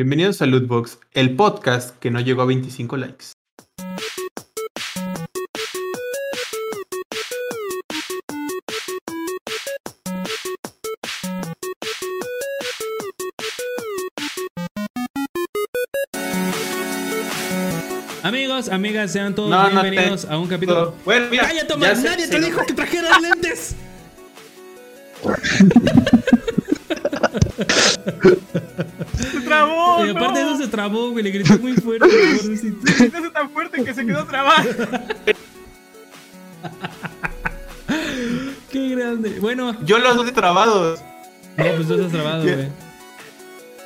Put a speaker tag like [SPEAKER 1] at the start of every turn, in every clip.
[SPEAKER 1] Bienvenidos a Lootbox, el podcast que no llegó a 25 likes.
[SPEAKER 2] Amigos, amigas, sean todos
[SPEAKER 1] No, no
[SPEAKER 2] bienvenidos
[SPEAKER 1] te-
[SPEAKER 2] a un capítulo.
[SPEAKER 1] Bueno, mira,
[SPEAKER 2] ¡Cállate,
[SPEAKER 1] ya se-
[SPEAKER 2] ¡Nadie
[SPEAKER 1] se
[SPEAKER 2] te
[SPEAKER 1] nos-
[SPEAKER 2] dijo que trajeras lentes! Y aparte
[SPEAKER 3] no!
[SPEAKER 2] eso se trabó, güey. Le grité muy fuerte.
[SPEAKER 3] Se hace tan fuerte que se quedó trabado.
[SPEAKER 2] ¡Qué grande! Bueno,
[SPEAKER 1] Yo los dos trabados.
[SPEAKER 2] no, pues tú estás trabado, güey.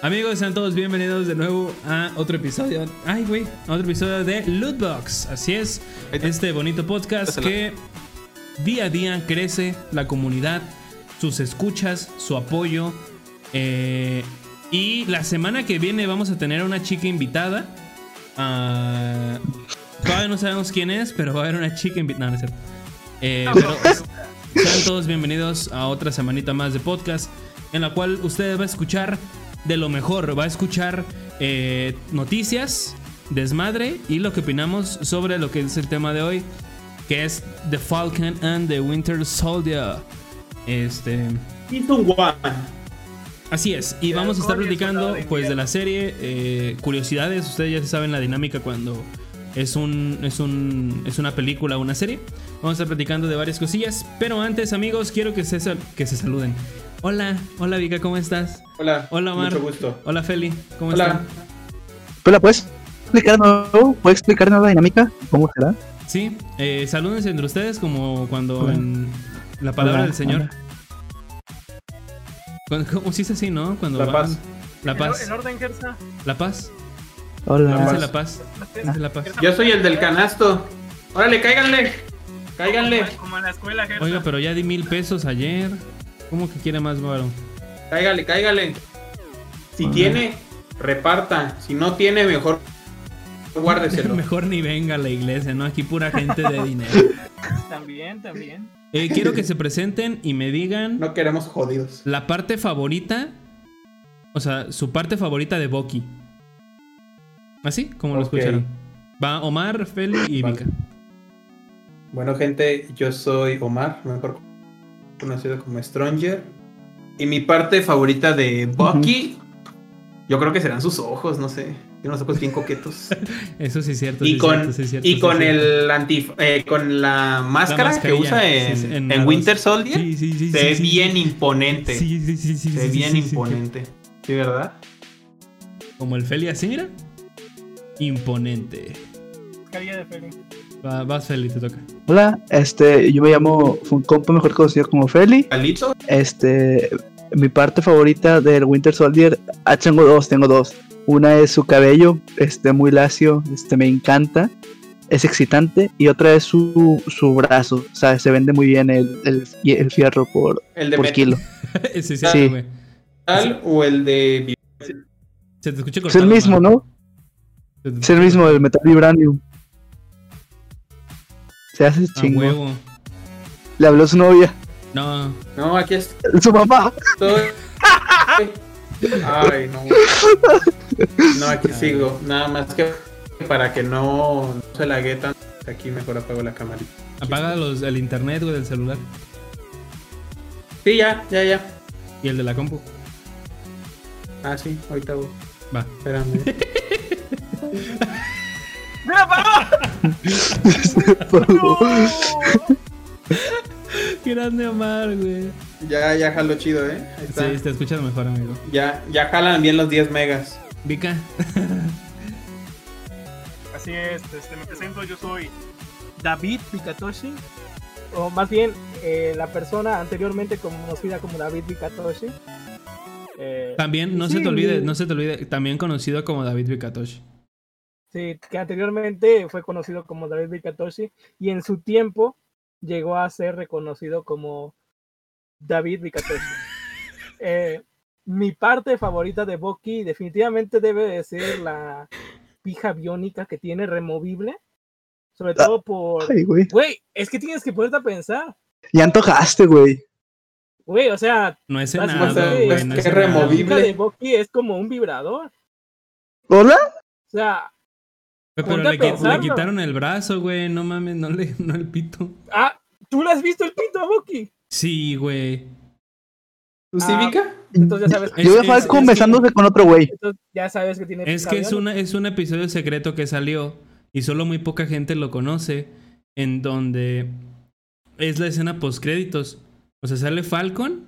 [SPEAKER 2] Amigos, sean todos bienvenidos de nuevo a otro episodio. Ay, güey, a otro episodio de Lootbox. Así es, este bonito podcast que día a día crece la comunidad, sus escuchas, su apoyo. eh, y la semana que viene vamos a tener a una chica invitada. Ah, todavía no sabemos quién es, pero va a haber una chica invitada. No, no es cierto. Eh, pero sean todos bienvenidos a otra semanita más de podcast en la cual usted va a escuchar de lo mejor, va a escuchar eh, noticias, desmadre y lo que opinamos sobre lo que es el tema de hoy, que es The Falcon and the Winter Soldier. Este,
[SPEAKER 1] Season one.
[SPEAKER 2] Así es, y vamos a estar platicando pues de la serie, eh, curiosidades, ustedes ya saben la dinámica cuando es un es un es una película o una serie. Vamos a estar platicando de varias cosillas, pero antes, amigos, quiero que se sal- que se saluden. Hola, hola Vika, ¿cómo estás?
[SPEAKER 1] Hola.
[SPEAKER 2] Hola.
[SPEAKER 1] Mucho gusto.
[SPEAKER 2] Hola Feli, ¿cómo
[SPEAKER 1] Hola.
[SPEAKER 2] están?
[SPEAKER 4] Hola, ¿puedes explicar nuevo? ¿Puedes explicarnos la dinámica? ¿Cómo será?
[SPEAKER 2] Sí, eh, salúdense entre ustedes como cuando
[SPEAKER 4] Hola.
[SPEAKER 2] en la palabra
[SPEAKER 4] Hola,
[SPEAKER 2] del Señor.
[SPEAKER 4] hola.
[SPEAKER 2] ¿Cómo se dice así, no? Cuando
[SPEAKER 1] La
[SPEAKER 2] van-
[SPEAKER 1] paz.
[SPEAKER 2] La paz.
[SPEAKER 3] En orden, Gersa.
[SPEAKER 2] La paz.
[SPEAKER 4] Hola.
[SPEAKER 2] Dice
[SPEAKER 1] paz.
[SPEAKER 2] la paz. La paz.
[SPEAKER 1] Yo soy el del canasto. Órale, cáiganle. Cáiganle.
[SPEAKER 3] Como en la escuela, Gersa.
[SPEAKER 2] Oiga, pero ya di mil pesos ayer. ¿Cómo que quiere más, varo?
[SPEAKER 1] Cáigale, cáigale. Si tiene, reparta. Si no tiene, mejor guárdeselo.
[SPEAKER 2] Mejor ni venga a la iglesia, ¿no? Aquí pura gente de dinero.
[SPEAKER 3] También, también.
[SPEAKER 2] Eh, quiero que se presenten y me digan
[SPEAKER 1] No queremos jodidos.
[SPEAKER 2] la parte favorita. O sea, su parte favorita de Bucky. ¿Así? Como lo
[SPEAKER 1] Ok.
[SPEAKER 2] escucharon. Va Omar, Feli y
[SPEAKER 1] Vale.
[SPEAKER 2] Vika.
[SPEAKER 1] Bueno, gente, yo soy Omar, mejor conocido como Stranger. Y mi parte favorita de Bucky, yo creo que serán sus ojos, no sé. Tiene unos ojos bien coquetos.
[SPEAKER 2] Eso sí es cierto.
[SPEAKER 1] y con,
[SPEAKER 2] cierto, sí es cierto,
[SPEAKER 1] y
[SPEAKER 2] sí
[SPEAKER 1] con
[SPEAKER 2] es cierto.
[SPEAKER 1] el antif eh, con la máscara que usa en,
[SPEAKER 2] sí, sí, en
[SPEAKER 1] en. Winter Soldier,
[SPEAKER 2] Sí, sí, sí,
[SPEAKER 1] se
[SPEAKER 2] sí,
[SPEAKER 1] ve
[SPEAKER 2] sí,
[SPEAKER 1] bien
[SPEAKER 2] sí.
[SPEAKER 1] imponente.
[SPEAKER 2] Sí, sí, sí, sí.
[SPEAKER 1] se ve
[SPEAKER 2] sí,
[SPEAKER 1] bien
[SPEAKER 2] sí, sí.
[SPEAKER 1] imponente. ¿Sí, verdad?
[SPEAKER 2] Como el Feli así, mira. Imponente.
[SPEAKER 3] Mascarilla de Feli.
[SPEAKER 2] Va, vas, Feli, te toca.
[SPEAKER 4] Hola, este, yo me llamo Funkompo, mejor conocido como Feli.
[SPEAKER 1] Calipso,
[SPEAKER 4] Este, mi parte favorita del Winter Soldier, ah, tengo dos, tengo dos. Una es su cabello, este, muy lacio, este, me encanta. Es excitante. Y otra es su, su brazo. O sea, se vende muy bien el, el, el fierro por,
[SPEAKER 1] el de
[SPEAKER 4] por
[SPEAKER 1] metal
[SPEAKER 4] kilo.
[SPEAKER 2] sí, sí,
[SPEAKER 4] Sí.
[SPEAKER 2] güey.
[SPEAKER 1] o el de
[SPEAKER 2] Se te escucha
[SPEAKER 4] Es el mismo. ¿no? Es el mismo, el metal vibranium. Se hace
[SPEAKER 2] A
[SPEAKER 4] chingón.
[SPEAKER 2] huevo.
[SPEAKER 4] Le habló su novia,
[SPEAKER 2] No.
[SPEAKER 1] No, aquí
[SPEAKER 4] su mamá.
[SPEAKER 1] estoy. Ay, no. No, aquí sigo. Nada más que para que no, no se lague tanto. Aquí mejor apago la cámara.
[SPEAKER 2] Apaga los, el internet, güey, del celular.
[SPEAKER 1] Sí, ya, ya, ya.
[SPEAKER 2] Y el de la compu.
[SPEAKER 1] Ah, sí, ahorita voy.
[SPEAKER 2] Va.
[SPEAKER 1] Espérame.
[SPEAKER 3] ¡Mira, paró!
[SPEAKER 2] Grande Omar, güey.
[SPEAKER 1] Ya, ya jalo chido, ¿eh? Ahí está.
[SPEAKER 2] Sí, te escuchas mejor, amigo.
[SPEAKER 1] Ya, ya jalan bien los 10 megas.
[SPEAKER 2] Vika.
[SPEAKER 3] Así es, este, me presento, yo soy David Pikatoshi. O más bien, eh, la persona anteriormente conocida como David Pikatoshi. Eh,
[SPEAKER 2] También, no
[SPEAKER 3] sí,
[SPEAKER 2] se te olvide, no se te olvide, también conocido como David Vikatoshi.
[SPEAKER 3] Sí, que anteriormente fue conocido como David Vikatoshi y en su tiempo llegó a ser reconocido como David Vikatoshi. Eh, mi parte favorita de Bucky definitivamente debe de ser la pija biónica que tiene removible, sobre todo por...
[SPEAKER 4] Ay, güey.
[SPEAKER 3] Güey, es que tienes que ponerte a pensar.
[SPEAKER 4] Ya antojaste, güey.
[SPEAKER 3] Güey, o sea,
[SPEAKER 2] No es
[SPEAKER 3] Las
[SPEAKER 2] nada,
[SPEAKER 3] cosas
[SPEAKER 2] güey.
[SPEAKER 3] es
[SPEAKER 2] no
[SPEAKER 1] que
[SPEAKER 2] es
[SPEAKER 3] la
[SPEAKER 1] removible.
[SPEAKER 3] pija de Bucky es como un vibrador.
[SPEAKER 4] ¿Hola?
[SPEAKER 3] O sea,
[SPEAKER 2] Pero le, quitaron el brazo, güey. No mames, no, le, no el pito.
[SPEAKER 3] ah, ¿tú le has visto el pito a Bucky?
[SPEAKER 2] Sí, güey.
[SPEAKER 1] ¿Tu
[SPEAKER 3] Ah.
[SPEAKER 1] cívica?
[SPEAKER 3] Entonces ya sabes,
[SPEAKER 2] Es-
[SPEAKER 4] Yo veo a
[SPEAKER 2] es-
[SPEAKER 4] Falcon
[SPEAKER 2] es que-
[SPEAKER 4] besándose con otro güey.
[SPEAKER 3] entonces ya sabes que tiene
[SPEAKER 2] Es que es, una, es un episodio secreto que salió y solo muy poca gente lo conoce, en donde es la escena post créditos. O sea, sale Falcon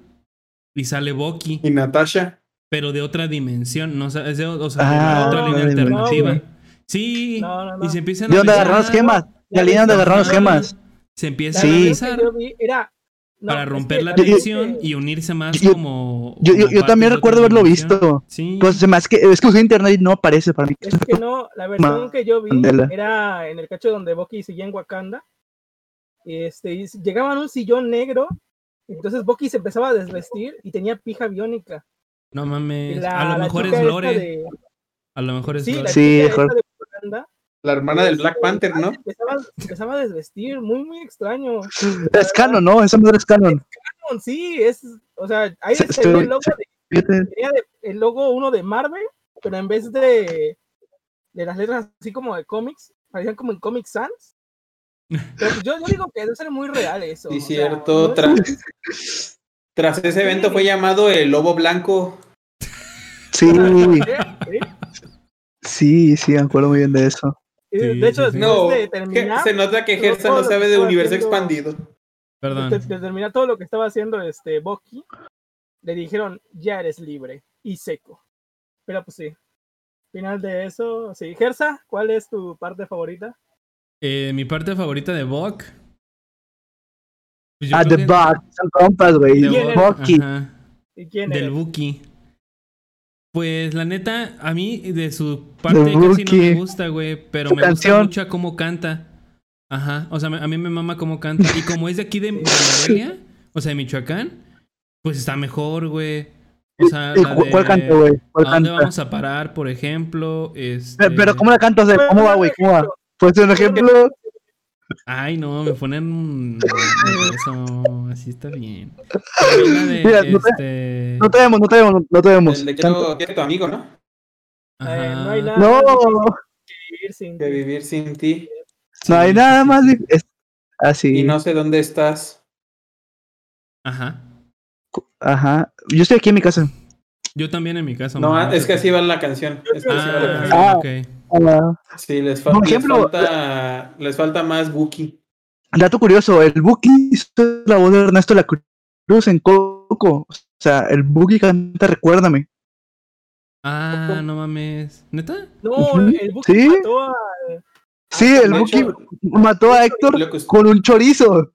[SPEAKER 2] y sale Bucky,
[SPEAKER 1] ¿Y Natasha?
[SPEAKER 2] pero de otra dimensión, no o sea, es de, o sea, de
[SPEAKER 4] Ah,
[SPEAKER 2] otra línea
[SPEAKER 4] no,
[SPEAKER 2] alternativa. sí,
[SPEAKER 3] No, no, no.
[SPEAKER 2] y se empiezan
[SPEAKER 4] ¿De
[SPEAKER 2] a
[SPEAKER 4] dónde
[SPEAKER 2] besar,
[SPEAKER 4] agarraron las gemas? La
[SPEAKER 3] Ya
[SPEAKER 4] línea donde agarraron las gemas.
[SPEAKER 2] Se
[SPEAKER 3] La
[SPEAKER 2] empiezan
[SPEAKER 4] Sí.
[SPEAKER 2] a besar
[SPEAKER 3] era no,
[SPEAKER 2] para
[SPEAKER 3] es
[SPEAKER 2] romper
[SPEAKER 3] que
[SPEAKER 2] la tensión y unirse más
[SPEAKER 4] Yo-
[SPEAKER 2] como.
[SPEAKER 4] Yo, yo,
[SPEAKER 2] como
[SPEAKER 4] yo
[SPEAKER 2] parte
[SPEAKER 4] también recuerdo haberlo visto.
[SPEAKER 2] Sí.
[SPEAKER 4] Pues hace que es que usé internet y no aparece para mí.
[SPEAKER 3] Es que no, la versión que yo vi
[SPEAKER 4] Mandela.
[SPEAKER 3] era en el cacho donde Bucky seguía en Wakanda. Este, y llegaban a un sillón negro, entonces Bucky se empezaba a desvestir y tenía pija biónica.
[SPEAKER 2] No mames.
[SPEAKER 3] la-
[SPEAKER 2] a lo
[SPEAKER 3] la
[SPEAKER 2] mejor es Lore.
[SPEAKER 3] de-
[SPEAKER 2] A lo mejor es
[SPEAKER 3] sí,
[SPEAKER 2] Lore.
[SPEAKER 3] la
[SPEAKER 4] Sí,
[SPEAKER 3] de Wakanda,
[SPEAKER 1] La hermana del Black Panther, ¿no?
[SPEAKER 3] empezaba, a desvestir, muy, muy extraño.
[SPEAKER 4] Es canon, ¿no? Esa madre es canon.
[SPEAKER 3] Sí, es, o sea, ahí
[SPEAKER 4] Se-
[SPEAKER 3] se
[SPEAKER 4] se-
[SPEAKER 3] ve el logo, de, de- el logo uno de Marvel, pero en vez de, de las letras así como de cómics, parecían como en Comic Sans. Pero yo, yo digo que debe ser muy real eso.
[SPEAKER 1] Sí,
[SPEAKER 3] sea,
[SPEAKER 1] cierto.
[SPEAKER 3] no es-
[SPEAKER 1] Tras, tras ese evento fue llamado el Lobo Blanco.
[SPEAKER 4] Sí, sí, sí, me acuerdo muy bien de eso.
[SPEAKER 2] Sí,
[SPEAKER 3] de hecho,
[SPEAKER 2] sí, sí.
[SPEAKER 3] después
[SPEAKER 1] No,
[SPEAKER 3] de
[SPEAKER 1] que-
[SPEAKER 3] terminar,
[SPEAKER 1] se nota que Gersa no
[SPEAKER 3] que
[SPEAKER 1] sabe de universo
[SPEAKER 3] haciendo-
[SPEAKER 1] expandido.
[SPEAKER 2] Perdón.
[SPEAKER 3] de, de terminar todo lo que estaba haciendo este Bucky, le dijeron, ya eres libre y seco. Pero pues sí. Final de eso, sí. Gersa, ¿cuál es tu parte favorita?
[SPEAKER 2] Eh, mi parte favorita de Bok. Pues
[SPEAKER 4] Ah,
[SPEAKER 2] que-
[SPEAKER 4] Bug, son compas, güey.
[SPEAKER 2] de
[SPEAKER 3] ¿Quién
[SPEAKER 2] Bok,
[SPEAKER 4] Bucky.
[SPEAKER 3] ¿Y quién
[SPEAKER 2] Del
[SPEAKER 3] eres?
[SPEAKER 2] Pues la neta, a mí de su parte
[SPEAKER 4] Del
[SPEAKER 2] casi no me gusta, güey. Pero me gusta mucho a cómo canta. Ajá. O sea, me- a mí me mama cómo canta. Y como es de aquí de, de Morelia, o sea, de Michoacán, pues está mejor, güey. O sea,
[SPEAKER 4] ¿Y
[SPEAKER 2] la
[SPEAKER 4] cu- ¿Cuál
[SPEAKER 2] de-
[SPEAKER 4] canta, güey? ¿Cuál
[SPEAKER 2] ¿A dónde
[SPEAKER 4] canta?
[SPEAKER 2] vamos a parar, por ejemplo? Este...
[SPEAKER 4] Pero, pero ¿cómo la canta? O sea, ¿cómo va, güey? ¿Cómo va? Pues un ejemplo.
[SPEAKER 2] Ay, no, me ponen eso, así está bien. De,
[SPEAKER 4] Mira, no te-
[SPEAKER 2] este...
[SPEAKER 4] No te vemos, no te vemos, no te vemos.
[SPEAKER 1] El de
[SPEAKER 4] Canta.
[SPEAKER 1] quiero, quiero tu amigo, ¿no?
[SPEAKER 3] Eh, no hay nada
[SPEAKER 4] No,
[SPEAKER 3] más que vivir sin
[SPEAKER 1] De
[SPEAKER 3] ti.
[SPEAKER 1] vivir sin ti.
[SPEAKER 4] no hay nada más. Así.
[SPEAKER 1] Y no sé dónde estás.
[SPEAKER 2] Ajá.
[SPEAKER 4] Ajá. Yo estoy aquí en mi casa.
[SPEAKER 2] Yo también en mi caso.
[SPEAKER 1] No,
[SPEAKER 2] mamá.
[SPEAKER 1] es que así va la canción. Es que así va la canción.
[SPEAKER 2] Ah,
[SPEAKER 4] Ah. Ah,
[SPEAKER 1] Sí, les, fa-
[SPEAKER 4] Por
[SPEAKER 1] les
[SPEAKER 4] ejemplo,
[SPEAKER 1] falta, les falta más Buki.
[SPEAKER 4] dato curioso, el Buki hizo la voz de Ernesto La Cruz en Coco. O sea, el Buki canta Recuérdame.
[SPEAKER 2] Ah, no mames. ¿Neta?
[SPEAKER 3] No, el Buki
[SPEAKER 4] ¿Sí?
[SPEAKER 3] mató a...
[SPEAKER 4] Sí, el
[SPEAKER 1] de
[SPEAKER 4] Buki
[SPEAKER 1] hecho,
[SPEAKER 4] mató a Héctor con un chorizo.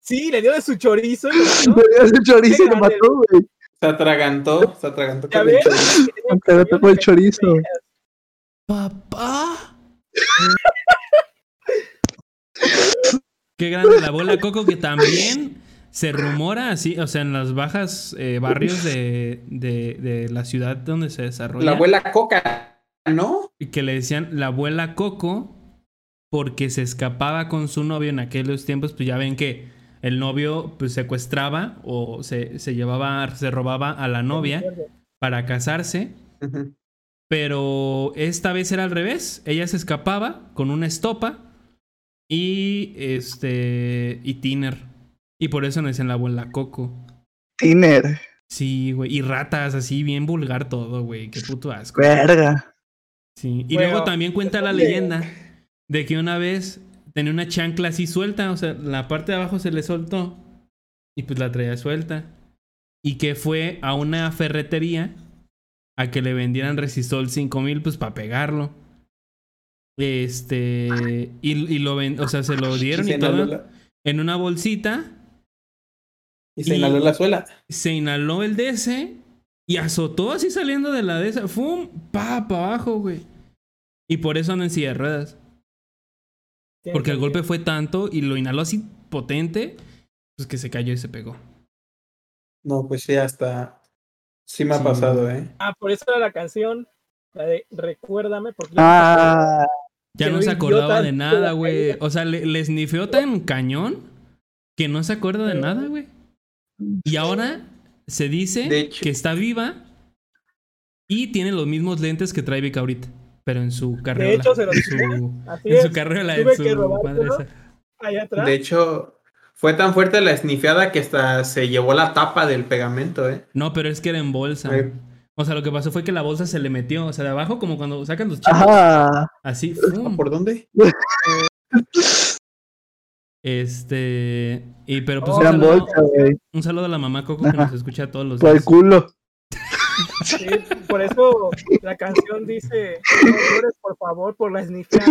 [SPEAKER 3] Sí, le dio de su chorizo.
[SPEAKER 4] Le dio ese chorizo y lo mató, güey.
[SPEAKER 1] Se atragantó, se atragantó con el chorizo.
[SPEAKER 4] Se le tocó el chorizo.
[SPEAKER 2] Papá. Qué grande la bola Coco que también se rumora así, o sea, en las bajas eh, barrios de, de, de la ciudad donde se desarrolla.
[SPEAKER 1] La abuela Coca, ¿no?
[SPEAKER 2] Y que le decían la abuela Coco porque se escapaba con su novio en aquellos tiempos, pues ya ven que el novio pues secuestraba o se, se llevaba, se robaba a la novia para casarse,
[SPEAKER 1] Ujú.
[SPEAKER 2] Pero esta vez era al revés, ella se escapaba con una estopa y este y Tiner. Y por eso no dicen la abuela Coco.
[SPEAKER 4] Tiner.
[SPEAKER 2] Sí, güey. Y ratas, así bien vulgar todo, güey. Qué puto asco.
[SPEAKER 4] Verga.
[SPEAKER 2] Sí, y
[SPEAKER 3] Bueno,
[SPEAKER 2] luego también cuenta la
[SPEAKER 3] de-
[SPEAKER 2] leyenda de que una vez tenía una chancla así suelta, o sea, la parte de abajo se le soltó y pues la traía suelta. Y que fue a una ferretería a que le vendieran Resistol 5000 pues para pegarlo. Este, y, y lo ven, o sea, se lo dieron y todo
[SPEAKER 1] la,
[SPEAKER 2] en una bolsita,
[SPEAKER 1] y se
[SPEAKER 2] y-
[SPEAKER 1] inhaló la suela.
[SPEAKER 2] se inhaló el DS y azotó así saliendo de la DS, ¡fum! pa para abajo, güey. Y por eso anda en silla de ruedas. Porque el golpe fue tanto y lo inhaló así potente, pues que se cayó y se pegó.
[SPEAKER 1] No, pues sí, hasta. Sí me ha
[SPEAKER 2] Sí.
[SPEAKER 1] pasado, ¿eh?
[SPEAKER 3] Ah, por eso era la canción, la de Recuérdame, porque...
[SPEAKER 4] Ah,
[SPEAKER 2] Ya no se acordaba de nada, güey. O sea, le, le snifeó tan cañón que no se acuerda de nada, güey. Y ahora se dice
[SPEAKER 1] De
[SPEAKER 2] que está viva y tiene los mismos lentes que trae Vika ahorita. pero en su carriola.
[SPEAKER 3] hecho, se lo
[SPEAKER 2] en su,
[SPEAKER 3] Así
[SPEAKER 2] en
[SPEAKER 3] es.
[SPEAKER 2] su carriola,
[SPEAKER 3] Tuve
[SPEAKER 2] en
[SPEAKER 3] que
[SPEAKER 2] su
[SPEAKER 3] robárselo.
[SPEAKER 2] madre esa.
[SPEAKER 3] Allá atrás.
[SPEAKER 1] De hecho, fue tan fuerte la esnifiada que hasta se llevó la tapa del pegamento, ¿eh?
[SPEAKER 2] No, pero es que era en bolsa.
[SPEAKER 1] Ay.
[SPEAKER 2] O sea, lo que pasó fue que la bolsa se le metió, o sea, de abajo, como cuando sacan los chicos.
[SPEAKER 4] Ajá.
[SPEAKER 2] Así, ¡fum!
[SPEAKER 1] ¿Por dónde?
[SPEAKER 2] Este. Y pero pues
[SPEAKER 3] Oh,
[SPEAKER 2] un, saludo,
[SPEAKER 4] bolsa, güey.
[SPEAKER 2] un saludo a la mamá Coco que nos escucha todos los
[SPEAKER 4] Por el
[SPEAKER 2] días.
[SPEAKER 4] culo.
[SPEAKER 3] Sí, por eso la canción dice, no llores por favor por la esnifiada.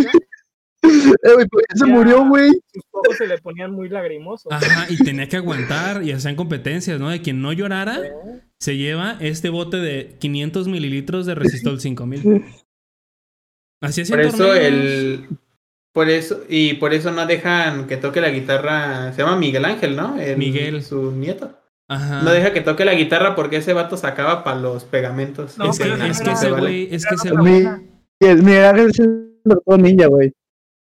[SPEAKER 4] Eh, güey, ¿por qué se murió, güey?
[SPEAKER 3] Sus ojos se le ponían muy lagrimosos.
[SPEAKER 2] Ajá, y tenía que aguantar y hacían competencias, ¿no? De quien no llorara,
[SPEAKER 3] ¿eh?
[SPEAKER 2] se lleva este bote de 500 mililitros de Resistol 5000. Así hacían
[SPEAKER 1] Por eso
[SPEAKER 2] torneos.
[SPEAKER 1] el. Por eso, y por eso no dejan que toque la guitarra. Se llama Miguel Ángel, ¿no? El-
[SPEAKER 2] Miguel.
[SPEAKER 1] Su nieto.
[SPEAKER 2] Ajá.
[SPEAKER 1] No deja que toque la guitarra porque ese vato sacaba para los pegamentos.
[SPEAKER 3] No,
[SPEAKER 2] es que, es que
[SPEAKER 3] no
[SPEAKER 2] ese
[SPEAKER 1] se vale.
[SPEAKER 2] güey, es que ese,
[SPEAKER 4] el Miguel Ángel es el doctor ninja, güey.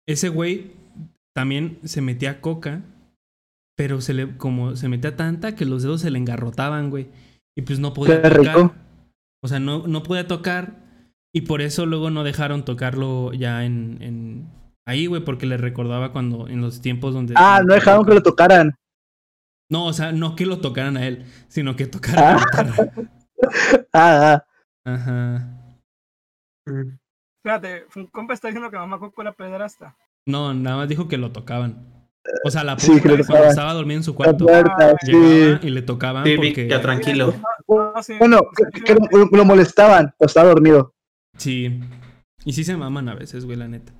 [SPEAKER 2] Ese güey también se metía coca, pero se le, como se metía tanta que los dedos se le engarrotaban, güey. Y pues no podía tocar.
[SPEAKER 4] rico.
[SPEAKER 2] O sea, no, no podía tocar. Y por eso luego no dejaron tocarlo ya en, en ahí, güey, porque le recordaba cuando en los tiempos donde.
[SPEAKER 4] Ah, no dejaron que lo tocaran.
[SPEAKER 2] No, o sea, no que lo tocaran a él, sino que tocaran la guitarra.
[SPEAKER 4] Ah, ah.
[SPEAKER 2] Ajá.
[SPEAKER 1] Mm.
[SPEAKER 3] Fíjate, un compa está diciendo que mamá Coco era pederasta.
[SPEAKER 2] No, nada más dijo que lo tocaban. O sea, la
[SPEAKER 4] Sí,
[SPEAKER 2] puerta cuando
[SPEAKER 4] tocaban.
[SPEAKER 2] estaba dormido en su cuarto.
[SPEAKER 4] puerta, sí.
[SPEAKER 2] Llegaba y le tocaban
[SPEAKER 1] Sí,
[SPEAKER 2] porque.
[SPEAKER 1] ya tranquilo.
[SPEAKER 4] Bueno, que, que lo, lo molestaban, pero estaba dormido.
[SPEAKER 2] Sí. Y sí se maman a veces, güey, la neta.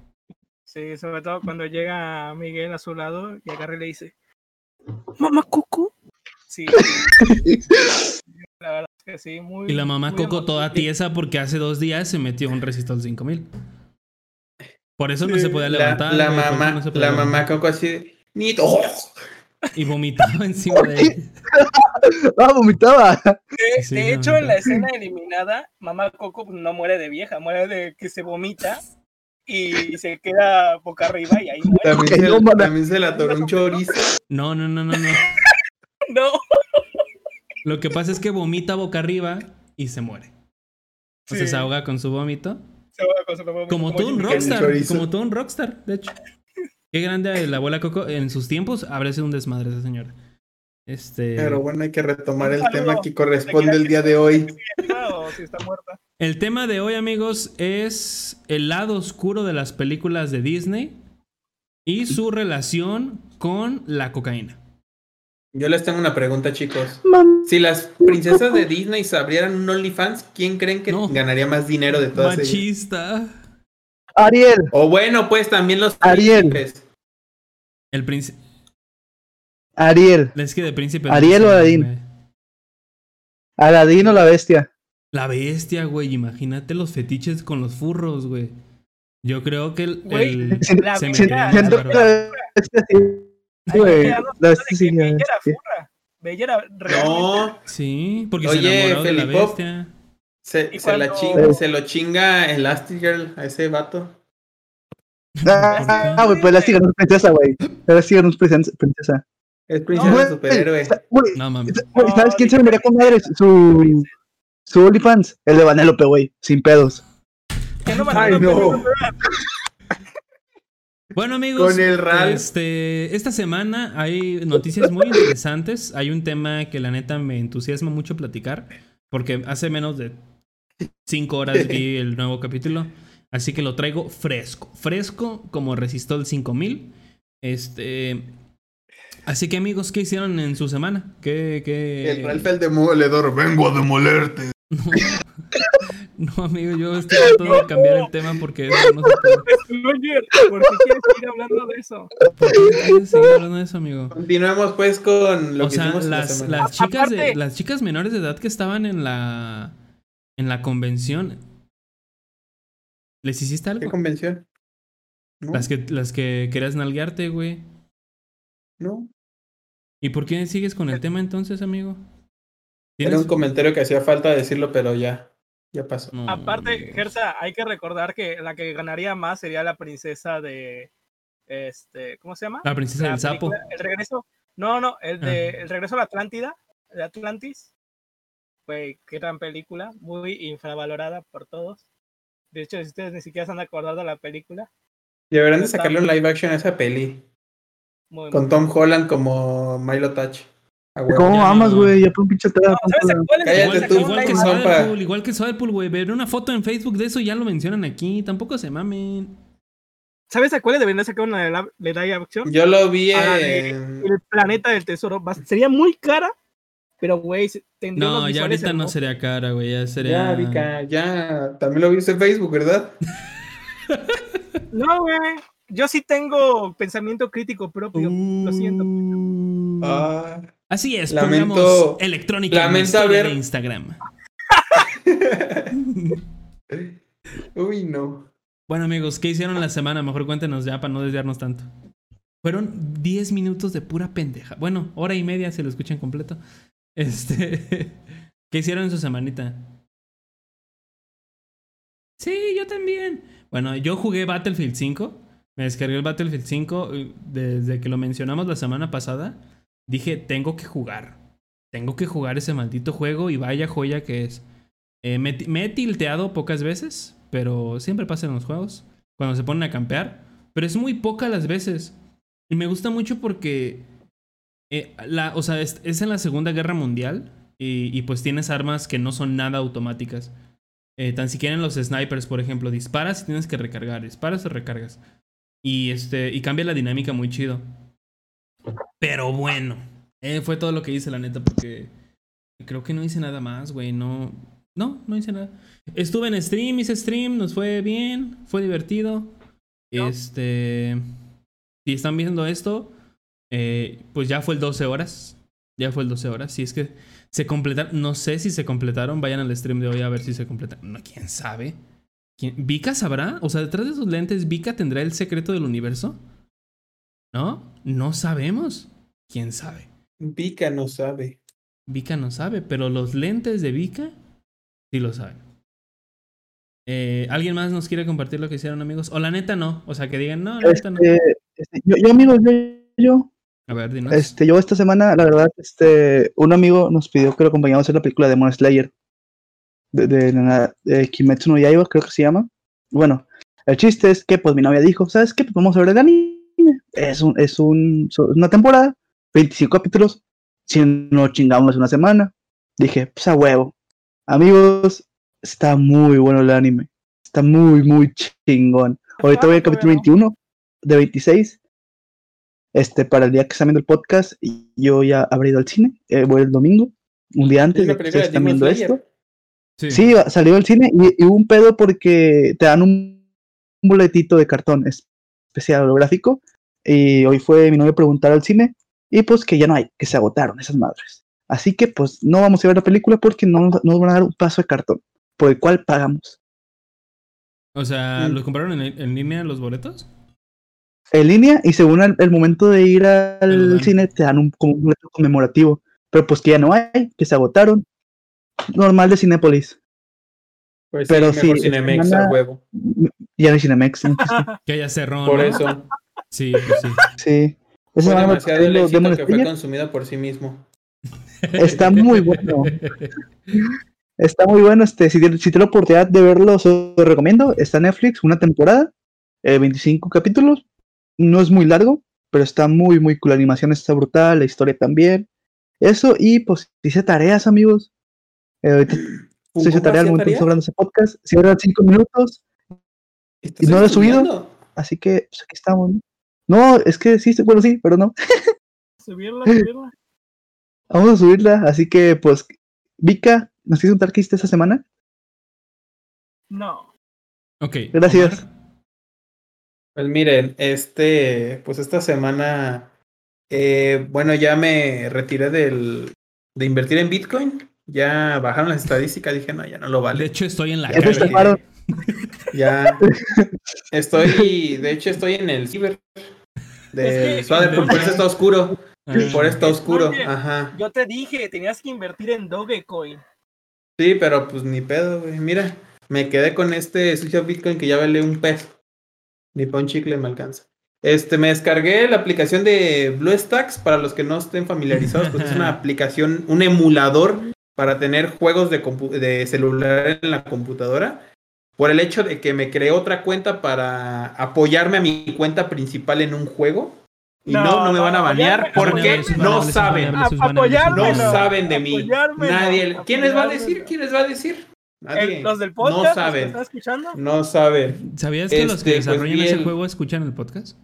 [SPEAKER 3] Sí, sobre todo cuando llega Miguel a su lado y agarra y le dice, Mamá Coco. Sí, la verdad es que sí, muy.
[SPEAKER 2] Y la mamá Coco toda tiesa porque hace dos días se metió un resistor 5000. Por eso no
[SPEAKER 3] Sí,
[SPEAKER 2] se podía levantar.
[SPEAKER 1] la mamá,
[SPEAKER 2] no
[SPEAKER 1] la mamá
[SPEAKER 2] levantar.
[SPEAKER 1] Coco así de. Nito. ¡Oh!
[SPEAKER 2] Y vomitaba encima de él.
[SPEAKER 4] Ah, vomitaba.
[SPEAKER 3] De,
[SPEAKER 2] Sí,
[SPEAKER 3] de
[SPEAKER 2] no,
[SPEAKER 3] hecho, en la escena eliminada, mamá Coco pues, no muere de vieja, muere de que se vomita y se queda boca arriba y ahí muere.
[SPEAKER 1] También, se,
[SPEAKER 4] no,
[SPEAKER 1] también se la atoró un chorizo.
[SPEAKER 2] No, no, no, no, no.
[SPEAKER 3] No.
[SPEAKER 2] Lo que pasa es que vomita boca arriba y se muere. O
[SPEAKER 3] Sí.
[SPEAKER 2] se ahoga con su vómito.
[SPEAKER 3] Se va con su vómito,
[SPEAKER 2] Como todo un
[SPEAKER 1] Rockstar.
[SPEAKER 2] Como todo un rockstar, de hecho. Qué grande la abuela Coco. En sus tiempos habría sido un desmadre esa señora. Este.
[SPEAKER 1] Pero bueno, hay que retomar el tema que corresponde el día de hoy.
[SPEAKER 2] El tema de hoy, amigos, es el lado oscuro de las películas de Disney y su relación con la cocaína.
[SPEAKER 1] Yo les tengo una pregunta, chicos.
[SPEAKER 4] Mam-
[SPEAKER 1] Si las princesas de Disney se abrieran un OnlyFans, ¿quién creen que
[SPEAKER 2] No.
[SPEAKER 1] ganaría más dinero de todas ellas?
[SPEAKER 2] Machista.
[SPEAKER 4] Ariel.
[SPEAKER 1] O bueno, pues también los
[SPEAKER 4] Ariel.
[SPEAKER 1] príncipes.
[SPEAKER 2] El príncipe.
[SPEAKER 4] Ariel.
[SPEAKER 2] Es que de príncipe.
[SPEAKER 4] ¿Ariel
[SPEAKER 2] no
[SPEAKER 4] o Aladín?
[SPEAKER 2] güey.
[SPEAKER 4] Aladino la bestia.
[SPEAKER 2] La bestia, güey. Imagínate los fetiches con los furros, güey. Yo creo que el.
[SPEAKER 3] Güey,
[SPEAKER 2] el-
[SPEAKER 4] Siento-
[SPEAKER 3] La
[SPEAKER 2] se me
[SPEAKER 4] Siento
[SPEAKER 1] No,
[SPEAKER 2] Sí, porque
[SPEAKER 1] Oye,
[SPEAKER 2] se enamoró de la bestia.
[SPEAKER 1] se, se la chinga, se lo chinga Elastigirl a ese vato.
[SPEAKER 4] Ah, ah, güey, pues la sigan es princesa, güey. La sigan es princesa. princesa.
[SPEAKER 1] Es princesa
[SPEAKER 4] Güey,
[SPEAKER 1] superhéroe.
[SPEAKER 2] No mames.
[SPEAKER 3] No,
[SPEAKER 4] ¿Sabes quién se me con madres? Su. Su OnlyFans. El de Vanélope, güey. Sin pedos.
[SPEAKER 3] No
[SPEAKER 1] Ay, no.
[SPEAKER 2] Bueno, amigos,
[SPEAKER 1] Con el Ralph.
[SPEAKER 2] este, esta semana hay noticias muy interesantes. Hay un tema que la neta me entusiasma mucho platicar, porque hace menos de cinco horas vi el nuevo capítulo, así que lo traigo fresco, fresco como Resistol 5000. Este, así que amigos, ¿qué hicieron en su semana? ¿Qué, qué?
[SPEAKER 1] El Ralph el demoledor, vengo a demolerte.
[SPEAKER 2] No, amigo, yo estoy tratando de cambiar el tema porque eso no se puede.
[SPEAKER 3] ¿por qué quieres seguir hablando de eso?
[SPEAKER 2] ¿Por qué quieres seguir hablando de eso, amigo?
[SPEAKER 1] Continuemos pues con lo
[SPEAKER 2] o
[SPEAKER 1] que
[SPEAKER 2] sea,
[SPEAKER 1] hicimos la
[SPEAKER 2] las,
[SPEAKER 1] semana.
[SPEAKER 2] las chicas de, las chicas menores de edad que estaban en la en la convención les hiciste
[SPEAKER 1] ¿Qué
[SPEAKER 2] algo
[SPEAKER 1] convención? No,
[SPEAKER 2] las que las que querías nalguearte güey
[SPEAKER 1] no.
[SPEAKER 2] y por qué sigues con el tema entonces amigo
[SPEAKER 1] Era
[SPEAKER 2] ¿Tienes-
[SPEAKER 1] un comentario que hacía falta decirlo, pero ya, ya pasó.
[SPEAKER 2] No,
[SPEAKER 3] Aparte. Gersa, hay que recordar que la que ganaría más sería la princesa de. Este, ¿Cómo se llama?
[SPEAKER 2] la princesa
[SPEAKER 3] La
[SPEAKER 2] del sapo
[SPEAKER 3] El regreso. No, no, el de
[SPEAKER 2] Ah.
[SPEAKER 3] El regreso a la Atlántida, de Atlantis. Güey, qué gran película, muy infravalorada por todos. De hecho, si ustedes ni siquiera se han acordado de la película,
[SPEAKER 1] Deberán de sacarle un live action a esa peli.
[SPEAKER 3] muy
[SPEAKER 1] Con
[SPEAKER 3] muy-
[SPEAKER 1] Tom Holland como Milo Touch.
[SPEAKER 4] ¿Cómo
[SPEAKER 2] Ya
[SPEAKER 4] amas, güey? Ya por un pinche.
[SPEAKER 1] Cállate
[SPEAKER 3] Igual
[SPEAKER 1] tú,
[SPEAKER 2] igual que Sodepool, igual que güey. Ver una foto en Facebook de eso ya lo mencionan aquí. Tampoco se mamen.
[SPEAKER 3] ¿Sabes a cuál deberían de sacar una de la- de live action?
[SPEAKER 1] Yo lo vi
[SPEAKER 3] Ah,
[SPEAKER 1] en.
[SPEAKER 3] El planeta del tesoro. Sería muy cara, pero güey, tendría
[SPEAKER 2] No,
[SPEAKER 3] unos
[SPEAKER 2] ya ahorita no sería cara, güey. Ya sería.
[SPEAKER 1] Ya, Vika, ya. También lo viste en Facebook, ¿verdad?
[SPEAKER 3] No, güey. Yo sí tengo pensamiento crítico propio. Lo siento.
[SPEAKER 2] Uh.
[SPEAKER 1] Ah.
[SPEAKER 2] Así es,
[SPEAKER 1] Lamento-
[SPEAKER 2] pongamos electrónica en la
[SPEAKER 1] lamento
[SPEAKER 2] historia
[SPEAKER 1] haber-
[SPEAKER 2] de Instagram.
[SPEAKER 1] Uy, no.
[SPEAKER 2] Bueno, amigos, ¿qué hicieron la semana? Mejor cuéntenos ya para no desviarnos tanto. Fueron 10 minutos de pura pendeja. Bueno, hora y media si lo escuchan completo. Este. ¿Qué hicieron en su semanita? Sí, yo también. Bueno, yo jugué Battlefield 5. Me descargué el Battlefield 5 eh, desde que lo mencionamos la semana pasada. Dije, tengo que jugar. Tengo que jugar ese maldito juego y vaya joya que es. Eh, me, he tilteado pocas veces, pero siempre pasa en los juegos. Cuando se ponen a campear. Pero es muy pocas las veces. Y me gusta mucho porque. eh, la, o sea, es, en la Segunda Guerra Mundial. Y, y pues tienes armas que no son nada automáticas. Eh, tan siquiera en los snipers, por ejemplo, disparas y tienes que recargar. Disparas o recargas. Y este. Y cambia la dinámica muy chido. Pero bueno. eh, fue todo lo que hice, la neta, porque. Creo que no hice nada más, güey. No. No, no hice nada. Estuve en stream, hice stream, nos fue bien, fue divertido.
[SPEAKER 3] ¿No?
[SPEAKER 2] Este. Si están viendo esto, eh, pues ya fue el 12 horas. Ya fue el 12 horas. Si es que se completaron, no sé si se completaron. Vayan al stream de hoy a ver si se completaron. No, quién sabe. ¿Quién- ¿Vika sabrá? O sea, detrás de sus lentes, ¿Vika tendrá el secreto del universo? ¿No? No sabemos. ¿Quién sabe?
[SPEAKER 1] Vika no sabe.
[SPEAKER 2] Vika no sabe, pero los lentes de Vika sí lo saben. Eh, ¿Alguien más nos quiere compartir lo que hicieron, amigos? O la neta no. O sea, que digan, no, la neta no.
[SPEAKER 4] Este, este, yo, yo, amigos, yo, yo,
[SPEAKER 2] A ver, dinos.
[SPEAKER 4] este, yo esta semana, la verdad, este, un amigo nos pidió que lo acompañáramos a hacer la película de Demon Slayer. De, de, de- de Kimetsu no Yaiba, creo que se llama. Bueno, el chiste es que, pues, mi novia dijo, ¿sabes qué? Pues vamos a ver el anime. Es un, es un, una temporada, 25 capítulos. Si no chingamos una semana. Dije, pues, a huevo. Amigos, está muy bueno el anime. Está muy, muy chingón. Ahorita voy al capítulo 21 de 26. Este, para el día que están viendo el podcast, y yo ya habré ido al cine. eh, voy el domingo, un día antes
[SPEAKER 1] Es
[SPEAKER 4] de que están
[SPEAKER 1] Demon
[SPEAKER 4] viendo
[SPEAKER 1] Slayer.
[SPEAKER 4] esto. Sí, va- salió al cine y, y hubo un pedo porque te dan un, un boletito de cartón especial holográfico. Y hoy fue mi novio a preguntar al cine y pues que ya no hay, que se agotaron esas madres. Así que pues no vamos a ver la película porque no nos, van a dar un paso de cartón por el cual pagamos.
[SPEAKER 2] O sea. ¿los compraron en, en línea los boletos?
[SPEAKER 4] En línea y según el, el momento de ir al cine te dan un, como un boleto conmemorativo. Pero pues que ya no hay, que se agotaron. Normal de Cinépolis.
[SPEAKER 1] Pues
[SPEAKER 4] Pero
[SPEAKER 1] sí, mejor
[SPEAKER 4] sí,
[SPEAKER 1] Cinemex
[SPEAKER 4] semana-
[SPEAKER 1] a huevo.
[SPEAKER 4] Ya no hay Cinemex. ¿no?
[SPEAKER 2] Que haya cerrón.
[SPEAKER 1] Por
[SPEAKER 2] ¿no?
[SPEAKER 1] eso.
[SPEAKER 2] Sí, pues sí.
[SPEAKER 4] sí.
[SPEAKER 1] Fue demasiado el éxito
[SPEAKER 4] Demon
[SPEAKER 1] que fue consumido por sí mismo.
[SPEAKER 4] Está muy bueno. Está muy bueno. Este, si, tienes- si tienes la oportunidad de verlo, se lo recomiendo. Está en Netflix, una temporada, eh, 25 capítulos. No es muy largo, pero está muy, muy cool. La animación está brutal, la historia también. Eso, y pues hice tareas, amigos. Eh, ahorita
[SPEAKER 1] ¿Fungó
[SPEAKER 4] hice tarea al momento grabando ese podcast. Si eran 5 minutos,
[SPEAKER 1] ¿Estás
[SPEAKER 4] ¿Y no lo he subido? así que pues, aquí estamos. ¿no? No, es que sí, bueno, sí, pero no.
[SPEAKER 3] Subirla, subirla.
[SPEAKER 4] Vamos a subirla, así que pues, Vika, ¿nos quieres contar qué hiciste esta semana?
[SPEAKER 3] No.
[SPEAKER 2] Ok.
[SPEAKER 4] Gracias.
[SPEAKER 2] Omar.
[SPEAKER 1] Pues miren, este, pues esta semana, eh, bueno, ya me retiré del, de invertir en Bitcoin. Ya bajaron las estadísticas, dije, no, ya no lo
[SPEAKER 2] De
[SPEAKER 1] vale.
[SPEAKER 2] hecho, estoy en la
[SPEAKER 4] Ya
[SPEAKER 2] calle.
[SPEAKER 1] Ya estoy, de hecho, estoy en el ciber de
[SPEAKER 3] Es que-
[SPEAKER 1] Swader, por eso está oscuro. Por está oscuro,
[SPEAKER 3] Oye.
[SPEAKER 1] ajá.
[SPEAKER 3] Yo te dije, tenías que invertir en Dogecoin.
[SPEAKER 1] Sí, pero pues ni pedo, güey. Mira, me quedé con este switch of Bitcoin que ya vale un peso. Ni pa' un chicle me alcanza. Este, me descargué la aplicación de BlueStacks para los que no estén familiarizados, pues es una aplicación, un emulador para tener juegos de, de celular en la computadora. Por el hecho de que me creé otra cuenta para apoyarme a mi cuenta principal en un juego. Y no,
[SPEAKER 3] No,
[SPEAKER 1] no, me van a banear porque no saben. No saben de mí. Nadie. ¿Quién les va a decir? ¿Quién les va a decir? Nadie.
[SPEAKER 3] Eh, los del podcast,
[SPEAKER 1] no
[SPEAKER 3] los que
[SPEAKER 1] saben.
[SPEAKER 3] están escuchando.
[SPEAKER 1] No saben.
[SPEAKER 2] ¿Sabías que los
[SPEAKER 1] Este,
[SPEAKER 2] que
[SPEAKER 1] pues,
[SPEAKER 2] desarrollan ese
[SPEAKER 1] el-
[SPEAKER 2] juego escuchan el podcast?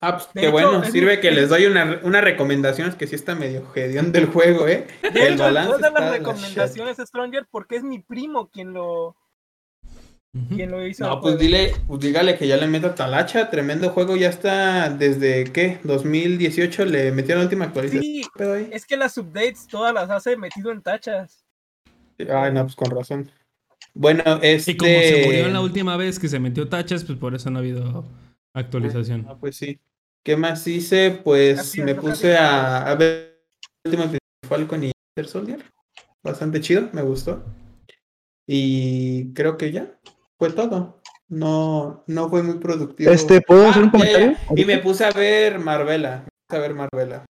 [SPEAKER 1] Ah, pues, qué
[SPEAKER 3] hecho,
[SPEAKER 1] bueno. Sirve
[SPEAKER 3] mi-
[SPEAKER 1] que les doy una, una recomendación. Es que sí está medio gedión del juego, ¿eh?
[SPEAKER 3] De
[SPEAKER 1] El
[SPEAKER 3] hecho,
[SPEAKER 1] balance
[SPEAKER 3] todas las
[SPEAKER 1] de la
[SPEAKER 3] recomendaciones Stronger porque es mi primo quien lo,
[SPEAKER 2] Ujú.
[SPEAKER 3] quien lo hizo.
[SPEAKER 1] No, pues dile, pues dígale que ya le meta talacha, tremendo juego, ya está desde ¿qué? 2018 le metieron la última actualización.
[SPEAKER 3] Sí, es que las updates todas las hace metido en tachas.
[SPEAKER 1] Ay, no, pues con razón. Bueno, este.
[SPEAKER 2] Y como se murió la última vez que se metió tachas, pues por eso no ha habido actualización.
[SPEAKER 1] Ah, pues sí. ¿Qué más hice? Pues me puse a, a ver el último de Falcon y Winter Soldier. Bastante chido, me gustó. Y creo que ya fue todo. No, no fue muy productivo.
[SPEAKER 4] Este, ¿puedo hacer un
[SPEAKER 1] Ah, ya,
[SPEAKER 4] comentario?
[SPEAKER 1] ya. Y me puse a ver Marvela. Me puse a ver Marvela.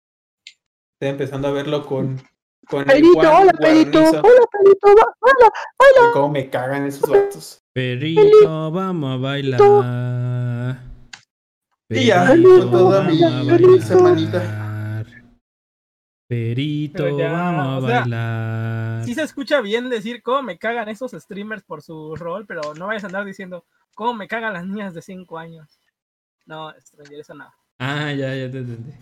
[SPEAKER 1] Estoy empezando a verlo con. con el
[SPEAKER 4] Pedrito,
[SPEAKER 1] Juan
[SPEAKER 4] hola.
[SPEAKER 1] Guarnizo.
[SPEAKER 4] Hola, Pedrito. va- Hola.
[SPEAKER 1] Y cómo me cagan esos vatos.
[SPEAKER 2] Perito, vamos a bailar.
[SPEAKER 1] Y ya,
[SPEAKER 2] Perito,
[SPEAKER 1] toda mi
[SPEAKER 2] bailar.
[SPEAKER 1] semanita.
[SPEAKER 2] Perito,
[SPEAKER 3] ya,
[SPEAKER 2] vamos a
[SPEAKER 3] o sea,
[SPEAKER 2] bailar.
[SPEAKER 3] Sí se escucha bien decir cómo me cagan esos streamers por su rol, pero no vayas a andar diciendo cómo me cagan las niñas de 5 años. No, Stranger, eso no.
[SPEAKER 2] Ah, ya, ya te entendí.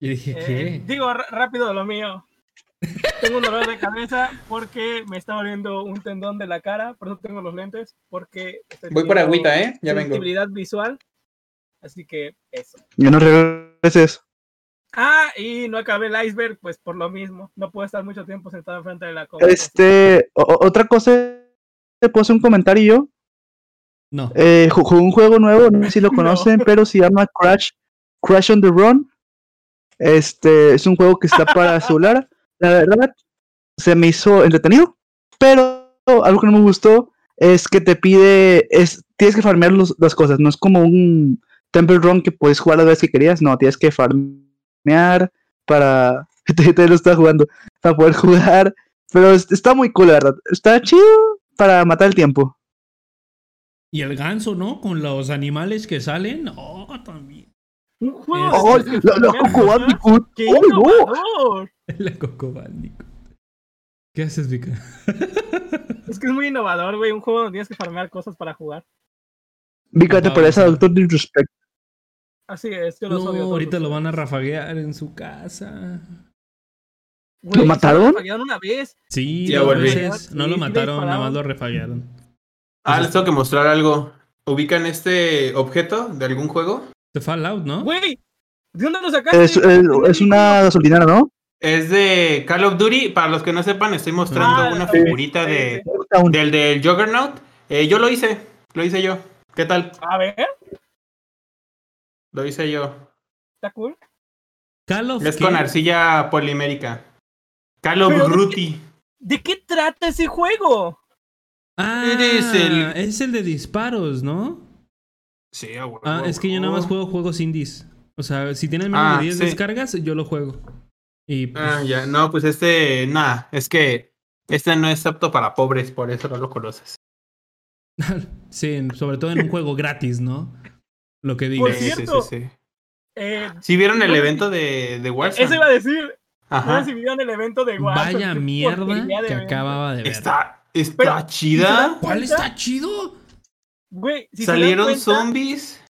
[SPEAKER 2] Yo dije,
[SPEAKER 3] Eh,
[SPEAKER 2] ¿qué?
[SPEAKER 3] digo rápido lo mío. Tengo un dolor de cabeza porque me está doliendo un tendón de la cara, por eso tengo los lentes, porque estoy
[SPEAKER 1] Voy por agüita, ¿eh? Ya vengo.
[SPEAKER 3] sensibilidad visual. Así que eso.
[SPEAKER 4] Ya no regreses.
[SPEAKER 3] Ah, y no acabé el iceberg, pues por lo mismo. No puedo estar mucho tiempo sentado enfrente de la compu.
[SPEAKER 4] Este, otra cosa, ¿te puedo hacer un comentario yo?
[SPEAKER 2] No.
[SPEAKER 4] Eh, ju- jugué un juego nuevo, no sé si lo
[SPEAKER 3] No.
[SPEAKER 4] conocen, pero se llama Crash, Crash on the Run. Este, es un juego que está para celular. La verdad, se me hizo entretenido, pero algo que no me gustó es que te pide, es, tienes que farmear los- las cosas, no es como un Temple Run que puedes jugar las veces que querías, no, tienes que farmear para, te, te lo estás jugando, para poder jugar, pero es- está muy cool, la verdad, está chido para matar el tiempo.
[SPEAKER 2] Y el ganso, ¿no? Con los animales que salen. No, también.
[SPEAKER 3] Un juego
[SPEAKER 2] Oh,
[SPEAKER 4] ¡Oh, la, la Coco. Bandicoot!
[SPEAKER 3] ¡Qué
[SPEAKER 4] ¡Oh, no!
[SPEAKER 3] innovador!
[SPEAKER 2] La Coco Bandicoot. ¿Qué haces, Vika?
[SPEAKER 3] Es que es muy innovador, güey. Un juego donde tienes que farmear cosas para jugar.
[SPEAKER 4] Vika, te parece a. Doctor Disrespect.
[SPEAKER 3] Así es, yo los
[SPEAKER 2] No,
[SPEAKER 3] odio.
[SPEAKER 2] ahorita lo van a rafaguear en su casa.
[SPEAKER 3] Güey,
[SPEAKER 4] ¿Lo mataron?
[SPEAKER 3] fallaron una vez.
[SPEAKER 2] Sí,
[SPEAKER 1] Ya volví.
[SPEAKER 2] veces. No lo mataron, nada más lo refaguearon.
[SPEAKER 1] Ah, les tengo que mostrar algo. ¿Ubican este objeto de algún juego?
[SPEAKER 2] De Fallout, ¿no?
[SPEAKER 3] Güey, ¿de dónde lo sacaste?
[SPEAKER 4] Es, es, es una gasolinera, ¿no?
[SPEAKER 1] Es de Call of Duty. Para los que no sepan, estoy mostrando
[SPEAKER 3] Ah,
[SPEAKER 1] una figurita de, del del Juggernaut. Eh, yo lo hice. Lo hice yo. ¿Qué tal?
[SPEAKER 3] A ver,
[SPEAKER 1] Lo hice yo.
[SPEAKER 3] está cool.
[SPEAKER 2] Call of
[SPEAKER 1] Es
[SPEAKER 2] ¿qué?
[SPEAKER 1] con arcilla polimérica. Call of
[SPEAKER 3] de
[SPEAKER 1] Duty.
[SPEAKER 3] ¿De qué trata ese juego?
[SPEAKER 2] Ah,
[SPEAKER 1] Eres el-
[SPEAKER 2] es el de disparos, ¿no?
[SPEAKER 1] Sí, a huevo,
[SPEAKER 2] Ah, es que yo nada más juego juegos indies. O sea, si tienen menos
[SPEAKER 1] Ah,
[SPEAKER 2] de 10
[SPEAKER 1] sí.
[SPEAKER 2] descargas, yo lo juego. Y pues,
[SPEAKER 1] Ah, ya. No, pues este. Nada. Es que este no es apto para pobres, por eso no lo conoces.
[SPEAKER 2] sí, sobre todo en un juego gratis, ¿no? Lo que digo.
[SPEAKER 3] Por
[SPEAKER 1] Sí, sí, sí, sí.
[SPEAKER 3] Eh,
[SPEAKER 1] ¿Sí vieron el evento de, de Warzone?
[SPEAKER 3] eso iba a decir. No
[SPEAKER 1] Ajá.
[SPEAKER 3] recibieron el evento de Warzone.
[SPEAKER 2] Vaya mierda
[SPEAKER 3] de
[SPEAKER 2] que
[SPEAKER 3] evento.
[SPEAKER 2] acababa de ver.
[SPEAKER 1] Está, está
[SPEAKER 3] Pero, ¿sí se
[SPEAKER 1] chida.
[SPEAKER 2] ¿Cuál está chido?
[SPEAKER 3] Güey, si
[SPEAKER 1] Salieron
[SPEAKER 3] cuenta,
[SPEAKER 1] zombies.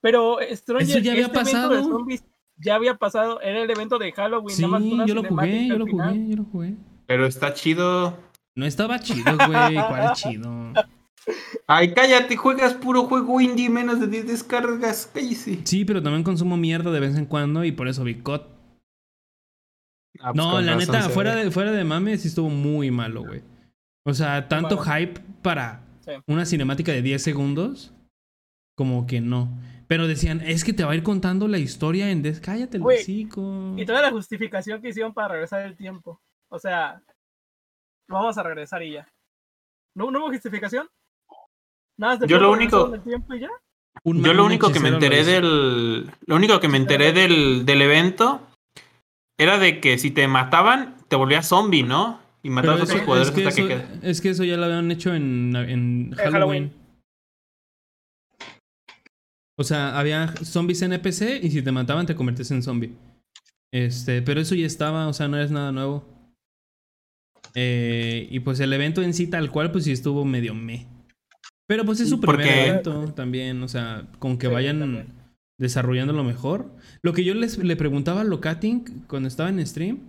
[SPEAKER 3] Pero Stranger,
[SPEAKER 2] Eso ya había
[SPEAKER 3] este de
[SPEAKER 2] pasado.
[SPEAKER 3] zombies ya había pasado. Era el evento de Halloween.
[SPEAKER 2] Sí,
[SPEAKER 3] nada más una
[SPEAKER 2] yo lo jugué, yo lo jugué, yo lo jugué.
[SPEAKER 1] Pero está chido.
[SPEAKER 2] No estaba chido, güey. ¿Cuál es chido?
[SPEAKER 1] Ay, cállate, juegas puro juego indie, menos de 10 descargas. Cállese.
[SPEAKER 2] Sí, pero también consumo mierda de vez en cuando y por eso vi COD.
[SPEAKER 1] Ah, pues
[SPEAKER 2] No, la neta, fuera
[SPEAKER 1] ve.
[SPEAKER 2] de, fuera de mame sí estuvo muy malo, güey. O sea, tanto hype para
[SPEAKER 3] Sí.
[SPEAKER 2] una cinemática de 10 segundos, como que no. Pero decían, es que te va a ir contando la historia en... Des... Cállate el hocico.
[SPEAKER 3] Y toda la justificación que hicieron para regresar el tiempo. O sea, vamos a regresar y ya. ¿No, ¿no hubo justificación? Nada
[SPEAKER 1] Yo lo único-
[SPEAKER 3] tiempo y ya.
[SPEAKER 1] Yo lo único que me enteré del. Lo único que me enteré del, del evento era de que si te mataban, te volvías zombie, ¿no? y matar a
[SPEAKER 2] Pero
[SPEAKER 1] otros
[SPEAKER 2] eso-
[SPEAKER 1] jugadores
[SPEAKER 2] es, que
[SPEAKER 1] hasta que
[SPEAKER 2] eso,
[SPEAKER 1] quede.
[SPEAKER 2] es que eso ya lo habían hecho en, en Halloween.
[SPEAKER 3] Halloween.
[SPEAKER 2] O sea, había zombies NPC y si te mataban te convertías en zombie. Este, pero eso ya estaba, o sea, no es nada nuevo. Eh, y pues el evento en sí tal cual, pues sí estuvo medio me. Pero pues es su primer
[SPEAKER 1] Porque-
[SPEAKER 2] evento también, o sea, con que
[SPEAKER 3] Sí,
[SPEAKER 2] vayan
[SPEAKER 3] también.
[SPEAKER 2] desarrollándolo mejor. Lo que yo les, le preguntaba a Locating cuando estaba en stream,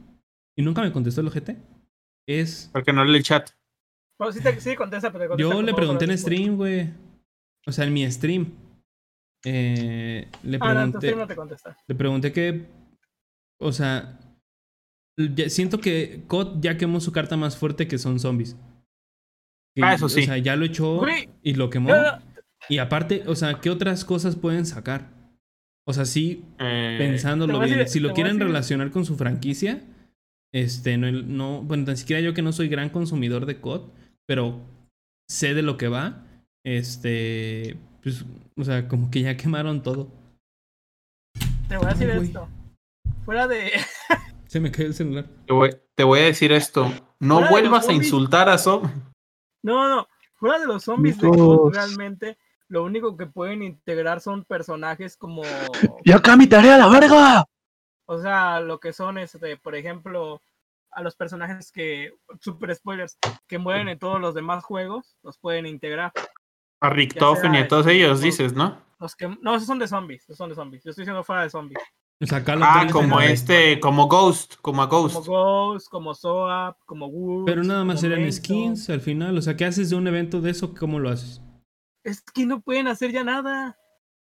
[SPEAKER 2] y nunca me contestó el ojete, es...
[SPEAKER 1] Porque no lee el chat.
[SPEAKER 3] Bueno, sí, te, sí contesta, pero te contesta
[SPEAKER 2] Yo le pregunté en stream, güey. O sea, en mi stream. Eh, le
[SPEAKER 3] Ah, no,
[SPEAKER 2] pregunté.
[SPEAKER 3] stream no te contesta.
[SPEAKER 2] Le pregunté que. O sea. siento que COD ya quemó su carta más fuerte que son zombies. Que,
[SPEAKER 1] Ah, eso sí.
[SPEAKER 2] O sea, ya lo echó
[SPEAKER 3] Güey,
[SPEAKER 2] y lo quemó.
[SPEAKER 3] no-
[SPEAKER 2] Y aparte, o sea, ¿qué otras cosas pueden sacar? O sea, sí,
[SPEAKER 1] Eh,
[SPEAKER 2] pensándolo bien.
[SPEAKER 3] decir-
[SPEAKER 2] si lo quieren relacionar con su franquicia, este, no, no, bueno, tan siquiera yo que no soy gran consumidor de COD, pero sé de lo que va, este, pues, o sea, como que ya quemaron todo.
[SPEAKER 3] Te voy a decir
[SPEAKER 2] Ay,
[SPEAKER 3] esto. Fuera de.
[SPEAKER 2] Se me cayó el celular.
[SPEAKER 1] te, voy, te voy a decir esto. No
[SPEAKER 3] Fuera
[SPEAKER 1] vuelvas a insultar a Zob.
[SPEAKER 3] No, no. Fuera de los zombies de realmente lo único que pueden integrar son personajes como.
[SPEAKER 4] ¡Ya acá mi tarea, la verga!
[SPEAKER 3] O sea, lo que son, este, por ejemplo, a los personajes que. Super spoilers. Que mueren en todos los demás juegos, los pueden integrar.
[SPEAKER 1] A Richtofen y a todos
[SPEAKER 3] este,
[SPEAKER 1] ellos, dices, ¿no?
[SPEAKER 3] Los que, no, esos son de zombies. Esos son de zombies. Yo estoy diciendo fuera de zombies.
[SPEAKER 1] Ah, como este, como Ghost, como a
[SPEAKER 3] Como
[SPEAKER 1] Ghost.
[SPEAKER 3] Ghost, como Soap, como Woods.
[SPEAKER 2] Pero nada más
[SPEAKER 3] Mason.
[SPEAKER 2] skins al final. O sea, ¿qué haces de un evento de eso? ¿Cómo lo haces?
[SPEAKER 3] es que no pueden hacer ya nada.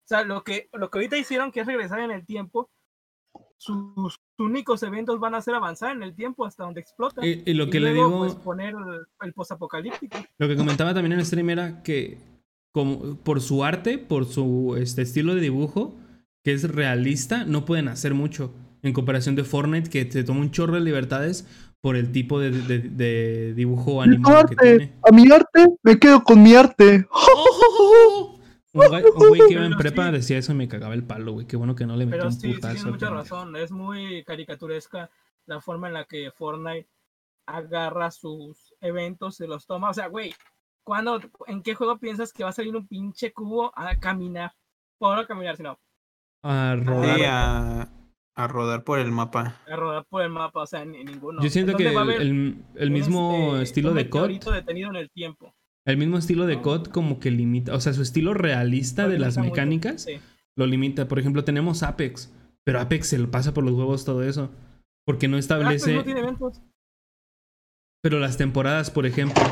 [SPEAKER 3] O sea, lo que, lo que ahorita hicieron, que es regresar en el tiempo, sus únicos eventos van a ser avanzar en el tiempo hasta donde explota.
[SPEAKER 2] Y, y lo
[SPEAKER 3] Y
[SPEAKER 2] que le
[SPEAKER 3] luego,
[SPEAKER 2] digo,
[SPEAKER 3] pues, poner el, el posapocalíptico.
[SPEAKER 2] lo que comentaba también en el stream era que como, por su arte, por su este, estilo de dibujo, que es realista, no pueden hacer mucho. En comparación de Fortnite, que se toma un chorro de libertades por el tipo de, de- de dibujo animado que
[SPEAKER 4] arte,
[SPEAKER 2] tiene.
[SPEAKER 4] a mi arte, me quedo con mi arte.
[SPEAKER 2] Un güey, un güey que iba en prepa
[SPEAKER 3] sí.
[SPEAKER 2] decía eso y me cagaba el palo, güey. Qué bueno que no le metió
[SPEAKER 3] Pero
[SPEAKER 2] un
[SPEAKER 3] sí, sí
[SPEAKER 2] putazo.
[SPEAKER 3] tienes
[SPEAKER 2] al
[SPEAKER 3] mucha razón. Es muy caricaturesca la forma en la que Fortnite agarra sus eventos y los toma. O sea, güey, ¿cuándo, ¿en qué juego piensas que va a salir un pinche cubo a caminar? Bueno, no caminar, sino
[SPEAKER 2] A
[SPEAKER 1] Sí,
[SPEAKER 2] rodar.
[SPEAKER 1] a, a rodar por el mapa.
[SPEAKER 3] a rodar por el mapa. O sea, ni, ninguno.
[SPEAKER 2] Yo siento
[SPEAKER 3] ¿En
[SPEAKER 2] que
[SPEAKER 3] a
[SPEAKER 2] el, mismo
[SPEAKER 3] este,
[SPEAKER 2] estilo de COD,
[SPEAKER 3] meteorito detenido en el tiempo.
[SPEAKER 2] el mismo estilo de COD como que limita, o sea, su estilo realista
[SPEAKER 3] Lo
[SPEAKER 2] de las
[SPEAKER 3] mucho,
[SPEAKER 2] mecánicas
[SPEAKER 3] sí.
[SPEAKER 2] lo limita. Por ejemplo, tenemos Apex, pero Apex se le pasa por los huevos todo eso. Porque no establece.
[SPEAKER 3] no tiene eventos.
[SPEAKER 2] Pero las temporadas, por ejemplo.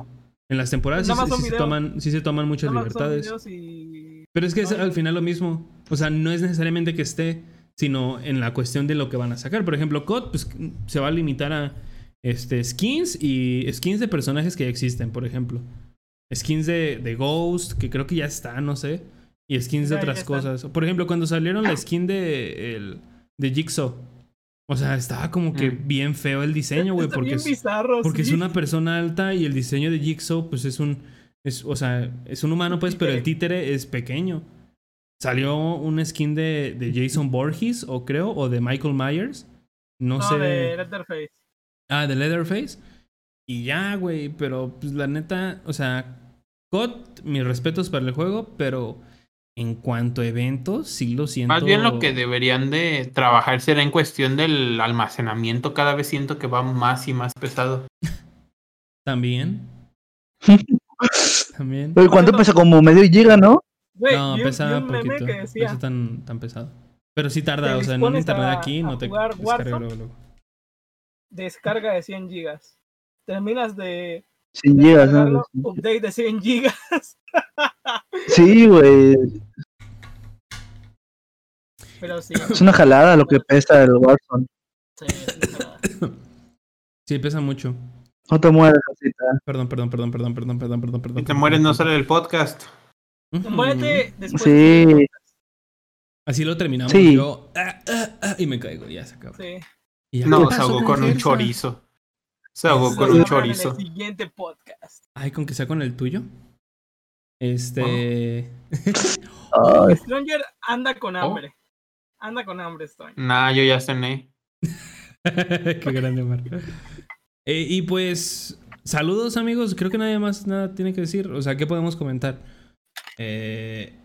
[SPEAKER 2] En las temporadas sí, se- sí toman, sí se toman muchas libertades.
[SPEAKER 3] y-
[SPEAKER 2] Pero es que es
[SPEAKER 3] No,
[SPEAKER 2] al final lo mismo. O sea, no es necesariamente que esté, sino en la cuestión de lo que van a sacar. Por ejemplo, COD pues, se va a limitar a este, skins y skins de personajes que ya existen, por ejemplo. Skins de, de Ghost, que creo que ya está, no sé. Y skins de otras cosas. Por ejemplo, cuando salieron la skin de, el, de Jigsaw. O sea, estaba como que
[SPEAKER 1] Mm.
[SPEAKER 2] bien feo el diseño, güey. Porque,
[SPEAKER 3] bien
[SPEAKER 2] es,
[SPEAKER 3] bizarro,
[SPEAKER 2] porque es una persona alta y el diseño de Jigsaw, pues es un. Es, o sea, es un humano, pues, pero el títere es pequeño. Salió un skin de, de Jason Borges, o creo, o de Michael Myers. No,
[SPEAKER 3] No,
[SPEAKER 2] sé.
[SPEAKER 3] de Letterface.
[SPEAKER 2] Ah, de Leatherface. Y ya, güey, pero pues la neta, o sea, COD, mis respetos para el juego, pero en cuanto a eventos, sí lo siento.
[SPEAKER 1] Más bien lo que deberían de trabajar será en cuestión del almacenamiento. Cada vez siento que va más y más pesado.
[SPEAKER 2] También. También.
[SPEAKER 4] ¿Cuánto pesa? Como medio giga, ¿no?
[SPEAKER 3] Güey,
[SPEAKER 2] No,
[SPEAKER 3] un-
[SPEAKER 2] pesa
[SPEAKER 3] un meme
[SPEAKER 2] poquito.
[SPEAKER 3] que
[SPEAKER 2] No
[SPEAKER 3] decía,
[SPEAKER 2] pesa tan, tan pesado. Pero sí tarda, o sea, en un internet
[SPEAKER 3] a-
[SPEAKER 2] aquí
[SPEAKER 3] a
[SPEAKER 2] no te descarga luego, luego.
[SPEAKER 3] descarga de 100 gigas. Terminas de
[SPEAKER 4] Sin gigas,
[SPEAKER 3] descargarlo,
[SPEAKER 4] ¿no?
[SPEAKER 3] update de 100 gigas.
[SPEAKER 4] Sí, güey.
[SPEAKER 3] Pero sí,
[SPEAKER 4] Es una jalada lo que pesa el Warzone.
[SPEAKER 3] sí, es una-
[SPEAKER 2] Sí, pesa mucho.
[SPEAKER 4] No te mueres, casita.
[SPEAKER 2] Perdón, perdón, perdón, perdón, perdón, perdón, perdón, perdón.
[SPEAKER 1] Si te mueres no sale el podcast.
[SPEAKER 2] Ujú.
[SPEAKER 3] Muérete después
[SPEAKER 4] Sí.
[SPEAKER 2] Así lo terminamos.
[SPEAKER 4] Sí.
[SPEAKER 2] Yo, ah, ah, ah, y me caigo, ya se acabó.
[SPEAKER 3] Sí.
[SPEAKER 2] Y ya,
[SPEAKER 1] No,
[SPEAKER 2] ¿qué
[SPEAKER 1] se ahogó con un chorizo. Se ahogó con un chorizo.
[SPEAKER 3] En el siguiente podcast.
[SPEAKER 2] Ay, con que sea con el tuyo. Este.
[SPEAKER 4] Ay,
[SPEAKER 3] Stranger anda
[SPEAKER 1] Oh.
[SPEAKER 3] con hambre. Anda con hambre, Stranger.
[SPEAKER 1] Nah, yo ya cené.
[SPEAKER 2] Qué grande, Mar. Eh, y pues, saludos amigos. Creo que nadie más nada tiene que decir. O sea, ¿qué podemos comentar? Eh,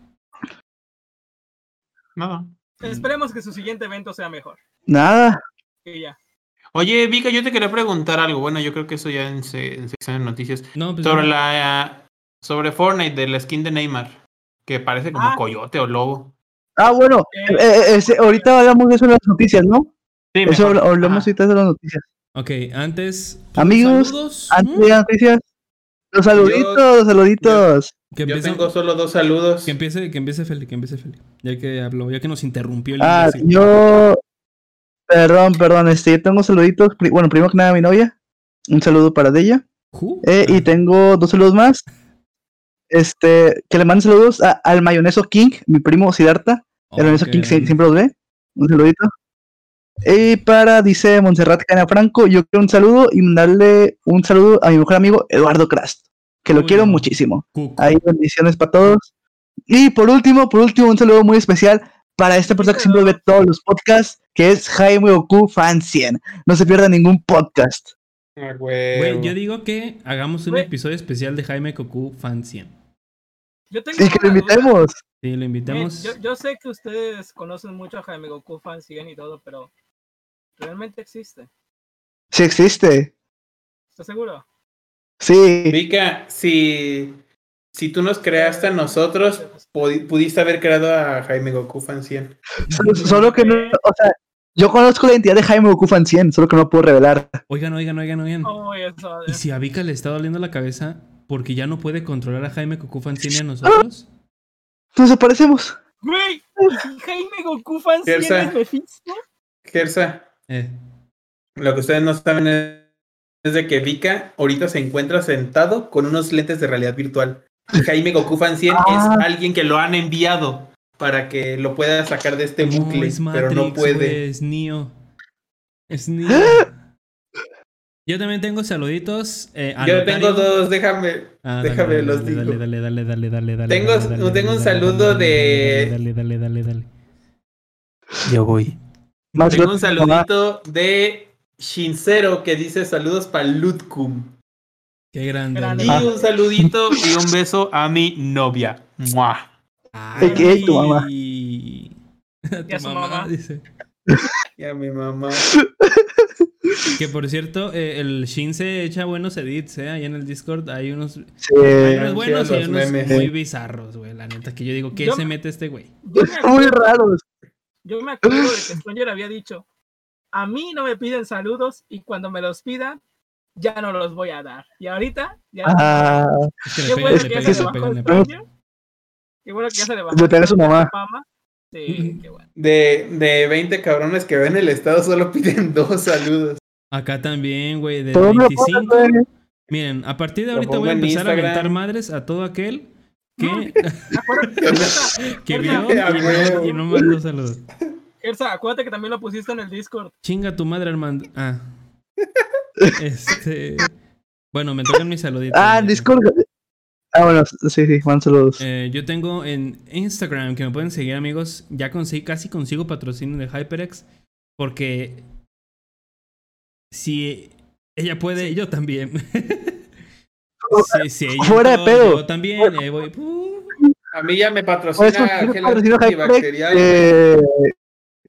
[SPEAKER 1] Nada.
[SPEAKER 3] Esperemos que su siguiente evento sea mejor.
[SPEAKER 4] Nada.
[SPEAKER 3] Y ya.
[SPEAKER 1] Oye, Vika, yo te quería preguntar algo. Bueno, yo creo que eso ya en, se- en sección de noticias.
[SPEAKER 2] no, pues,
[SPEAKER 1] Sobre
[SPEAKER 2] no.
[SPEAKER 1] la sobre Fortnite de la skin de Neymar. Que parece como
[SPEAKER 3] Ah.
[SPEAKER 1] coyote o lobo.
[SPEAKER 4] Ah, bueno.
[SPEAKER 3] Eh,
[SPEAKER 4] eh, eh, ese- ahorita hablamos de eso en las noticias, ¿no?
[SPEAKER 1] Sí,
[SPEAKER 4] Eso
[SPEAKER 1] mejor.
[SPEAKER 4] habl- hablamos
[SPEAKER 1] Ajá.
[SPEAKER 4] ahorita de las noticias.
[SPEAKER 2] Ok, antes.
[SPEAKER 4] Amigos,
[SPEAKER 2] saludos.
[SPEAKER 4] Antes
[SPEAKER 2] ¿Mm?
[SPEAKER 4] de las noticias. Los saluditos, los saluditos.
[SPEAKER 2] Que
[SPEAKER 1] Yo
[SPEAKER 2] empiece,
[SPEAKER 1] tengo solo dos saludos.
[SPEAKER 2] que empiece, que empiece Feli, que empiece Feli. Ya que habló, ya que nos interrumpió el
[SPEAKER 4] Ah,
[SPEAKER 2] imbécil.
[SPEAKER 4] yo. Perdón, perdón, este, yo tengo saluditos. Bueno, primero que nada, mi novia. Un saludo para ella. Eh, y tengo dos saludos más. Este, que le mando saludos a- al Mayoneso King, mi primo Siddhartha. El Mayoneso. King sie- siempre los ve. Un saludito. Y para, dice Montserrat Cana Franco, yo quiero un saludo y mandarle un saludo a mi mejor amigo Eduardo Crast, que lo
[SPEAKER 2] Uy,
[SPEAKER 4] quiero muchísimo.
[SPEAKER 2] Cuco.
[SPEAKER 4] Ahí bendiciones para todos. Y por último, por último, un saludo muy especial para esta persona que siempre ve todos los podcasts, que es Jaime Goku Fan 100. No se pierda ningún podcast.
[SPEAKER 1] Ah,
[SPEAKER 2] Güey, yo digo que hagamos un
[SPEAKER 3] Güey.
[SPEAKER 2] episodio especial de Jaime Cocu Fan 100.
[SPEAKER 3] Yo tengo
[SPEAKER 4] Y que lo
[SPEAKER 3] duda.
[SPEAKER 4] invitemos.
[SPEAKER 2] Sí, lo invitamos.
[SPEAKER 3] yo, yo sé que ustedes conocen mucho a Jaime Goku, fan 100 y todo, pero ¿realmente existe?
[SPEAKER 4] Si existe.
[SPEAKER 3] ¿Estás seguro?
[SPEAKER 4] Sí.
[SPEAKER 1] Vika, si, si tú nos creaste a nosotros, pudi- pudiste haber creado a Jaime Goku Fan 100.
[SPEAKER 4] Solo, solo que no. O sea, yo conozco la identidad de Jaime Goku Fan 100, solo que no puedo revelar.
[SPEAKER 2] Oigan, oigan, oigan, oigan.
[SPEAKER 3] Oh,
[SPEAKER 2] ¿Y si a Vika le está doliendo la cabeza porque ya no puede controlar a Jaime Cocu Fan 100 y a nosotros?
[SPEAKER 4] Nos aparecemos.
[SPEAKER 3] Güey, ¿y si Jaime Goku fan 100
[SPEAKER 1] Gersa.
[SPEAKER 3] es Mephisto?
[SPEAKER 1] Gersa,
[SPEAKER 2] Eh,
[SPEAKER 1] lo que ustedes no saben es, es de que Vika ahorita se encuentra sentado con unos lentes de realidad virtual. Jaime Goku Fan 100
[SPEAKER 4] Ah.
[SPEAKER 1] es alguien que lo han enviado para que lo pueda sacar de este
[SPEAKER 2] no,
[SPEAKER 1] bucle, pero no puede.
[SPEAKER 2] es Neo. Es Neo. Yo también tengo saluditos. eh,
[SPEAKER 1] Yo
[SPEAKER 2] Notario.
[SPEAKER 1] tengo dos, déjame.
[SPEAKER 2] Ah,
[SPEAKER 1] déjame,
[SPEAKER 2] dale,
[SPEAKER 1] los
[SPEAKER 2] dale,
[SPEAKER 1] digo.
[SPEAKER 2] Dale, dale, dale, dale, dale, dale.
[SPEAKER 1] Tengo-
[SPEAKER 2] dale, dale,
[SPEAKER 1] tengo un saludo
[SPEAKER 2] dale,
[SPEAKER 1] de-
[SPEAKER 2] Dale, dale, dale, dale.
[SPEAKER 1] Yo voy.
[SPEAKER 4] Más
[SPEAKER 1] Tengo un saludito de Shinsero que dice saludos para Lutkum.
[SPEAKER 2] Qué grande.
[SPEAKER 3] Grande.
[SPEAKER 1] Y
[SPEAKER 4] Ah.
[SPEAKER 1] un saludito y un beso a mi novia. ¡Mua!
[SPEAKER 4] ¿De qué? Tu mamá.
[SPEAKER 2] Ay. A
[SPEAKER 3] Y a
[SPEAKER 2] tu
[SPEAKER 3] su
[SPEAKER 2] mamá,
[SPEAKER 3] mamá.
[SPEAKER 2] dice.
[SPEAKER 1] Y a mi mamá.
[SPEAKER 2] Que por cierto, eh, el Shin se echa buenos edits, ¿eh? Ahí en el Discord hay unos, hay unos buenos y hay unos
[SPEAKER 1] memes.
[SPEAKER 2] muy bizarros, güey. La neta, que yo digo, ¿qué
[SPEAKER 3] Yo
[SPEAKER 2] se
[SPEAKER 3] me-
[SPEAKER 2] mete este güey?
[SPEAKER 3] Yo me,
[SPEAKER 4] Muy raros.
[SPEAKER 3] yo me acuerdo de que Stronger había dicho, a mí no me piden saludos y cuando me los pidan, ya no los voy a dar. Y ahorita, ya
[SPEAKER 4] Ah,
[SPEAKER 2] Es que
[SPEAKER 3] Qué bueno que ya se
[SPEAKER 2] le
[SPEAKER 3] bajó
[SPEAKER 2] le
[SPEAKER 3] el
[SPEAKER 2] pegan.
[SPEAKER 3] Stronger. Qué bueno que ya se le bajó.
[SPEAKER 4] Pega a su mamá.
[SPEAKER 3] Sí, qué bueno.
[SPEAKER 1] De, de 20 cabrones que ven el estado solo piden dos saludos.
[SPEAKER 2] Acá también, güey, de
[SPEAKER 4] todo me lo
[SPEAKER 2] 25.
[SPEAKER 4] ponen, güey.
[SPEAKER 2] Miren, a partir de
[SPEAKER 1] Lo
[SPEAKER 2] ahorita voy a empezar a aventar madres a todo aquel que,
[SPEAKER 3] Gersa,
[SPEAKER 2] que vio no, y no mandó saludos.
[SPEAKER 3] Gersa, acuérdate que también lo pusiste en el Discord.
[SPEAKER 2] Chinga tu madre, Armando. Ah. Este. Bueno, me tocan mis saluditos.
[SPEAKER 4] Ah,
[SPEAKER 2] güey.
[SPEAKER 4] Discord. Ah, bueno, sí, sí, van saludos.
[SPEAKER 2] Eh, yo tengo en Instagram que me pueden seguir, amigos. Ya conseguí, casi consigo patrocinio de HyperX. Porque si ella puede, yo también. Sí, sí, ella
[SPEAKER 4] Fuera de pedo.
[SPEAKER 2] Yo también. ahí voy. Uh.
[SPEAKER 1] A mí ya me patrocina gel antibacterial.
[SPEAKER 4] eh,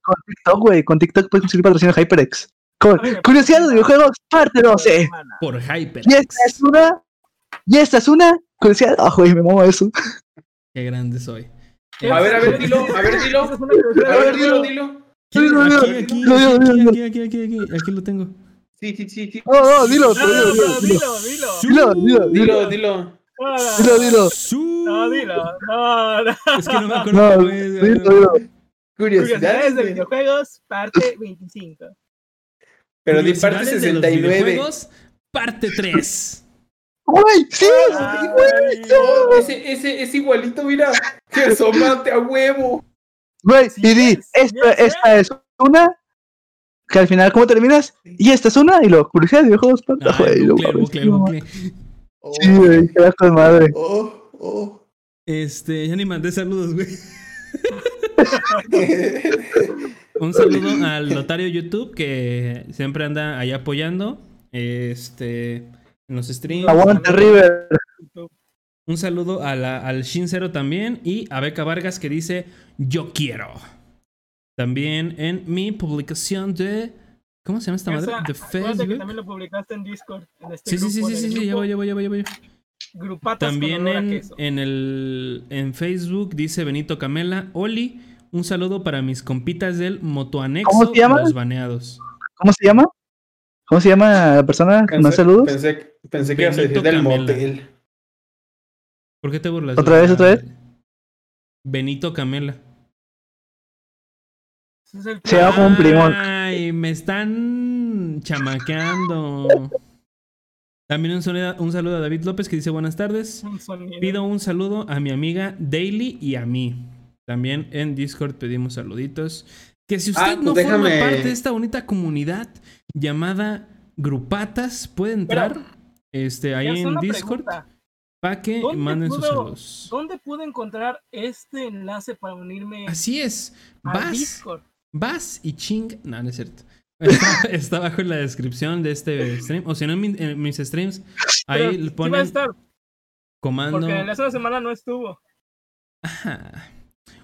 [SPEAKER 4] con TikTok, güey. Con TikTok puedes conseguir patrocinio HyperX. Con
[SPEAKER 3] Oye,
[SPEAKER 4] Curiosidad de los videojuegos, parte 12.
[SPEAKER 3] Hermana.
[SPEAKER 2] Por
[SPEAKER 4] Y esta es
[SPEAKER 2] HyperX.
[SPEAKER 4] una. Y esta es una. Curiosidad. Ah, güey, me mamo eso.
[SPEAKER 2] Qué grande soy.
[SPEAKER 1] A ver, a ver, dilo, a ver, dilo. A ver, dilo, dilo.
[SPEAKER 4] Dilo,
[SPEAKER 2] Aquí,
[SPEAKER 4] dilo,
[SPEAKER 2] aquí, aquí,
[SPEAKER 4] dilo, dilo,
[SPEAKER 2] aquí,
[SPEAKER 4] dilo.
[SPEAKER 2] aquí, aquí, aquí, aquí, aquí lo tengo.
[SPEAKER 1] Sí, sí, sí, sí.
[SPEAKER 4] No, no, dilo,
[SPEAKER 3] No,
[SPEAKER 4] dilo, dilo, dilo.
[SPEAKER 3] dilo, dilo.
[SPEAKER 4] Dilo, dilo,
[SPEAKER 1] Dilo, dilo.
[SPEAKER 3] No,
[SPEAKER 4] Dilo,
[SPEAKER 3] No, dilo. No, no.
[SPEAKER 2] Es que no me acuerdo
[SPEAKER 4] No, dilo, dilo.
[SPEAKER 3] Curiosidades de videojuegos, parte 25.
[SPEAKER 1] Pero parte
[SPEAKER 2] de los
[SPEAKER 1] 69.
[SPEAKER 2] videojuegos, parte 3.
[SPEAKER 4] Güey, sí,
[SPEAKER 3] Ay,
[SPEAKER 1] Oh, ese, ese es igualito, mira. Que asómate a huevo.
[SPEAKER 4] Güey,
[SPEAKER 3] Sí
[SPEAKER 4] y di,
[SPEAKER 3] es,
[SPEAKER 4] esta, esta es una. Que al final, ¿cómo terminas? Y esta es una, y luego, curiosidad de videojuegos, parte,
[SPEAKER 2] Ah,
[SPEAKER 4] güey.
[SPEAKER 1] Oh,
[SPEAKER 4] Sí, güey, qué asco de madre.
[SPEAKER 1] oh, oh.
[SPEAKER 2] Este, ya ni mandé saludos, güey. Un saludo al notario YouTube que siempre anda ahí apoyando. este, en los streams.
[SPEAKER 4] Aguante, River.
[SPEAKER 2] Un saludo a la- al Shin0 también y a Beca Vargas que dice yo quiero. También en mi publicación de... ¿Cómo se llama esta madre?
[SPEAKER 3] Esa-
[SPEAKER 2] De
[SPEAKER 3] acuérdate que
[SPEAKER 2] Facebook.
[SPEAKER 3] también lo publicaste en Discord. En este
[SPEAKER 2] Sí, sí, sí, sí, sí, ya voy, ya voy, ya voy, ya voy.
[SPEAKER 3] Grupatas
[SPEAKER 2] También en, en el en Facebook dice Benito Camela, Oli, un saludo para mis compitas del motoanexo,
[SPEAKER 4] ¿Cómo se llama?
[SPEAKER 2] los baneados.
[SPEAKER 4] ¿Cómo se llama? ¿Cómo se llama la persona que más saludos?
[SPEAKER 1] Pensé, pensé que ibas a decir del
[SPEAKER 2] Camela.
[SPEAKER 1] motel.
[SPEAKER 2] ¿Por qué te burlas?
[SPEAKER 4] ¿Otra vez, otra vez?
[SPEAKER 2] Benito Camela.
[SPEAKER 4] Se llama un primo.
[SPEAKER 2] Ay, me están chamaqueando. También un saludo, un saludo a David López que dice buenas tardes.
[SPEAKER 3] un.
[SPEAKER 2] Pido un saludo a mi amiga Daily y a mí. También en Discord pedimos saluditos. Que si usted
[SPEAKER 1] Ah, pues
[SPEAKER 2] no
[SPEAKER 1] déjame-
[SPEAKER 2] forma parte de esta bonita comunidad llamada Grupatas, puede entrar este, ahí en Discord para que
[SPEAKER 3] ¿Dónde
[SPEAKER 2] manden sus saludos.
[SPEAKER 3] ¿Dónde pude encontrar este enlace para unirme
[SPEAKER 2] Así es.
[SPEAKER 3] a
[SPEAKER 2] Vas,
[SPEAKER 3] Discord?
[SPEAKER 2] vas y ching. No, no es cierto. Está, está abajo en la descripción de este stream. O si no, en, mi- en mis streams,
[SPEAKER 3] Pero
[SPEAKER 2] ahí
[SPEAKER 3] sí
[SPEAKER 2] le
[SPEAKER 3] va a
[SPEAKER 2] ponen
[SPEAKER 3] estar,
[SPEAKER 2] comando.
[SPEAKER 3] porque en esa semana no estuvo.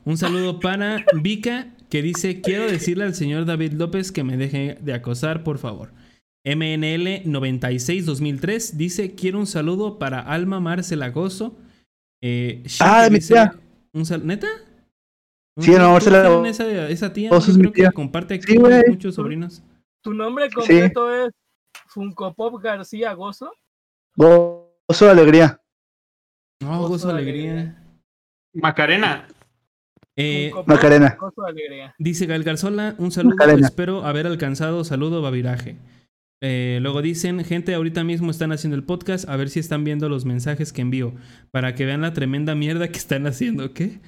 [SPEAKER 2] Un saludo para Vika que dice, quiero decirle al señor David López que me deje de acosar, por favor. MNL 96 2003 dice, quiero un saludo para Alma Marcela Gozo. Eh,
[SPEAKER 4] Ah, mi tía.
[SPEAKER 2] Un sal- ¿Neta?
[SPEAKER 4] Sí, no,
[SPEAKER 2] ¿Tú
[SPEAKER 4] Marcela
[SPEAKER 2] Esa, esa tía,
[SPEAKER 4] mi
[SPEAKER 2] creo que
[SPEAKER 4] tía.
[SPEAKER 2] comparte aquí
[SPEAKER 4] Sí,
[SPEAKER 2] muchos sobrinos.
[SPEAKER 3] Tu nombre completo es Funko Pop García Gozo.
[SPEAKER 4] Gozo de alegría.
[SPEAKER 2] No,
[SPEAKER 3] Gozo
[SPEAKER 2] gozo,
[SPEAKER 3] de
[SPEAKER 2] alegría.
[SPEAKER 3] alegría.
[SPEAKER 1] Macarena.
[SPEAKER 2] Eh,
[SPEAKER 4] Macarena.
[SPEAKER 3] Gozo de Alegría.
[SPEAKER 2] Dice Gal Garzola, un saludo,
[SPEAKER 4] Macarena.
[SPEAKER 2] espero haber alcanzado saludo babiraje. Eh, luego dicen, gente, ahorita mismo están haciendo el podcast, a ver si están viendo los mensajes que envío, para que vean la tremenda mierda que están haciendo, ¿qué?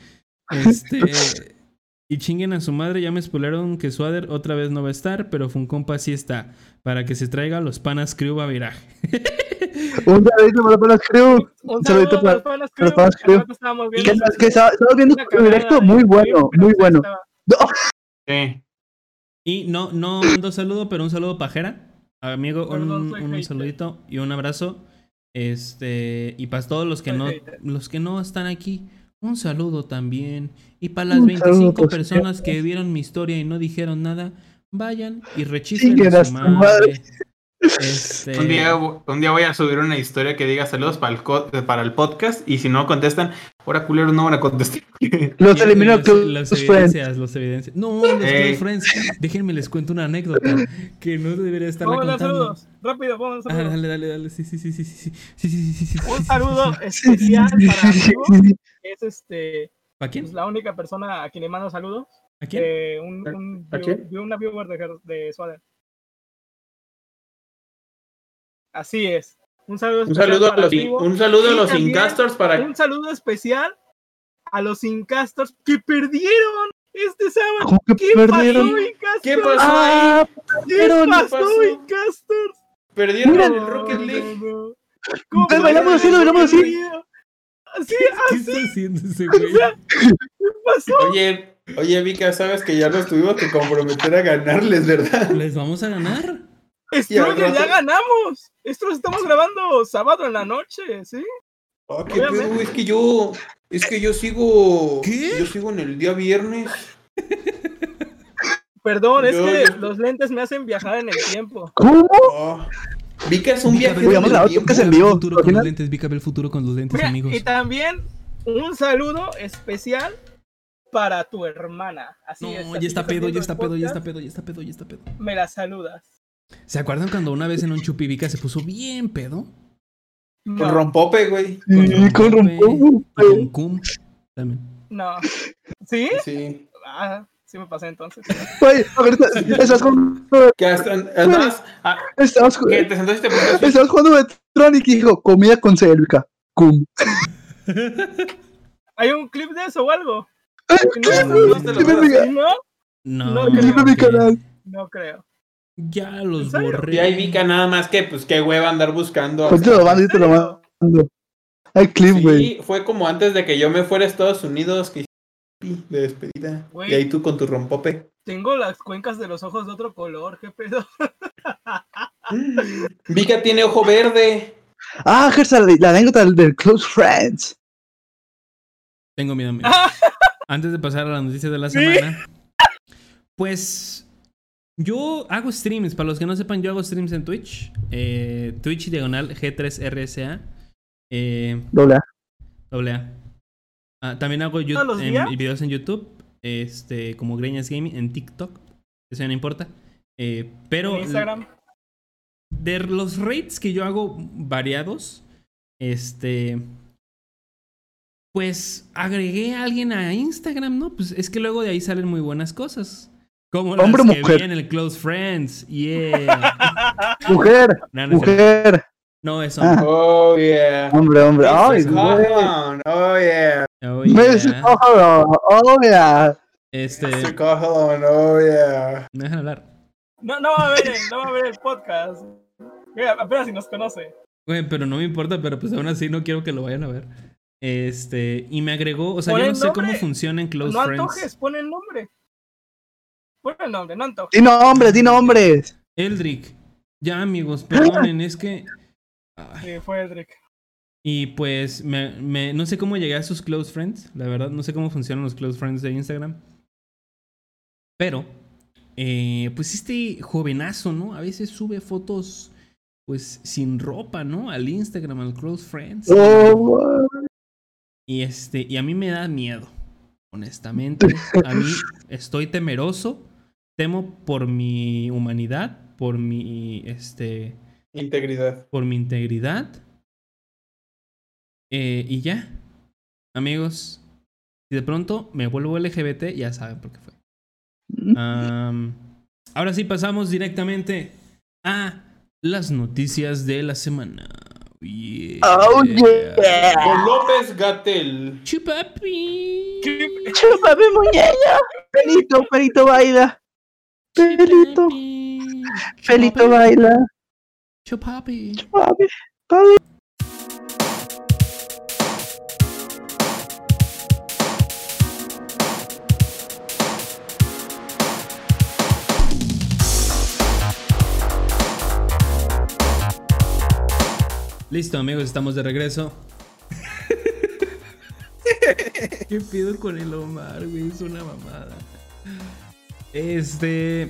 [SPEAKER 2] Este... y chinguen a su madre, ya me spoilearon que Suader otra vez no va a estar, pero Funcompa sí está, para que se traiga los panas crew babiraje.
[SPEAKER 4] Un saludito para los crew.
[SPEAKER 3] Un
[SPEAKER 4] saludito
[SPEAKER 3] a
[SPEAKER 4] para-
[SPEAKER 3] panas
[SPEAKER 4] los
[SPEAKER 3] crew.
[SPEAKER 4] panas crew. Que,
[SPEAKER 3] viendo cagada
[SPEAKER 4] directo muy bueno, muy
[SPEAKER 3] sí
[SPEAKER 4] bueno.
[SPEAKER 1] Sí.
[SPEAKER 2] Y no, no mando saludo, pero un saludo pajera. Amigo, un, un saludito y un abrazo. Este, y para todos los que no, los que no están aquí, un saludo también. Y para las
[SPEAKER 4] Un
[SPEAKER 2] 25
[SPEAKER 4] saludo, por
[SPEAKER 2] personas que vieron mi historia y no dijeron nada, vayan y
[SPEAKER 4] Chinguen
[SPEAKER 2] a su
[SPEAKER 4] su
[SPEAKER 2] madre.
[SPEAKER 4] madre.
[SPEAKER 2] Este,
[SPEAKER 1] un, día, un, día, voy a subir una historia que diga saludos para el, para el podcast y si no contestan, ahora culeros no van a contestar.
[SPEAKER 4] Los eliminó
[SPEAKER 2] los,
[SPEAKER 4] e-,
[SPEAKER 2] los, evidencias, los evidencias. No, los hey. friends. Déjenme les cuento una anécdota que no debería
[SPEAKER 3] estar
[SPEAKER 2] contando.
[SPEAKER 3] Vamos saludos, rápido, vamos a
[SPEAKER 2] ah, dale, dale, dale. Sí, sí, sí, sí, sí. Sí, sí, sí, sí.
[SPEAKER 3] Un saludo especial para Diego, es este
[SPEAKER 2] ¿A quién?
[SPEAKER 3] Es la única persona a quien le mando saludos.
[SPEAKER 2] ¿A quién?
[SPEAKER 3] Eh,
[SPEAKER 1] ¿A quién?
[SPEAKER 3] Una viewer de, de Así es. Un saludo
[SPEAKER 1] Un saludo a los, un saludo a los Incastors para
[SPEAKER 3] Un saludo especial a los Incastors que perdieron este sábado.
[SPEAKER 4] ¿Cómo que
[SPEAKER 3] ¿Qué
[SPEAKER 4] perdieron?
[SPEAKER 3] pasó, Incastors?
[SPEAKER 1] ¿Qué pasó
[SPEAKER 4] Ah,
[SPEAKER 3] ¿Qué
[SPEAKER 4] perdieron, ¿qué
[SPEAKER 3] pasó,
[SPEAKER 1] pasó?
[SPEAKER 3] Incastors?
[SPEAKER 1] perdieron
[SPEAKER 4] Mira.
[SPEAKER 1] en el Rocket League.
[SPEAKER 3] No, no.
[SPEAKER 4] Entonces,
[SPEAKER 3] ¿Cómo
[SPEAKER 4] bailamos así, lo bailamos así.
[SPEAKER 3] Así,
[SPEAKER 2] ¿Qué
[SPEAKER 3] así,
[SPEAKER 2] está haciendo ese
[SPEAKER 3] o
[SPEAKER 2] güey?
[SPEAKER 3] sea, ¿qué pasó?
[SPEAKER 1] Oye, oye, Vika, sabes que ya nos tuvimos que comprometer a ganarles, ¿verdad?
[SPEAKER 2] ¿Les vamos a ganar?
[SPEAKER 3] Stronger, ya ganamos. Esto lo estamos grabando sábado en la noche, ¿sí?
[SPEAKER 1] Oh, qué pedo, es que yo, es que yo sigo,
[SPEAKER 2] ¿Qué?
[SPEAKER 1] yo sigo en el día viernes.
[SPEAKER 3] Perdón, es que
[SPEAKER 1] yo-
[SPEAKER 3] los lentes me hacen viajar en el tiempo.
[SPEAKER 4] ¿Cómo?
[SPEAKER 1] Oh, Vika es un
[SPEAKER 2] Vika,
[SPEAKER 1] tiempo.
[SPEAKER 4] podcast en
[SPEAKER 2] Vika ve el
[SPEAKER 4] vivo,
[SPEAKER 2] futuro con los lentes, Vika ve el futuro con los lentes,
[SPEAKER 3] Mira,
[SPEAKER 2] amigos.
[SPEAKER 3] y también un saludo especial para tu hermana. Así es.
[SPEAKER 2] No,
[SPEAKER 3] así
[SPEAKER 2] ya está pedo, ya está
[SPEAKER 3] el
[SPEAKER 2] pedo, ya está pedo, ya está pedo, ya está pedo.
[SPEAKER 3] Me la saludas.
[SPEAKER 2] ¿Se acuerdan cuando una vez en un chupi Vika se puso bien pedo?
[SPEAKER 1] Con
[SPEAKER 3] No,
[SPEAKER 1] rompope, güey.
[SPEAKER 4] Sí, con
[SPEAKER 2] Rompe,
[SPEAKER 4] rompo.
[SPEAKER 2] y con cum también.
[SPEAKER 3] no. ¿Sí?
[SPEAKER 1] Sí.
[SPEAKER 3] Ah, sí me pasé entonces.
[SPEAKER 4] Güey, ahorita estás jugando,
[SPEAKER 1] Que hasta, además, ah,
[SPEAKER 4] estamos,
[SPEAKER 1] que te sentaste y
[SPEAKER 4] jugando Metronic y dijo, comida con Selvica. Cum.
[SPEAKER 3] ¿Hay un clip de eso o algo? No,
[SPEAKER 4] ¿qué?
[SPEAKER 3] no, no. ¿No?
[SPEAKER 2] No,
[SPEAKER 3] No,
[SPEAKER 4] canal.
[SPEAKER 3] No creo.
[SPEAKER 2] Ya los borré.
[SPEAKER 1] Y ahí Vika nada más que, pues, qué hueva andar buscando.
[SPEAKER 4] Pues te lo mando y te lo mando. Hay clip, güey.
[SPEAKER 1] Sí, fue como antes de que yo me fuera a Estados Unidos que hice de despedida. Y ahí tú con tu rompope.
[SPEAKER 3] Tengo las cuencas de los ojos de otro color, qué pedo.
[SPEAKER 1] Vika tiene ojo verde.
[SPEAKER 4] Ah, Gersa, la, la anécdota del, Close Friends.
[SPEAKER 2] Tengo miedo. amigo. Antes de pasar a la noticia de la
[SPEAKER 3] Sí.
[SPEAKER 2] semana. Pues yo hago streams. Para los que no sepan, yo hago streams en Twitch. Eh, Twitch diagonal G3RSA. Eh,
[SPEAKER 4] Doble A.
[SPEAKER 2] doble A. Ah, también hago videos en YouTube. Este, como Greñas Gaming en TikTok. Eso no importa. Eh, pero
[SPEAKER 3] En Instagram.
[SPEAKER 2] de los rates que yo hago variados, este. Pues agregué a alguien a Instagram, ¿no? Pues es que luego de ahí salen muy buenas cosas. Como las
[SPEAKER 4] Hombre,
[SPEAKER 2] que
[SPEAKER 4] mujer.
[SPEAKER 2] vi en el Close Friends. Yeah.
[SPEAKER 4] Mujer,
[SPEAKER 2] No, no, es
[SPEAKER 4] mujer.
[SPEAKER 2] no eso.
[SPEAKER 4] Ah.
[SPEAKER 1] Oh, yeah.
[SPEAKER 4] Hombre, hombre. Ay.
[SPEAKER 1] Oh, yeah.
[SPEAKER 2] Oh, yeah.
[SPEAKER 4] oh, oh, yeah.
[SPEAKER 2] Este.
[SPEAKER 1] Mr. Cajon. Oh, yeah.
[SPEAKER 2] Me dejan hablar.
[SPEAKER 3] No, no va a ver, no va a ver el podcast. Mira, apenas si nos conoce.
[SPEAKER 2] Güey, pero no me importa, pero pues aún así no quiero que lo vayan a ver. Este. Y me agregó. O sea, yo no sé cómo funciona en Close
[SPEAKER 3] no
[SPEAKER 2] Friends.
[SPEAKER 3] antojes, pon el nombre. El nombre, no antojes.
[SPEAKER 4] Di nombres, di nombres.
[SPEAKER 2] Eldrick. Ya, amigos, perdonen, es que. Ay.
[SPEAKER 3] Sí, fue Edric.
[SPEAKER 2] Y pues, me, me- no sé cómo llegué a sus close friends, la verdad, no sé cómo funcionan los close friends de Instagram. Pero, eh, pues este jovenazo, ¿no? A veces sube fotos, pues, sin ropa, ¿no? Al Instagram, al close friends.
[SPEAKER 4] Oh,
[SPEAKER 2] Y este, y a mí me da miedo, honestamente. A mí estoy temeroso, temo por mi humanidad, por mi, este,
[SPEAKER 1] Integridad.
[SPEAKER 2] por mi integridad. Eh, y ya, amigos, si de pronto me vuelvo LGBT, ya saben por qué fue. Am, ahora sí pasamos directamente a las noticias de la semana. Yeah.
[SPEAKER 4] Oh, yeah.
[SPEAKER 1] Con López Gatel.
[SPEAKER 2] Chupapi.
[SPEAKER 4] Chúpame, muñeño. Felito, Felito baila. Felito,
[SPEAKER 2] Chupapi.
[SPEAKER 4] Felito baila.
[SPEAKER 2] Chupapi.
[SPEAKER 4] Papi, papi.
[SPEAKER 2] Listo, amigos, estamos de regreso. ¿Qué pido con el Omar, güey? Es una mamada. Este.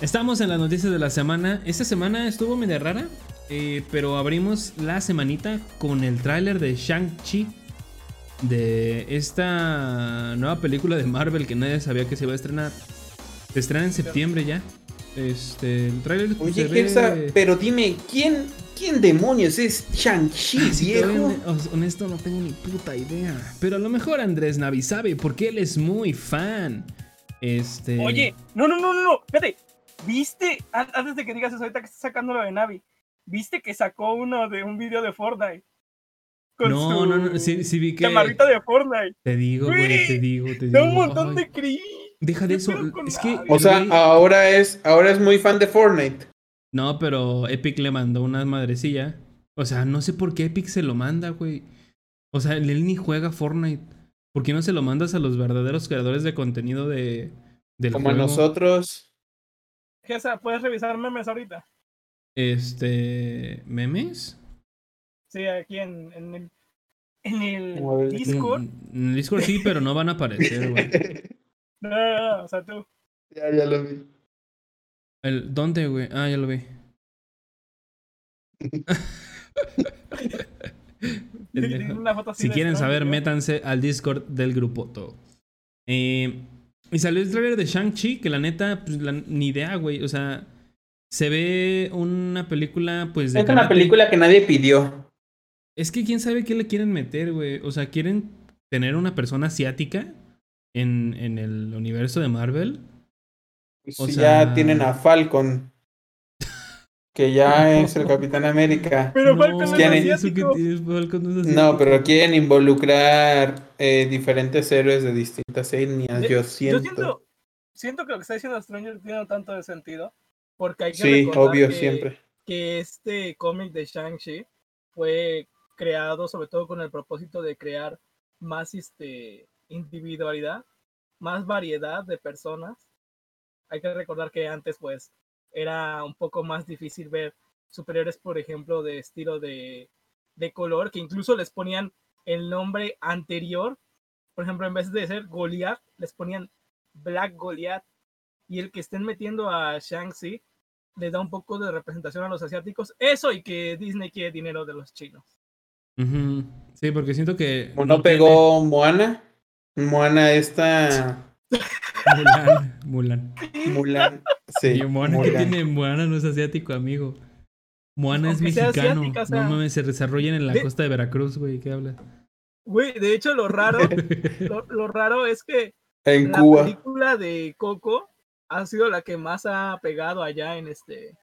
[SPEAKER 2] Estamos en las noticias de la semana. Esta semana estuvo medio rara. eh, pero abrimos la semanita con el tráiler de Shang-Chi. De esta nueva película de Marvel que nadie sabía que se iba a estrenar. Se estrena en septiembre ya. Este. El tráiler
[SPEAKER 1] Oye, Gersa,
[SPEAKER 2] ve-
[SPEAKER 1] pero dime, ¿quién, quién demonios es Shang-Chi,
[SPEAKER 2] Sí,
[SPEAKER 1] viejo?
[SPEAKER 2] todavía, hon- honesto, no tengo ni puta idea. Pero a lo mejor Andrés Navi sabe porque él es muy fan. Este.
[SPEAKER 3] Oye, no, no, no, no, no, espérate. ¿Viste? An- Antes de que digas eso, ahorita que estás sacando lo de Navi, ¿viste que sacó uno de un video de Fortnite? Con
[SPEAKER 2] No,
[SPEAKER 3] su
[SPEAKER 2] no, no, sí, sí vi que.
[SPEAKER 3] chamarrita de Fortnite.
[SPEAKER 2] Te digo, güey, te digo, te digo.
[SPEAKER 3] Da un montón
[SPEAKER 2] Ay,
[SPEAKER 3] de cringe.
[SPEAKER 2] Deja de
[SPEAKER 3] ¿Qué
[SPEAKER 2] eso. Es que.
[SPEAKER 1] O sea,
[SPEAKER 2] güey,
[SPEAKER 1] ahora es, ahora es muy fan de Fortnite.
[SPEAKER 2] No, pero Epic le mandó una madrecilla. O sea, no sé por qué Epic se lo manda, güey. O sea, él ni juega Fortnite. ¿Por qué no se lo mandas a los verdaderos creadores de contenido de, del
[SPEAKER 1] Como a nosotros.
[SPEAKER 3] Gesa, ¿puedes revisar memes ahorita?
[SPEAKER 2] Este. ¿Memes?
[SPEAKER 3] Sí, aquí en, en el, en el. Discord.
[SPEAKER 2] En el Discord sí, pero no van a aparecer, güey.
[SPEAKER 3] No, no, no, o sea, tú.
[SPEAKER 1] ya, ya lo vi.
[SPEAKER 2] El, ¿Dónde, güey? Ah, ya lo vi. Pendejo.
[SPEAKER 3] Una foto así
[SPEAKER 2] Si quieren saber,
[SPEAKER 3] ¿no?
[SPEAKER 2] métanse al Discord del grupo todo. Eh, y salió el trailer de Shang-Chi, que la neta, pues la- ni idea, güey. O sea, se ve una película, pues de.
[SPEAKER 1] Es una película que nadie pidió.
[SPEAKER 2] Es que quién sabe qué le quieren meter, güey. O sea, quieren tener una persona asiática en, en el universo de Marvel. O
[SPEAKER 1] Si
[SPEAKER 2] sea-
[SPEAKER 1] ya tienen a Falcon. Que ya es el Capitán América.
[SPEAKER 3] Pero Falcon
[SPEAKER 2] no,
[SPEAKER 3] es
[SPEAKER 2] no
[SPEAKER 1] pero quieren involucrar eh, diferentes héroes de distintas etnias,
[SPEAKER 3] De-
[SPEAKER 1] yo
[SPEAKER 3] Yo
[SPEAKER 1] siento.
[SPEAKER 3] siento, siento que lo que está diciendo Stranger tiene un tanto de sentido. Porque hay que
[SPEAKER 1] Sí,
[SPEAKER 3] recordar
[SPEAKER 1] obvio,
[SPEAKER 3] que,
[SPEAKER 1] siempre.
[SPEAKER 3] que este cómic de Shang-Chi fue creado sobre todo con el propósito de crear más este, individualidad, más variedad de personas. Hay que recordar que antes, pues, era un poco más difícil ver superiores, por ejemplo, de estilo de, de color, que incluso les ponían el nombre anterior. Por ejemplo, en vez de ser Goliath, les ponían Black Goliath. Y el que estén metiendo a Shang-Chi le da un poco de representación a los asiáticos. Eso y que Disney quiere dinero de los chinos.
[SPEAKER 2] Sí, porque siento que.
[SPEAKER 1] ¿O no pegó Moana? Moana esta...
[SPEAKER 2] Mulan. Mulan.
[SPEAKER 1] Mulan. Sí,
[SPEAKER 2] Y Moana, ¿qué
[SPEAKER 1] Mulan.
[SPEAKER 2] tiene? Moana no es asiático, amigo. Moana es
[SPEAKER 3] Aunque
[SPEAKER 2] mexicano.
[SPEAKER 3] asiática, o sea,
[SPEAKER 2] no mames, se desarrollan en la
[SPEAKER 3] de-
[SPEAKER 2] costa de Veracruz, güey. ¿Qué hablas?
[SPEAKER 3] Güey, de hecho, lo raro, lo, lo raro es que
[SPEAKER 1] En
[SPEAKER 3] la
[SPEAKER 1] Cuba.
[SPEAKER 3] película de Coco ha sido la que más ha pegado allá en este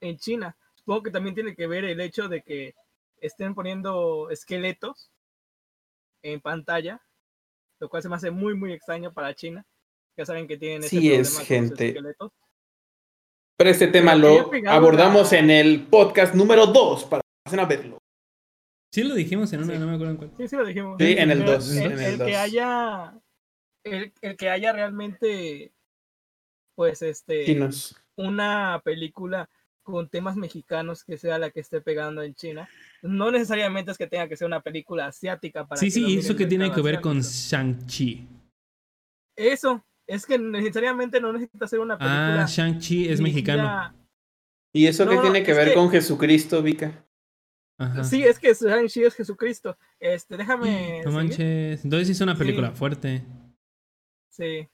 [SPEAKER 3] en China. Supongo que también tiene que ver el hecho de que estén poniendo esqueletos en pantalla, lo cual se me hace muy muy extraño para China. Ya saben que tienen ese
[SPEAKER 1] Sí es,
[SPEAKER 3] problema con los
[SPEAKER 1] gente.
[SPEAKER 3] esqueletos.
[SPEAKER 1] Pero este tema
[SPEAKER 3] Pero
[SPEAKER 1] lo abordamos en el podcast número 2 para que pasen a verlo.
[SPEAKER 2] Sí lo dijimos en una,
[SPEAKER 3] Sí.
[SPEAKER 2] no me acuerdo en cuál.
[SPEAKER 3] Sí, sí lo dijimos.
[SPEAKER 1] Sí, en el
[SPEAKER 3] Pero
[SPEAKER 1] dos,
[SPEAKER 3] El,
[SPEAKER 2] en
[SPEAKER 1] el
[SPEAKER 3] el que haya el, el que haya realmente pues este
[SPEAKER 1] Chinos.
[SPEAKER 3] una película con temas mexicanos que sea la que esté pegando en China. No necesariamente es que tenga que ser una película asiática para
[SPEAKER 2] Sí,
[SPEAKER 3] que
[SPEAKER 2] sí, eso que tiene que ver con. Shang-Chi.
[SPEAKER 3] Eso, es que necesariamente no necesita ser una película.
[SPEAKER 2] Ah, Shang-Chi es mexicano.
[SPEAKER 1] ¿Y eso
[SPEAKER 3] No,
[SPEAKER 1] qué tiene que ver
[SPEAKER 3] que-
[SPEAKER 1] con Jesucristo, Vika?
[SPEAKER 2] Ajá.
[SPEAKER 3] Sí, es que Shang-Chi es Jesucristo. Este, déjame.
[SPEAKER 2] No
[SPEAKER 3] seguir.
[SPEAKER 2] manches. Entonces es una
[SPEAKER 3] Sí.
[SPEAKER 2] película fuerte.
[SPEAKER 3] Sí.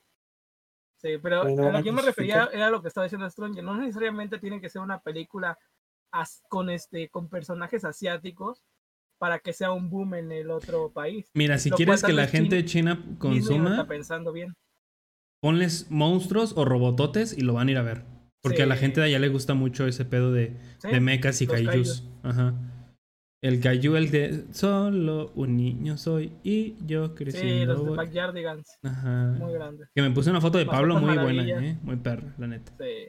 [SPEAKER 3] Sí, pero
[SPEAKER 1] Bueno,
[SPEAKER 3] a lo que yo me refería era lo que estaba diciendo Strong. No necesariamente tiene que ser una película as- con este con personajes asiáticos para que sea un boom en el otro país.
[SPEAKER 2] Mira, si
[SPEAKER 3] Lo
[SPEAKER 2] quieres que la gente de China consuma,
[SPEAKER 3] está pensando bien.
[SPEAKER 2] ponles monstruos o robototes y lo van a ir a ver. Porque a la gente de allá le gusta mucho ese pedo de,
[SPEAKER 3] ¿sí?
[SPEAKER 2] de mechas y kaijus. Ajá. El kaiju, el de solo un niño soy y yo creciendo.
[SPEAKER 3] Sí, los de
[SPEAKER 2] voy".
[SPEAKER 3] Backyardigans,
[SPEAKER 2] Ajá.
[SPEAKER 3] muy grandes.
[SPEAKER 2] Que me puse una foto de Pablo muy buena. ¿eh? Muy perra, la neta.
[SPEAKER 3] Sí.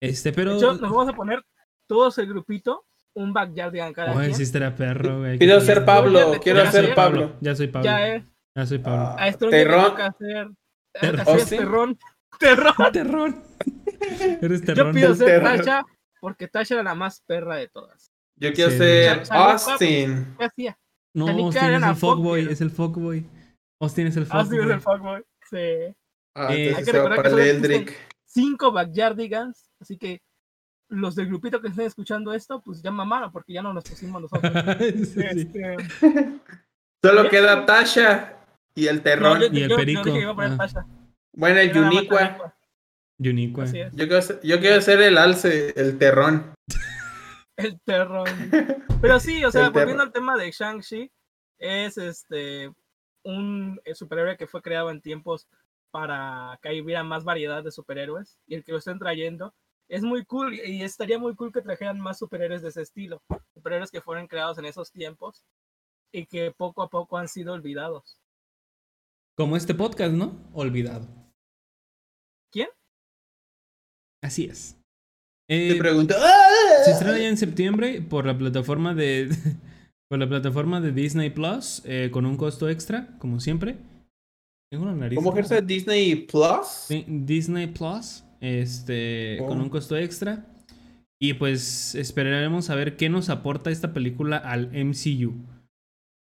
[SPEAKER 2] Este,
[SPEAKER 3] De
[SPEAKER 2] pero.
[SPEAKER 3] hecho, nos vamos a poner todos el grupito un Backyardigan cada
[SPEAKER 2] Oye,
[SPEAKER 3] quien.
[SPEAKER 2] sí estará perro, güey. Qué
[SPEAKER 1] ser. Pablo,
[SPEAKER 3] Ya
[SPEAKER 1] quiero
[SPEAKER 3] ya
[SPEAKER 1] ser Pablo.
[SPEAKER 2] Ya soy Pablo.
[SPEAKER 3] Ya es.
[SPEAKER 2] Ya soy Pablo.
[SPEAKER 1] Ah,
[SPEAKER 3] A le
[SPEAKER 1] Terrón.
[SPEAKER 3] toca hacer.
[SPEAKER 2] Terrón.
[SPEAKER 3] Terrón. Terrón.
[SPEAKER 2] Terrón. Eres
[SPEAKER 3] Yo
[SPEAKER 2] terrón.
[SPEAKER 3] pido ser
[SPEAKER 1] Terrón.
[SPEAKER 3] Tasha porque Tasha era la más perra de todas.
[SPEAKER 1] Yo quiero
[SPEAKER 2] Sí.
[SPEAKER 1] ser Austin.
[SPEAKER 3] ¿Qué hacía?
[SPEAKER 2] No, Austin es el fuckboy. Es el fuckboy. Austin es el
[SPEAKER 3] Austin es
[SPEAKER 2] fuckboy.
[SPEAKER 3] el fuckboy. Sí.
[SPEAKER 1] Ah,
[SPEAKER 2] Eh, hay
[SPEAKER 3] que
[SPEAKER 1] se va
[SPEAKER 3] recordar que
[SPEAKER 1] para
[SPEAKER 3] solo
[SPEAKER 1] el
[SPEAKER 3] existen-
[SPEAKER 1] Eldrick.
[SPEAKER 3] Cinco Backyardigans. Así que los del grupito que estén escuchando esto, pues ya mamaron porque ya no nos pusimos nosotros.
[SPEAKER 2] Sí, sí.
[SPEAKER 3] Este,
[SPEAKER 1] Solo queda Tasha y el
[SPEAKER 3] no,
[SPEAKER 1] terrón.
[SPEAKER 3] yo,
[SPEAKER 2] Y el
[SPEAKER 3] yo-
[SPEAKER 2] perico.
[SPEAKER 3] dije que iba a poner
[SPEAKER 2] Ah.
[SPEAKER 3] Tasha.
[SPEAKER 1] Bueno, el Yuniqua.
[SPEAKER 3] Tanikua,
[SPEAKER 2] Uniqua.
[SPEAKER 3] Así es.
[SPEAKER 1] Yo quiero, ser, yo quiero ser el alce, el terrón.
[SPEAKER 3] El terror. Pero sí, o sea, volviendo al tema de Shang-Chi, es este un eh, superhéroe que fue creado en tiempos para que hubiera más variedad de superhéroes y el que lo estén trayendo es muy cool y estaría muy cool que trajeran más superhéroes de ese estilo, superhéroes que fueron creados en esos tiempos y que poco a poco han sido olvidados.
[SPEAKER 2] Como este podcast, ¿no? Olvidado.
[SPEAKER 3] ¿Quién?
[SPEAKER 2] Así es.
[SPEAKER 1] Te
[SPEAKER 2] Eh,
[SPEAKER 1] pregunto.
[SPEAKER 2] se estrena ya en septiembre por la plataforma de por la plataforma de Disney Plus eh, con un costo extra, como siempre. Tengo una nariz.
[SPEAKER 1] ¿Cómo ejerce Disney Plus?
[SPEAKER 2] Disney Plus, este,
[SPEAKER 1] Oh.
[SPEAKER 2] con un costo extra. Y pues esperaremos a ver qué nos aporta esta película al MCU.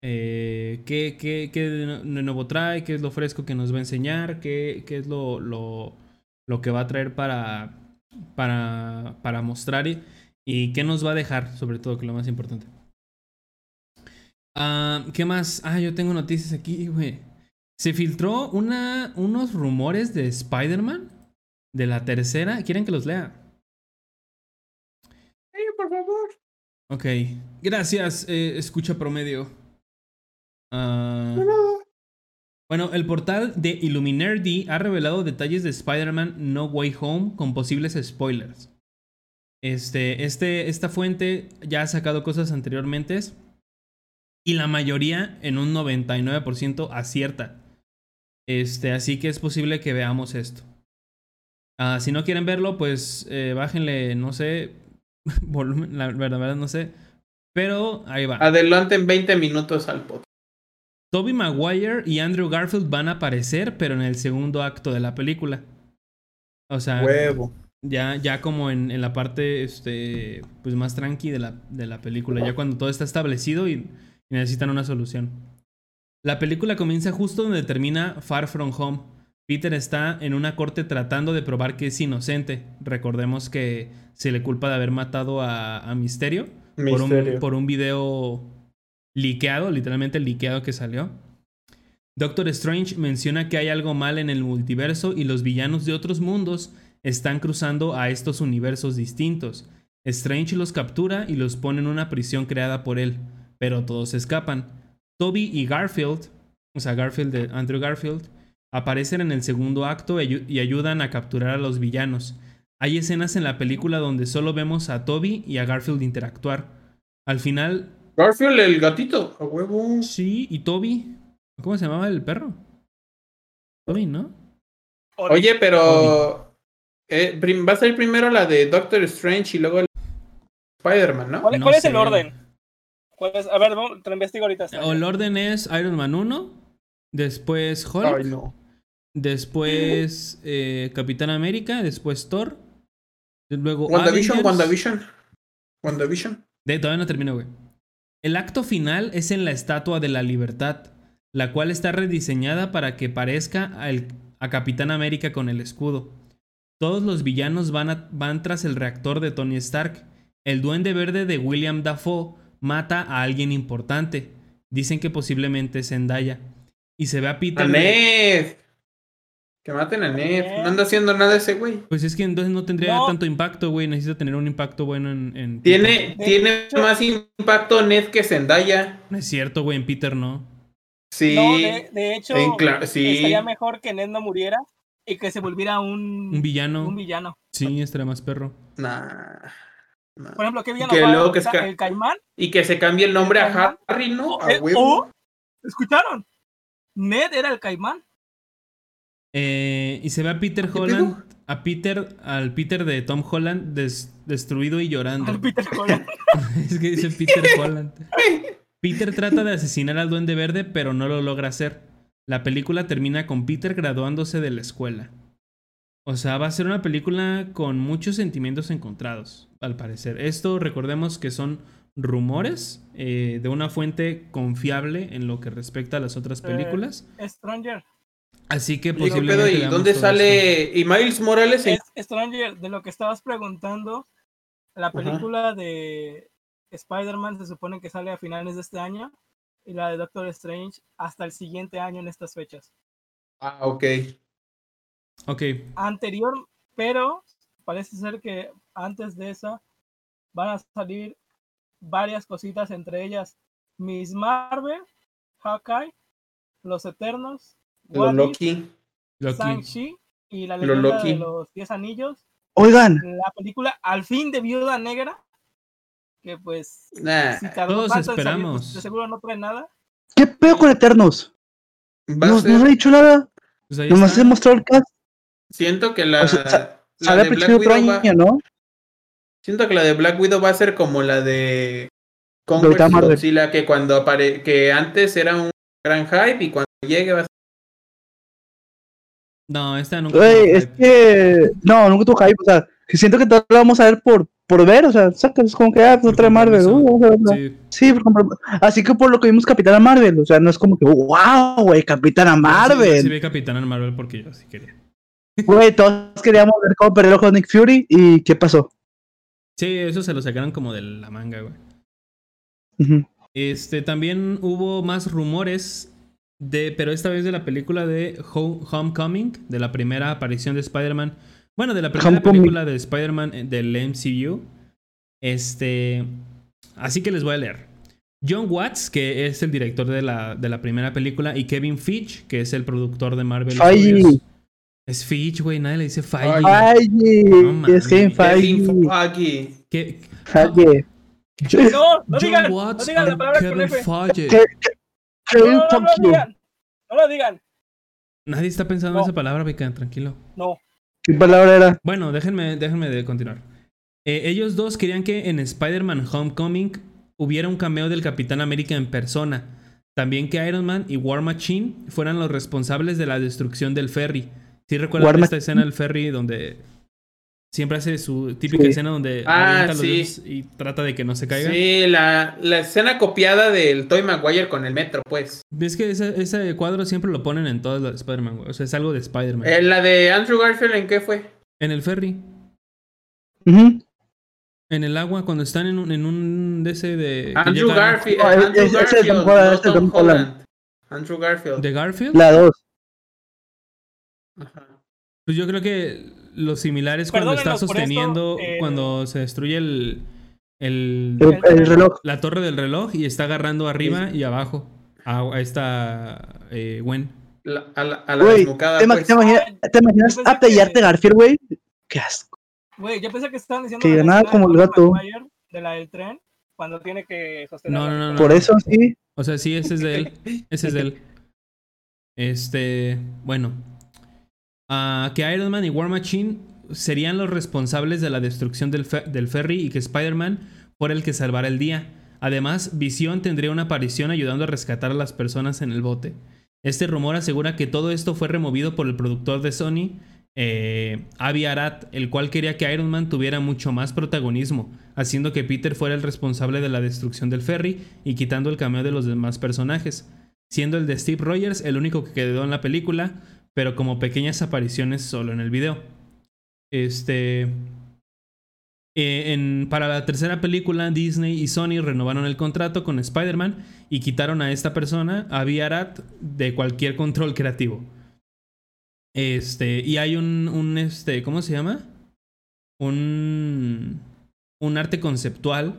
[SPEAKER 2] Eh, qué, qué, qué de nuevo trae, qué es lo fresco que nos va a enseñar, qué, qué es lo, lo, lo que va a traer para, para, para mostrar y, y qué nos va a dejar, sobre todo, que es lo más importante. Ah, ¿Qué más? Ah, yo tengo noticias aquí, güey. Se filtró una, unos rumores de Spider-Man de la tercera. ¿Quieren que los lea?
[SPEAKER 1] Sí, por favor.
[SPEAKER 2] Ok. Gracias, eh, escucha promedio.
[SPEAKER 1] No.
[SPEAKER 2] Bueno, el portal de Illuminati ha revelado detalles de Spider-Man No Way Home con posibles spoilers. Este, este, esta fuente ya ha sacado cosas anteriormente y la mayoría en un 99% acierta. Este, así que es posible que veamos esto. Ah, si no quieren verlo, pues eh, bájenle, no sé, volumen, la verdad, la verdad no sé. Pero ahí va.
[SPEAKER 1] Adelanten 20 minutos al podcast.
[SPEAKER 2] Toby Maguire y Andrew Garfield van a aparecer, pero en el segundo acto de la película. O sea,
[SPEAKER 1] Huevo.
[SPEAKER 2] Ya, ya como en, en la parte este, pues más tranqui de la, de la película, ya cuando todo está establecido y, y necesitan una solución. La película comienza justo donde termina Far From Home. Peter está en una corte tratando de probar que es inocente. Recordemos que se le culpa de haber matado a, a Misterio, Por, un,
[SPEAKER 1] Misterio.
[SPEAKER 2] por un video liqueado, literalmente liqueado que salió. Doctor Strange menciona que hay algo mal en el multiverso y los villanos de otros mundos están cruzando a estos universos distintos. Strange los captura y los pone en una prisión creada por él, pero todos escapan. Toby y Garfield, o sea, Garfield de Andrew Garfield, aparecen en el segundo acto y ayudan a capturar a los villanos. Hay escenas en la película donde solo vemos a Toby y a Garfield interactuar. Al final,
[SPEAKER 1] Garfield, el gatito, a huevo.
[SPEAKER 2] sí, y Toby. ¿Cómo se llamaba el perro? Toby, ¿no?
[SPEAKER 1] Oye, pero. eh, va a ser primero la de Doctor Strange y luego el Spider-Man, ¿no?
[SPEAKER 3] ¿Cuál,
[SPEAKER 2] No
[SPEAKER 3] cuál es el orden? ¿Cuál es? A ver, vamos, te lo investigo ahorita.
[SPEAKER 2] O el orden es Iron Man 1, después Hulk,
[SPEAKER 1] Ay, no.
[SPEAKER 2] después eh, Capitán América, después Thor, luego
[SPEAKER 1] WandaVision,
[SPEAKER 2] Avengers.
[SPEAKER 1] WandaVision. WandaVision.
[SPEAKER 2] De, todavía no termino, güey. El acto final es en la Estatua de la Libertad, la cual está rediseñada para que parezca a Capitán América con el escudo. Todos los villanos van, a- van tras el reactor de Tony Stark. El duende verde de William Dafoe mata a alguien importante. Dicen que posiblemente es Zendaya. Y se ve a Peter.
[SPEAKER 1] Que maten a Ned. No anda haciendo nada ese güey.
[SPEAKER 2] Pues es que entonces no tendría
[SPEAKER 3] No.
[SPEAKER 2] tanto impacto, güey. Necesita tener un impacto bueno en.
[SPEAKER 1] Tiene, tiene
[SPEAKER 3] hecho-
[SPEAKER 1] más impacto Ned que Zendaya.
[SPEAKER 2] No es cierto, güey. En Peter no.
[SPEAKER 1] Sí.
[SPEAKER 3] No, de, de hecho,
[SPEAKER 1] Sí,
[SPEAKER 3] estaría mejor que Ned no muriera y que se volviera un,
[SPEAKER 2] Un villano.
[SPEAKER 3] un villano.
[SPEAKER 2] Sí, estaría más perro.
[SPEAKER 1] Nah. Nah.
[SPEAKER 3] Por ejemplo, ¿qué villano
[SPEAKER 1] Que luego que esca-
[SPEAKER 3] el Caimán.
[SPEAKER 1] Y que se cambie el nombre a. Harry, ¿no?
[SPEAKER 3] o-
[SPEAKER 1] A
[SPEAKER 3] eh,
[SPEAKER 1] huevo.
[SPEAKER 3] o- ¿Escucharon? Ned era el Caimán.
[SPEAKER 2] Eh, y se ve a Peter
[SPEAKER 1] ¿Qué
[SPEAKER 2] Holland, a Peter, al Peter de Tom Holland des- destruido y llorando.
[SPEAKER 3] Al Peter Holland.
[SPEAKER 2] es que dice Peter Holland. Peter trata de asesinar al Duende Verde, pero no lo logra hacer. La película termina con Peter graduándose de la escuela. O sea, va a ser una película con muchos sentimientos encontrados, al parecer. Esto recordemos que son rumores eh, de una fuente confiable en lo que respecta a las otras
[SPEAKER 3] Eh,
[SPEAKER 2] películas.
[SPEAKER 3] Stranger.
[SPEAKER 2] Así que
[SPEAKER 1] Digo,
[SPEAKER 2] posiblemente
[SPEAKER 1] pedo, ¿y
[SPEAKER 2] veamos
[SPEAKER 1] dónde sale? ¿Y Miles Morales? en-
[SPEAKER 3] Es, Stranger, de lo que estabas preguntando, la
[SPEAKER 1] Ajá.
[SPEAKER 3] película de Spider-Man se supone que sale a finales de este año y la de Doctor Strange hasta el siguiente año en estas fechas.
[SPEAKER 1] Ah, ok.
[SPEAKER 2] Ok,
[SPEAKER 3] Anterior, pero parece ser que antes de esa van a salir varias cositas, entre ellas Miss Marvel, Hawkeye, Los Eternos,
[SPEAKER 1] Lo Loki.
[SPEAKER 2] Loki.
[SPEAKER 3] Shang-Chi y la
[SPEAKER 1] Lo
[SPEAKER 3] leyenda de los Diez Anillos.
[SPEAKER 4] Oigan,
[SPEAKER 3] La película Al fin de Viuda Negra, que pues
[SPEAKER 1] Nah.
[SPEAKER 3] si
[SPEAKER 2] todos
[SPEAKER 3] tanto en salir,
[SPEAKER 2] esperamos.
[SPEAKER 3] pues, de seguro no trae nada.
[SPEAKER 4] ¿qué pedo con Eternos? No,
[SPEAKER 1] ser-
[SPEAKER 4] no ha dicho nada.
[SPEAKER 2] Pues
[SPEAKER 4] Nomás
[SPEAKER 2] está.
[SPEAKER 4] se mostró el cast.
[SPEAKER 1] Siento que la,
[SPEAKER 4] O sea,
[SPEAKER 1] la de Black Widow va,
[SPEAKER 4] ¿no?
[SPEAKER 1] siento que la de Black Widow va a ser como la de.
[SPEAKER 4] Marvel.
[SPEAKER 1] Godzilla, que cuando apare que antes era un gran hype y cuando llegue va a ser
[SPEAKER 2] No, esta nunca.
[SPEAKER 4] Güey, es
[SPEAKER 2] hype.
[SPEAKER 4] que. No, nunca tuvo hype. O sea, siento que todo lo vamos a ver por, por ver. O sea, saca, es como que, ah, pues otra Marvel. uh, vamos a verla.
[SPEAKER 2] Sí.
[SPEAKER 4] Sí, por así que por lo que vimos Capitana Marvel. O sea, no es como que, wow, güey, Capitana
[SPEAKER 2] Yo sí- Sí,
[SPEAKER 4] Marvel.
[SPEAKER 2] vi Capitana Marvel porque yo sí quería.
[SPEAKER 4] Güey, todos queríamos ver cómo perdió de Nick Fury. ¿Y qué pasó?
[SPEAKER 2] Sí, eso se lo sacaron como de la manga, güey. Este, también hubo más rumores de, pero esta vez de la película de Ho- Homecoming, de la primera aparición de Spider-Man. Bueno, de la primera
[SPEAKER 4] Homecoming.
[SPEAKER 2] película de Spider-Man eh, del MCU. Este, así que les voy a leer. John Watts, que es el director de la, de la primera película, y Kevin Feige, que es el productor de Marvel
[SPEAKER 4] Feige.
[SPEAKER 2] Es Feige, güey, nadie le dice Feige.
[SPEAKER 4] Feige, es Kevin
[SPEAKER 1] Kevin
[SPEAKER 4] Feige.
[SPEAKER 1] Feige.
[SPEAKER 2] ¿Qué?
[SPEAKER 4] Feige.
[SPEAKER 3] No, no
[SPEAKER 2] John
[SPEAKER 3] digan, no
[SPEAKER 2] Watts
[SPEAKER 3] digan la
[SPEAKER 2] and
[SPEAKER 3] palabra con
[SPEAKER 2] Kevin
[SPEAKER 3] F.
[SPEAKER 2] Feige.
[SPEAKER 3] No, no, no, no
[SPEAKER 4] Feige.
[SPEAKER 3] digan. No lo digan.
[SPEAKER 2] Nadie está pensando en esa palabra, Vika, tranquilo.
[SPEAKER 3] No.
[SPEAKER 4] ¿Qué palabra era?
[SPEAKER 2] Bueno, déjenme, déjenme de continuar. Eh, ellos dos querían que en Spider-Man Homecoming hubiera un cameo del Capitán América en persona. También que Iron Man y War Machine fueran los responsables de la destrucción del ferry. ¿Sí recuerdan
[SPEAKER 4] War
[SPEAKER 2] esta
[SPEAKER 4] Machine.
[SPEAKER 2] escena del ferry donde siempre hace su típica
[SPEAKER 4] Sí.
[SPEAKER 2] escena donde
[SPEAKER 1] Ah,
[SPEAKER 2] avienta los
[SPEAKER 1] sí.
[SPEAKER 2] dedos y trata de que no se caiga.
[SPEAKER 1] Sí, la, la escena copiada del Toy Maguire con el metro, pues.
[SPEAKER 2] Ves que ese, ese cuadro siempre lo ponen en todas las de Spider-Man, güey. O sea, es algo de Spider-Man.
[SPEAKER 1] Eh, la de Andrew Garfield, ¿en qué fue?
[SPEAKER 2] En el ferry, en el agua, cuando están en un, en un de ese de.
[SPEAKER 1] Andrew Garfield. Andrew
[SPEAKER 4] es
[SPEAKER 1] Garfield,
[SPEAKER 4] Tom Holland,
[SPEAKER 1] no
[SPEAKER 4] ese es
[SPEAKER 1] Tom
[SPEAKER 4] Tom Holland.
[SPEAKER 1] Holland. Andrew Garfield.
[SPEAKER 2] ¿De Garfield?
[SPEAKER 4] La 2.
[SPEAKER 1] Ajá.
[SPEAKER 2] Pues yo creo que lo similar es cuando está
[SPEAKER 3] esto,
[SPEAKER 2] sosteniendo,
[SPEAKER 3] eh,
[SPEAKER 2] cuando se destruye el, el,
[SPEAKER 4] El, el reloj.
[SPEAKER 2] la torre del reloj y está agarrando arriba y abajo a, a esta eh, Gwen.
[SPEAKER 1] La- a la, a la
[SPEAKER 4] Güey,
[SPEAKER 1] desnucada,
[SPEAKER 4] ¿te, ima-
[SPEAKER 1] pues.
[SPEAKER 4] te imaginas, ¿te imaginas apellarte
[SPEAKER 3] que-
[SPEAKER 4] Garfield, güey? Qué asco.
[SPEAKER 3] Güey, yo pensé que estaban diciendo.
[SPEAKER 4] Que
[SPEAKER 3] de la
[SPEAKER 4] nada
[SPEAKER 3] escena
[SPEAKER 4] como el gato.
[SPEAKER 3] Maguire, De la del tren, cuando tiene que sostener.
[SPEAKER 2] No, no, no.
[SPEAKER 4] Por eso sí.
[SPEAKER 2] O sea, sí, ese es de él. Ese es de él. Este, bueno. Ah, que Iron Man y War Machine serían los responsables de la destrucción del, fe- del ferry y que Spider-Man fuera el que salvara el día. Además, Visión tendría una aparición ayudando a rescatar a las personas en el bote. Este rumor asegura que todo esto fue removido por el productor de Sony, eh, Avi Arad, el cual quería que Iron Man tuviera mucho más protagonismo, haciendo que Peter fuera el responsable de la destrucción del ferry y quitando el cameo de los demás personajes, siendo el de Steve Rogers el único que quedó en la película, pero como pequeñas apariciones solo en el video. Este. eh, en- para la tercera película, Disney y Sony renovaron el contrato con Spider-Man y quitaron a esta persona, a Arad, de cualquier control creativo. Este, y hay un, un este, ¿cómo se llama? Un, un arte conceptual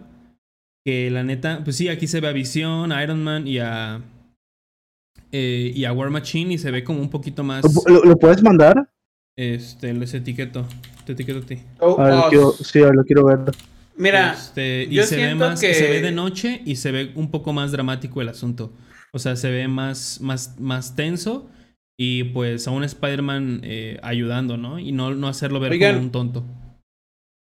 [SPEAKER 2] que la neta, pues sí, aquí se ve a Visión, a Iron Man y a, eh, y a War Machine y se ve como un poquito más,
[SPEAKER 4] ¿Lo, lo puedes mandar?
[SPEAKER 2] este, les etiqueto, te etiqueto a ti.
[SPEAKER 1] Oh,
[SPEAKER 4] A ver,
[SPEAKER 1] oh,
[SPEAKER 4] quiero, sí, a ver, lo quiero ver.
[SPEAKER 1] Mira,
[SPEAKER 2] Este, y
[SPEAKER 1] yo
[SPEAKER 2] se ve
[SPEAKER 1] siento
[SPEAKER 2] más,
[SPEAKER 1] que-
[SPEAKER 2] se ve de noche y se ve un poco más dramático el asunto. O sea, se ve más, más, más tenso y pues a un Spider-Man eh, ayudando, ¿no? Y no, no hacerlo ver
[SPEAKER 1] Oigan.
[SPEAKER 2] como un tonto.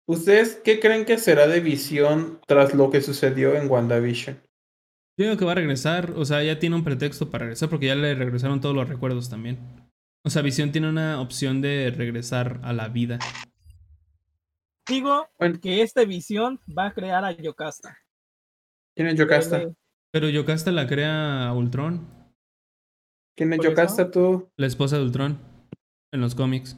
[SPEAKER 1] ¿ustedes qué creen que será de visión tras lo que sucedió en WandaVision?
[SPEAKER 2] Yo digo que va a regresar, o sea, ya tiene un pretexto para regresar porque ya le regresaron todos los recuerdos también. O sea, Visión tiene una opción de regresar a la vida.
[SPEAKER 3] Digo
[SPEAKER 1] Bueno.
[SPEAKER 3] que esta visión va a crear a Yocasta.
[SPEAKER 1] ¿Quién es Yocasta?
[SPEAKER 2] Pero Yocasta la crea Ultron,
[SPEAKER 1] ¿Quién es. Yocasta tú?
[SPEAKER 2] la esposa de Ultron, en los cómics.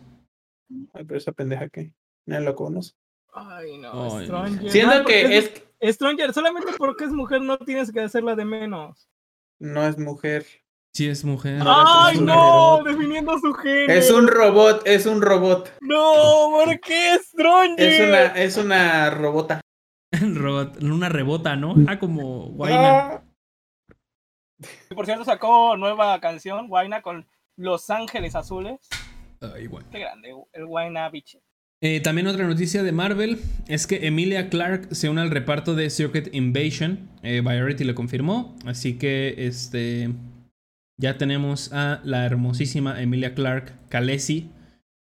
[SPEAKER 1] Ay, pero esa pendeja que nadie lo conoce.
[SPEAKER 3] Ay, no,
[SPEAKER 2] Ay, no.
[SPEAKER 3] Porque
[SPEAKER 1] que es,
[SPEAKER 3] Stranger, solamente porque es mujer no tienes que hacerla de menos.
[SPEAKER 1] no es mujer.
[SPEAKER 2] Sí es mujer.
[SPEAKER 3] ¡Ay, no! Definiendo su género.
[SPEAKER 1] Es un robot, es un robot.
[SPEAKER 3] No, ¿por qué Stranger?
[SPEAKER 1] Es una, es una robota.
[SPEAKER 2] Robot- una rebota, ¿no? Ah, como Guayna.
[SPEAKER 1] Ah,
[SPEAKER 3] Por cierto, sacó nueva canción, Guayna, con Los Ángeles Azules.
[SPEAKER 2] Ay, guay.
[SPEAKER 3] Qué grande, el Guayna Beach.
[SPEAKER 2] Eh, también otra noticia de Marvel es que Emilia Clarke se une al reparto de Secret Invasion. Eh, Variety lo confirmó. Así que este ya tenemos a la hermosísima Emilia Clarke Khaleesi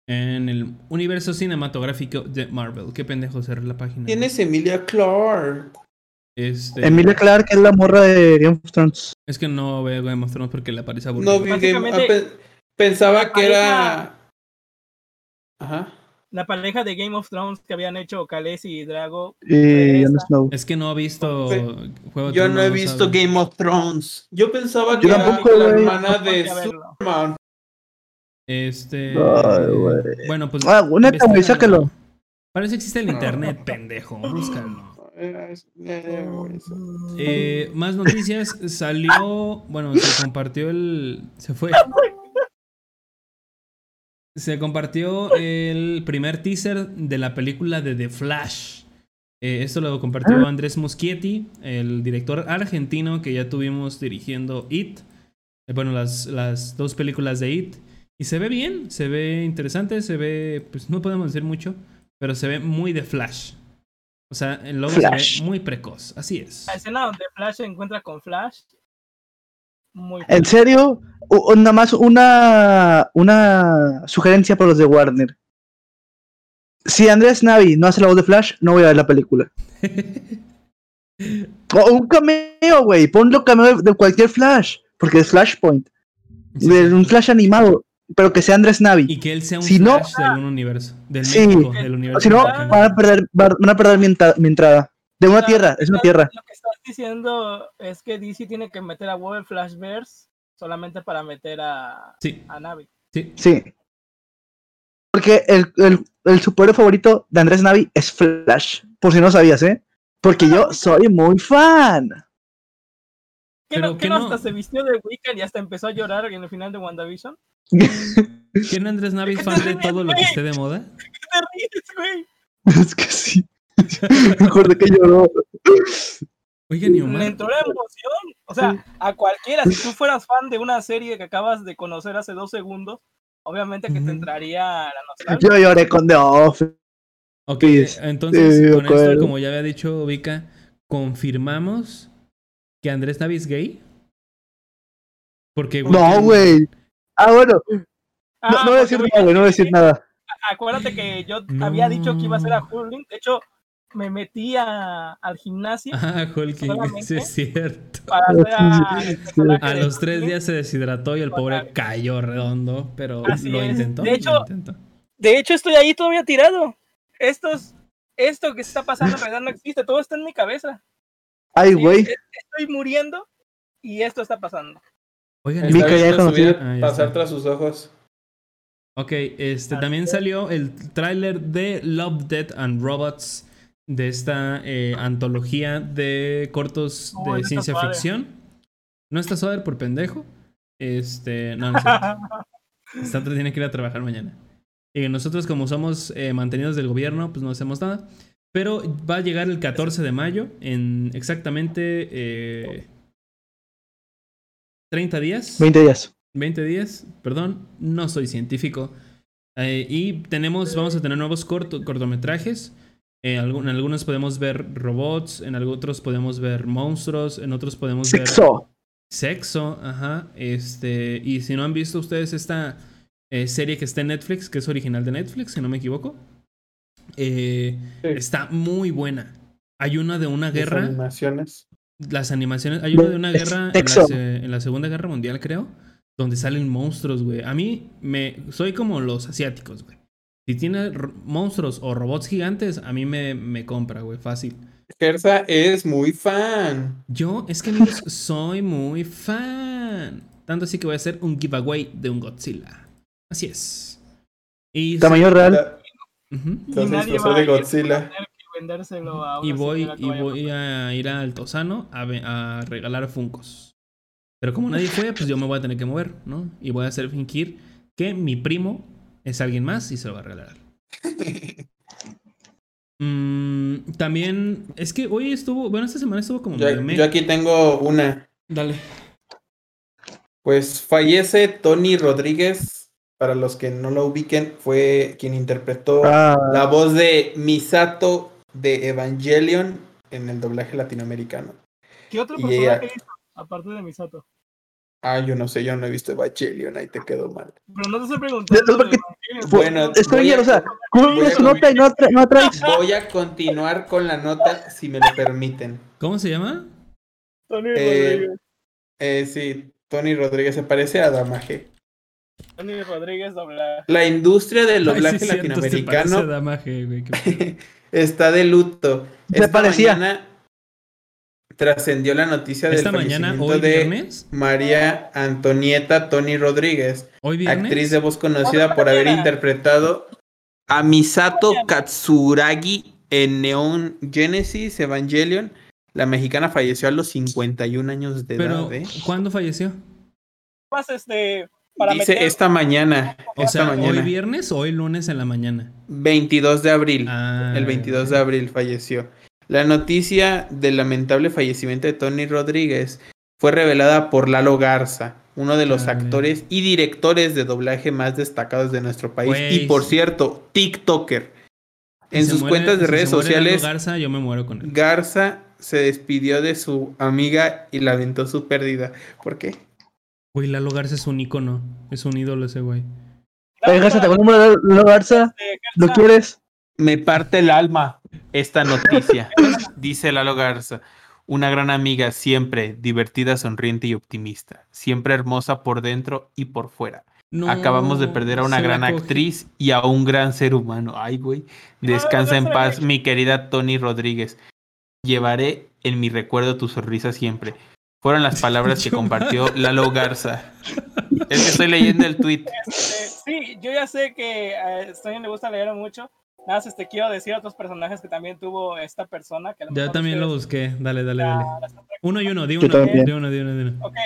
[SPEAKER 2] en el universo cinematográfico de Marvel. Qué pendejo cerré la página.
[SPEAKER 1] ¿Quién es Emilia Clark?
[SPEAKER 2] Este,
[SPEAKER 4] Emilia Clarke es la morra de Game of Thrones.
[SPEAKER 2] Es que no veo Game of Thrones porque le aparece aburrido.
[SPEAKER 1] No
[SPEAKER 3] Básicamente,
[SPEAKER 1] ah, pe- pensaba que era. Ajá.
[SPEAKER 3] La pareja de Game of Thrones que habían hecho Khaleesi y Drago.
[SPEAKER 2] Es que no ha visto Juego
[SPEAKER 1] Yo no he visto
[SPEAKER 2] sabe.
[SPEAKER 1] Game of Thrones. Yo pensaba
[SPEAKER 4] Yo
[SPEAKER 1] que era
[SPEAKER 4] tampoco,
[SPEAKER 1] la
[SPEAKER 4] güey.
[SPEAKER 1] hermana de
[SPEAKER 3] verlo.
[SPEAKER 1] Superman.
[SPEAKER 2] Este.
[SPEAKER 4] Ay, güey.
[SPEAKER 2] bueno, pues.
[SPEAKER 4] Ah, güey,
[SPEAKER 2] investígalo.
[SPEAKER 4] sácalo.
[SPEAKER 2] Para eso existe el
[SPEAKER 1] No.
[SPEAKER 2] internet, pendejo. Búscalo.
[SPEAKER 1] Era era.
[SPEAKER 2] Eh, más noticias. Salió. Bueno, se compartió el. Se fue. Se compartió el primer teaser de la película de The Flash. Eh, esto lo compartió Andrés Muschietti, el director argentino que ya tuvimos dirigiendo It. Eh, bueno, las, las dos películas de It. Y se ve bien, se ve interesante, se ve. Pues no podemos decir mucho, pero se ve muy de Flash. O sea, el logo
[SPEAKER 4] Flash.
[SPEAKER 2] se ve muy precoz, así es.
[SPEAKER 3] La escena donde Flash se encuentra con Flash. Muy
[SPEAKER 4] En serio, nada más una, una sugerencia para los de Warner. Si Andrés Navi no hace la voz de Flash, no voy a ver la película. O un cameo, güey. Ponlo cameo de, cualquier Flash. Porque es Flashpoint. De un Flash animado. pero que sea Andrés Navi.
[SPEAKER 2] Y que él sea un
[SPEAKER 4] Si no-
[SPEAKER 2] de algún universo. Del
[SPEAKER 4] Sí.
[SPEAKER 2] México, del universo.
[SPEAKER 4] Si no, van a perder, van a perder mi, entra- mi entrada. De una tierra, es una tierra.
[SPEAKER 3] Lo que estás diciendo es que DC tiene que meter a Web Flashverse solamente para meter a,
[SPEAKER 2] Sí,
[SPEAKER 3] a Navi.
[SPEAKER 2] sí.
[SPEAKER 4] Sí. Porque el, el, el superhéroe favorito de Andrés Navi es Flash. Por si no sabías, ¿eh? Porque yo soy muy fan.
[SPEAKER 3] ¿Qué no,
[SPEAKER 2] que
[SPEAKER 3] qué no
[SPEAKER 2] no-
[SPEAKER 3] hasta se vistió de Wiccan y hasta empezó a llorar en el final de WandaVision?
[SPEAKER 2] ¿Quién Andrés Navi es fan de todo lo que esté de moda?
[SPEAKER 3] ¿Qué te ríes, güey?
[SPEAKER 4] es que sí. Me acuerdo que lloró.
[SPEAKER 2] Oigan, y
[SPEAKER 3] Le
[SPEAKER 2] Omar.
[SPEAKER 3] entró la emoción. O sea, a cualquiera, si tú fueras fan de una serie que acabas de conocer hace dos segundos, obviamente que te entraría la nostalgia.
[SPEAKER 4] Yo lloré con The Office.
[SPEAKER 2] Ok, entonces
[SPEAKER 4] sí, me
[SPEAKER 2] con esto, como ya había dicho Vika, confirmamos que Andrés Navi es gay. Porque
[SPEAKER 4] No, güey. Ah, bueno.
[SPEAKER 3] Ah,
[SPEAKER 4] No, no voy a decir nada, güey, no voy a decir nada.
[SPEAKER 3] Acuérdate que yo había dicho que iba a ser a. Hurling. De hecho, me metí a- al gimnasio
[SPEAKER 2] Ah, Hulking, sí es cierto.
[SPEAKER 3] para hacer a,
[SPEAKER 2] los tres días se deshidrató y el pobre cayó redondo, pero
[SPEAKER 3] Así
[SPEAKER 2] lo
[SPEAKER 3] es.
[SPEAKER 2] intentó.
[SPEAKER 3] De
[SPEAKER 2] lo
[SPEAKER 3] hecho-
[SPEAKER 2] intentó.
[SPEAKER 3] De hecho, estoy ahí todavía tirado. Estos, esto que está pasando en realidad no existe. Todo está en mi cabeza.
[SPEAKER 4] Ay, güey.
[SPEAKER 3] es- Estoy muriendo y esto está pasando.
[SPEAKER 2] Oigan,
[SPEAKER 4] Vika, ya
[SPEAKER 1] viendo su
[SPEAKER 4] conocí.
[SPEAKER 1] vida
[SPEAKER 2] Ah, ya
[SPEAKER 1] pasar
[SPEAKER 2] está.
[SPEAKER 1] tras sus ojos.
[SPEAKER 2] Ok, este también salió el tráiler de Love, Death and Robots de esta eh, antología de cortos de ciencia ficción. No está suave por pendejo. Este, no, no es cierto. Sandra tiene que ir a trabajar mañana. Y nosotros, como somos eh, mantenidos del gobierno, pues no hacemos nada. Pero va a llegar el 14 de mayo, en exactamente eh, 30 días.
[SPEAKER 4] 20 días.
[SPEAKER 2] 20 días, perdón, no soy científico. Eh, y tenemos, vamos a tener nuevos corto- cortometrajes. Eh, en algunos podemos ver robots, en otros podemos ver monstruos, en otros podemos ver
[SPEAKER 4] Sexo.
[SPEAKER 2] sexo, ajá. Este, y si no han visto ustedes esta eh, serie que está en Netflix, que es original de Netflix, si no me equivoco, eh,
[SPEAKER 1] Sí.
[SPEAKER 2] está muy buena. Hay una de una
[SPEAKER 1] Las
[SPEAKER 2] guerra
[SPEAKER 1] animaciones.
[SPEAKER 2] las animaciones. Hay una de una guerra en la,
[SPEAKER 4] sexo.
[SPEAKER 2] en la Segunda Guerra Mundial, creo. Donde salen monstruos, güey. A mí me. Soy como los asiáticos, güey. Si tiene monstruos o robots gigantes, a mí me, me compra, güey. Fácil.
[SPEAKER 1] Gersa es muy fan.
[SPEAKER 2] Yo, es que amigos, soy muy fan. Tanto así que voy a hacer un giveaway de un Godzilla. Así es. Y,
[SPEAKER 4] Tamaño real.
[SPEAKER 1] A
[SPEAKER 3] nadie
[SPEAKER 1] disfrazar
[SPEAKER 3] va
[SPEAKER 1] de
[SPEAKER 3] a ir
[SPEAKER 1] Godzilla.
[SPEAKER 3] a tener que vendérselo a
[SPEAKER 2] y voy, y
[SPEAKER 3] a
[SPEAKER 2] voy a ir al Tosano a, a regalar Funcos. Pero como nadie fue, pues yo me voy a tener que mover, ¿no? Y voy a hacer fingir que mi primo es alguien más y se lo va a regalar. Mm, también, es que hoy estuvo, bueno, esta semana estuvo como
[SPEAKER 1] Yo, yo aquí tengo una.
[SPEAKER 2] Dale.
[SPEAKER 1] Pues fallece Tony Rodríguez. Para los que no lo ubiquen, fue quien interpretó
[SPEAKER 4] Ah,
[SPEAKER 1] la voz de Misato de Evangelion en el doblaje latinoamericano.
[SPEAKER 3] ¿Qué otro personaje
[SPEAKER 1] ella-
[SPEAKER 3] hizo? Aparte de Misato.
[SPEAKER 1] Ah, yo no sé, yo no he visto Evangelion, ahí te quedó mal.
[SPEAKER 3] Pero no te estoy preguntando.
[SPEAKER 4] No, porque-
[SPEAKER 1] Bueno,
[SPEAKER 4] Estoy
[SPEAKER 1] voy a-
[SPEAKER 4] bien, o sea, cumple
[SPEAKER 1] voy a-
[SPEAKER 4] su nota y no, tra- no traes.
[SPEAKER 1] Voy a continuar con la nota si me lo permiten.
[SPEAKER 2] ¿Cómo se llama?
[SPEAKER 3] Tony
[SPEAKER 1] Eh,
[SPEAKER 3] Rodríguez.
[SPEAKER 1] Eh, sí, Tony Rodríguez se parece a Damaje.
[SPEAKER 3] Tony Rodríguez dobla.
[SPEAKER 1] La industria del
[SPEAKER 2] Ay,
[SPEAKER 1] doblaje
[SPEAKER 2] sí, cierto, se parece a
[SPEAKER 1] latinoamericano
[SPEAKER 2] Damaje, güey, qué-
[SPEAKER 1] está de luto.
[SPEAKER 4] Se
[SPEAKER 1] Esta
[SPEAKER 4] parecía.
[SPEAKER 1] mañana trascendió la noticia del
[SPEAKER 2] Esta mañana,
[SPEAKER 1] fallecimiento
[SPEAKER 2] hoy
[SPEAKER 1] de
[SPEAKER 2] viernes.
[SPEAKER 1] María Antonieta Tony Rodríguez,
[SPEAKER 2] Hoy
[SPEAKER 1] actriz de voz conocida por haber interpretado a Misato Katsuragi en Neon Genesis Evangelion. La mexicana falleció a los 51 años de
[SPEAKER 2] Pero,
[SPEAKER 1] edad. ¿eh?
[SPEAKER 2] ¿cuándo falleció?
[SPEAKER 3] Más este. Para
[SPEAKER 1] Dice
[SPEAKER 3] meter-
[SPEAKER 1] esta mañana,
[SPEAKER 2] O
[SPEAKER 1] esta
[SPEAKER 2] sea,
[SPEAKER 1] mañana,
[SPEAKER 2] hoy viernes o hoy lunes en la mañana.
[SPEAKER 1] 22 de abril.
[SPEAKER 2] Ah,
[SPEAKER 1] El 22 de abril falleció. La noticia del lamentable fallecimiento de Tony Rodríguez fue revelada por Lalo Garza, uno de los
[SPEAKER 2] Chale.
[SPEAKER 1] actores y directores de doblaje más destacados de nuestro país. Y por
[SPEAKER 2] sí.
[SPEAKER 1] cierto, TikToker.
[SPEAKER 2] Si
[SPEAKER 1] En sus
[SPEAKER 2] muere-
[SPEAKER 1] cuentas de
[SPEAKER 2] si
[SPEAKER 1] redes
[SPEAKER 2] se muere Lalo
[SPEAKER 1] sociales,
[SPEAKER 2] Garza, yo me muero con él.
[SPEAKER 1] Garza se despidió de su amiga y lamentó su pérdida. ¿Por qué?
[SPEAKER 2] Güey, Lalo Garza es un ícono. Es un ídolo ese güey.
[SPEAKER 4] Oye, Garza, te voy a Lalo Garza.
[SPEAKER 3] Este,
[SPEAKER 4] ¿Lo
[SPEAKER 3] Garza,
[SPEAKER 4] quieres?
[SPEAKER 1] Me parte el alma esta noticia, dice Lalo Garza. Una gran amiga, siempre divertida, sonriente y optimista. Siempre hermosa por dentro y por fuera.
[SPEAKER 2] No,
[SPEAKER 1] Acabamos de perder a una gran actriz y a un gran ser humano. Ay, güey. Descansa en
[SPEAKER 3] no
[SPEAKER 1] paz, mi querida Tony Rodríguez. Llevaré en mi recuerdo tu sonrisa siempre. Fueron las palabras que compartió Lalo Garza. Es que estoy leyendo el tweet.
[SPEAKER 3] Este, sí, yo ya sé que a Stoyan le gusta leer mucho. Nada más este, quiero decir otros personajes que también tuvo esta persona. Que mejor
[SPEAKER 2] también lo busqué. Dale, dale, dale.
[SPEAKER 3] la
[SPEAKER 2] Uno y uno, di
[SPEAKER 4] Yo
[SPEAKER 2] uno,
[SPEAKER 4] también.
[SPEAKER 2] di uno, di uno, di uno.
[SPEAKER 3] Ok,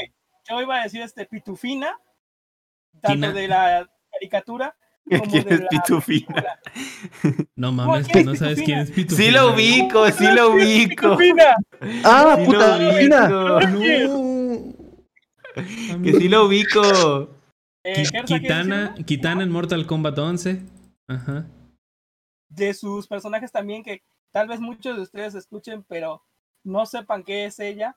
[SPEAKER 3] yo iba a decir este Pitufina, tanto
[SPEAKER 2] Tina.
[SPEAKER 3] de la caricatura como
[SPEAKER 1] ¿Quién
[SPEAKER 3] de
[SPEAKER 1] es Pitufina?
[SPEAKER 2] No mames,
[SPEAKER 3] ¿quién
[SPEAKER 2] que no sabes
[SPEAKER 3] Pitufina?
[SPEAKER 2] quién es Pitufina.
[SPEAKER 1] Sí lo ubico, sí lo ubico.
[SPEAKER 3] Pitufina.
[SPEAKER 4] Ah,
[SPEAKER 1] Sí
[SPEAKER 4] puta,
[SPEAKER 1] ubico.
[SPEAKER 2] No.
[SPEAKER 1] Que sí lo ubico.
[SPEAKER 3] Eh,
[SPEAKER 2] Ki-
[SPEAKER 3] Gersa, ¿quieres
[SPEAKER 2] Kitana, Kitana en Mortal Kombat 11. Ajá.
[SPEAKER 3] De sus personajes también que tal vez muchos de ustedes escuchen, pero no sepan qué es ella.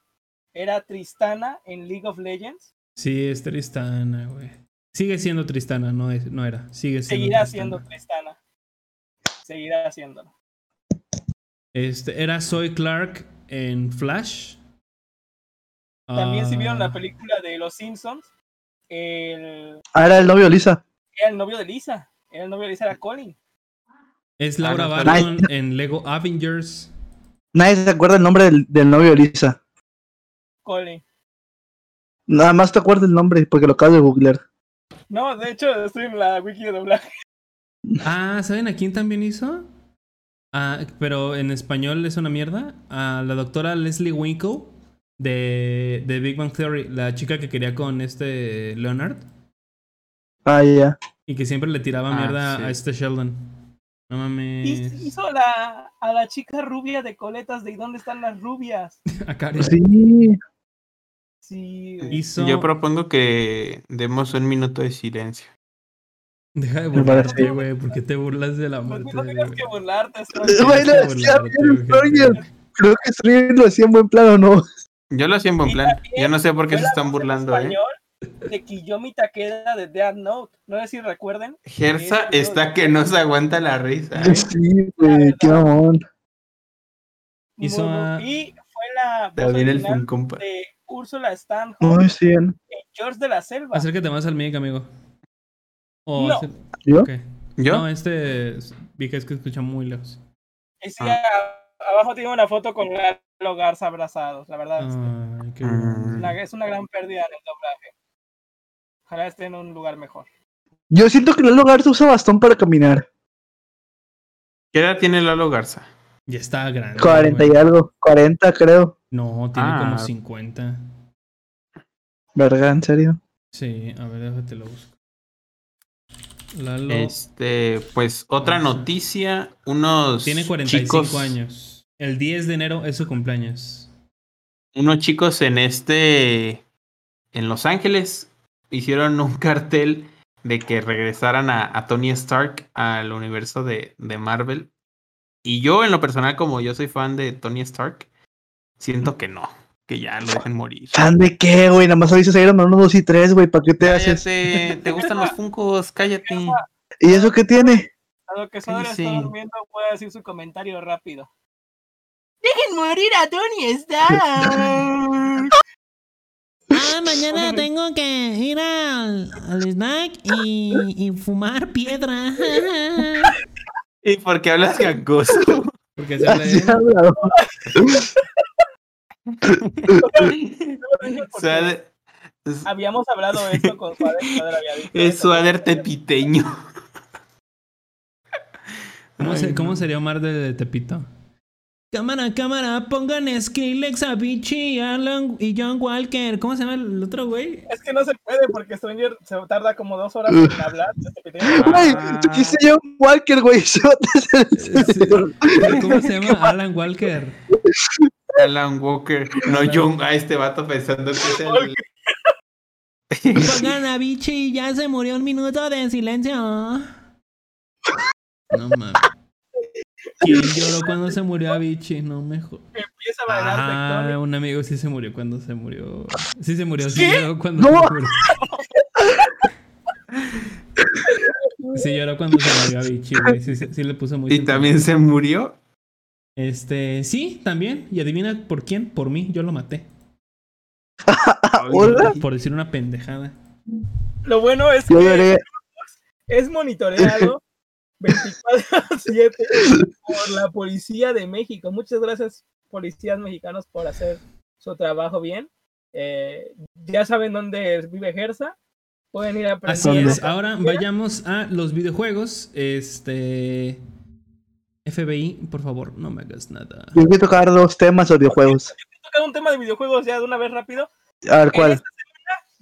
[SPEAKER 3] Era Tristana en League of Legends.
[SPEAKER 2] Sí, es Tristana, güey. Sigue siendo Tristana, no, es, no era. Sigue siendo
[SPEAKER 3] Seguirá
[SPEAKER 2] Tristana.
[SPEAKER 3] siendo Tristana. Seguirá haciéndolo.
[SPEAKER 2] Este, era Zoe Clark en Flash.
[SPEAKER 3] También si vieron
[SPEAKER 2] Ah,
[SPEAKER 3] la película de Los Simpsons, el,
[SPEAKER 4] Ah, era el novio de Lisa.
[SPEAKER 3] era el novio de Lisa. Era el novio de Lisa, era Colin.
[SPEAKER 2] Es Laura
[SPEAKER 1] Ah,
[SPEAKER 2] en Lego Avengers.
[SPEAKER 4] Nadie se acuerda el nombre del, del novio de Lisa.
[SPEAKER 3] Colin.
[SPEAKER 4] Nada más te acuerdas el nombre porque lo acabas de googlear.
[SPEAKER 3] No, de hecho, estoy en la wiki de doblaje.
[SPEAKER 2] Ah, ¿saben a quién también hizo? Ah, pero en español es una mierda. A la doctora Leslie Winkle de, de Big Bang Theory, la chica que quería con este Leonard
[SPEAKER 4] Ah, ya, ya.
[SPEAKER 2] y que siempre le tiraba
[SPEAKER 1] Ah,
[SPEAKER 2] mierda
[SPEAKER 1] sí.
[SPEAKER 2] a este Sheldon. No mames.
[SPEAKER 3] Hizo hizo la, a la chica rubia de coletas de ¿y dónde están las rubias?
[SPEAKER 2] A Karen.
[SPEAKER 4] Sí.
[SPEAKER 3] Sí.
[SPEAKER 2] Hizo.
[SPEAKER 1] Yo propongo que demos un minuto de silencio.
[SPEAKER 2] Deja de burlarte, güey. ¿Por qué te burlas de la
[SPEAKER 3] No,
[SPEAKER 2] muerte?
[SPEAKER 3] no tienes que burlarte.
[SPEAKER 4] Creo que Stranger lo hacía en buen plan o no.
[SPEAKER 1] Yo lo hacía en buen plan. Yo no sé por qué se están burlando, ¿eh?
[SPEAKER 3] De Kiyomi Takeda de Death Note. No sé si recuerden.
[SPEAKER 1] Gersa está que no se aguanta la risa. ¿eh?
[SPEAKER 4] Sí, güey, qué mamón.
[SPEAKER 2] Hizo
[SPEAKER 3] Muy
[SPEAKER 2] a-
[SPEAKER 3] bu- Y fue la
[SPEAKER 1] También el
[SPEAKER 3] de Úrsula Stanhope
[SPEAKER 4] Muy bien.
[SPEAKER 3] en George de la Selva.
[SPEAKER 2] Acércate más al mic, amigo. O
[SPEAKER 3] No.
[SPEAKER 4] ¿Yo?
[SPEAKER 2] No, este. es- Vi que es que escucha muy lejos.
[SPEAKER 1] Ah.
[SPEAKER 3] a- abajo tiene una foto con Lalo Garza abrazados. La verdad, este,
[SPEAKER 2] Ay, qué
[SPEAKER 1] Mm.
[SPEAKER 3] una- es una gran pérdida en el doblaje. Ojalá esté en un lugar mejor.
[SPEAKER 4] Yo siento que Lalo Garza usa bastón para caminar.
[SPEAKER 1] ¿Qué edad tiene Lalo Garza?
[SPEAKER 2] Ya está grande.
[SPEAKER 4] 40
[SPEAKER 2] güey.
[SPEAKER 4] y algo. 40, creo.
[SPEAKER 2] No, tiene
[SPEAKER 1] Ah.
[SPEAKER 2] como 50.
[SPEAKER 4] Verga, en serio.
[SPEAKER 2] Sí, a ver, déjate lo busco. Lalo
[SPEAKER 1] Este, pues otra
[SPEAKER 2] Garza.
[SPEAKER 1] noticia, unos
[SPEAKER 2] tiene 45
[SPEAKER 1] chicos,
[SPEAKER 2] años. El 10 de enero es su cumpleaños.
[SPEAKER 1] unos chicos en este, en Los Ángeles, hicieron un cartel de que regresaran a, a Tony Stark al universo de, de Marvel. Y yo, en lo personal, como yo soy fan de Tony Stark, siento que no, que ya lo dejen morir.
[SPEAKER 4] ¿Fan de qué, güey? Nada más avisas Iron Man 1, 2 y 3, güey. ¿Para qué te haces?
[SPEAKER 1] ¿te gustan los Funkos? Cállate.
[SPEAKER 4] ¿Y eso qué tiene?
[SPEAKER 3] A lo que
[SPEAKER 1] ¿Qué
[SPEAKER 3] Sodra está durmiendo, puede decir su comentario rápido. ¡Dejen morir a Tony Stark!
[SPEAKER 5] Ah, mañana tengo que ir al, al snack y, y fumar piedra.
[SPEAKER 1] ¿Y por qué hablas gangoso?
[SPEAKER 2] Porque se habla de-
[SPEAKER 3] Habíamos hablado esto con Suárez. Suárez había dicho
[SPEAKER 1] Es suader tepiteño.
[SPEAKER 2] ¿Cómo, se- cómo sería Omar de Tepito? Cámara, cámara, pongan Skrillex, Avicii, Alan y John Walker. ¿Cómo se llama el otro güey?
[SPEAKER 3] Es que no se puede porque Stranger se tarda como dos horas en hablar.
[SPEAKER 4] Güey, tú dijiste John Walker, güey.
[SPEAKER 2] ¿Cómo se llama? Alan Walker.
[SPEAKER 1] Alan Walker. No, John, a este vato pensando que es el.
[SPEAKER 5] Pongan a Vichy, ya se murió un minuto de silencio.
[SPEAKER 2] No mames. ¿Quién lloró cuando se murió Avicii? No me jo-
[SPEAKER 3] Empieza a bailar
[SPEAKER 2] Ah, un amigo sí se murió cuando se murió. Sí se murió, sí lloró cuando
[SPEAKER 4] No.
[SPEAKER 2] se murió. Sí lloró cuando se murió Avicii, güey. Sí, sí, sí le puso muy
[SPEAKER 1] Y también se murió.
[SPEAKER 2] Este, sí, también. Y adivina por quién, por mí, yo lo maté.
[SPEAKER 4] Hola.
[SPEAKER 2] Por decir una pendejada.
[SPEAKER 3] Lo bueno es que es monitoreado 24/7 por la policía de México. Muchas gracias, policías mexicanos, por hacer su trabajo bien. Eh, ya saben dónde vive Gersa. Pueden ir a
[SPEAKER 2] Así
[SPEAKER 3] aprender.
[SPEAKER 2] es. Ahora vayamos a los videojuegos. Este. FBI, por favor, no me hagas nada.
[SPEAKER 4] Yo quiero tocar dos temas de videojuegos.
[SPEAKER 3] tocar un tema de videojuegos ya de una vez rápido.
[SPEAKER 4] A ver,
[SPEAKER 3] En
[SPEAKER 4] ¿cuál?
[SPEAKER 3] esta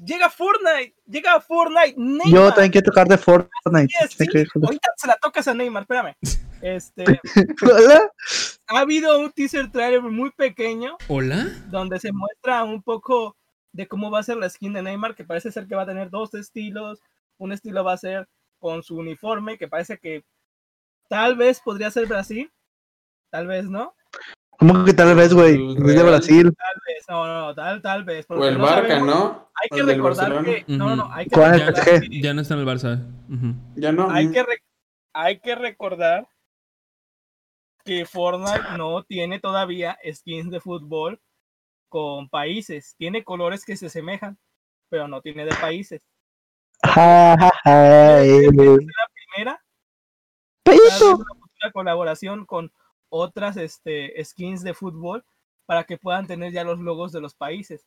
[SPEAKER 3] Llega Fortnite, llega Fortnite. Neymar.
[SPEAKER 4] Yo también quiero tocar de Fortnite.
[SPEAKER 3] Sí, Ahorita se la tocas a Neymar, espérame. Este,
[SPEAKER 4] ¿Hola?
[SPEAKER 3] ha habido un teaser trailer muy pequeño
[SPEAKER 2] ¿Hola?
[SPEAKER 3] donde se muestra un poco de cómo va a ser la skin de Neymar, que parece ser que va a tener dos estilos. Un estilo va a ser con su uniforme, que parece que tal vez podría ser Brasil, tal vez no,
[SPEAKER 4] ¿Cómo que tal vez, güey?
[SPEAKER 1] El
[SPEAKER 4] Es de
[SPEAKER 1] Real.
[SPEAKER 4] Brasil.
[SPEAKER 3] tal vez, no, no, tal, tal vez.
[SPEAKER 1] O el
[SPEAKER 3] no
[SPEAKER 1] Barca,
[SPEAKER 3] sabemos.
[SPEAKER 1] ¿no?
[SPEAKER 3] Hay que recordar que, no, no, no, hay que
[SPEAKER 4] ¿Cuál es el
[SPEAKER 3] recordar
[SPEAKER 4] PSG?
[SPEAKER 3] que-
[SPEAKER 2] Ya no está en el Barça. Ujú.
[SPEAKER 1] Ya no.
[SPEAKER 3] hay que, rec- hay que recordar que Fortnite no tiene todavía skins de fútbol con países. Tiene colores que se asemejan, pero no tiene de países.
[SPEAKER 4] Ja, ja, ja, eh.
[SPEAKER 3] Primera, tal vez
[SPEAKER 4] Peito.
[SPEAKER 3] una colaboración con otras este, skins de fútbol para que puedan tener ya los logos de los países.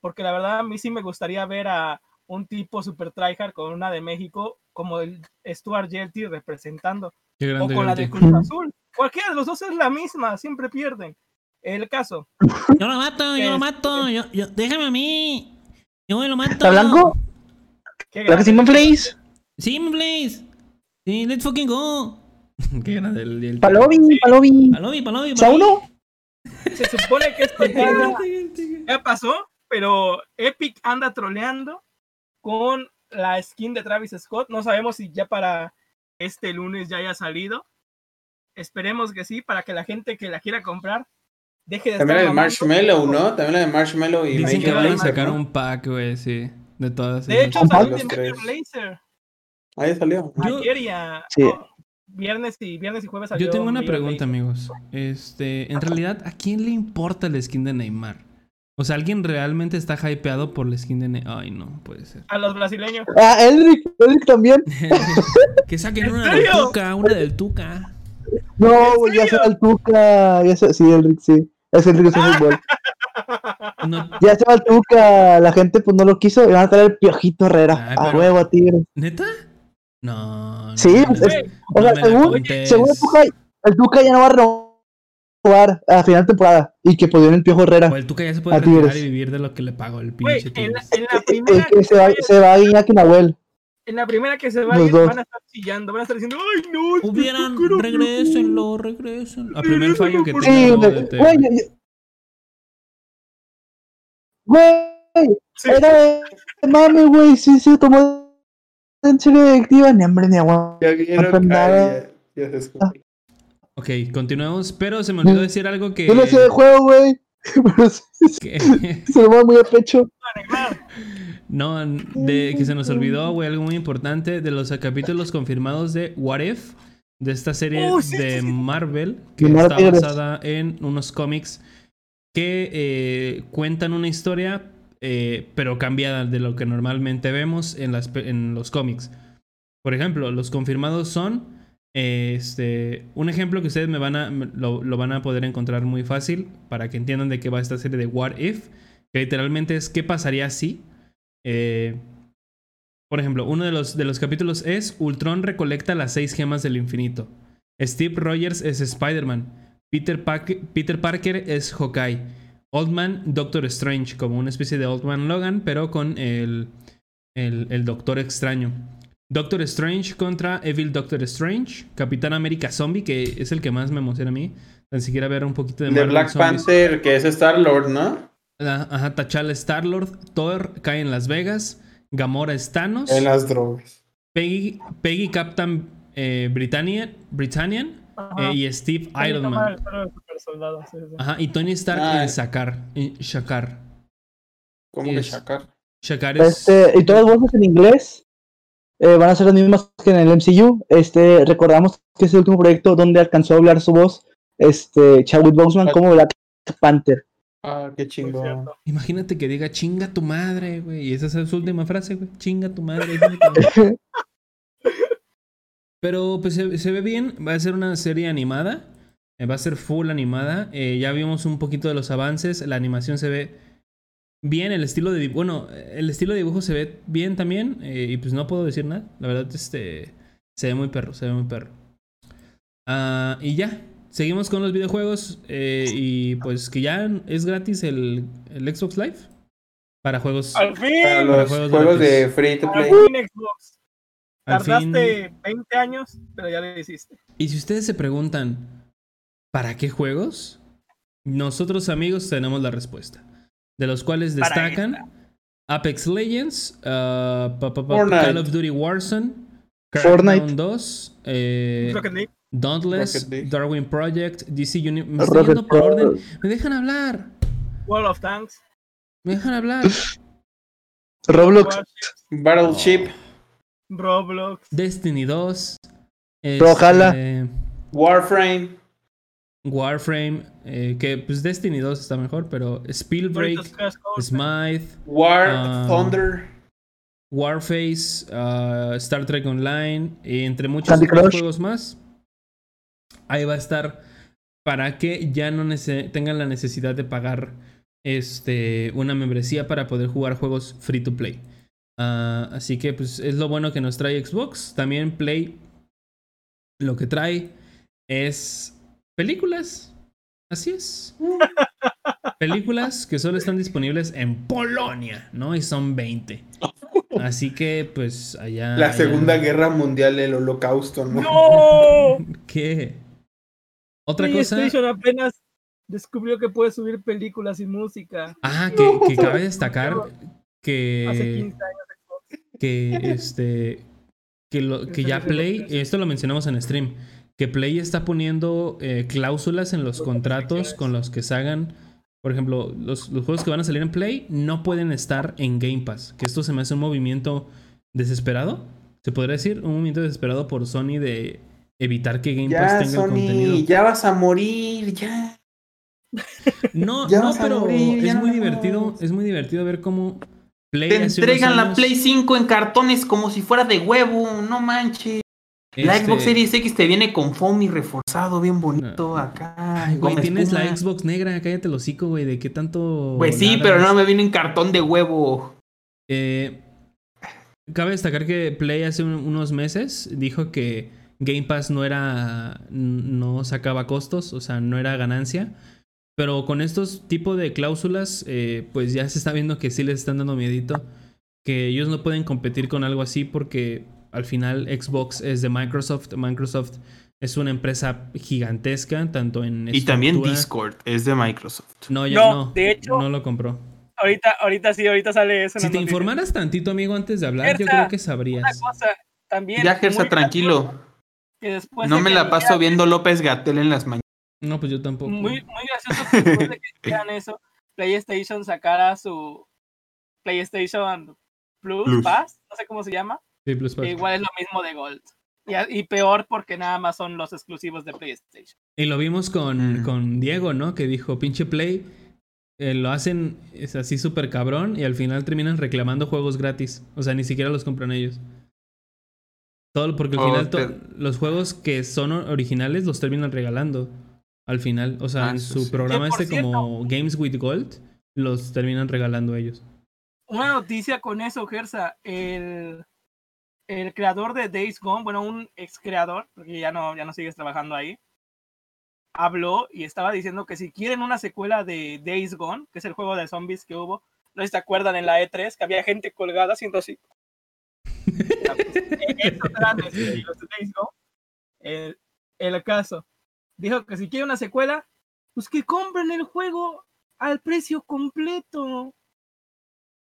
[SPEAKER 3] Porque la verdad a mí sí me gustaría ver a un tipo super tryhard con una de México como el Stuart Jelty representando.
[SPEAKER 2] Qué
[SPEAKER 3] o con la de. Cruz Azul. Cualquiera de los dos es la misma, siempre pierden. El caso.
[SPEAKER 5] Yo lo mato, yo lo mato. Yo, yo, déjame a mí. Yo lo mato.
[SPEAKER 4] ¿Está blanco?
[SPEAKER 3] Qué
[SPEAKER 4] ¿Verdad que. Simon Place?
[SPEAKER 5] Sí, please. Sí, let's fucking go.
[SPEAKER 2] Qué grande el, el-
[SPEAKER 4] Palobi, Palobi.
[SPEAKER 5] Palobi, palobi, palobi.
[SPEAKER 4] ¿Sauno?
[SPEAKER 3] Se supone que esto ya, ya pasó, pero Epic anda troleando con la skin de Travis Scott. No sabemos si ya para este lunes ya haya salido. Esperemos que sí, para que la gente que la quiera comprar deje de
[SPEAKER 1] También la de. Marshmallow, ¿no? También la de Marshmallow y
[SPEAKER 2] Dicen que van a sacar
[SPEAKER 1] ¿no?
[SPEAKER 2] un pack, güey, sí. De todas.
[SPEAKER 3] De
[SPEAKER 2] esas.
[SPEAKER 3] hecho, salió de Major
[SPEAKER 1] tres.
[SPEAKER 3] Lazer.
[SPEAKER 1] Ahí salió.
[SPEAKER 2] Yo-
[SPEAKER 3] Ayer y a-
[SPEAKER 4] Sí.
[SPEAKER 3] Viernes y viernes y jueves salió
[SPEAKER 2] Yo tengo una pregunta, amigos. Este, en realidad, ¿a quién le importa la skin de Neymar? O sea, ¿alguien realmente está hypeado por la skin de Neymar? Ay, no, puede ser.
[SPEAKER 3] A los brasileños.
[SPEAKER 4] Ah, Elric, Elric también.
[SPEAKER 2] que saquen
[SPEAKER 3] ¿En
[SPEAKER 2] una del? Tuca, una del Tuca.
[SPEAKER 4] No, güey, ya se va el Tuca. Ya se, sí, Elric, sí. Es Elric es fútbol.
[SPEAKER 2] No,
[SPEAKER 4] Ya se va el Tuca. La gente pues no lo quiso. Y van a traer el Piojito Herrera.
[SPEAKER 2] Ay,
[SPEAKER 4] A huevo, a Tigres.
[SPEAKER 2] ¿Neta? No. no
[SPEAKER 4] Sí, pues,
[SPEAKER 2] la-
[SPEAKER 3] Güey,
[SPEAKER 4] O sea,
[SPEAKER 2] no
[SPEAKER 4] según, según el Tuca, el Tuca ya no va a renovar a final de temporada. Y que pues viene el Piojo Herrera.
[SPEAKER 2] O el Tuca ya se puede
[SPEAKER 4] A
[SPEAKER 2] retirar y vivir de lo que le pagó el pinche
[SPEAKER 3] en la, en la primera
[SPEAKER 4] que se va, se va a Iñaki Nahuel.
[SPEAKER 3] en la primera que se va van a estar chillando, van a estar diciendo, ay no, es
[SPEAKER 5] Hubieran, regrésenlo, regrésenlo.
[SPEAKER 2] A primer fallo que
[SPEAKER 4] Sí,
[SPEAKER 2] tenga
[SPEAKER 4] güey. Güey, era de mame, güey. Sí, sí, tomó en serio directiva. Ni hambre ni agua.
[SPEAKER 1] Ya quiero
[SPEAKER 4] No,
[SPEAKER 1] ya, ya se.
[SPEAKER 2] Ok, continuemos. Pero se me olvidó decir algo que.
[SPEAKER 4] Yo no sé de juego, güey. Pero se lo va muy a pecho.
[SPEAKER 2] No, de que se nos olvidó, güey, algo muy importante de los capítulos confirmados de What If, de esta serie
[SPEAKER 3] Oh, sí,
[SPEAKER 2] de
[SPEAKER 3] sí, sí.
[SPEAKER 2] Marvel, que está
[SPEAKER 4] Marvel.
[SPEAKER 2] basada en unos cómics que eh, cuentan una historia, eh, pero cambiada de lo que normalmente vemos en, los cómics. Por ejemplo, los confirmados son. Este, un ejemplo que ustedes me van a, lo, van a poder encontrar muy fácil para que entiendan de qué va esta serie de What If, que literalmente es qué pasaría si. Eh, por ejemplo, uno de los, de los capítulos es Ultron recolecta las seis gemas del infinito. Steve Rogers es Spider-Man. Peter, Park- Peter Parker es Hawkeye. Oldman, Doctor Strange, como una especie de Oldman Logan, pero con el, el, el Doctor Extraño. Doctor Strange contra Evil Doctor Strange. Capitán América Zombie, que es el que más me emociona a mí. Tan siquiera ver un poquito de,
[SPEAKER 1] De Black
[SPEAKER 2] Zombies.
[SPEAKER 1] Panther, que es Star Lord, ¿no?
[SPEAKER 2] Ah, Ajá, T'Challa Star-Lord, Thor cae en Las Vegas, Gamora es Thanos,
[SPEAKER 1] En las drogas.
[SPEAKER 2] Peggy, Peggy Captain eh, Britannia, Britannian
[SPEAKER 3] Ajá.
[SPEAKER 2] eh, y Steve
[SPEAKER 3] Toma
[SPEAKER 2] Iron
[SPEAKER 3] el
[SPEAKER 2] Man.
[SPEAKER 3] pelo de super soldado, sí, sí.
[SPEAKER 2] Ajá, y Tony Stark
[SPEAKER 1] Ah.
[SPEAKER 2] en Shakar. Shakar.
[SPEAKER 1] ¿Cómo que
[SPEAKER 2] Es-
[SPEAKER 1] Shakar?
[SPEAKER 2] Shakar es.
[SPEAKER 4] Este, y todas las voces en inglés eh, van a ser las mismas que en el MCU. Este, recordamos que es el último proyecto donde alcanzó a hablar su voz este, Chadwick Boseman como Black Panther.
[SPEAKER 1] Ah, qué chingón.
[SPEAKER 2] Imagínate que diga chinga tu madre, güey. Y esa es su última frase, güey. Chinga tu madre. chinga tu madre". Pero pues se, se ve bien. Va a ser una serie animada. Eh, va a ser full animada. Eh, ya vimos un poquito de los avances. La animación se ve bien. El estilo de dibujo. Bueno, el estilo de dibujo se ve bien también. eh, y pues no puedo decir nada. La verdad, este. Se ve muy perro. Se ve muy perro. Ah, y ya. Seguimos con los videojuegos. eh, y pues que ya es gratis el, el Xbox Live. Para juegos.
[SPEAKER 3] Al fin,
[SPEAKER 1] Para
[SPEAKER 2] Para
[SPEAKER 1] los
[SPEAKER 2] juegos
[SPEAKER 1] juegos, de free to
[SPEAKER 3] al
[SPEAKER 1] play.
[SPEAKER 3] fin Xbox.
[SPEAKER 2] Fin-
[SPEAKER 3] Tardaste 20 años, pero ya lo hiciste.
[SPEAKER 2] Y si ustedes se preguntan, ¿para qué juegos? Nosotros amigos tenemos la respuesta. De los cuales destacan Apex Legends, pa- pa- pa-
[SPEAKER 1] Fortnite.
[SPEAKER 2] Call of Duty Warzone,
[SPEAKER 4] Fortnite.
[SPEAKER 2] Crackdown 2, eh. Dauntless. Darwin Project, DC Uni- Me estoy
[SPEAKER 4] Rocket
[SPEAKER 2] yendo por orden.
[SPEAKER 4] League.
[SPEAKER 2] Me dejan hablar.
[SPEAKER 3] World of Tanks.
[SPEAKER 2] Me dejan hablar.
[SPEAKER 4] Roblox,
[SPEAKER 1] Battleship,
[SPEAKER 3] Roblox.
[SPEAKER 2] Destiny 2.
[SPEAKER 4] Brawlhalla.
[SPEAKER 2] este,
[SPEAKER 1] Warframe,
[SPEAKER 2] Warframe. eh, que pues Destiny 2 está mejor, pero Spillbreak. Smite,
[SPEAKER 1] War
[SPEAKER 2] Ah.
[SPEAKER 1] Thunder,
[SPEAKER 2] Warface, ah, Star Trek Online, y entre muchos
[SPEAKER 4] Candy
[SPEAKER 2] otros
[SPEAKER 4] Crush.
[SPEAKER 2] juegos más. Ahí va a estar para que ya no tengan la necesidad de pagar este, una membresía para poder jugar juegos free to play. Ah, así que pues es lo bueno que nos trae Xbox. También Play lo que trae es películas. Así es. Películas que solo están disponibles en Polonia, ¿no? Y son 20. Así que, pues, allá.
[SPEAKER 1] la
[SPEAKER 2] allá-
[SPEAKER 1] Segunda Guerra Mundial, el Holocausto, ¿no?
[SPEAKER 3] ¡No!
[SPEAKER 2] ¿Qué? Otra cosa.
[SPEAKER 3] PlayStation apenas descubrió que puede subir películas y música.
[SPEAKER 2] Ah, que, que cabe destacar
[SPEAKER 3] Hace
[SPEAKER 2] que.
[SPEAKER 3] 15 años.
[SPEAKER 2] Que este. Que, lo, que ya Play. Esto lo mencionamos en stream. Que Play está poniendo eh, cláusulas en los contratos con los que se hagan. Por ejemplo, los, los juegos que van a salir en Play no pueden estar en Game Pass. Que esto se me hace un movimiento desesperado. Se podría decir, un movimiento desesperado por Sony de evitar que Game Pass tenga el contenido.
[SPEAKER 1] Sony, ya vas a morir, ya.
[SPEAKER 2] No,
[SPEAKER 1] Ya
[SPEAKER 2] no, pero
[SPEAKER 1] morir,
[SPEAKER 2] es muy divertido. Es muy divertido ver cómo Play
[SPEAKER 1] Te entregan la Play 5 en cartones como si fuera de huevo, no manches. La
[SPEAKER 2] este,
[SPEAKER 1] Xbox Series X te viene con foam y reforzado, bien bonito acá.
[SPEAKER 2] Ay, güey, tienes la. Xbox negra, cállate el hocico, güey, de qué tanto.
[SPEAKER 1] Pues sí, pero no me viene en cartón de huevo.
[SPEAKER 2] Eh, cabe destacar que Play hace un- unos meses dijo que Game Pass no era. no sacaba costos, o sea, no era ganancia. Pero con estos tipos de cláusulas, eh, pues ya se está viendo que sí les están dando miedito. Que ellos no pueden competir con algo así porque al final Xbox es de Microsoft. Microsoft es una empresa gigantesca, tanto en.
[SPEAKER 1] Y también Discord es de Microsoft.
[SPEAKER 2] No, ya
[SPEAKER 3] No,
[SPEAKER 2] no.
[SPEAKER 3] de hecho-
[SPEAKER 2] No lo compró.
[SPEAKER 3] Ahorita, ahorita sí, ahorita sale eso.
[SPEAKER 2] Si te
[SPEAKER 3] noticias.
[SPEAKER 2] informaras tantito, amigo, antes de hablar, yo creo que
[SPEAKER 3] Una
[SPEAKER 2] sabrías.
[SPEAKER 3] cosa también.
[SPEAKER 1] Ya, Gersa, tranquilo.
[SPEAKER 3] graciosa, que después
[SPEAKER 1] No me la paso viendo López Gatel en las mañanas.
[SPEAKER 2] No, pues yo tampoco.
[SPEAKER 3] Muy, muy gracioso que después de que dijeran eso, PlayStation sacara su PlayStation Plus,
[SPEAKER 1] Plus.
[SPEAKER 3] Pass, no sé cómo se llama,
[SPEAKER 2] Sí, Plus
[SPEAKER 3] que
[SPEAKER 2] Pass.
[SPEAKER 3] igual es lo mismo de Gold. Y, y peor porque nada más son los exclusivos de PlayStation.
[SPEAKER 2] Y lo vimos con,
[SPEAKER 1] Mm.
[SPEAKER 2] con Diego, ¿no? Que dijo, pinche Play, eh, lo hacen es así súper cabrón y al final terminan reclamando juegos gratis. O sea, ni siquiera los compran ellos. Todo porque al
[SPEAKER 1] Oh,
[SPEAKER 2] final
[SPEAKER 1] pero-
[SPEAKER 2] los juegos que son originales los terminan regalando. Al final, o sea,
[SPEAKER 1] Ah,
[SPEAKER 2] en su
[SPEAKER 1] sí.
[SPEAKER 2] programa este como Games with Gold, los terminan regalando ellos.
[SPEAKER 3] Una noticia con eso, Gersa. El, el creador de Days Gone, bueno, un ex creador, porque ya no, ya no sigues trabajando ahí, habló y estaba diciendo que si quieren una secuela de Days Gone, que es el juego de zombies que hubo, no sé si te acuerdan en la E3 que había gente colgada haciendo así. Pues, eh, este, Days Gone. El caso. Dijo que si quieren una secuela, pues que compren el juego al precio completo.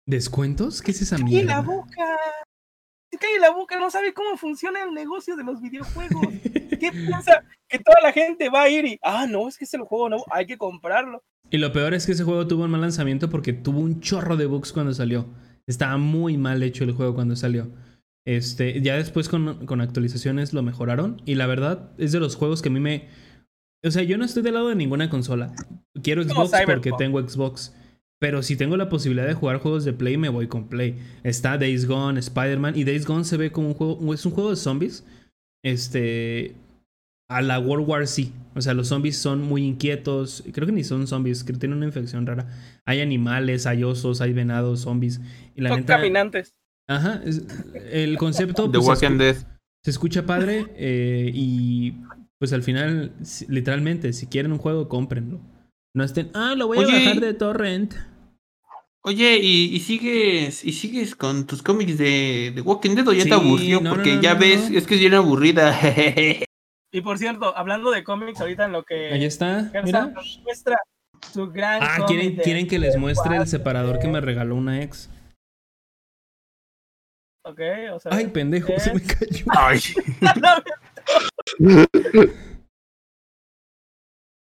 [SPEAKER 2] ¿Descuentos? ¿Qué es esa
[SPEAKER 3] ¡Calle
[SPEAKER 2] mierda?
[SPEAKER 3] la boca! Se cae la boca, no sabe cómo funciona el negocio de los videojuegos. ¿Qué piensa? Que toda la gente va a ir y, ah, no, es que es el juego nuevo, hay que comprarlo.
[SPEAKER 2] Y lo peor es que ese juego tuvo un mal lanzamiento porque tuvo un chorro de bugs cuando salió. Estaba muy mal hecho el juego cuando salió. Este, ya después con, con actualizaciones lo mejoraron. Y la verdad es de los juegos que a mí me. O sea, yo no estoy del lado de ninguna consola. Quiero Xbox porque tengo Xbox. Pero si tengo la posibilidad de jugar juegos de Play, me voy con Play. Está Days Gone, Spider-Man. Y Days Gone se ve como un juego. Es un juego de zombies. Este. A la World War C. O sea, los zombies son muy inquietos. Creo que ni son zombies, que tienen una infección rara. Hay animales, hay osos, hay venados, zombies. Y la
[SPEAKER 3] Son
[SPEAKER 2] neta.
[SPEAKER 3] caminantes.
[SPEAKER 2] Ajá. es- el concepto.
[SPEAKER 1] The
[SPEAKER 2] pues, se
[SPEAKER 1] Walking Dead.
[SPEAKER 2] se escucha padre eh, y pues al final, si- literalmente, si quieren un juego, cómprenlo. No estén, ah, lo voy a
[SPEAKER 1] Oye,
[SPEAKER 2] bajar de torrent.
[SPEAKER 1] Oye, ¿y, y sigues y sigues con tus cómics de, de Walking Dead o ya
[SPEAKER 2] Sí,
[SPEAKER 1] te aburrió?
[SPEAKER 2] no,
[SPEAKER 1] Porque
[SPEAKER 2] no,
[SPEAKER 1] ya
[SPEAKER 2] no,
[SPEAKER 1] ves,
[SPEAKER 2] no.
[SPEAKER 1] es que es bien aburrida.
[SPEAKER 3] Y por cierto, hablando de cómics, ahorita en lo que
[SPEAKER 2] Ahí está, mira.
[SPEAKER 3] muestra su gran
[SPEAKER 2] Ah, ¿quieren,
[SPEAKER 3] de-
[SPEAKER 2] quieren que les muestre el separador que me regaló una ex.
[SPEAKER 3] Ok, o sea.
[SPEAKER 2] Ay, pendejo, se me cayó.
[SPEAKER 1] Ay,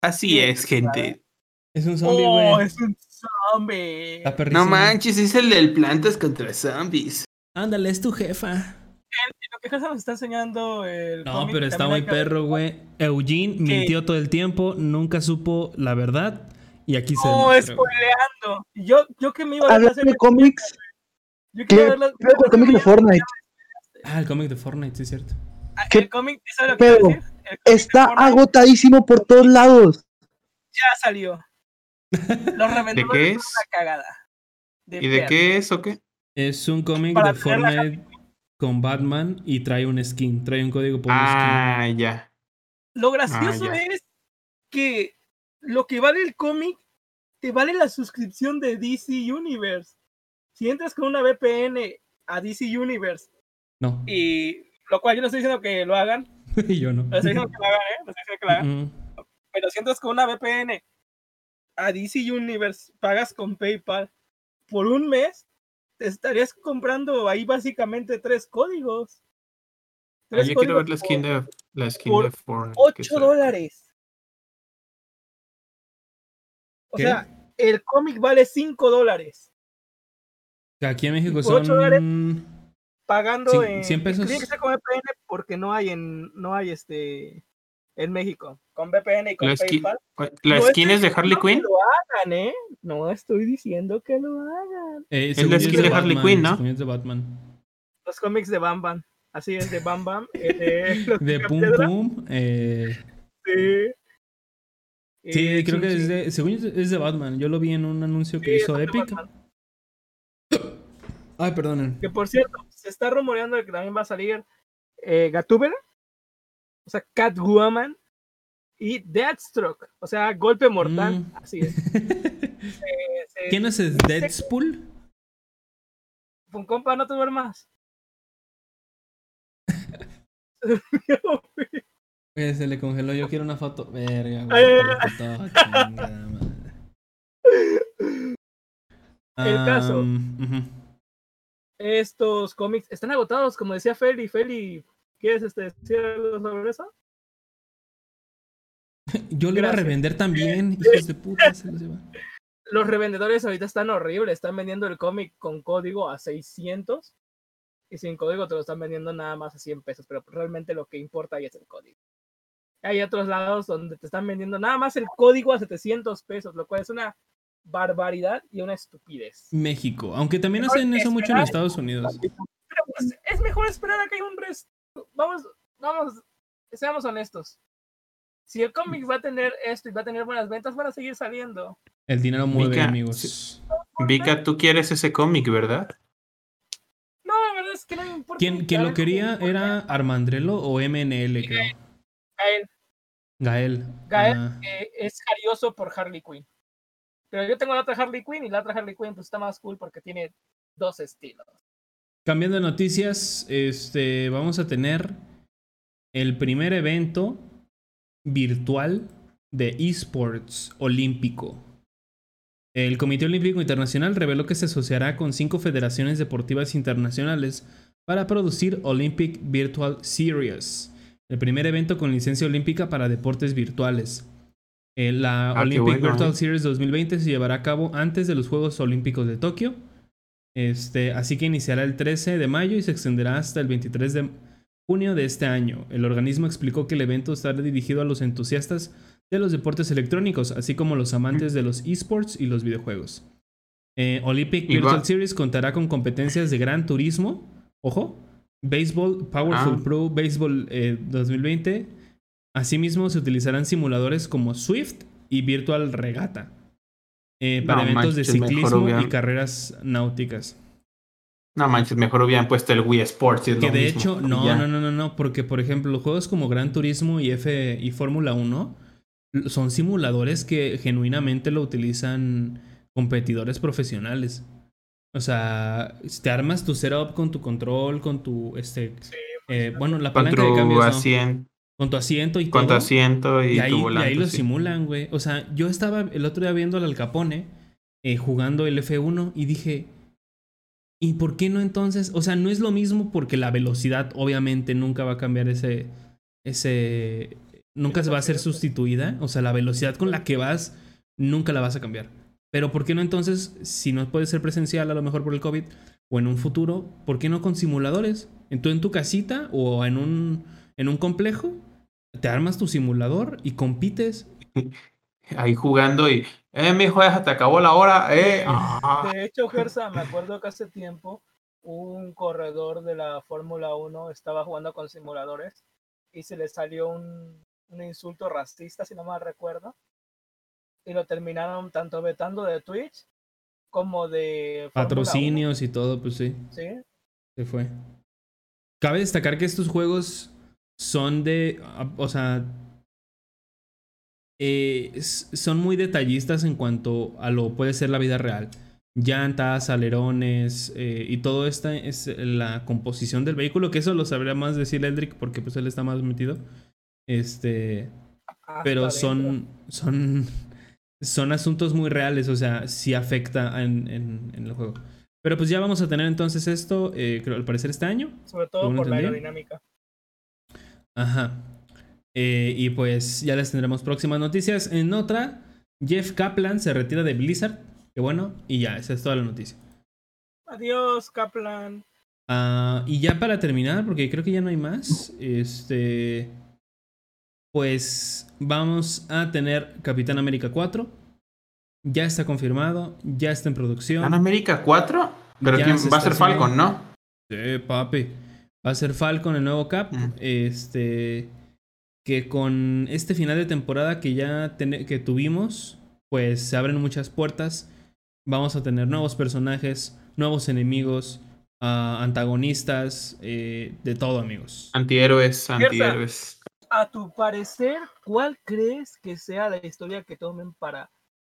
[SPEAKER 1] así es, gente.
[SPEAKER 2] Es un zombie,
[SPEAKER 3] oh,
[SPEAKER 2] güey.
[SPEAKER 3] es un zombie.
[SPEAKER 1] No manches, es el del Plantas contra Zombies.
[SPEAKER 2] Ándale, es tu jefa.
[SPEAKER 3] Lo que Gersa nos está enseñando el
[SPEAKER 2] No,
[SPEAKER 3] cómic,
[SPEAKER 2] pero está muy perro, güey. Eugene mintió todo el tiempo, nunca supo la verdad. Y aquí se
[SPEAKER 3] No,
[SPEAKER 2] güey.
[SPEAKER 3] spoileando. Yo, yo que me iba a
[SPEAKER 4] Hablando
[SPEAKER 3] hacer
[SPEAKER 4] de cómics,
[SPEAKER 3] Yo
[SPEAKER 4] ¿qué
[SPEAKER 3] quería ver
[SPEAKER 4] el cómic de Fortnite?
[SPEAKER 2] Ah, el cómic de Fortnite, sí es cierto.
[SPEAKER 3] Ah,
[SPEAKER 4] ¿Qué
[SPEAKER 3] El cómic, ¿sabes lo que decir? El de
[SPEAKER 4] Está agotadísimo por todos lados.
[SPEAKER 3] Ya salió. Los revendedores
[SPEAKER 1] qué
[SPEAKER 3] son
[SPEAKER 1] es?
[SPEAKER 3] una cagada.
[SPEAKER 1] ¿Y de qué es o qué?
[SPEAKER 2] Es un cómic de Fortnite con Batman y trae un skin. Trae un código por un
[SPEAKER 1] Ah, ya.
[SPEAKER 3] Lo gracioso
[SPEAKER 1] Ah, ya.
[SPEAKER 3] es que lo que vale el cómic te vale la suscripción de DC Universe. Si entras con una VPN a DC Universe
[SPEAKER 2] skin. No.
[SPEAKER 3] y lo cual yo no estoy diciendo que lo hagan,
[SPEAKER 2] y yo no.
[SPEAKER 3] no estoy diciendo que lo hagan, ¿eh? No estoy diciendo que lo hagan.
[SPEAKER 2] Mm.
[SPEAKER 3] Pero si entras con una VPN a DC Universe, pagas con PayPal por un mes, te estarías comprando ahí básicamente tres códigos.
[SPEAKER 1] Ah,
[SPEAKER 3] Tres
[SPEAKER 1] yo quiero ver la
[SPEAKER 3] códigos
[SPEAKER 1] skin
[SPEAKER 3] por
[SPEAKER 1] de, la skin
[SPEAKER 3] por
[SPEAKER 1] de Fortnite. ¿qué
[SPEAKER 3] 8
[SPEAKER 1] será?
[SPEAKER 3] dólares. O
[SPEAKER 2] ¿Qué?
[SPEAKER 3] sea, el cómic vale 5 dólares.
[SPEAKER 2] Aquí en México
[SPEAKER 3] por ocho dólares. Pagando
[SPEAKER 2] Sí,
[SPEAKER 3] en
[SPEAKER 2] 100 pesos.
[SPEAKER 3] Con VPN porque no hay en no hay este en México. Con VPN y con
[SPEAKER 1] La
[SPEAKER 3] PayPal.
[SPEAKER 1] ¿La
[SPEAKER 3] No
[SPEAKER 1] skin es de Harley
[SPEAKER 3] que
[SPEAKER 1] Quinn?
[SPEAKER 3] lo hagan, ¿eh? No estoy diciendo que lo hagan.
[SPEAKER 2] Eh,
[SPEAKER 1] Es la skin de Harley
[SPEAKER 2] Batman,
[SPEAKER 1] Quinn, ¿no?
[SPEAKER 2] es de Batman.
[SPEAKER 3] Los cómics de Bam Bam. Así es, de Bam Bam. eh, de los
[SPEAKER 2] De Pum Pum. eh,
[SPEAKER 3] sí.
[SPEAKER 2] sí,
[SPEAKER 3] Eh,
[SPEAKER 2] creo que es de. Según es de Batman. Yo lo vi en un anuncio que
[SPEAKER 3] Sí,
[SPEAKER 2] hizo Epic. Ay, perdonen.
[SPEAKER 3] Que por cierto, se está rumoreando de que también va a salir eh, Gatúbela, o sea, Catwoman y Deathstroke, o sea, golpe mortal.
[SPEAKER 2] Mm.
[SPEAKER 3] Así es. Eh,
[SPEAKER 2] ¿Quién es el Deadspool?
[SPEAKER 3] Con compa, no te duermas.
[SPEAKER 2] Eh, se le congeló. Yo quiero una foto. Verga, güey.
[SPEAKER 3] El caso. Estos cómics están agotados, como decía Feli. Feli, ¿quieres este, decir algo sobre eso?
[SPEAKER 2] Yo lo iba a revender también. Hijos de puta. Se los.
[SPEAKER 3] Los revendedores ahorita están horribles, están vendiendo el cómic con código a 600 y sin código te lo están vendiendo nada más a 100 pesos, pero realmente lo que importa ahí es el código. Hay otros lados donde te están vendiendo nada más el código a 700 pesos, lo cual es una barbaridad y una estupidez.
[SPEAKER 2] México. Aunque también
[SPEAKER 3] Mejor
[SPEAKER 2] hacen eso mucho en. Estados Unidos.
[SPEAKER 3] Pero pues, es mejor esperar a que haya un resto. Vamos, vamos, seamos honestos. Si el cómic va a tener esto y va a tener buenas ventas, van a seguir saliendo.
[SPEAKER 2] El dinero mueve, amigos.
[SPEAKER 1] Vika, tú quieres ese cómic, ¿verdad?
[SPEAKER 3] No, la verdad es que no me importa.
[SPEAKER 2] Quien, lo quería era Armandrelo o MNL, creo.
[SPEAKER 3] Gael,
[SPEAKER 2] Gael.
[SPEAKER 3] Gael.
[SPEAKER 2] Ah,
[SPEAKER 3] eh, es jarioso por Harley Quinn. Pero yo tengo la otra Harley Quinn y la otra Harley Quinn pues está más cool porque tiene dos estilos.
[SPEAKER 2] Cambiando de noticias, este, vamos a tener el primer evento virtual de esports olímpico. El Comité Olímpico Internacional reveló que se asociará con cinco federaciones deportivas internacionales para producir Olympic Virtual Series, el primer evento con licencia olímpica para deportes virtuales. Eh, la
[SPEAKER 1] Ah,
[SPEAKER 2] Olympic
[SPEAKER 1] bueno,
[SPEAKER 2] Virtual
[SPEAKER 1] eh.
[SPEAKER 2] Series 2020 se llevará a cabo antes de los Juegos Olímpicos de Tokio. Este, así que iniciará el 13 de mayo y se extenderá hasta el 23 de junio de este año. El organismo explicó que el evento estará dirigido a los entusiastas de los deportes electrónicos, así como los amantes de los esports y los videojuegos. Eh, Olympic
[SPEAKER 1] Y va-
[SPEAKER 2] Virtual Series contará con competencias de gran turismo, ojo, béisbol, Powerful
[SPEAKER 1] Ah.
[SPEAKER 2] Pro Baseball eh, 2020. Asimismo, se utilizarán simuladores como Swift y Virtual Regata eh, para
[SPEAKER 1] No
[SPEAKER 2] eventos de
[SPEAKER 1] manches,
[SPEAKER 2] ciclismo y carreras náuticas.
[SPEAKER 1] No manches, mejor hubieran puesto el Wii Sports. y es
[SPEAKER 2] Que
[SPEAKER 1] lo
[SPEAKER 2] de
[SPEAKER 1] mismo,
[SPEAKER 2] hecho, no,
[SPEAKER 1] ya.
[SPEAKER 2] no, no, no, no, porque por ejemplo, los juegos como Gran Turismo y F y Fórmula 1 l- son simuladores que genuinamente lo utilizan competidores profesionales. O sea, te armas tu setup con tu control, con tu este eh, bueno, la palanca de
[SPEAKER 1] tu
[SPEAKER 2] cambios no, con tu asiento y
[SPEAKER 1] con tu
[SPEAKER 2] todo.
[SPEAKER 1] asiento y,
[SPEAKER 2] Y ahí,
[SPEAKER 1] tu
[SPEAKER 2] y
[SPEAKER 1] volante.
[SPEAKER 2] ahí lo
[SPEAKER 1] sí.
[SPEAKER 2] simulan, güey. O sea, yo estaba el otro día viendo al Al Capone eh, jugando el F1 y dije, ¿y por qué no entonces? O sea, no es lo mismo porque la velocidad obviamente nunca va a cambiar ese, ese, nunca se va a ser sustituida. O sea, la velocidad con la que vas nunca la vas a cambiar. Pero ¿por qué no entonces, si no puede ser presencial a lo mejor por el COVID o en un futuro, ¿por qué no con simuladores? En tu, en tu casita o en un, en un complejo, te armas tu simulador y compites.
[SPEAKER 1] Ahí jugando y, eh, mijo, ya se te acabó la hora, eh. ah.
[SPEAKER 3] De hecho, Gersa, me acuerdo que hace tiempo un corredor de la Fórmula 1 estaba jugando con simuladores y se le salió un, un insulto racista, si no mal recuerdo. Y lo terminaron tanto vetando de Twitch como de
[SPEAKER 2] Patrocinios y todo, pues sí,
[SPEAKER 3] 1, ¿sí?
[SPEAKER 2] se fue. Cabe destacar que estos juegos son de. ah, O sea. eh, son muy detallistas en cuanto a lo puede ser la vida real. Llantas, alerones eh, y todo esta es la composición del vehículo, que eso lo sabría más decir Eldrick porque pues él está más metido. Este.
[SPEAKER 3] Hasta
[SPEAKER 2] pero son, son, son asuntos muy reales, o sea, sí afecta en, en- en el juego. Pero pues ya vamos a tener entonces esto, eh, creo, al parecer este año.
[SPEAKER 3] Sobre todo
[SPEAKER 2] ¿Según
[SPEAKER 3] por la aerodinámica.
[SPEAKER 2] Ajá. Eh, y pues ya les tendremos próximas noticias. En otra, Jeff Kaplan se retira de Blizzard. Que bueno, y ya, esa es toda la noticia.
[SPEAKER 3] Adiós, Kaplan.
[SPEAKER 2] Ah, y ya para terminar, porque creo que ya no hay más, este. Pues vamos a tener Capitán América 4. Ya está confirmado, ya está en producción.
[SPEAKER 1] ¿En América 4? Pero
[SPEAKER 2] Ya
[SPEAKER 1] quién va a ser Falcon. ¿no?
[SPEAKER 2] Sí, papi. Va a ser Falcon el nuevo Cap.
[SPEAKER 1] Mm.
[SPEAKER 2] Este. Que con este final de temporada que ya que tuvimos, pues se abren muchas puertas. Vamos a tener nuevos personajes, nuevos enemigos, ah, antagonistas, eh, de todo, amigos.
[SPEAKER 1] Antihéroes, antihéroes.
[SPEAKER 3] A tu parecer, ¿cuál crees que sea la historia que tomen para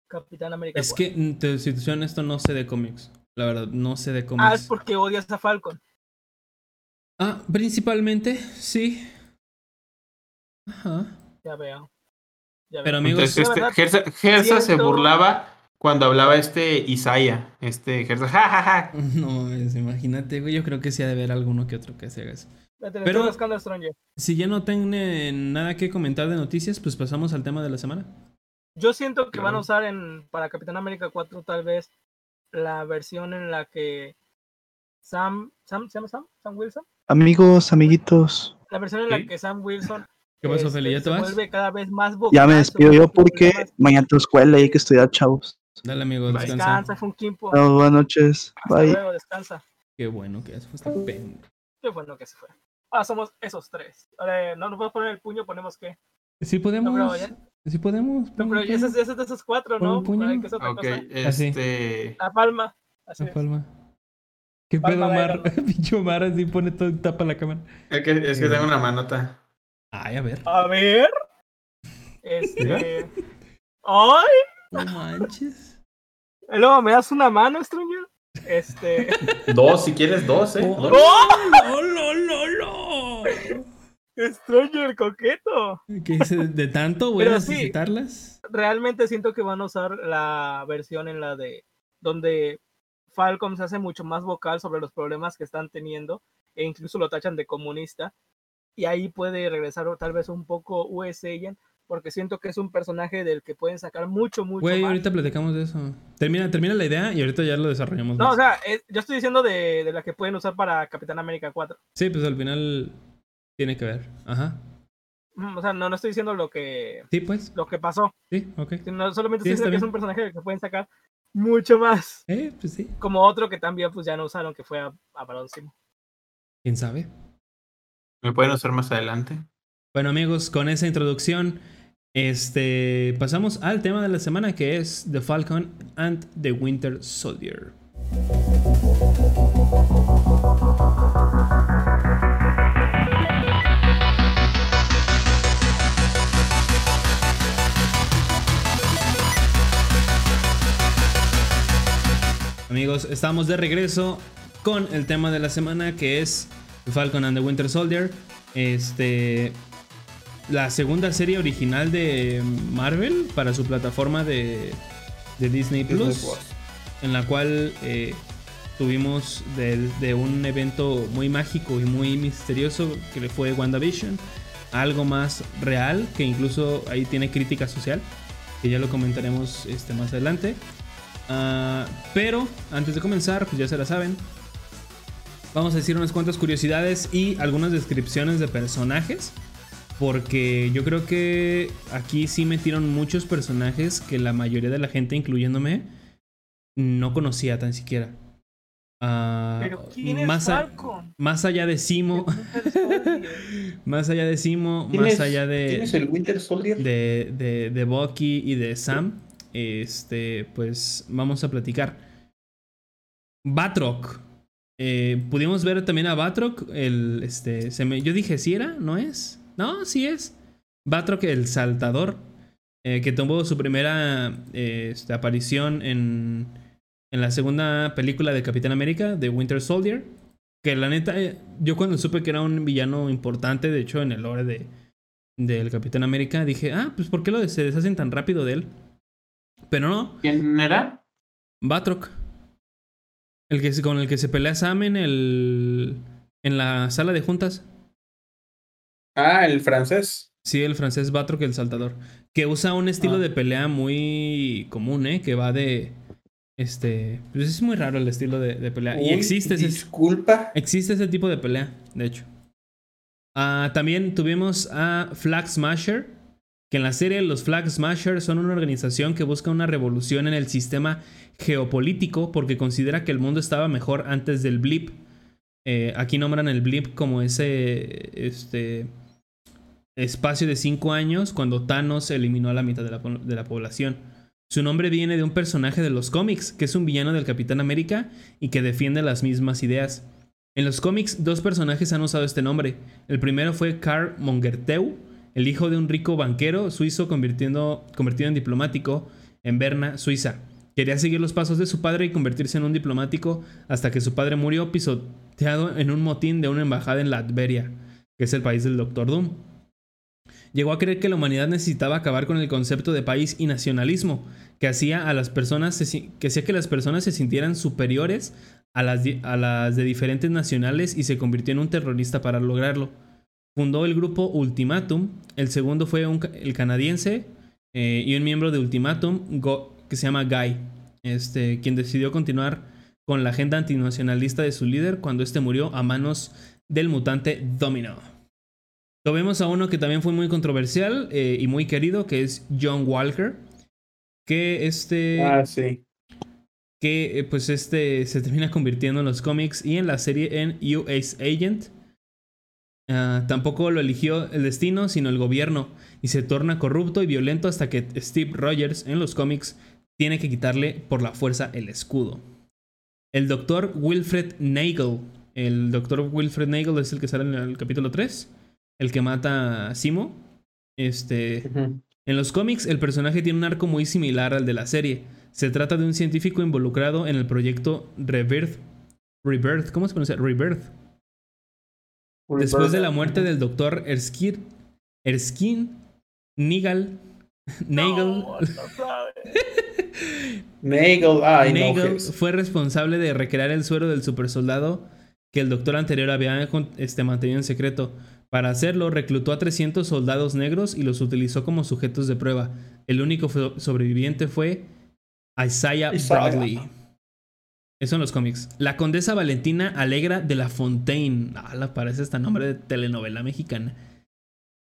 [SPEAKER 3] Capitán América?
[SPEAKER 2] Es
[SPEAKER 3] 4?
[SPEAKER 2] que, mm, te, si te soy honesto, no sé de cómics. La verdad, no sé de
[SPEAKER 3] Ah, es
[SPEAKER 2] cómics.
[SPEAKER 3] porque odias a Falcon.
[SPEAKER 2] Ah, principalmente, sí. Ajá.
[SPEAKER 3] Ya veo. Ya
[SPEAKER 2] Pero
[SPEAKER 3] veo.
[SPEAKER 2] amigos,
[SPEAKER 1] Entonces, este, Gersa, se burlaba cuando hablaba este Isaiah. Este Gersa, jajaja.
[SPEAKER 2] No, es, imagínate, güey. Yo creo que sí ha de haber alguno que otro que se haga eso.
[SPEAKER 3] Vete, le
[SPEAKER 2] pero-. Si ya no tienen nada que comentar de noticias, pues pasamos al tema de la semana.
[SPEAKER 3] Yo siento que van a usar en para Capitán América 4 tal vez la versión en la que Sam, Sam, ¿se llama Sam? Sam Wilson.
[SPEAKER 4] Amigos, amiguitos,
[SPEAKER 3] La versión en la
[SPEAKER 1] Sí.
[SPEAKER 3] que Sam Wilson
[SPEAKER 2] ¿Qué pasó,
[SPEAKER 3] este,
[SPEAKER 2] Feli? ¿Ya te
[SPEAKER 3] se
[SPEAKER 2] vas?
[SPEAKER 3] vuelve cada vez más
[SPEAKER 4] ya me despido yo porque mañana tengo escuela y hay que estudiar, chavos.
[SPEAKER 2] Dale, amigo,
[SPEAKER 1] Bye.
[SPEAKER 2] descansa.
[SPEAKER 3] Descansa, fue un quimpo.
[SPEAKER 4] Buenas noches,
[SPEAKER 3] Hasta
[SPEAKER 4] bye.
[SPEAKER 3] luego, descansa.
[SPEAKER 2] Qué bueno que eso fue esta pen-
[SPEAKER 3] Qué bueno que se fue. Ah, somos esos tres. Ahora, no nos podemos poner el puño, ponemos qué.
[SPEAKER 2] Sí
[SPEAKER 3] No,
[SPEAKER 2] podemos.
[SPEAKER 3] ya,
[SPEAKER 2] Sí podemos.
[SPEAKER 3] no, pero
[SPEAKER 2] pon-
[SPEAKER 3] ya ese, ese es de esos cuatro,
[SPEAKER 2] Pon
[SPEAKER 3] ¿no?
[SPEAKER 2] el puño.
[SPEAKER 3] Por ahí que es otra
[SPEAKER 1] Ok,
[SPEAKER 3] cosa.
[SPEAKER 2] Así.
[SPEAKER 1] este.
[SPEAKER 3] La palma. Así
[SPEAKER 2] La
[SPEAKER 3] es.
[SPEAKER 2] ¿Qué pedo,
[SPEAKER 3] de
[SPEAKER 2] Mar?
[SPEAKER 3] Iron Man.
[SPEAKER 2] Pinche Omar así pone todo, tapa la cámara.
[SPEAKER 1] Es que, es que tengo una manota.
[SPEAKER 2] Ay, a ver.
[SPEAKER 3] A ver. Este. ¡Ay!
[SPEAKER 2] No manches.
[SPEAKER 3] Y Luego me das una mano, Stranger. Este.
[SPEAKER 1] Dos, si quieres, dos, ¿eh?
[SPEAKER 2] Oh,
[SPEAKER 1] Dos.
[SPEAKER 2] ¡Oh, lo, lo, lo!
[SPEAKER 3] Stranger coqueto.
[SPEAKER 2] ¿Qué dice? ¿De tanto voy a
[SPEAKER 3] sí.
[SPEAKER 2] necesitarlas?
[SPEAKER 3] Realmente siento que van a usar la versión en la de. Donde Falcon se hace mucho más vocal sobre los problemas que están teniendo. E incluso lo tachan de comunista. Y ahí puede regresar tal vez un poco US Agent. Porque siento que es un personaje del que pueden sacar mucho, mucho
[SPEAKER 2] Güey,
[SPEAKER 3] más.
[SPEAKER 2] ahorita platicamos de eso. Termina, termina la idea y ahorita ya lo desarrollamos.
[SPEAKER 3] No,
[SPEAKER 2] más.
[SPEAKER 3] o sea, es- yo estoy diciendo de, de la que pueden usar para Capitán América 4.
[SPEAKER 2] Sí, pues al final tiene que ver. Ajá.
[SPEAKER 3] Mm, O sea, no, no estoy diciendo lo que,
[SPEAKER 2] Sí, pues.
[SPEAKER 3] lo que pasó.
[SPEAKER 2] Sí, ok.
[SPEAKER 3] sino solamente
[SPEAKER 2] Sí,
[SPEAKER 3] estoy diciendo que es un personaje que pueden sacar mucho más.
[SPEAKER 2] Eh, pues sí.
[SPEAKER 3] Como otro que también pues ya no usaron, que fue a, a.
[SPEAKER 2] ¿Quién sabe?
[SPEAKER 1] ¿Me pueden usar más adelante?
[SPEAKER 2] Bueno amigos, con esa introducción, este, pasamos al tema de la semana que es The Falcon and the Winter Soldier. Amigos, estamos de regreso con el tema de la semana que es Falcon and the Winter Soldier. Este, la segunda serie original de Marvel para su plataforma de, de Disney Plus,
[SPEAKER 1] Disney
[SPEAKER 2] en la cual eh, tuvimos de, un evento muy mágico y muy misterioso que le fue WandaVision, algo más real que incluso ahí tiene crítica social, que ya lo comentaremos este, más adelante. Ah, pero antes de comenzar, pues ya se la saben. Vamos a decir unas cuantas curiosidades y algunas descripciones de personajes. Porque yo creo que aquí sí metieron muchos personajes que la mayoría de la gente, incluyéndome, no conocía tan siquiera. Ah,
[SPEAKER 3] Pero ¿quién es
[SPEAKER 2] más, a-
[SPEAKER 3] Falcon?
[SPEAKER 2] más allá de Simo, más allá de Simo,
[SPEAKER 1] ¿Quién
[SPEAKER 2] más
[SPEAKER 1] es-
[SPEAKER 2] allá de
[SPEAKER 1] ¿Quién es el Winter Soldier?
[SPEAKER 2] de, de, de Bucky y de Sam, este, pues vamos a platicar. Batroc. Eh, pudimos ver también a Batroc. El, este, se me, yo dije, ¿sí era? ¿No es? No, sí es. Batroc, el saltador. eh, que tuvo su primera eh, este, aparición en, en la segunda película de Capitán América, de Winter Soldier. Que la neta, yo cuando supe que era un villano importante, de hecho, en el lore de, del Capitán América, dije, ah, pues ¿por qué lo se deshacen tan rápido de él? Pero no,
[SPEAKER 1] ¿Quién era?
[SPEAKER 2] Batroc. El que, se- con el que se pelea Sam en el. en la sala de juntas.
[SPEAKER 1] Ah, el francés.
[SPEAKER 2] Sí, el francés Batroc, el saltador. Que usa un estilo
[SPEAKER 1] Ah.
[SPEAKER 2] de pelea muy común, ¿eh? Que va de. Este. Pues es muy raro el estilo de, de pelea. y existe ese,
[SPEAKER 1] Disculpa.
[SPEAKER 2] existe ese tipo de pelea, de hecho. Ah, también tuvimos a Flag Smasher. Que en la serie los Flag Smashers son una organización que busca una revolución en el sistema geopolítico porque considera que el mundo estaba mejor antes del blip. Eh, aquí nombran el blip como ese este, espacio de 5 años cuando Thanos eliminó a la mitad de la, de la población. Su nombre viene de un personaje de los cómics, que es un villano del Capitán América y que defiende las mismas ideas. En los cómics, dos personajes han usado este nombre. El primero fue Karl Mongerteu, el hijo de un rico banquero suizo convirtiendo, convertido en diplomático en Berna, Suiza. Quería seguir los pasos de su padre y convertirse en un diplomático hasta que su padre murió pisoteado en un motín de una embajada en Latveria, que es el país del Doctor Doom. Llegó a creer que la humanidad necesitaba acabar con el concepto de país y nacionalismo, que hacía, a las personas que, hacía que las personas se sintieran superiores a las, a las de diferentes nacionales y se convirtió en un terrorista para lograrlo. Fundó el grupo Ultimatum, el segundo fue un el canadiense eh, y un miembro de Ultimatum Go- que se llama Guy, este, quien decidió continuar con la agenda antinacionalista de su líder cuando este murió a manos del mutante Domino. Lo vemos a uno que también fue muy controversial eh, y muy querido, que es John Walker, que este
[SPEAKER 1] Ah, sí.
[SPEAKER 2] que eh, pues este se termina convirtiendo en los cómics y en la serie en US Agent. Ah, tampoco lo eligió el destino, sino el gobierno, y se torna corrupto y violento hasta que Steve Rogers en los cómics tiene que quitarle por la fuerza el escudo. El doctor Wilfred Nagel. El doctor Wilfred Nagel es el que sale en el capítulo 3, el que mata a Simo. Este, en los cómics, el personaje tiene un arco muy similar al de la serie. Se trata de un científico involucrado en el proyecto Rebirth. Rebirth, ¿cómo se pronuncia? Rebirth. Después de la muerte del doctor Erskine, Erskine Nigel, Nagel,
[SPEAKER 3] No.
[SPEAKER 1] Nagel. Ay,
[SPEAKER 2] fue responsable de recrear el suero del supersoldado que el doctor anterior había este, mantenido en secreto. Para hacerlo, reclutó a 300 soldados negros y los utilizó como sujetos de prueba. El único sobreviviente fue Isaiah,
[SPEAKER 1] Isaiah.
[SPEAKER 2] Bradley. Eso en los cómics. La condesa Valentina Alegra de la Fontaine. Ah, la parece hasta nombre de telenovela mexicana.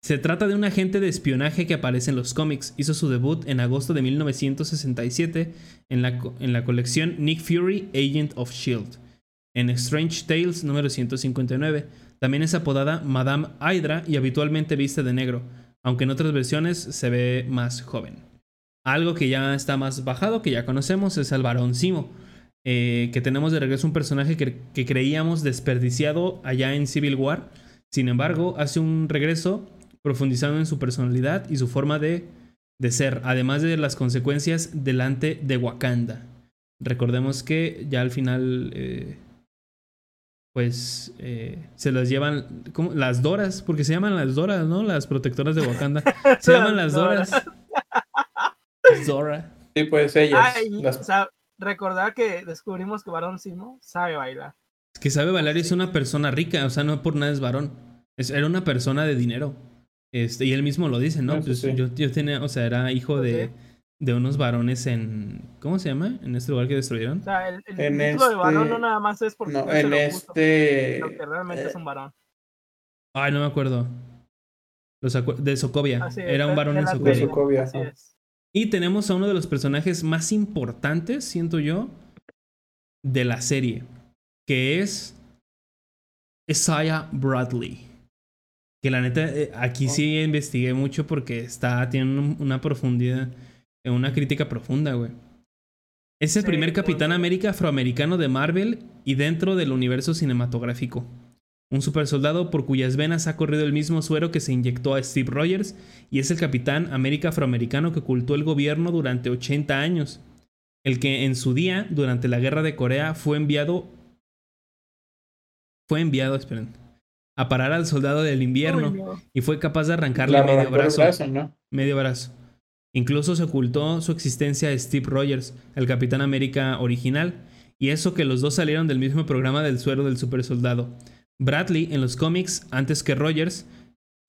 [SPEAKER 2] Se trata de un agente de espionaje que aparece en los cómics. Hizo su debut en agosto de 1967 en la, en la colección Nick Fury, Agent of Shield, en Strange Tales número 159. También es apodada Madame Hydra y habitualmente viste de negro, aunque en otras versiones se ve más joven. Algo que ya está más bajado, que ya conocemos, es el Barón Simo, eh, que tenemos de regreso un personaje que, que creíamos desperdiciado allá en Civil War. Sin embargo, hace un regreso profundizando en su personalidad y su forma de, de ser, además de las consecuencias delante de Wakanda. Recordemos que ya al final, eh, pues, eh, se las llevan, ¿cómo? Las Doras, porque se llaman las Doras, ¿no? Las protectoras de Wakanda. Se llaman las Doras. Dora.
[SPEAKER 1] Sí, pues ellas.
[SPEAKER 3] Ay,
[SPEAKER 1] las-
[SPEAKER 3] o sea, recordar que descubrimos que Barón Simo sabe bailar.
[SPEAKER 2] Es que sabe bailar y es una persona rica, o sea, no por nada es varón. Es- era una persona de dinero. Este, y él mismo lo dice, ¿no?
[SPEAKER 1] Eso
[SPEAKER 2] Pues
[SPEAKER 1] sí.
[SPEAKER 2] yo, yo tenía, o sea, era hijo de, de unos varones en. ¿Cómo se llama? En este lugar que destruyeron.
[SPEAKER 3] O sea, el, el
[SPEAKER 1] En
[SPEAKER 3] título de varón
[SPEAKER 1] este-
[SPEAKER 3] no nada más es porque
[SPEAKER 1] no, en
[SPEAKER 3] lo
[SPEAKER 1] este.
[SPEAKER 3] que realmente
[SPEAKER 1] eh,
[SPEAKER 3] es un varón.
[SPEAKER 2] Ay, no me acuerdo. Los acu- de
[SPEAKER 3] es,
[SPEAKER 2] Era un varón
[SPEAKER 3] de
[SPEAKER 2] en
[SPEAKER 3] serie,
[SPEAKER 1] Sokovia,
[SPEAKER 3] así es.
[SPEAKER 2] Y tenemos a uno de los personajes más importantes, siento yo, de la serie, que es Isaiah Bradley. Que la neta, eh, aquí sí investigué mucho porque está, tiene un- una profundidad, eh, una crítica profunda, güey. Es el primer Capitán. América afroamericano de Marvel y dentro del universo cinematográfico. Un supersoldado por cuyas venas ha corrido el mismo suero que se inyectó a Steve Rogers y es el Capitán América afroamericano que ocultó el gobierno durante 80 años. El que en su día, durante la guerra de Corea, fue enviado. Fue enviado, esperen. A parar al soldado del invierno
[SPEAKER 3] Uy, no.
[SPEAKER 2] y fue capaz de arrancarle medio brazo
[SPEAKER 1] brazo, ¿no?
[SPEAKER 2] medio brazo. Incluso se ocultó su existencia a Steve Rogers, el Capitán América original, y eso que los dos salieron del mismo programa del suero del supersoldado. Bradley en los cómics, antes que Rogers,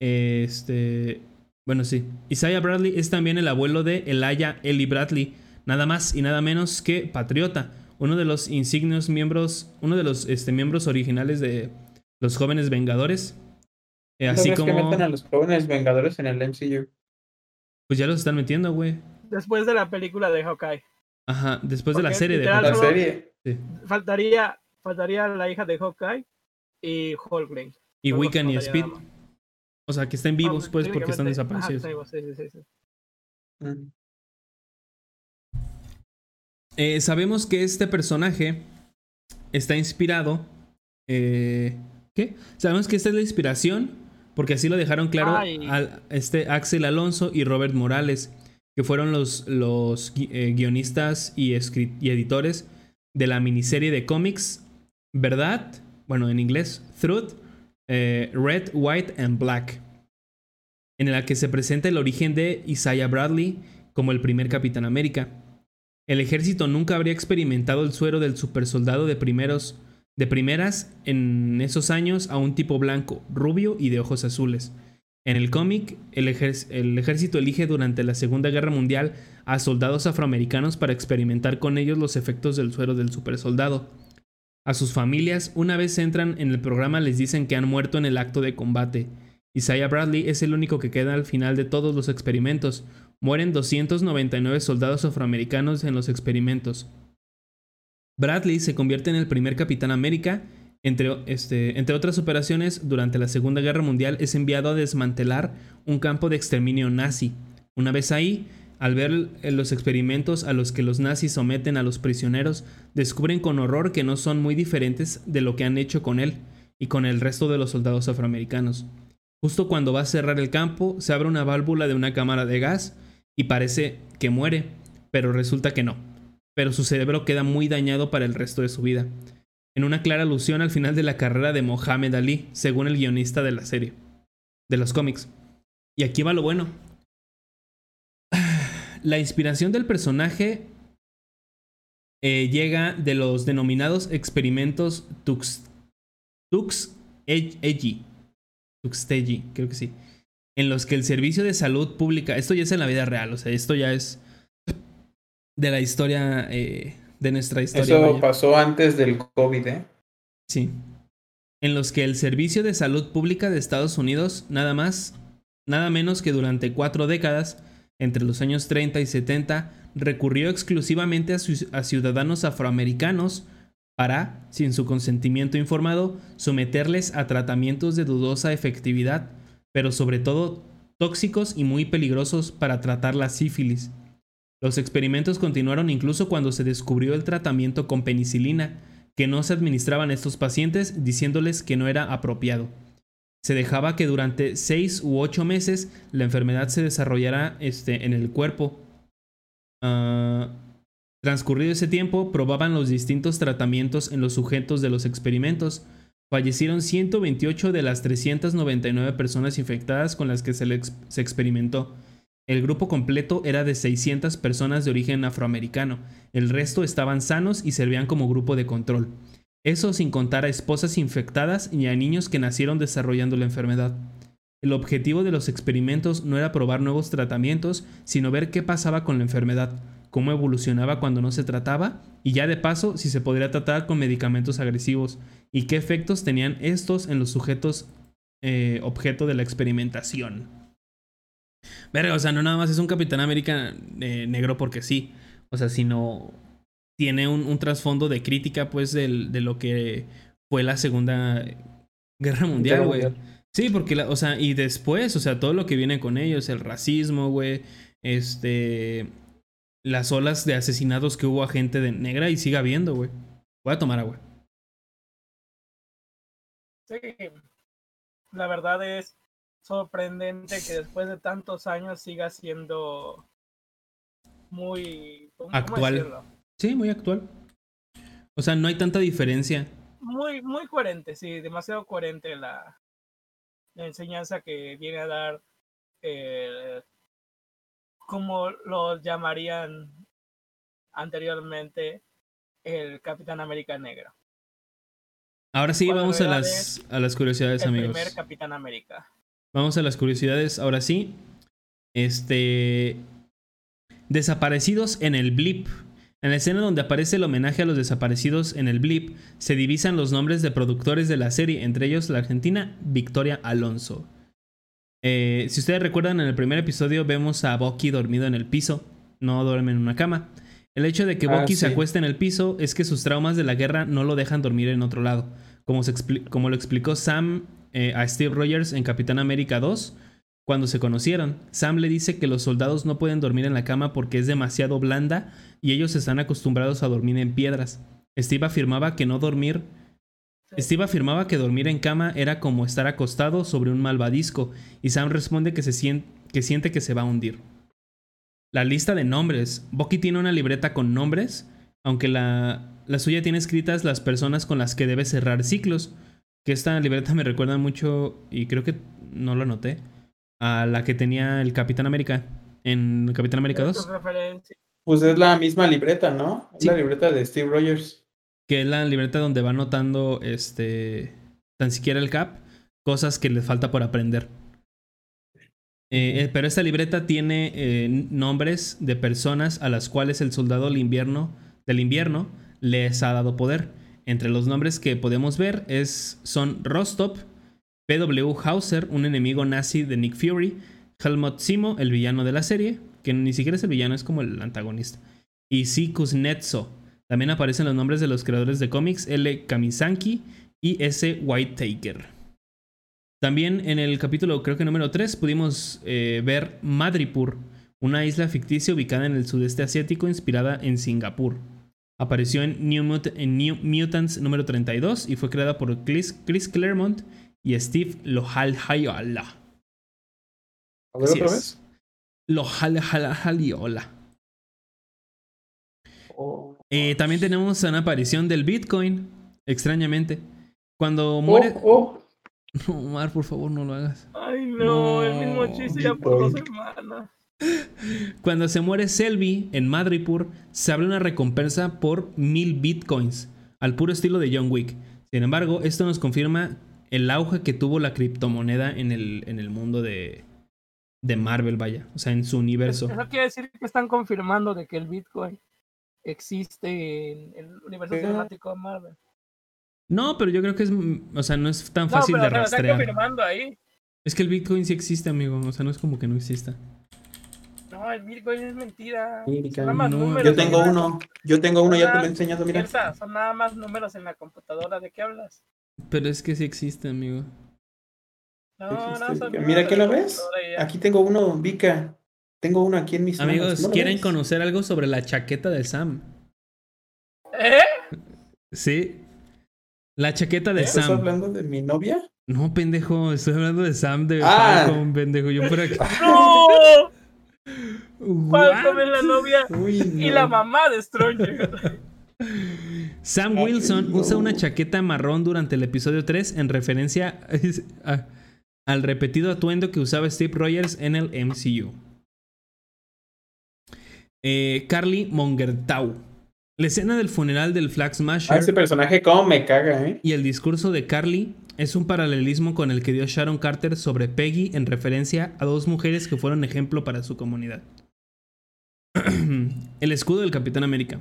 [SPEAKER 2] este, bueno sí, Isaiah Bradley es también el abuelo de Elijah Ellie Bradley, nada más y nada menos que Patriota, uno de los insignios miembros, uno de los este, miembros originales de los jóvenes Vengadores. Eh,
[SPEAKER 1] ¿No
[SPEAKER 2] así
[SPEAKER 1] que
[SPEAKER 2] como,
[SPEAKER 1] meten a los jóvenes vengadores en el MCU?
[SPEAKER 2] pues ya los están metiendo, güey.
[SPEAKER 3] Después de la película de Hawkeye.
[SPEAKER 2] Ajá, después de la serie de
[SPEAKER 1] La
[SPEAKER 2] Hawkeye.
[SPEAKER 3] solo-
[SPEAKER 1] serie.
[SPEAKER 2] Sí.
[SPEAKER 3] Faltaría, faltaría la hija de Hawkeye y Holgren.
[SPEAKER 2] Y Wiccan y Speed. O sea, que estén vivos,
[SPEAKER 3] Ah,
[SPEAKER 2] pues, porque están
[SPEAKER 3] ajá,
[SPEAKER 2] desaparecidos.
[SPEAKER 3] sí, sí, sí, sí.
[SPEAKER 1] Mm.
[SPEAKER 2] Eh, sabemos que este personaje está inspirado. eh, ¿Qué? Sabemos que esta es la inspiración, porque así lo dejaron claro al, este Axel Alonso y Robert Morales, que fueron los, los eh, guionistas y, y editores de la miniserie de cómics Verdad, bueno, en inglés, Truth, eh, Red, White and Black, en la que se presenta el origen de Isaiah Bradley como el primer Capitán América. El ejército nunca habría experimentado el suero del supersoldado de primeros de primeras en esos años a un tipo blanco, rubio y de ojos azules. En el cómic, el, el ejército elige durante la Segunda Guerra Mundial a soldados afroamericanos para experimentar con ellos los efectos del suero del supersoldado. A sus familias, una vez entran en el programa, les dicen que han muerto en el acto de combate. Isaiah Bradley es el único que queda al final de todos los experimentos. Mueren 299 soldados afroamericanos en los experimentos. Bradley se convierte en el primer Capitán América. Entre, este, entre otras operaciones, durante la Segunda Guerra Mundial es enviado a desmantelar un campo de exterminio nazi. Una vez ahí, al ver eh, los experimentos a los que los nazis someten a los prisioneros, descubren con horror que no son muy diferentes de lo que han hecho con él y con el resto de los soldados afroamericanos. Justo cuando va a cerrar el campo, se abre una válvula de una cámara de gas y parece que muere, pero resulta que no. Pero su cerebro queda muy dañado para el resto de su vida. En una clara alusión al final de la carrera de Mohamed Ali, según el guionista de la serie, de los cómics. Y aquí va lo bueno. La inspiración del personaje eh, llega de los denominados experimentos Tux, Tux Egi. Tuxtegi, creo que sí. En los que el servicio de salud pública, esto ya es en la vida real, o sea, esto ya es de la historia, eh, de nuestra historia.
[SPEAKER 1] Eso
[SPEAKER 2] vaya.
[SPEAKER 1] pasó antes del COVID, ¿eh?
[SPEAKER 2] Sí. En los que el Servicio de Salud Pública de Estados Unidos nada más Nada menos que durante cuatro décadas, entre los años 30 y 70, recurrió exclusivamente a, a ciudadanos afroamericanos para, sin su consentimiento informado, someterles a tratamientos de dudosa efectividad, pero sobre todo tóxicos y muy peligrosos para tratar la sífilis. Los experimentos continuaron incluso cuando se descubrió el tratamiento con penicilina, que no se administraban a estos pacientes diciéndoles que no era apropiado. Se dejaba que durante 6 u 8 meses la enfermedad se desarrollara este, en el cuerpo. Ah, transcurrido ese tiempo, probaban los distintos tratamientos en los sujetos de los experimentos. Fallecieron 128 de las 399 personas infectadas con las que se, se experimentó. El grupo completo era de 600 personas de origen afroamericano. El resto estaban sanos y servían como grupo de control. Eso sin contar a esposas infectadas y a niños que nacieron desarrollando la enfermedad. El objetivo de los experimentos no era probar nuevos tratamientos, sino ver qué pasaba con la enfermedad, cómo evolucionaba cuando no se trataba y ya de paso si se podría tratar con medicamentos agresivos y qué efectos tenían estos en los sujetos eh, objeto de la experimentación. Verga, o sea, no nada más es un Capitán América eh, negro porque sí. O sea, sino tiene un, un trasfondo de crítica, pues, del- de lo que fue la Segunda Guerra Mundial, güey. Sí, porque, la, o sea, y después, o sea, todo lo que viene con ellos, el racismo, güey, este, las olas de asesinatos que hubo a gente de negra y sigue habiendo, güey. Voy a tomar agua.
[SPEAKER 3] Sí, la verdad es sorprendente que después de tantos años siga siendo muy ¿cómo- cómo
[SPEAKER 2] Actual. Sí, muy actual. O sea, no hay tanta diferencia.
[SPEAKER 3] Muy, muy coherente, sí, demasiado coherente la, la enseñanza que viene a dar, eh, como lo llamarían anteriormente, el Capitán América Negro.
[SPEAKER 2] Ahora sí, vamos a las, a las curiosidades,
[SPEAKER 3] El
[SPEAKER 2] amigos.
[SPEAKER 3] primer Capitán América.
[SPEAKER 2] Vamos a las curiosidades. Ahora sí. Este. Desaparecidos en el blip. En la escena donde aparece el homenaje a los desaparecidos en el blip, se divisan los nombres de productores de la serie, entre ellos la argentina Victoria Alonso. Eh, si ustedes recuerdan, en el primer episodio vemos a Bucky dormido en el piso, no duerme en una cama. El hecho de que
[SPEAKER 1] Ah,
[SPEAKER 2] Bucky se acueste en el piso es que sus traumas de la guerra no lo dejan dormir en otro lado. Como, se expli- como lo explicó Sam eh, a Steve Rogers en Capitán América 2, cuando se conocieron, Sam le dice que los soldados no pueden dormir en la cama porque es demasiado blanda y ellos están acostumbrados a dormir en piedras. Steve afirmaba que no dormir. Steve afirmaba que dormir en cama era como estar acostado sobre un malvadisco, y Sam responde que, se sien- que siente que se va a hundir. La lista de nombres. Bucky tiene una libreta con nombres, aunque la, la suya tiene escritas las personas con las que debe cerrar ciclos. Que esta libreta me recuerda mucho, y creo que no lo anoté, a la que tenía el Capitán América en Capitán América
[SPEAKER 3] Tus
[SPEAKER 2] 2,
[SPEAKER 3] referencias.
[SPEAKER 1] Pues es la misma libreta, ¿no? Es
[SPEAKER 2] Sí.
[SPEAKER 1] la libreta de Steve Rogers.
[SPEAKER 2] que es la libreta donde va anotando este tan siquiera el cap cosas que le falta por aprender. Eh, eh, pero esta libreta tiene eh, nombres de personas a las cuales el soldado del invierno, del invierno les ha dado poder. Entre los nombres que podemos ver es, son Rostov, P.W. Hauser, un enemigo nazi de Nick Fury, Helmut Simo, el villano de la serie, que ni siquiera es el villano, es como el antagonista, y C. Kuznetsov. También aparecen los nombres de los creadores de cómics L. Kamisanki y S. Whitaker. También en el capítulo, creo que número 3, pudimos eh, ver Madripur, una isla ficticia ubicada en el sudeste asiático inspirada en Singapur. Apareció en New, Mutants número 32 y fue creada por Chris Claremont y Steve Lohalhayola.
[SPEAKER 1] A ver otra vez.
[SPEAKER 2] Lohalhayola.
[SPEAKER 1] Oh.
[SPEAKER 2] Eh, también tenemos una aparición del Bitcoin, extrañamente. Cuando muere...
[SPEAKER 1] Oh, oh.
[SPEAKER 2] No, Omar, por favor, no lo hagas.
[SPEAKER 3] Ay, no, el mismo
[SPEAKER 2] No,
[SPEAKER 3] chiste ya por dos semanas.
[SPEAKER 2] Cuando se muere Selby en Madripur, se abre una recompensa por mil bitcoins, al puro estilo de John Wick. Sin embargo, esto nos confirma el auge que tuvo la criptomoneda en el, en el mundo de, de Marvel, vaya, o sea, en su universo.
[SPEAKER 3] Eso quiere decir que están confirmando de que el Bitcoin existe en el universo cinemático de Marvel.
[SPEAKER 2] No, pero yo creo que es, o sea, no es tan
[SPEAKER 3] No,
[SPEAKER 2] fácil
[SPEAKER 3] pero
[SPEAKER 2] de
[SPEAKER 3] lo están
[SPEAKER 2] rastrear.
[SPEAKER 3] confirmando ahí.
[SPEAKER 2] Es que el Bitcoin sí existe, amigo. O sea, no es como que no exista.
[SPEAKER 3] No, el Bitcoin es mentira.
[SPEAKER 1] Bitcoin,
[SPEAKER 3] Son nada más
[SPEAKER 2] no,
[SPEAKER 3] números
[SPEAKER 1] Yo tengo uno. Yo tengo uno, ya te lo he enseñado, mira.
[SPEAKER 3] Son nada más números en la computadora. ¿De qué hablas?
[SPEAKER 2] Pero es que sí existe, amigo.
[SPEAKER 3] No,
[SPEAKER 1] Existe.
[SPEAKER 3] no, son
[SPEAKER 1] Mira,
[SPEAKER 3] números
[SPEAKER 1] ¿qué
[SPEAKER 3] de la
[SPEAKER 1] lo ves? Aquí tengo uno, Vika. Tengo uno aquí en mis manos.
[SPEAKER 2] Amigos,
[SPEAKER 1] ¿No
[SPEAKER 2] ¿quieren
[SPEAKER 1] ves?
[SPEAKER 2] conocer algo sobre la chaqueta de Sam?
[SPEAKER 3] ¿Eh?
[SPEAKER 2] Sí. La chaqueta de
[SPEAKER 1] ¿Estás
[SPEAKER 2] Sam.
[SPEAKER 1] hablando de mi novia?
[SPEAKER 2] No, pendejo, estoy hablando de Sam de
[SPEAKER 1] Ah.
[SPEAKER 2] Falcon, pendejo. Yo por aquí.
[SPEAKER 3] ¡No! Falcon es la novia
[SPEAKER 1] Uy,
[SPEAKER 3] y
[SPEAKER 1] no.
[SPEAKER 3] la mamá de Stranger.
[SPEAKER 2] Sam
[SPEAKER 1] Ay,
[SPEAKER 2] Wilson usa una chaqueta marrón durante el episodio 3 en referencia a- al repetido atuendo que usaba Steve Rogers en el MCU. Eh, Carly Mongertau. La escena del funeral del Flag
[SPEAKER 1] Ah,
[SPEAKER 2] Smasher
[SPEAKER 1] ese personaje cómo me caga, ¿eh?
[SPEAKER 2] y el discurso de Carly es un paralelismo con el que dio Sharon Carter sobre Peggy en referencia a dos mujeres que fueron ejemplo para su comunidad. el escudo del Capitán América.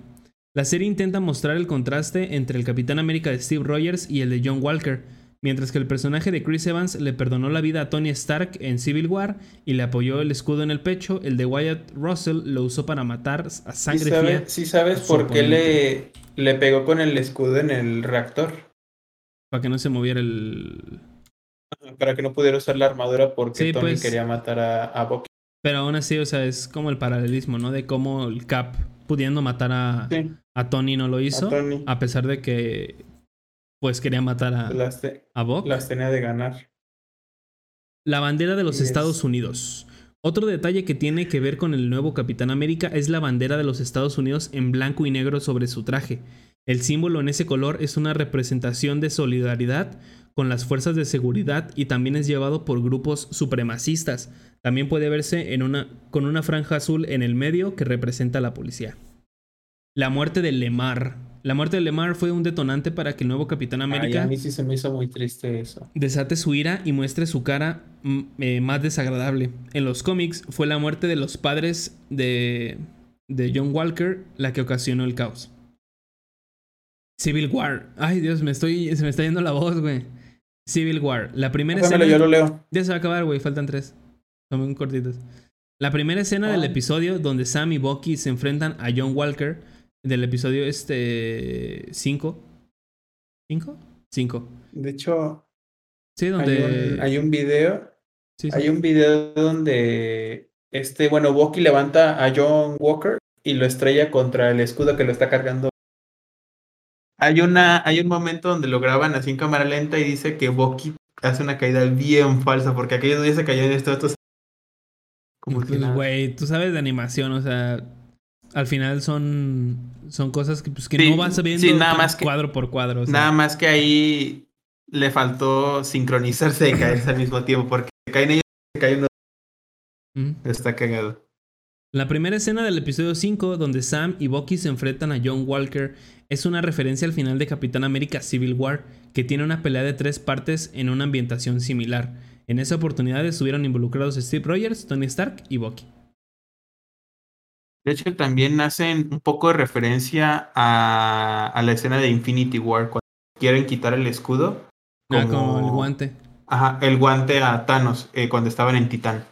[SPEAKER 2] La serie intenta mostrar el contraste entre el Capitán América de Steve Rogers y el de John Walker, mientras que el personaje de Chris Evans le perdonó la vida a Tony Stark en Civil War y le apoyó el escudo en el pecho, el de Wyatt Russell lo usó para matar a
[SPEAKER 1] ¿Sí
[SPEAKER 2] sangre
[SPEAKER 1] sabes,
[SPEAKER 2] fría
[SPEAKER 1] sí sabes por qué le, le pegó con el escudo en el reactor?
[SPEAKER 2] para que no se moviera el...
[SPEAKER 1] Para que no pudiera usar la armadura porque
[SPEAKER 2] Sí,
[SPEAKER 1] Tony
[SPEAKER 2] pues.
[SPEAKER 1] quería matar a, a Bucky.
[SPEAKER 2] Pero aún así, o sea, es como el paralelismo, ¿no? De cómo el Cap pudiendo matar a,
[SPEAKER 1] Sí,
[SPEAKER 2] a Tony no lo hizo,
[SPEAKER 1] a
[SPEAKER 2] pesar de que pues quería matar a,
[SPEAKER 1] Las, te-
[SPEAKER 2] a Buck.
[SPEAKER 1] las tenía de ganar.
[SPEAKER 2] La bandera de los
[SPEAKER 1] Yes.
[SPEAKER 2] Estados Unidos. Otro detalle que tiene que ver con el nuevo Capitán América es la bandera de los Estados Unidos en blanco y negro sobre su traje. El símbolo en ese color es una representación de solidaridad con las fuerzas de seguridad y también es llevado por grupos supremacistas. También puede verse en una, con una franja azul en el medio que representa a la policía. La muerte de Lemar. La muerte de Lemar fue un detonante para que el nuevo Capitán
[SPEAKER 1] Ay,
[SPEAKER 2] América
[SPEAKER 1] a mí sí se me hizo muy triste eso.
[SPEAKER 2] desate su ira y muestre su cara mm, eh, más desagradable. En los cómics fue la muerte de los padres de, de John Walker la que ocasionó el caos. Civil War. Ay, Dios, me estoy, se me está yendo la voz, güey. Civil War. La primera escena...
[SPEAKER 1] yo lo leo.
[SPEAKER 2] Ya se va a acabar, güey. Faltan tres. Son muy cortitos. La primera escena del episodio donde Sam y Bucky se enfrentan a John Walker. Del episodio este... 5. ¿5? 5.
[SPEAKER 1] De hecho,
[SPEAKER 2] Sí,
[SPEAKER 1] hay
[SPEAKER 2] donde...
[SPEAKER 1] un, hay un video.
[SPEAKER 2] sí, sí.
[SPEAKER 1] Hay un video donde este, bueno, Bucky levanta a John Walker y lo estrella contra el escudo que lo está cargando. Hay una, hay un momento donde lo graban así en cámara lenta y dice que Bucky hace una caída bien falsa, porque aquellos días se cayó en esto, esto como que
[SPEAKER 2] Pues, güey, tú sabes de animación, o sea, al final son, son cosas que, pues, que
[SPEAKER 1] Sí,
[SPEAKER 2] no vas viendo
[SPEAKER 1] sí, nada
[SPEAKER 2] cu-
[SPEAKER 1] más que-
[SPEAKER 2] cuadro por cuadro. o sea.
[SPEAKER 1] Nada más que ahí le faltó sincronizarse y caerse al mismo tiempo, porque caen ellos, cae uno, está cagado.
[SPEAKER 2] La primera escena del episodio 5, donde Sam y Bucky se enfrentan a John Walker, es una referencia al final de Capitán América Civil War, que tiene una pelea de tres partes en una ambientación similar. En esa oportunidad estuvieron involucrados Steve Rogers, Tony Stark y Bucky.
[SPEAKER 1] De hecho, también hacen un poco de referencia a, a la escena de Infinity War, cuando quieren quitar el escudo.
[SPEAKER 2] Ah, como el guante.
[SPEAKER 1] Ajá, el guante a Thanos eh, cuando estaban en Titán.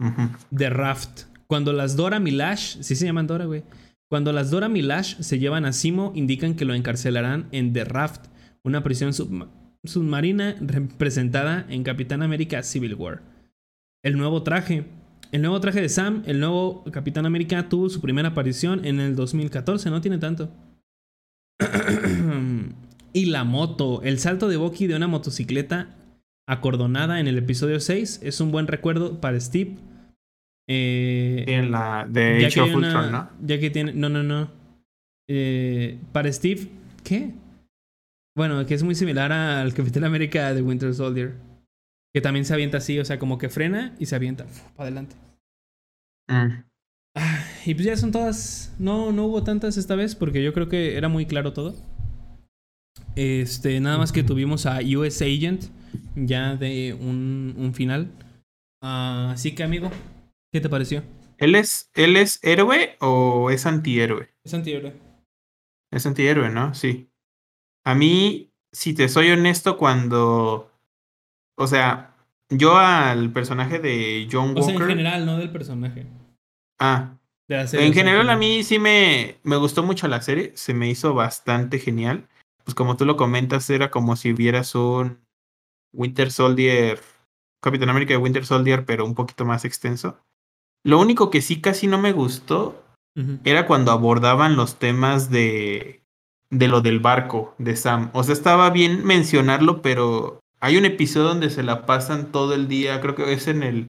[SPEAKER 1] Ujú.
[SPEAKER 2] The Raft. Cuando las Dora Milash, sí se llaman Dora, güey. Cuando las Dora Milash se llevan a Simo, indican que lo encarcelarán en The Raft, una prisión subma- submarina representada en Capitán América Civil War. El nuevo traje. El nuevo traje de Sam, el nuevo Capitán América, tuvo su primera aparición en el 2014, no tiene tanto. y la moto. El salto de Bucky de una motocicleta acordonada en el episodio 6 es un buen recuerdo para Steve. Eh,
[SPEAKER 1] Sí, en la de Age of
[SPEAKER 2] una-
[SPEAKER 1] Ultron, ¿no?
[SPEAKER 2] Ya que tiene. No, no, no. Eh, para Steve. ¿Qué? Bueno, que es muy similar al Capitán América de Winter Soldier. Que también se avienta así, o sea, como que frena y se avienta para adelante.
[SPEAKER 1] Mm.
[SPEAKER 2] Ah, Y pues ya son todas. No, no hubo tantas esta vez porque yo creo que era muy claro todo. Este, nada más que tuvimos a US Agent ya de un, un final. Así que, amigo, ¿qué te pareció?
[SPEAKER 1] ¿Él es, ¿Él es héroe o es antihéroe?
[SPEAKER 2] Es antihéroe.
[SPEAKER 1] Es antihéroe, ¿no? Sí. A mí, si te soy honesto, cuando. O sea, yo al personaje de John
[SPEAKER 2] O sea,
[SPEAKER 1] Walker.
[SPEAKER 2] en general, no del personaje.
[SPEAKER 1] ah,
[SPEAKER 2] De la serie,
[SPEAKER 1] en general a mí sí me, me gustó mucho la serie, se me hizo bastante genial. Pues como tú lo comentas, era como si vieras un Winter Soldier, Capitán América de Winter Soldier, pero un poquito más extenso. Lo único que sí casi no me gustó era cuando abordaban los temas de, de lo del barco de Sam. O sea, estaba bien mencionarlo, pero hay un episodio donde se la pasan todo el día, creo que es en el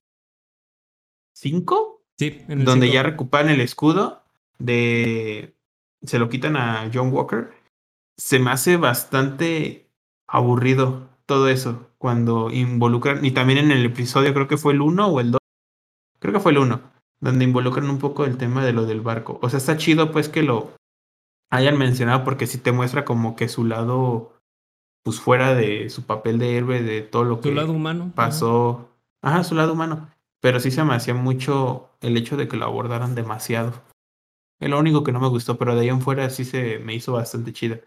[SPEAKER 1] 5,
[SPEAKER 2] Sí, en el
[SPEAKER 1] donde
[SPEAKER 2] cinco.
[SPEAKER 1] ya recuperan el escudo de... Se lo quitan a John Walker. Se me hace bastante aburrido todo eso cuando involucran, y también en el episodio creo que fue el 1 o el 2, creo que fue el 1, donde involucran un poco el tema de lo del barco. O sea, está chido pues que lo hayan mencionado porque sí te muestra como que su lado, pues fuera de su papel de héroe, de todo lo que
[SPEAKER 2] lado humano. ajá.
[SPEAKER 1] pasó. Ajá, su lado humano. Pero sí se me hacía mucho el hecho de que lo abordaran demasiado. Es lo único que no me gustó, pero de ahí en fuera sí se me hizo bastante chida.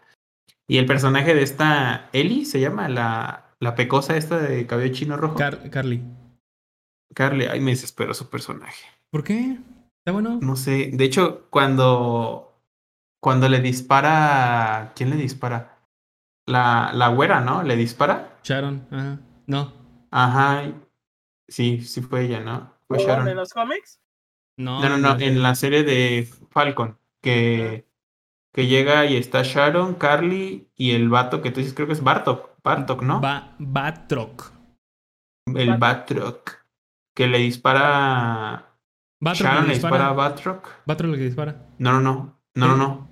[SPEAKER 1] Y el personaje de esta Ellie se llama la, la pecosa esta de cabello chino rojo.
[SPEAKER 2] Car- Carly.
[SPEAKER 1] Carly, ay, me desesperó su personaje.
[SPEAKER 2] ¿Por qué? ¿Está bueno?
[SPEAKER 1] No sé, de hecho, cuando cuando le dispara, ¿quién le dispara? La, la güera, ¿no? Le dispara.
[SPEAKER 2] Sharon. Ajá. No.
[SPEAKER 1] Ajá. Sí, sí fue ella, ¿no? Fue
[SPEAKER 3] ¿En
[SPEAKER 1] Sharon.
[SPEAKER 3] los cómics?
[SPEAKER 2] No,
[SPEAKER 1] No, no, no, en la serie de Falcon, que, que llega y está Sharon, Carly y el vato que tú dices, creo que es Bartok, Bartok, ¿no?
[SPEAKER 2] Ba Batroc.
[SPEAKER 1] el Batroc, que le dispara...
[SPEAKER 2] Batroc
[SPEAKER 1] Sharon
[SPEAKER 2] le
[SPEAKER 1] le dispara a. Batroc.
[SPEAKER 2] Batroc le dispara.
[SPEAKER 1] No, no, no, no, no, no.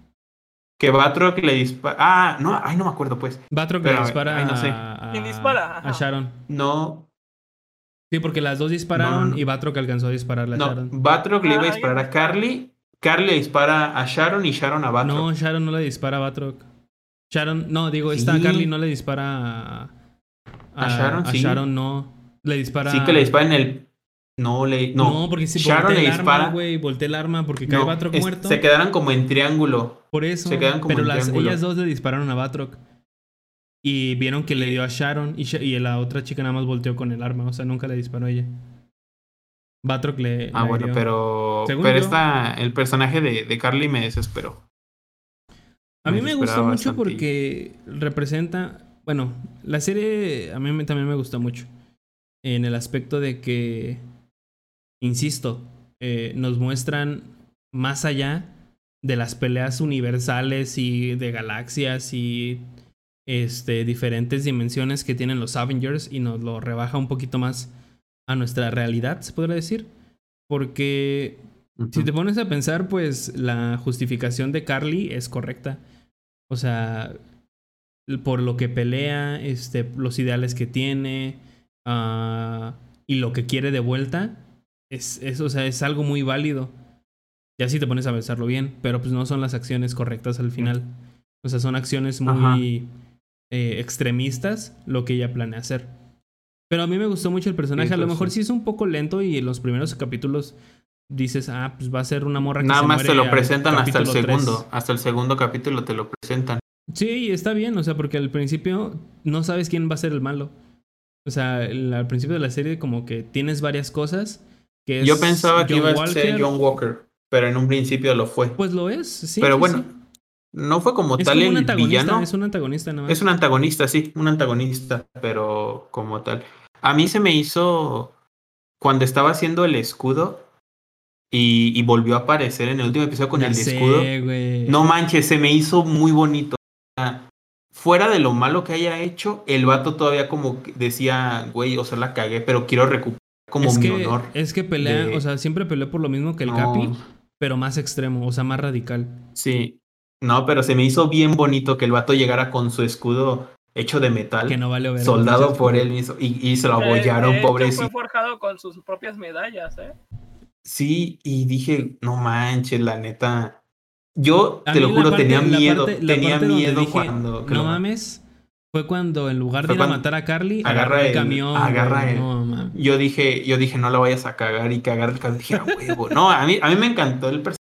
[SPEAKER 1] Que Batroc le dispara... Ah, no, ay, no me acuerdo pues.
[SPEAKER 2] Batroc le dispara
[SPEAKER 1] ay, no sé.
[SPEAKER 2] a,
[SPEAKER 3] ¿Quién dispara?
[SPEAKER 2] a. Sharon.
[SPEAKER 1] No,
[SPEAKER 2] Sí, porque las dos dispararon
[SPEAKER 1] No, no, no.
[SPEAKER 2] y Batroc alcanzó a dispararle a
[SPEAKER 1] no,
[SPEAKER 2] Sharon.
[SPEAKER 1] Batroc le iba a
[SPEAKER 3] Ah,
[SPEAKER 1] disparar a Carly, Carly le dispara a Sharon y Sharon a Batroc.
[SPEAKER 2] No, Sharon no le dispara a Batroc. Sharon, no, digo, esta
[SPEAKER 1] Sí.
[SPEAKER 2] Carly no le dispara a,
[SPEAKER 1] A Sharon,
[SPEAKER 2] a
[SPEAKER 1] sí.
[SPEAKER 2] Sharon no. Le dispara.
[SPEAKER 1] Sí que le dispara en el... No, le...
[SPEAKER 2] No,
[SPEAKER 1] No,
[SPEAKER 2] porque si
[SPEAKER 1] Sharon
[SPEAKER 2] voltea
[SPEAKER 1] le
[SPEAKER 2] el arma,
[SPEAKER 1] dispara...
[SPEAKER 2] güey, voltea el arma porque cae
[SPEAKER 1] No,
[SPEAKER 2] Batroc
[SPEAKER 1] es-
[SPEAKER 2] muerto.
[SPEAKER 1] Se quedaron como en triángulo.
[SPEAKER 2] Por eso.
[SPEAKER 1] se quedan como
[SPEAKER 2] pero
[SPEAKER 1] en
[SPEAKER 2] las,
[SPEAKER 1] triángulo.
[SPEAKER 2] ellas dos le dispararon a Batroc. Y vieron que le dio a Sharon y, y la otra chica nada más volteó con el arma. O sea, nunca le disparó a ella. Batroc le.
[SPEAKER 1] Ah, bueno,
[SPEAKER 2] dio.
[SPEAKER 1] pero.
[SPEAKER 2] Según
[SPEAKER 1] pero
[SPEAKER 2] yo-
[SPEAKER 1] esta. El personaje de, de Carly me desesperó.
[SPEAKER 2] A mí me gustó
[SPEAKER 1] desesperaba
[SPEAKER 2] mucho
[SPEAKER 1] bastante.
[SPEAKER 2] porque representa. Bueno, la serie a mí me- también me gustó mucho. En el aspecto de que. Insisto, eh, nos muestran más allá de las peleas universales y de galaxias y este, diferentes dimensiones que tienen los Avengers y nos lo rebaja un poquito más a nuestra realidad, se podría decir. Porque si te pones a pensar, pues la justificación de Carly es correcta. O sea, por lo que pelea, este, los ideales que tiene ah, y lo que quiere de vuelta, es, es, o sea, es algo muy válido. Ya si te pones a pensarlo bien, pero pues no son las acciones correctas al final. O sea, son acciones muy eh, extremistas lo que ella planea hacer. Pero a mí me gustó mucho el personaje. a lo mejor
[SPEAKER 1] sí.
[SPEAKER 2] es un poco lento y en los primeros capítulos dices, ah, pues va a ser una morra que
[SPEAKER 1] Nada
[SPEAKER 2] se
[SPEAKER 1] más te lo presentan hasta el segundo. Hasta el segundo capítulo te lo presentan.
[SPEAKER 2] Sí, está bien, o sea, porque al principio no sabes quién va a ser el malo. O sea, el- al principio de la serie como que tienes varias cosas. Que
[SPEAKER 1] Yo pensaba que iba a ser John Walker, pero en un principio lo fue.
[SPEAKER 2] Pues lo es, sí.
[SPEAKER 1] pero bueno,
[SPEAKER 2] sí.
[SPEAKER 1] no fue como
[SPEAKER 2] Es
[SPEAKER 1] tal
[SPEAKER 2] como un
[SPEAKER 1] el
[SPEAKER 2] antagonista,
[SPEAKER 1] villano.
[SPEAKER 2] es un antagonista más.
[SPEAKER 1] Es un antagonista, sí, un antagonista, pero como tal. A mí se me hizo cuando estaba haciendo el escudo y, y volvió a aparecer en el último episodio con
[SPEAKER 2] Ya
[SPEAKER 1] el
[SPEAKER 2] sé,
[SPEAKER 1] escudo. No manches, se me hizo muy bonito. Fuera de lo malo que haya hecho, el vato todavía como decía, güey, o sea, la cagué, pero quiero recuperar como
[SPEAKER 2] es
[SPEAKER 1] mi
[SPEAKER 2] que,
[SPEAKER 1] honor.
[SPEAKER 2] Es que pelea,
[SPEAKER 1] de-
[SPEAKER 2] o sea, siempre peleó por lo mismo que el
[SPEAKER 1] No,
[SPEAKER 2] Capi, pero más extremo, o sea, más radical.
[SPEAKER 1] Sí. No, pero se me hizo bien bonito que el vato llegara con su escudo hecho de metal,
[SPEAKER 2] Que no vale ver.
[SPEAKER 1] soldado por él mismo, y, y se lo abollaron,
[SPEAKER 3] hecho,
[SPEAKER 1] pobrecito.
[SPEAKER 3] Fue forjado con sus propias medallas, ¿eh?
[SPEAKER 1] Sí, y dije, no manches, la neta. Yo
[SPEAKER 2] A
[SPEAKER 1] te lo juro,
[SPEAKER 2] parte-
[SPEAKER 1] tenía miedo,
[SPEAKER 2] parte-
[SPEAKER 1] tenía miedo
[SPEAKER 2] dije,
[SPEAKER 1] cuando.
[SPEAKER 2] No mames. Fue cuando en lugar de ir a matar a Carly,
[SPEAKER 1] agarra
[SPEAKER 2] agarra el
[SPEAKER 1] el-
[SPEAKER 2] camión.
[SPEAKER 1] agarra el-
[SPEAKER 2] No.
[SPEAKER 1] Yo dije, yo dije, no la vayas a cagar y que agarre el camión. Dije, a huevo. No, a mí, a mí me encantó el personaje.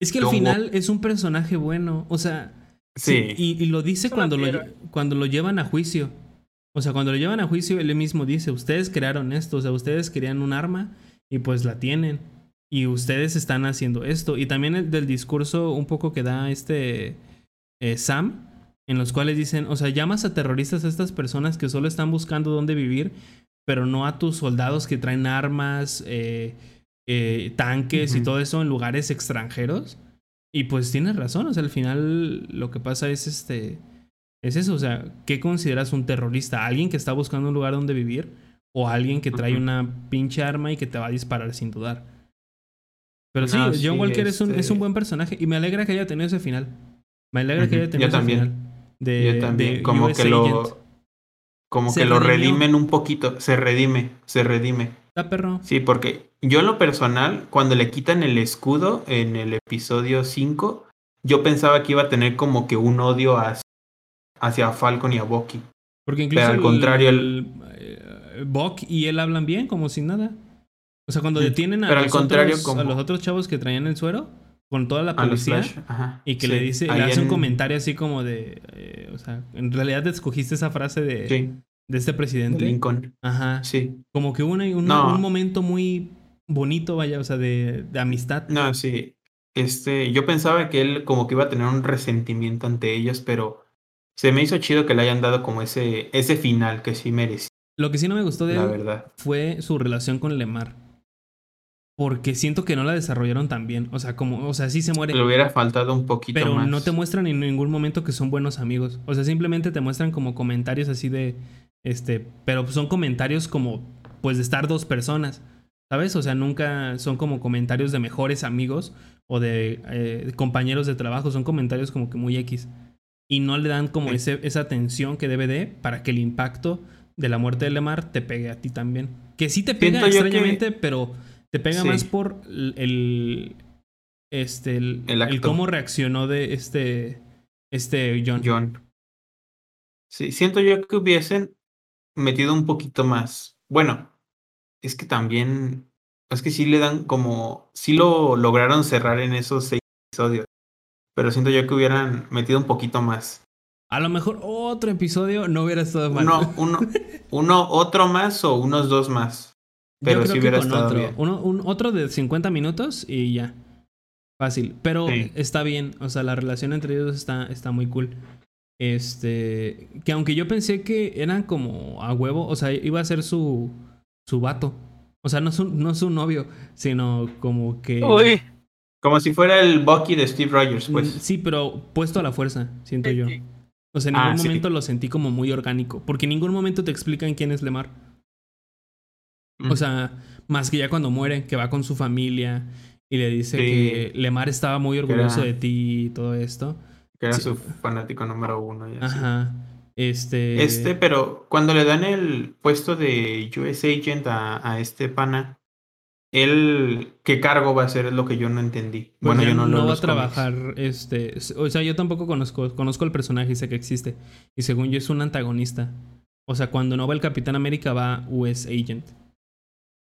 [SPEAKER 2] Es que al final es un personaje bueno. O sea,
[SPEAKER 1] Sí.
[SPEAKER 2] sí, y, y lo dice cuando lo, cuando lo llevan a juicio. O sea, cuando lo llevan a juicio, él mismo dice, ustedes crearon esto, o sea, ustedes querían un arma y pues la tienen. Y ustedes están haciendo esto. Y también el del discurso un poco que da este eh, Sam, en los cuales dicen, o sea, llamas a terroristas a estas personas que solo están buscando dónde vivir, pero no a tus soldados que traen armas, eh, eh, tanques y todo eso en lugares extranjeros. Y pues tienes razón, o sea, al final lo que pasa es este. Es eso, o sea, ¿qué consideras un terrorista? ¿Alguien que está buscando un lugar donde vivir? ¿O alguien que trae una pinche arma y que te va a disparar sin dudar? Pero sí,
[SPEAKER 1] No,
[SPEAKER 2] John
[SPEAKER 1] sí,
[SPEAKER 2] Walker es, un, es un
[SPEAKER 1] este-
[SPEAKER 2] buen personaje y me alegra que haya tenido ese final. Me alegra que haya tenido
[SPEAKER 1] yo
[SPEAKER 2] ese
[SPEAKER 1] también.
[SPEAKER 2] final. De,
[SPEAKER 1] Yo también,
[SPEAKER 2] de
[SPEAKER 1] como
[SPEAKER 2] US
[SPEAKER 1] que lo, como
[SPEAKER 2] Se
[SPEAKER 1] que lo
[SPEAKER 2] redimió.
[SPEAKER 1] redimen un poquito, se redime, se redime.
[SPEAKER 2] Ah, perro.
[SPEAKER 1] Sí, porque yo en lo personal, cuando le quitan el escudo en el episodio 5, yo pensaba que iba a tener como que un odio hacia, hacia Falcon y a Bucky.
[SPEAKER 2] Porque incluso
[SPEAKER 1] al
[SPEAKER 2] el-
[SPEAKER 1] contrario, el-
[SPEAKER 2] el, eh, Buck y él hablan bien, como sin nada. O sea, cuando detienen a,
[SPEAKER 1] pero al
[SPEAKER 2] los,
[SPEAKER 1] contrario,
[SPEAKER 2] otros,
[SPEAKER 1] como-
[SPEAKER 2] a los otros chavos que traían el suero, con toda la policía,
[SPEAKER 1] ajá,
[SPEAKER 2] y que
[SPEAKER 1] sí,
[SPEAKER 2] le dice, le hace un
[SPEAKER 1] en-
[SPEAKER 2] comentario así como de, eh, o sea, en realidad te escogiste esa frase de,
[SPEAKER 1] Sí,
[SPEAKER 2] de este presidente.
[SPEAKER 1] Lincoln.
[SPEAKER 2] Ajá.
[SPEAKER 1] Sí.
[SPEAKER 2] Como que una, un,
[SPEAKER 1] No.
[SPEAKER 2] un momento muy bonito, vaya, o sea, de, de amistad.
[SPEAKER 1] No, sí. Este, yo pensaba que él como que iba a tener un resentimiento ante ellos, pero se me hizo chido que le hayan dado como ese, ese final que sí merecía,
[SPEAKER 2] Lo que sí no me gustó de
[SPEAKER 1] la
[SPEAKER 2] él
[SPEAKER 1] verdad.
[SPEAKER 2] fue su relación con Lemar. Porque siento que no la desarrollaron tan bien. O sea, como, o sea, sí se muere.
[SPEAKER 1] Le hubiera faltado un poquito
[SPEAKER 2] Pero
[SPEAKER 1] más.
[SPEAKER 2] no te muestran en ningún momento que son buenos amigos. O sea, simplemente te muestran como comentarios así de. Este. Pero son comentarios como. Pues de estar dos personas. ¿Sabes? O sea, nunca son como comentarios de mejores amigos o de eh, compañeros de trabajo. Son comentarios como que muy X. Y no le dan como
[SPEAKER 1] Sí.
[SPEAKER 2] ese, esa atención que debe de para que el impacto de la muerte de Lemar te pegue a ti también. Que sí te pega
[SPEAKER 1] Siento yo que-
[SPEAKER 2] extrañamente, pero te pega
[SPEAKER 1] Sí.
[SPEAKER 2] más por el, este el,
[SPEAKER 1] El
[SPEAKER 2] cómo reaccionó de este este John.
[SPEAKER 1] John. Sí, siento yo que hubiesen metido un poquito más. Bueno, es que también, es que sí le dan como, sí lo lograron cerrar en esos seis episodios, pero siento yo que hubieran metido un poquito más.
[SPEAKER 2] A lo mejor otro episodio no hubiera estado mal.
[SPEAKER 1] Uno, uno, uno, otro más o unos dos más. Pero
[SPEAKER 2] Yo creo que con otro.
[SPEAKER 1] bien.
[SPEAKER 2] Uno, un, otro de 50 minutos y ya. Fácil. Pero
[SPEAKER 1] Sí.
[SPEAKER 2] está bien. O sea, la relación entre ellos está, está muy cool. Este. Que aunque yo pensé que eran como a huevo. O sea, iba a ser su. su vato. O sea, no su, no su novio. Sino como que.
[SPEAKER 3] Uy,
[SPEAKER 1] Como si fuera el Bucky de Steve Rogers,
[SPEAKER 2] Mm,
[SPEAKER 1] pues.
[SPEAKER 2] Sí, pero puesto a la fuerza, siento yo.
[SPEAKER 3] sí.
[SPEAKER 2] O sea, en
[SPEAKER 1] Ah,
[SPEAKER 2] ningún
[SPEAKER 1] sí.
[SPEAKER 2] momento lo sentí como muy orgánico. Porque en ningún momento te explican quién es Lemar.
[SPEAKER 1] Mm.
[SPEAKER 2] O sea, más que ya cuando muere, que va con su familia y le dice
[SPEAKER 1] Sí.
[SPEAKER 2] que Lemar estaba muy orgulloso
[SPEAKER 1] era-
[SPEAKER 2] de ti y todo esto.
[SPEAKER 1] que era
[SPEAKER 2] sí.
[SPEAKER 1] su fanático número uno. y así.
[SPEAKER 2] Ajá. Este.
[SPEAKER 1] Este, pero cuando le dan el puesto de US Agent a, a este pana, él, ¿qué cargo va a hacer? Es lo que yo no entendí.
[SPEAKER 2] pues
[SPEAKER 1] bueno, yo no, leo
[SPEAKER 2] va a
[SPEAKER 1] los cómics.
[SPEAKER 2] trabajar. Este. O sea, yo tampoco conozco. Conozco el personaje y sé que existe. Y según yo es un antagonista. O sea, cuando no va el Capitán América, va US Agent.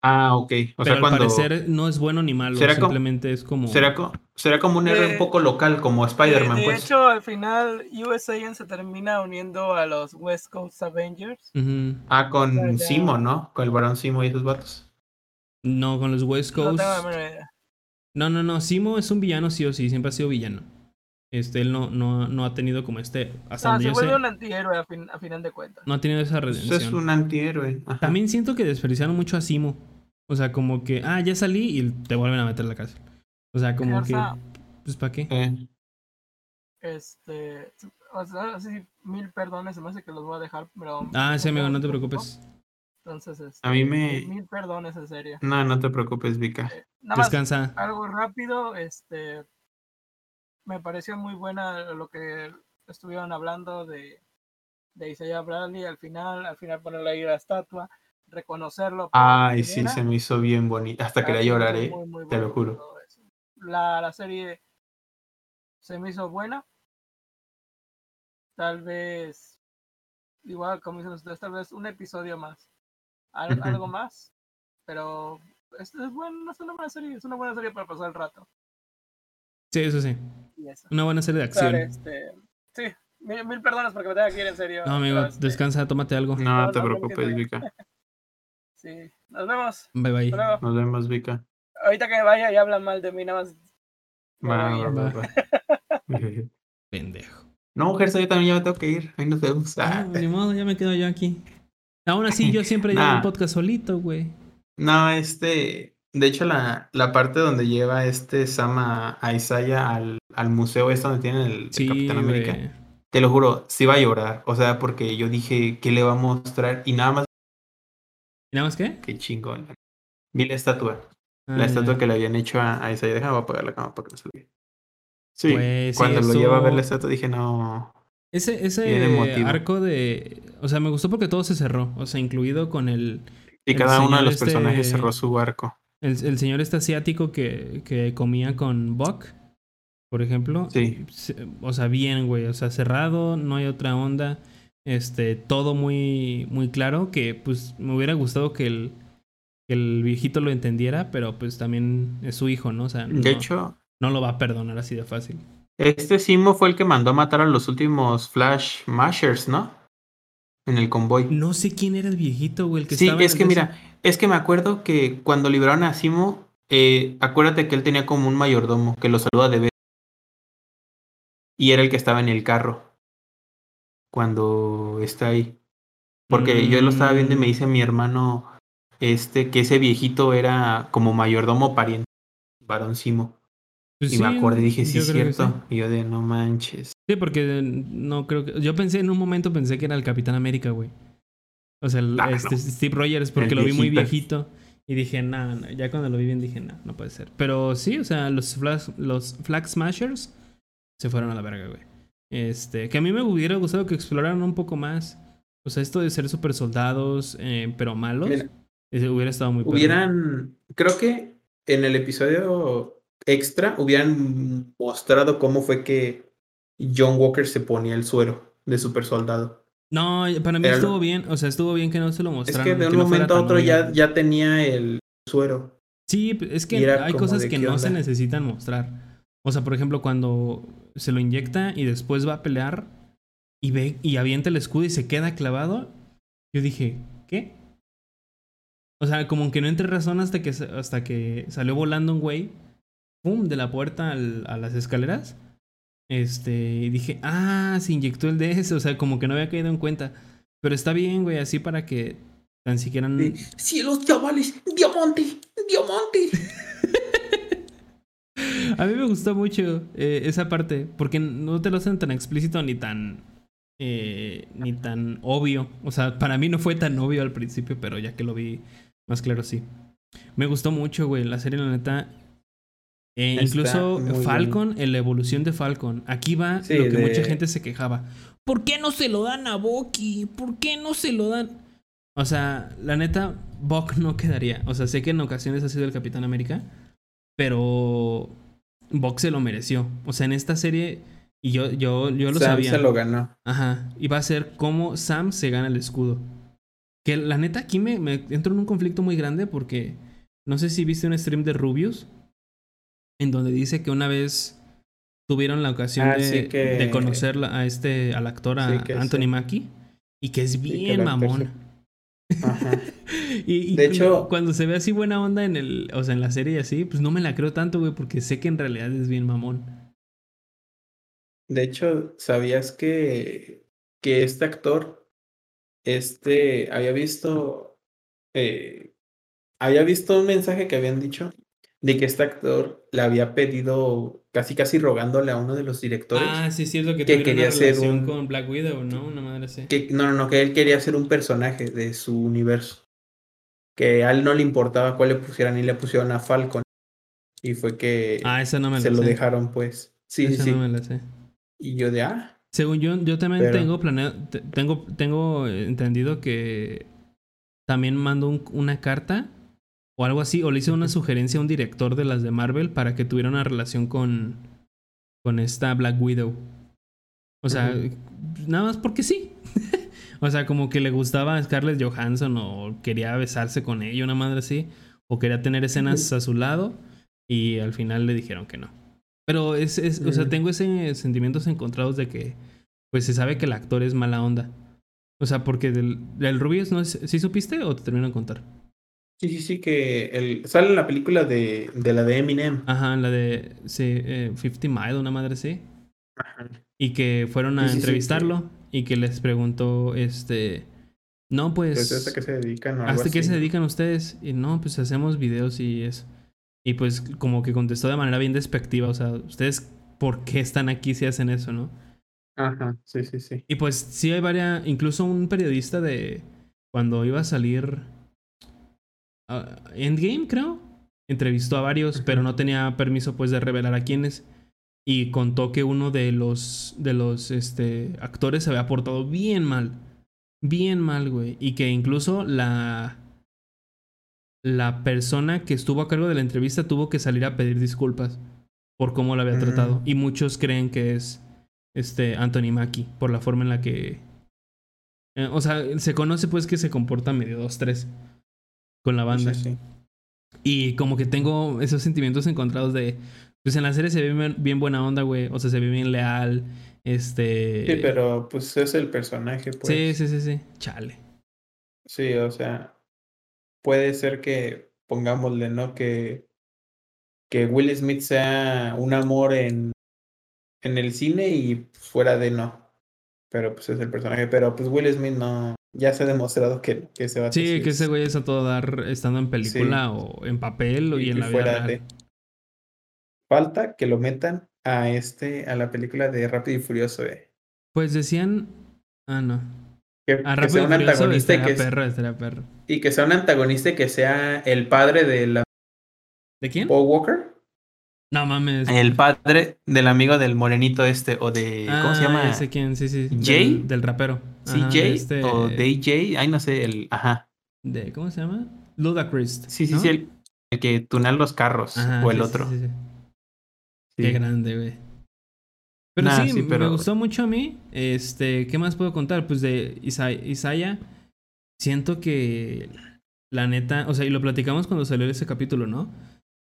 [SPEAKER 1] Ah, ok. O
[SPEAKER 2] Pero
[SPEAKER 1] sea,
[SPEAKER 2] al
[SPEAKER 1] cuando
[SPEAKER 2] parecer no es bueno ni malo.
[SPEAKER 1] ¿Será como-
[SPEAKER 2] simplemente es como.
[SPEAKER 1] será, co- será como un héroe
[SPEAKER 3] Eh,
[SPEAKER 1] un poco local, como Spider-Man,
[SPEAKER 3] de
[SPEAKER 1] pues.
[SPEAKER 3] hecho, al final, US Agent se termina uniendo a los West Coast Avengers.
[SPEAKER 1] Ah, con
[SPEAKER 3] ya.
[SPEAKER 1] Simo, ¿no? Con el varón Simo y esos vatos.
[SPEAKER 2] No, con los West
[SPEAKER 3] No
[SPEAKER 2] Coast. No, no, no. Simo es un villano, sí o sí. Siempre ha sido villano. Este, él no, no, no ha tenido como este. Hasta
[SPEAKER 3] No,
[SPEAKER 2] donde
[SPEAKER 3] se
[SPEAKER 2] yo
[SPEAKER 3] vuelve
[SPEAKER 2] sé.
[SPEAKER 3] un antihéroe a, fin- a final de cuentas.
[SPEAKER 2] No ha tenido esa
[SPEAKER 1] Pues
[SPEAKER 2] redención.
[SPEAKER 1] es un antihéroe. ajá.
[SPEAKER 2] También siento que desperdiciaron mucho a Simo. O sea, como que, ah, ya salí y te vuelven a meter a la cárcel. O sea, como
[SPEAKER 3] O
[SPEAKER 2] que, pues, ¿para qué?
[SPEAKER 1] Eh,
[SPEAKER 3] Este, o sea, así mil perdones, se me hace que los voy a dejar, pero...
[SPEAKER 2] Ah, sí, amigo, no te preocupes.
[SPEAKER 3] Entonces, este,
[SPEAKER 1] A mí me-
[SPEAKER 3] Mil perdones, en serio.
[SPEAKER 1] no, no te preocupes, Vika.
[SPEAKER 3] Eh, Nada más,
[SPEAKER 2] Descansa.
[SPEAKER 3] algo rápido, este... Me pareció muy buena lo que estuvieron hablando de, de Isaiah Bradley al final, al final ponerle ahí la estatua, reconocerlo.
[SPEAKER 1] Ay, sí, se me hizo bien bonito. Hasta quería
[SPEAKER 3] Muy,
[SPEAKER 1] llorar,
[SPEAKER 3] muy,
[SPEAKER 1] eh.
[SPEAKER 3] muy,
[SPEAKER 1] Te lo juro.
[SPEAKER 3] La, la serie se me hizo buena. Tal vez, igual como dicen ustedes, tal vez un episodio más. Al- algo más. Pero es, es, bueno, es una buena serie, es una buena serie para pasar el rato.
[SPEAKER 2] Sí, eso sí.
[SPEAKER 3] Eso.
[SPEAKER 2] Una buena serie de acción.
[SPEAKER 3] este, sí, Mil, mil perdones porque me tengo que ir en serio.
[SPEAKER 2] No, amigo,
[SPEAKER 3] este,
[SPEAKER 2] descansa, tómate algo.
[SPEAKER 1] No,
[SPEAKER 3] No,
[SPEAKER 1] te
[SPEAKER 3] no,
[SPEAKER 1] preocupes, Vika.
[SPEAKER 3] Sí. Nos vemos.
[SPEAKER 2] Bye bye.
[SPEAKER 1] Nos vemos, Vika.
[SPEAKER 3] Ahorita que me vaya y hablan mal de mí, nada más.
[SPEAKER 2] Pendejo.
[SPEAKER 1] No, Gerson, yo también ya me tengo que ir. Ahí nos vemos.
[SPEAKER 2] Ah,
[SPEAKER 1] Ah.
[SPEAKER 2] ni modo, ya me quedo yo aquí. Aún así, yo siempre llevo
[SPEAKER 1] Nah.
[SPEAKER 2] el podcast solito, güey.
[SPEAKER 1] No, este. De hecho, la, la parte donde lleva este Sama a Isaiah al, al museo es donde tienen el, el
[SPEAKER 2] Sí,
[SPEAKER 1] Capitán América.
[SPEAKER 2] güey.
[SPEAKER 1] Te lo juro, sí va a llorar. O sea, porque yo dije, ¿qué le va a mostrar? Y nada más,
[SPEAKER 2] ¿Y nada más qué?
[SPEAKER 1] qué chingón. Vi la estatua.
[SPEAKER 2] Ah,
[SPEAKER 1] la estatua
[SPEAKER 2] ya.
[SPEAKER 1] que le habían hecho a, a Isaiah. Déjame apagar la cama para que no se olvide. Sí,
[SPEAKER 2] Pues, sí,
[SPEAKER 1] cuando lo
[SPEAKER 2] eso-
[SPEAKER 1] lleva a ver la estatua dije, no.
[SPEAKER 2] Ese, ese arco de. O sea, me gustó porque todo se cerró. O sea, incluido con el.
[SPEAKER 1] Y
[SPEAKER 2] El
[SPEAKER 1] cada uno de los
[SPEAKER 2] este-
[SPEAKER 1] personajes cerró su arco.
[SPEAKER 2] El, el señor este asiático que, que comía con Buck, por ejemplo.
[SPEAKER 1] Sí.
[SPEAKER 2] O sea, bien, güey. O sea, cerrado, no hay otra onda. Este, todo muy, muy claro. Que pues me hubiera gustado que el, que el viejito lo entendiera, pero pues también es su hijo, ¿no? O sea, no,
[SPEAKER 1] De hecho,
[SPEAKER 2] no lo va a perdonar así de fácil.
[SPEAKER 1] este Simo fue el que mandó a matar a los últimos Flash Mashers, ¿no? En el convoy.
[SPEAKER 2] No sé quién era el viejito, güey. El que
[SPEAKER 1] Sí,
[SPEAKER 2] estaba
[SPEAKER 1] es que mira, es que me acuerdo que cuando liberaron a Simo, eh, acuérdate que él tenía como un mayordomo que lo saluda de vez. Y era el que estaba en el carro. Cuando está ahí. Porque yo lo estaba viendo y me
[SPEAKER 2] Mm.
[SPEAKER 1] dice mi hermano este que ese viejito era como mayordomo pariente varón Simo.
[SPEAKER 2] Pues
[SPEAKER 1] Y me acordé y dije, sí, es cierto.
[SPEAKER 2] sí.
[SPEAKER 1] Y yo de no manches.
[SPEAKER 2] Sí, porque no creo que. Yo pensé en un momento, pensé que era el Capitán América, güey. O sea, el,
[SPEAKER 1] Ah,
[SPEAKER 2] este,
[SPEAKER 1] no.
[SPEAKER 2] Steve Rogers, porque
[SPEAKER 1] El
[SPEAKER 2] lo vi muy
[SPEAKER 1] viejito.
[SPEAKER 2] Y dije, nah, nah, ya cuando lo vi bien dije, no, no puede ser. Pero sí, o sea, los, flag, los Flag Smashers se fueron a la verga, güey. Este, que a mí me hubiera gustado que exploraran un poco más. O sea, esto de ser super soldados, eh, pero malos,
[SPEAKER 1] Mira,
[SPEAKER 2] ese hubiera estado muy.
[SPEAKER 1] Hubieran, creo que en el episodio extra hubieran mostrado cómo fue que John Walker se ponía el suero de super soldado.
[SPEAKER 2] No, para mí estuvo bien. O sea, estuvo bien que no se lo
[SPEAKER 1] Es
[SPEAKER 2] mostraran.
[SPEAKER 1] que de un
[SPEAKER 2] no
[SPEAKER 1] momento a otro ya, ya tenía el suero.
[SPEAKER 2] Sí, es que hay cosas que
[SPEAKER 1] ¿qué
[SPEAKER 2] no se necesitan mostrar. O sea, por ejemplo, cuando se lo inyecta y después va a pelear y ve y avienta el escudo y se queda clavado, yo dije, ¿qué? O sea, como que no entré razón hasta que, hasta que salió volando un güey, pum, de la puerta al- a las escaleras. Este, y dije, ah, se inyectó el DS, o sea, como que no había caído en cuenta. Pero está bien, güey, así para que tan siquiera...
[SPEAKER 1] De, Cielos chavales, diamante, diamante.
[SPEAKER 2] A mí me gustó mucho eh, esa parte, porque no te lo hacen tan explícito ni tan. eh, ni tan obvio. O sea, para mí no fue tan obvio al principio, pero ya que lo vi más claro, sí. Me gustó mucho, güey. La serie, la neta. Eh,
[SPEAKER 1] Está
[SPEAKER 2] incluso Falcon, en la evolución de Falcon. Aquí va
[SPEAKER 1] Sí,
[SPEAKER 2] lo que
[SPEAKER 1] de-
[SPEAKER 2] mucha gente se quejaba. ¿Por qué no se lo dan a Bucky? ¿Por qué no se lo dan? O sea, la neta, Buck no quedaría. O sea, sé que en ocasiones ha sido el Capitán América, pero Buck se lo mereció. O sea, en esta serie, y yo, yo, yo lo
[SPEAKER 1] Sam
[SPEAKER 2] sabía.
[SPEAKER 1] se lo ganó.
[SPEAKER 2] Ajá. Y va a ser cómo Sam se gana el escudo. Que la neta aquí me, me entro en un conflicto muy grande porque no sé si viste un stream de Rubius en donde dice que una vez tuvieron la ocasión
[SPEAKER 1] Ah,
[SPEAKER 2] de,
[SPEAKER 1] sí, que-
[SPEAKER 2] de conocer a este al actor a
[SPEAKER 1] Sí,
[SPEAKER 2] Anthony
[SPEAKER 1] sí.
[SPEAKER 2] Mackie y que es bien mamón.
[SPEAKER 1] Ajá.
[SPEAKER 2] Y, y
[SPEAKER 1] De hecho-
[SPEAKER 2] cuando se ve así buena onda en el, o sea, en la serie y así, pues no me la creo tanto, güey, porque sé que en realidad es bien mamón.
[SPEAKER 1] De hecho, ¿sabías que, que este actor, este, había visto, eh, había visto un mensaje que habían dicho de que este actor le había pedido, casi casi rogándole a uno de los directores,
[SPEAKER 2] Ah, sí, es cierto que,
[SPEAKER 1] que quería
[SPEAKER 2] una
[SPEAKER 1] hacer un-
[SPEAKER 2] con Black Widow, ¿no? Una madre así.
[SPEAKER 1] que, no, no, no, que él quería ser un personaje de su universo, que a él no le importaba cuál le pusieran y le pusieron a Falcon, y fue que
[SPEAKER 2] Ah, esa no me
[SPEAKER 1] se lo
[SPEAKER 2] sé.
[SPEAKER 1] dejaron, pues, sí, sí,
[SPEAKER 2] esa
[SPEAKER 1] sí,
[SPEAKER 2] no me la sé.
[SPEAKER 1] y yo de, ah,
[SPEAKER 2] Según yo, yo también
[SPEAKER 1] Pero-
[SPEAKER 2] tengo planeado, te- tengo, tengo entendido que también mando un- una carta o algo así, o le hice una sugerencia a un director de las de Marvel para que tuviera una relación con, con esta Black Widow. O sea, nada más porque sí. O sea, como que le gustaba a Scarlett Johansson o quería besarse con ella, una madre así, o quería tener escenas a su lado y al final le dijeron que no. Pero es, es o sea, tengo ese sentimientos encontrados de que pues se sabe que el actor es mala onda. O sea, porque del, del Rubius, ¿no es, ¿sí supiste o te termino de contar?
[SPEAKER 1] Sí, sí, sí, que el, sale en la película de, de la de Eminem.
[SPEAKER 2] Ajá, la de sí, eh, 50 Mile, una madre así.
[SPEAKER 1] Ajá.
[SPEAKER 2] Y que fueron a
[SPEAKER 1] Sí, sí, sí,
[SPEAKER 2] entrevistarlo y que les preguntó, este, no, pues,
[SPEAKER 1] Pues ¿hasta qué se dedican o algo
[SPEAKER 2] ¿hasta qué se dedican ustedes? Y no, pues hacemos videos y eso. Y pues como que contestó de manera bien despectiva, o sea, ¿ustedes por qué están aquí si hacen eso, no?
[SPEAKER 1] Ajá, sí, sí, sí.
[SPEAKER 2] Y pues sí hay varias, incluso un periodista de cuando iba a salir ah, Endgame, creo, entrevistó a varios, pero no tenía permiso pues de revelar a quiénes y contó que uno de los de los este actores se había portado bien mal, bien mal, güey, y que incluso la la persona que estuvo a cargo de la entrevista tuvo que salir a pedir disculpas por cómo lo había
[SPEAKER 1] Mm.
[SPEAKER 2] tratado y muchos creen que es este Anthony Mackie por la forma en la que eh, o sea, se conoce pues que se comporta medio dos tres con la banda.
[SPEAKER 1] Sí, sí.
[SPEAKER 2] Y como que tengo esos sentimientos encontrados de pues en la serie se ve bien, bien buena onda, güey, o sea, se ve bien leal, este
[SPEAKER 1] Sí, pero pues es el personaje, pues.
[SPEAKER 2] Sí, sí, sí, sí. Chale.
[SPEAKER 1] Sí, o sea, puede ser que pongámosle, ¿no? Que, que Will Smith sea un amor en, en el cine y fuera de no. Pero pues es el personaje. Pero pues Will Smith no. Ya se ha demostrado que, que se va a
[SPEAKER 2] Sí, que ese güey es a todo dar estando en película o en papel o y, en la vida
[SPEAKER 1] fuera
[SPEAKER 2] real.
[SPEAKER 1] de. Falta que lo metan a este, a la película de Rápido y Furioso, eh.
[SPEAKER 2] Pues decían. Ah, no.
[SPEAKER 1] Que,
[SPEAKER 2] A
[SPEAKER 1] que
[SPEAKER 2] Rápido
[SPEAKER 1] sea un antagonista y que,
[SPEAKER 2] perro, estaría perro.
[SPEAKER 1] y que sea un antagonista y que sea el padre de la
[SPEAKER 2] ¿De quién?
[SPEAKER 1] Paul Walker.
[SPEAKER 2] No mames.
[SPEAKER 1] El padre del amigo del morenito este, o de. ¿Cómo se
[SPEAKER 2] Ah,
[SPEAKER 1] llama?
[SPEAKER 2] sé quién, sí, sí.
[SPEAKER 1] ¿Jay?
[SPEAKER 2] Del, rapero. Ajá,
[SPEAKER 1] CJ
[SPEAKER 2] este-
[SPEAKER 1] o DJ. Ay, no sé, el. Ajá.
[SPEAKER 2] de- ¿Cómo se llama? Ludacris.
[SPEAKER 1] Sí, sí,
[SPEAKER 2] ¿no?
[SPEAKER 1] sí, el, el que tunea los carros.
[SPEAKER 2] Ajá,
[SPEAKER 1] o el
[SPEAKER 2] sí, sí,
[SPEAKER 1] otro.
[SPEAKER 2] sí, sí.
[SPEAKER 1] Sí.
[SPEAKER 2] Qué grande, güey. Pero
[SPEAKER 1] Nah,
[SPEAKER 2] sí,
[SPEAKER 1] sí,
[SPEAKER 2] me gustó mucho a mí. Este, ¿qué más puedo contar? Pues de Isa- Isaiah. Siento que la neta, o sea, y lo platicamos cuando salió ese capítulo, ¿no?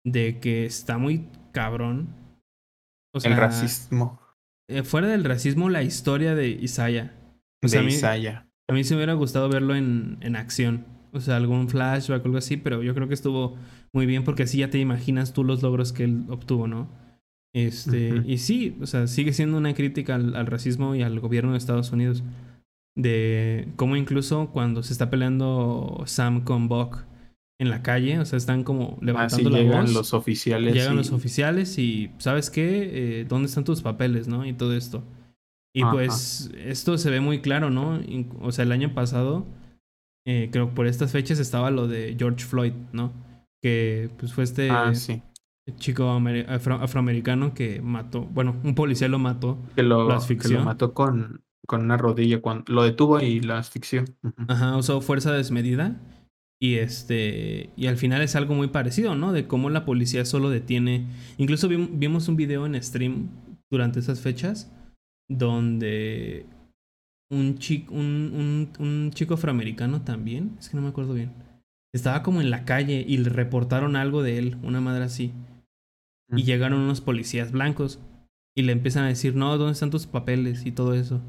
[SPEAKER 2] De que está muy cabrón. O sea,
[SPEAKER 1] el racismo
[SPEAKER 2] eh, fuera del racismo, la historia de Isaiah. O
[SPEAKER 1] de
[SPEAKER 2] sea, a mí-
[SPEAKER 1] Isaiah.
[SPEAKER 2] A mí se me hubiera gustado verlo en, en acción. O sea, algún flashback o algo así, pero yo creo que estuvo muy bien porque así ya te imaginas tú los logros que él obtuvo, ¿no? Este, y sí, o sea, sigue siendo una crítica al, al racismo y al gobierno de Estados Unidos. De cómo incluso cuando se está peleando Sam con Buck en la calle, o sea, están como levantando la
[SPEAKER 1] llegan
[SPEAKER 2] voz.
[SPEAKER 1] los oficiales.
[SPEAKER 2] Llegan
[SPEAKER 1] y-
[SPEAKER 2] los oficiales y, ¿sabes qué? Eh, ¿Dónde están tus papeles, no? Y todo esto. Y
[SPEAKER 1] Ajá.
[SPEAKER 2] pues esto se ve muy claro, ¿no? O sea, el año pasado, eh, creo que por estas fechas estaba lo de George Floyd, ¿no? Que pues fue este
[SPEAKER 1] Ah, sí.
[SPEAKER 2] Chico amer- afro- afroamericano que mató, bueno, un policía lo mató.
[SPEAKER 1] Que lo,
[SPEAKER 2] Lo
[SPEAKER 1] que
[SPEAKER 2] asfixió.
[SPEAKER 1] lo mató con, con una rodilla. Cuando, lo detuvo y lo asfixió.
[SPEAKER 2] Ajá, usó fuerza desmedida. Y este. Y al final es algo muy parecido, ¿no? De cómo la policía solo detiene. Incluso vim- vimos un video en stream durante esas fechas. Donde un chico. Un, un, un chico afroamericano también. Es que no me acuerdo bien. Estaba como en la calle y le reportaron algo de él, una madre así. Y llegaron unos policías blancos. Y le empiezan a decir, no, ¿dónde están tus papeles? Y todo eso.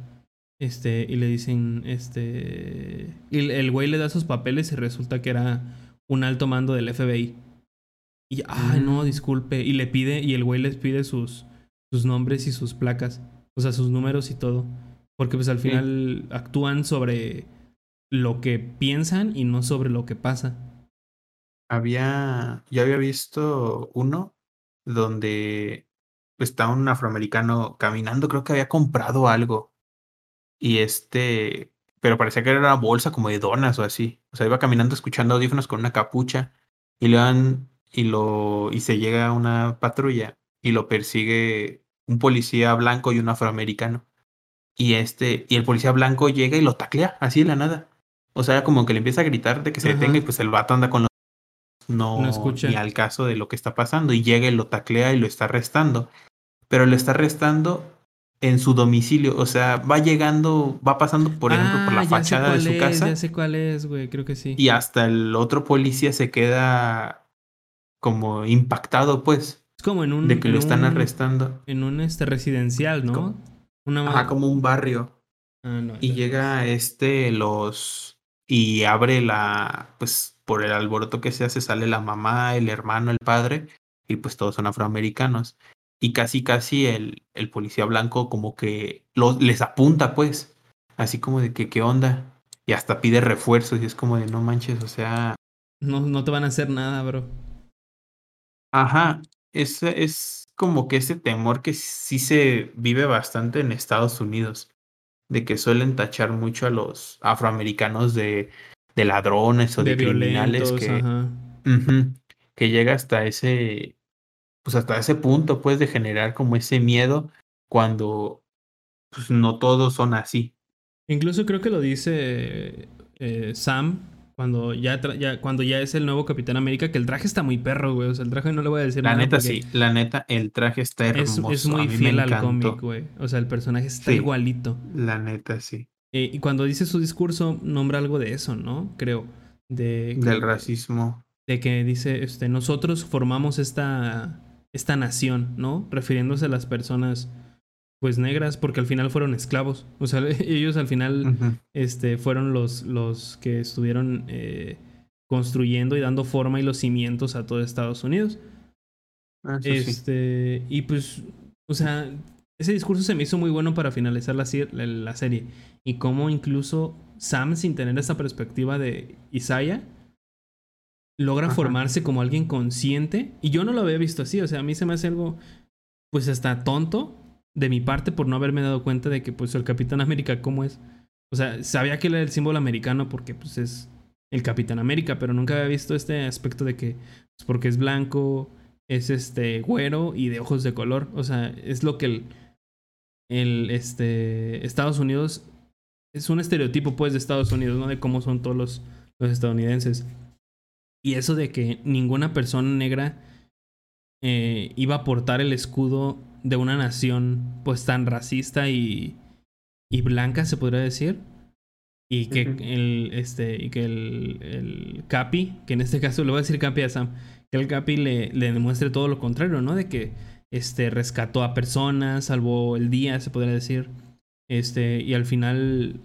[SPEAKER 2] Este, y le dicen, este. Y el- güey le da sus papeles y resulta que era un alto mando del FBI. Y, ay, no,
[SPEAKER 1] Mm.
[SPEAKER 2] disculpe. Y le pide, y el güey les pide sus, sus nombres y sus placas. O sea, sus números y todo. Porque pues al
[SPEAKER 1] Sí.
[SPEAKER 2] final actúan sobre lo que piensan y no sobre lo que pasa.
[SPEAKER 1] Había. Yo había visto uno donde está un afroamericano caminando. Creo que había comprado algo. Y este. Pero parecía que era una bolsa como de donas o así. O sea, iba caminando escuchando audífonos con una capucha. Y le dan. Y lo. Y se llega a una patrulla. Y lo persigue un policía blanco y un afroamericano. Y este. Y el policía blanco llega y lo taclea, así de la nada. O sea, como que le empieza a gritar de que se
[SPEAKER 2] Ajá.
[SPEAKER 1] detenga y pues el vato anda con los no,
[SPEAKER 2] No escucha.
[SPEAKER 1] ni al caso de lo que está pasando y llega y lo taclea y lo está arrestando. Pero lo está arrestando en su domicilio, o sea, va llegando, va pasando por ejemplo por
[SPEAKER 2] Ah,
[SPEAKER 1] la
[SPEAKER 2] sé
[SPEAKER 1] fachada de su
[SPEAKER 2] es,
[SPEAKER 1] casa
[SPEAKER 2] Ya sé cuál es, güey, creo que sí.
[SPEAKER 1] y hasta el otro policía se queda como impactado pues
[SPEAKER 2] Es como en un.
[SPEAKER 1] de que lo están
[SPEAKER 2] un-
[SPEAKER 1] arrestando.
[SPEAKER 2] En un este residencial, ¿no? Una
[SPEAKER 1] Ajá, como un barrio.
[SPEAKER 2] Ah, no,
[SPEAKER 1] Y llega este, los. Y abre la. Pues por el alboroto que se hace, sale la mamá, el hermano, el padre. Y pues todos son afroamericanos. Y casi, casi el, el policía blanco, como que los, les apunta, pues. Así como de que, ¿qué onda? Y hasta pide refuerzos. Y es como de, no manches, o sea.
[SPEAKER 2] No, no te van a hacer nada, bro.
[SPEAKER 1] Ajá. Es, es como que ese temor que sí se vive bastante en Estados Unidos. De que suelen tachar mucho a los afroamericanos de, de ladrones o de,
[SPEAKER 2] De
[SPEAKER 1] criminales que, llega hasta ese, pues hasta ese punto, pues, de generar como ese miedo cuando pues, no todos son así.
[SPEAKER 2] Incluso creo que lo dice eh, Sam cuando ya, cuando ya es el nuevo Capitán América, que el traje está muy perro, güey. O sea, el traje no le voy a decir
[SPEAKER 1] La
[SPEAKER 2] nada
[SPEAKER 1] neta,
[SPEAKER 2] porque
[SPEAKER 1] sí, la neta, el traje está
[SPEAKER 2] Es,
[SPEAKER 1] hermoso.
[SPEAKER 2] es
[SPEAKER 1] a
[SPEAKER 2] muy
[SPEAKER 1] mí me
[SPEAKER 2] fiel al cómic, güey. O sea, el personaje está
[SPEAKER 1] Sí.
[SPEAKER 2] igualito.
[SPEAKER 1] La neta, sí.
[SPEAKER 2] Eh, y cuando dice su discurso, nombra algo de eso, ¿no? Creo. De,
[SPEAKER 1] Del racismo.
[SPEAKER 2] de que dice, este, nosotros formamos esta, esta nación, ¿no? Refiriéndose a las personas, pues, negras, porque al final fueron esclavos. O sea, ellos al final, este, fueron los, los que estuvieron eh, construyendo y dando forma y los cimientos a todo Estados Unidos.
[SPEAKER 1] eso sí.
[SPEAKER 2] Este, y pues, o sea, ese discurso se me hizo muy bueno para finalizar la, serie. Y cómo incluso Sam, sin tener esa perspectiva de Isaiah, logra
[SPEAKER 1] Ajá.
[SPEAKER 2] formarse como alguien consciente. Y yo no lo había visto así. O sea, a mí se me hace algo, pues hasta tonto de mi parte por no haberme dado cuenta de que, pues, el Capitán América, ¿cómo es? O sea, sabía que él era el símbolo americano porque, pues, es el Capitán América, pero nunca había visto este aspecto de que, pues, porque es blanco, es este güero y de ojos de color. O sea, es lo que el, el este Estados Unidos es un estereotipo pues de Estados Unidos, ¿no? De cómo son todos los, los estadounidenses. Y eso de que ninguna persona negra eh, iba a portar el escudo de una nación pues tan racista y, y blanca, se podría decir. Y que el este y que el, el Capi, que en este caso le voy a decir Capi a Sam, que el Capi le, le demuestre todo lo contrario, ¿no? De que este rescató a personas, salvó el día, se podría decir. Este, y al final,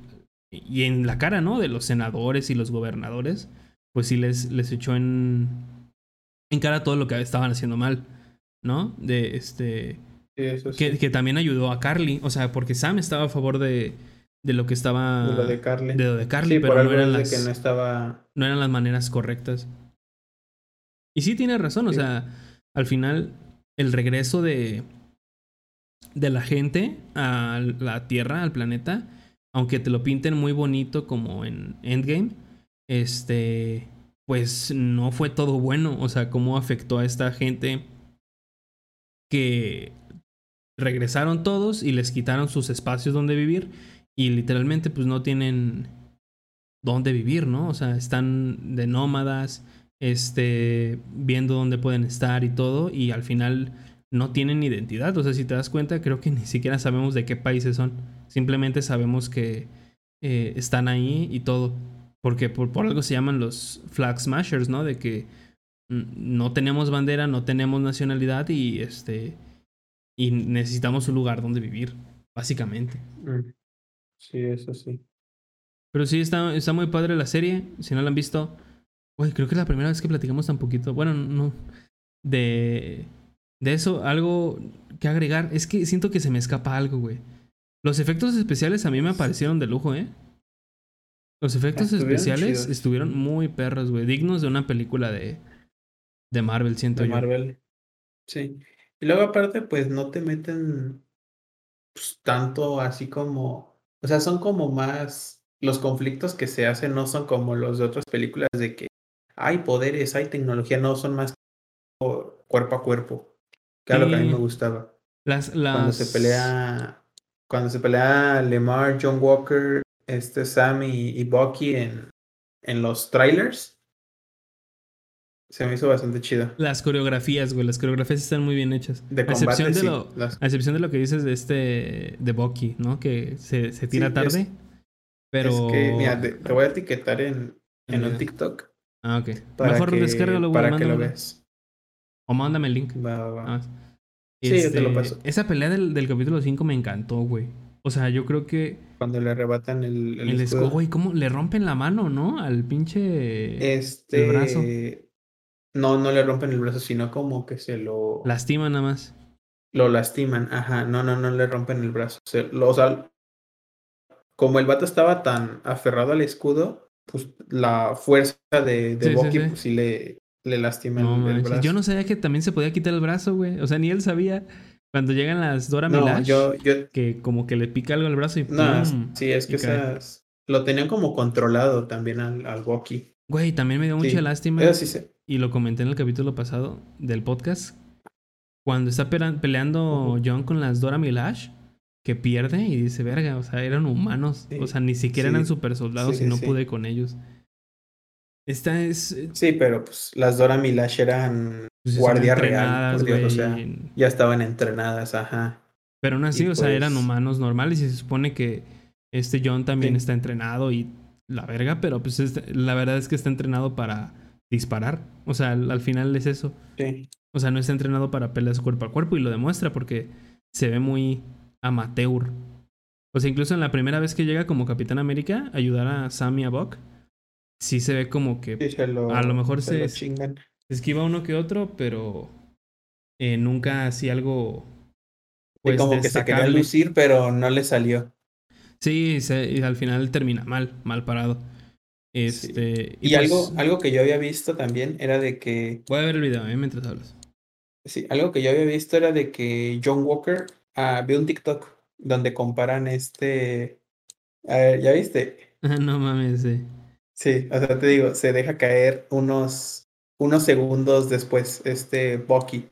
[SPEAKER 2] y en la cara, ¿no? De los senadores y los gobernadores, pues sí les, les echó en, en cara todo lo que estaban haciendo mal, ¿no? De este.
[SPEAKER 1] Sí, eso sí.
[SPEAKER 2] Que, que también ayudó a Carly, o sea, porque Sam estaba a favor de, de lo que estaba.
[SPEAKER 1] De lo de Carly.
[SPEAKER 2] de lo de Carly,
[SPEAKER 1] sí,
[SPEAKER 2] pero
[SPEAKER 1] por
[SPEAKER 2] no eran, las,
[SPEAKER 1] que no estaba.
[SPEAKER 2] no eran las maneras correctas. Y sí tiene razón, o sea, al final el regreso de de la gente a la Tierra, al planeta, aunque te lo pinten muy bonito como en Endgame, este pues no fue todo bueno, o sea, cómo afectó a esta gente que regresaron todos y les quitaron sus espacios donde vivir y literalmente pues no tienen dónde vivir, ¿no? O sea, están de nómadas, este, viendo dónde pueden estar y todo, y al final no tienen identidad. O sea, si te das cuenta, creo que ni siquiera sabemos de qué países son. Simplemente sabemos que eh, están ahí y todo. Porque por, por algo se llaman los flag smashers, ¿no? De que no tenemos bandera, no tenemos nacionalidad y este y necesitamos un lugar donde vivir, básicamente.
[SPEAKER 1] Mm. Sí, eso sí.
[SPEAKER 2] Pero sí, está, está muy padre la serie. Si no la han visto, güey, creo que es la primera vez que platicamos tan poquito. Bueno, no. De, de eso, algo que agregar. Es que siento que se me escapa algo, güey. Los efectos especiales a mí me parecieron de lujo, ¿eh? Los efectos
[SPEAKER 1] Estuvieron
[SPEAKER 2] especiales
[SPEAKER 1] chidos.
[SPEAKER 2] estuvieron muy perros, güey. Dignos de una película de, de Marvel, siento
[SPEAKER 1] De
[SPEAKER 2] yo.
[SPEAKER 1] Marvel. Sí. Y luego aparte, pues no te meten pues, tanto así como, o sea, son como más, los conflictos que se hacen no son como los de otras películas de que hay poderes, hay tecnología, no, son más cuerpo a cuerpo, que era lo que a mí me gustaba.
[SPEAKER 2] Las, las...
[SPEAKER 1] Cuando se pelea, cuando se pelea Lemar, John Walker, este Sam y, y Bucky en, en los trailers, se me hizo bastante chido.
[SPEAKER 2] Las coreografías, güey. Las coreografías están muy bien hechas.
[SPEAKER 1] De
[SPEAKER 2] a
[SPEAKER 1] combate,
[SPEAKER 2] excepción de
[SPEAKER 1] sí,
[SPEAKER 2] lo,
[SPEAKER 1] las-
[SPEAKER 2] A excepción de lo que dices de este. de Bucky, ¿no? Que se, se tira
[SPEAKER 1] Sí,
[SPEAKER 2] tarde.
[SPEAKER 1] es-
[SPEAKER 2] pero.
[SPEAKER 1] Es que, mira, te, te voy a etiquetar en, en un
[SPEAKER 2] Mira.
[SPEAKER 1] TikTok
[SPEAKER 2] Ah, ok. Mejor
[SPEAKER 1] que,
[SPEAKER 2] descárgalo, güey.
[SPEAKER 1] para que lo veas.
[SPEAKER 2] O mándame el link.
[SPEAKER 1] Va, va, va.
[SPEAKER 2] Ah,
[SPEAKER 1] Sí, yo te lo
[SPEAKER 2] este,
[SPEAKER 1] paso.
[SPEAKER 2] Esa pelea del, del capítulo 5 me encantó, güey. O sea, yo creo que
[SPEAKER 1] Cuando le arrebatan el, el
[SPEAKER 2] el escudo, güey, ¿cómo le rompen la mano, no? Al pinche
[SPEAKER 1] Este.
[SPEAKER 2] el brazo.
[SPEAKER 1] No, no le rompen el brazo, sino como que se lo.
[SPEAKER 2] lastima nada más.
[SPEAKER 1] Lo lastiman. Ajá. No, no, no le rompen el brazo. Se- lo- o sea, como el vato estaba tan aferrado al escudo, pues la fuerza de, de
[SPEAKER 2] Sí, sí,
[SPEAKER 1] Bucky,
[SPEAKER 2] sí.
[SPEAKER 1] pues sí le, le lastima
[SPEAKER 2] No
[SPEAKER 1] el, brazo.
[SPEAKER 2] Yo no sabía que también se podía quitar el brazo, güey. O sea, ni él sabía. Cuando llegan las Dora
[SPEAKER 1] No,
[SPEAKER 2] Milaje,
[SPEAKER 1] yo, yo,
[SPEAKER 2] que como que le pica algo al brazo y
[SPEAKER 1] no,
[SPEAKER 2] ¡pum!
[SPEAKER 1] sí, es que esas, lo tenían como controlado también al, al Bucky.
[SPEAKER 2] Güey, también me dio mucha lástima.
[SPEAKER 1] Eso sí sé.
[SPEAKER 2] Y lo comenté en el capítulo pasado del podcast. Cuando está peleando. John con las Dora Milaje, que pierde y dice, verga, o sea, eran humanos.
[SPEAKER 1] Sí,
[SPEAKER 2] O sea, ni siquiera
[SPEAKER 1] sí,
[SPEAKER 2] eran super soldados
[SPEAKER 1] sí,
[SPEAKER 2] y no pude con ellos. Esta es. eh,
[SPEAKER 1] Sí, pero pues las Dora Milaje eran
[SPEAKER 2] pues,
[SPEAKER 1] guardia real,
[SPEAKER 2] entrenadas,
[SPEAKER 1] por Dios, o sea, ya estaban entrenadas, ajá.
[SPEAKER 2] Pero aún así,
[SPEAKER 1] Y
[SPEAKER 2] o sea, eran
[SPEAKER 1] pues-
[SPEAKER 2] humanos normales y se supone que este John también está entrenado y la verga, pero pues la verdad es que está entrenado para disparar. O sea, al, al final es eso.
[SPEAKER 1] Sí.
[SPEAKER 2] O sea, no está entrenado para peleas cuerpo a cuerpo y lo demuestra porque se ve muy amateur. O sea, incluso en la primera vez que llega como Capitán América a ayudar a Sam y a Buck, sí se ve como que
[SPEAKER 1] Sí, se lo,
[SPEAKER 2] A lo mejor
[SPEAKER 1] se
[SPEAKER 2] se-
[SPEAKER 1] lo
[SPEAKER 2] esquiva uno que otro, pero eh, nunca hacía algo.
[SPEAKER 1] Sí,
[SPEAKER 2] Pues,
[SPEAKER 1] como que se quería lucir, pero no le salió.
[SPEAKER 2] Sí, se- y al final termina mal, mal parado. Este.
[SPEAKER 1] Y,
[SPEAKER 2] pues,
[SPEAKER 1] algo, algo que yo había visto también era de que,
[SPEAKER 2] Voy a ver el video ¿eh? mientras hablas.
[SPEAKER 1] sí, algo que yo había visto era de que John Walker, ah, vi un TikTok donde comparan este, a ver, ¿ya viste?
[SPEAKER 2] no mames, sí.
[SPEAKER 1] Sí, o sea, te digo, se deja caer unos, unos segundos después, este Bucky.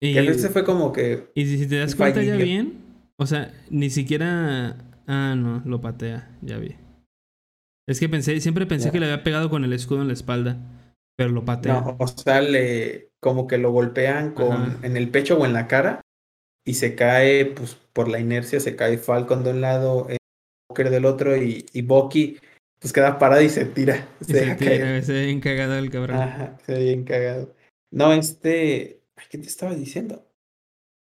[SPEAKER 2] Y,
[SPEAKER 1] Que a veces fue como que,
[SPEAKER 2] y si te das cuenta ya bien, o sea, ni siquiera. Ah, no, lo patea, ya vi. Es que pensé, siempre pensé que le había pegado con el escudo en la espalda, pero lo patea.
[SPEAKER 1] no, o sea, le, como que lo golpean con,
[SPEAKER 2] Ajá.
[SPEAKER 1] en el pecho o en la cara y se cae, pues por la inercia, se cae Falcon de un lado, eh, Walker del otro y, y Bucky, pues queda parado y se tira,
[SPEAKER 2] Y
[SPEAKER 1] se
[SPEAKER 2] tira,
[SPEAKER 1] caer.
[SPEAKER 2] se ve bien cagado el cabrón.
[SPEAKER 1] Ajá, se ve bien cagado. No, este, ¿qué te estaba diciendo?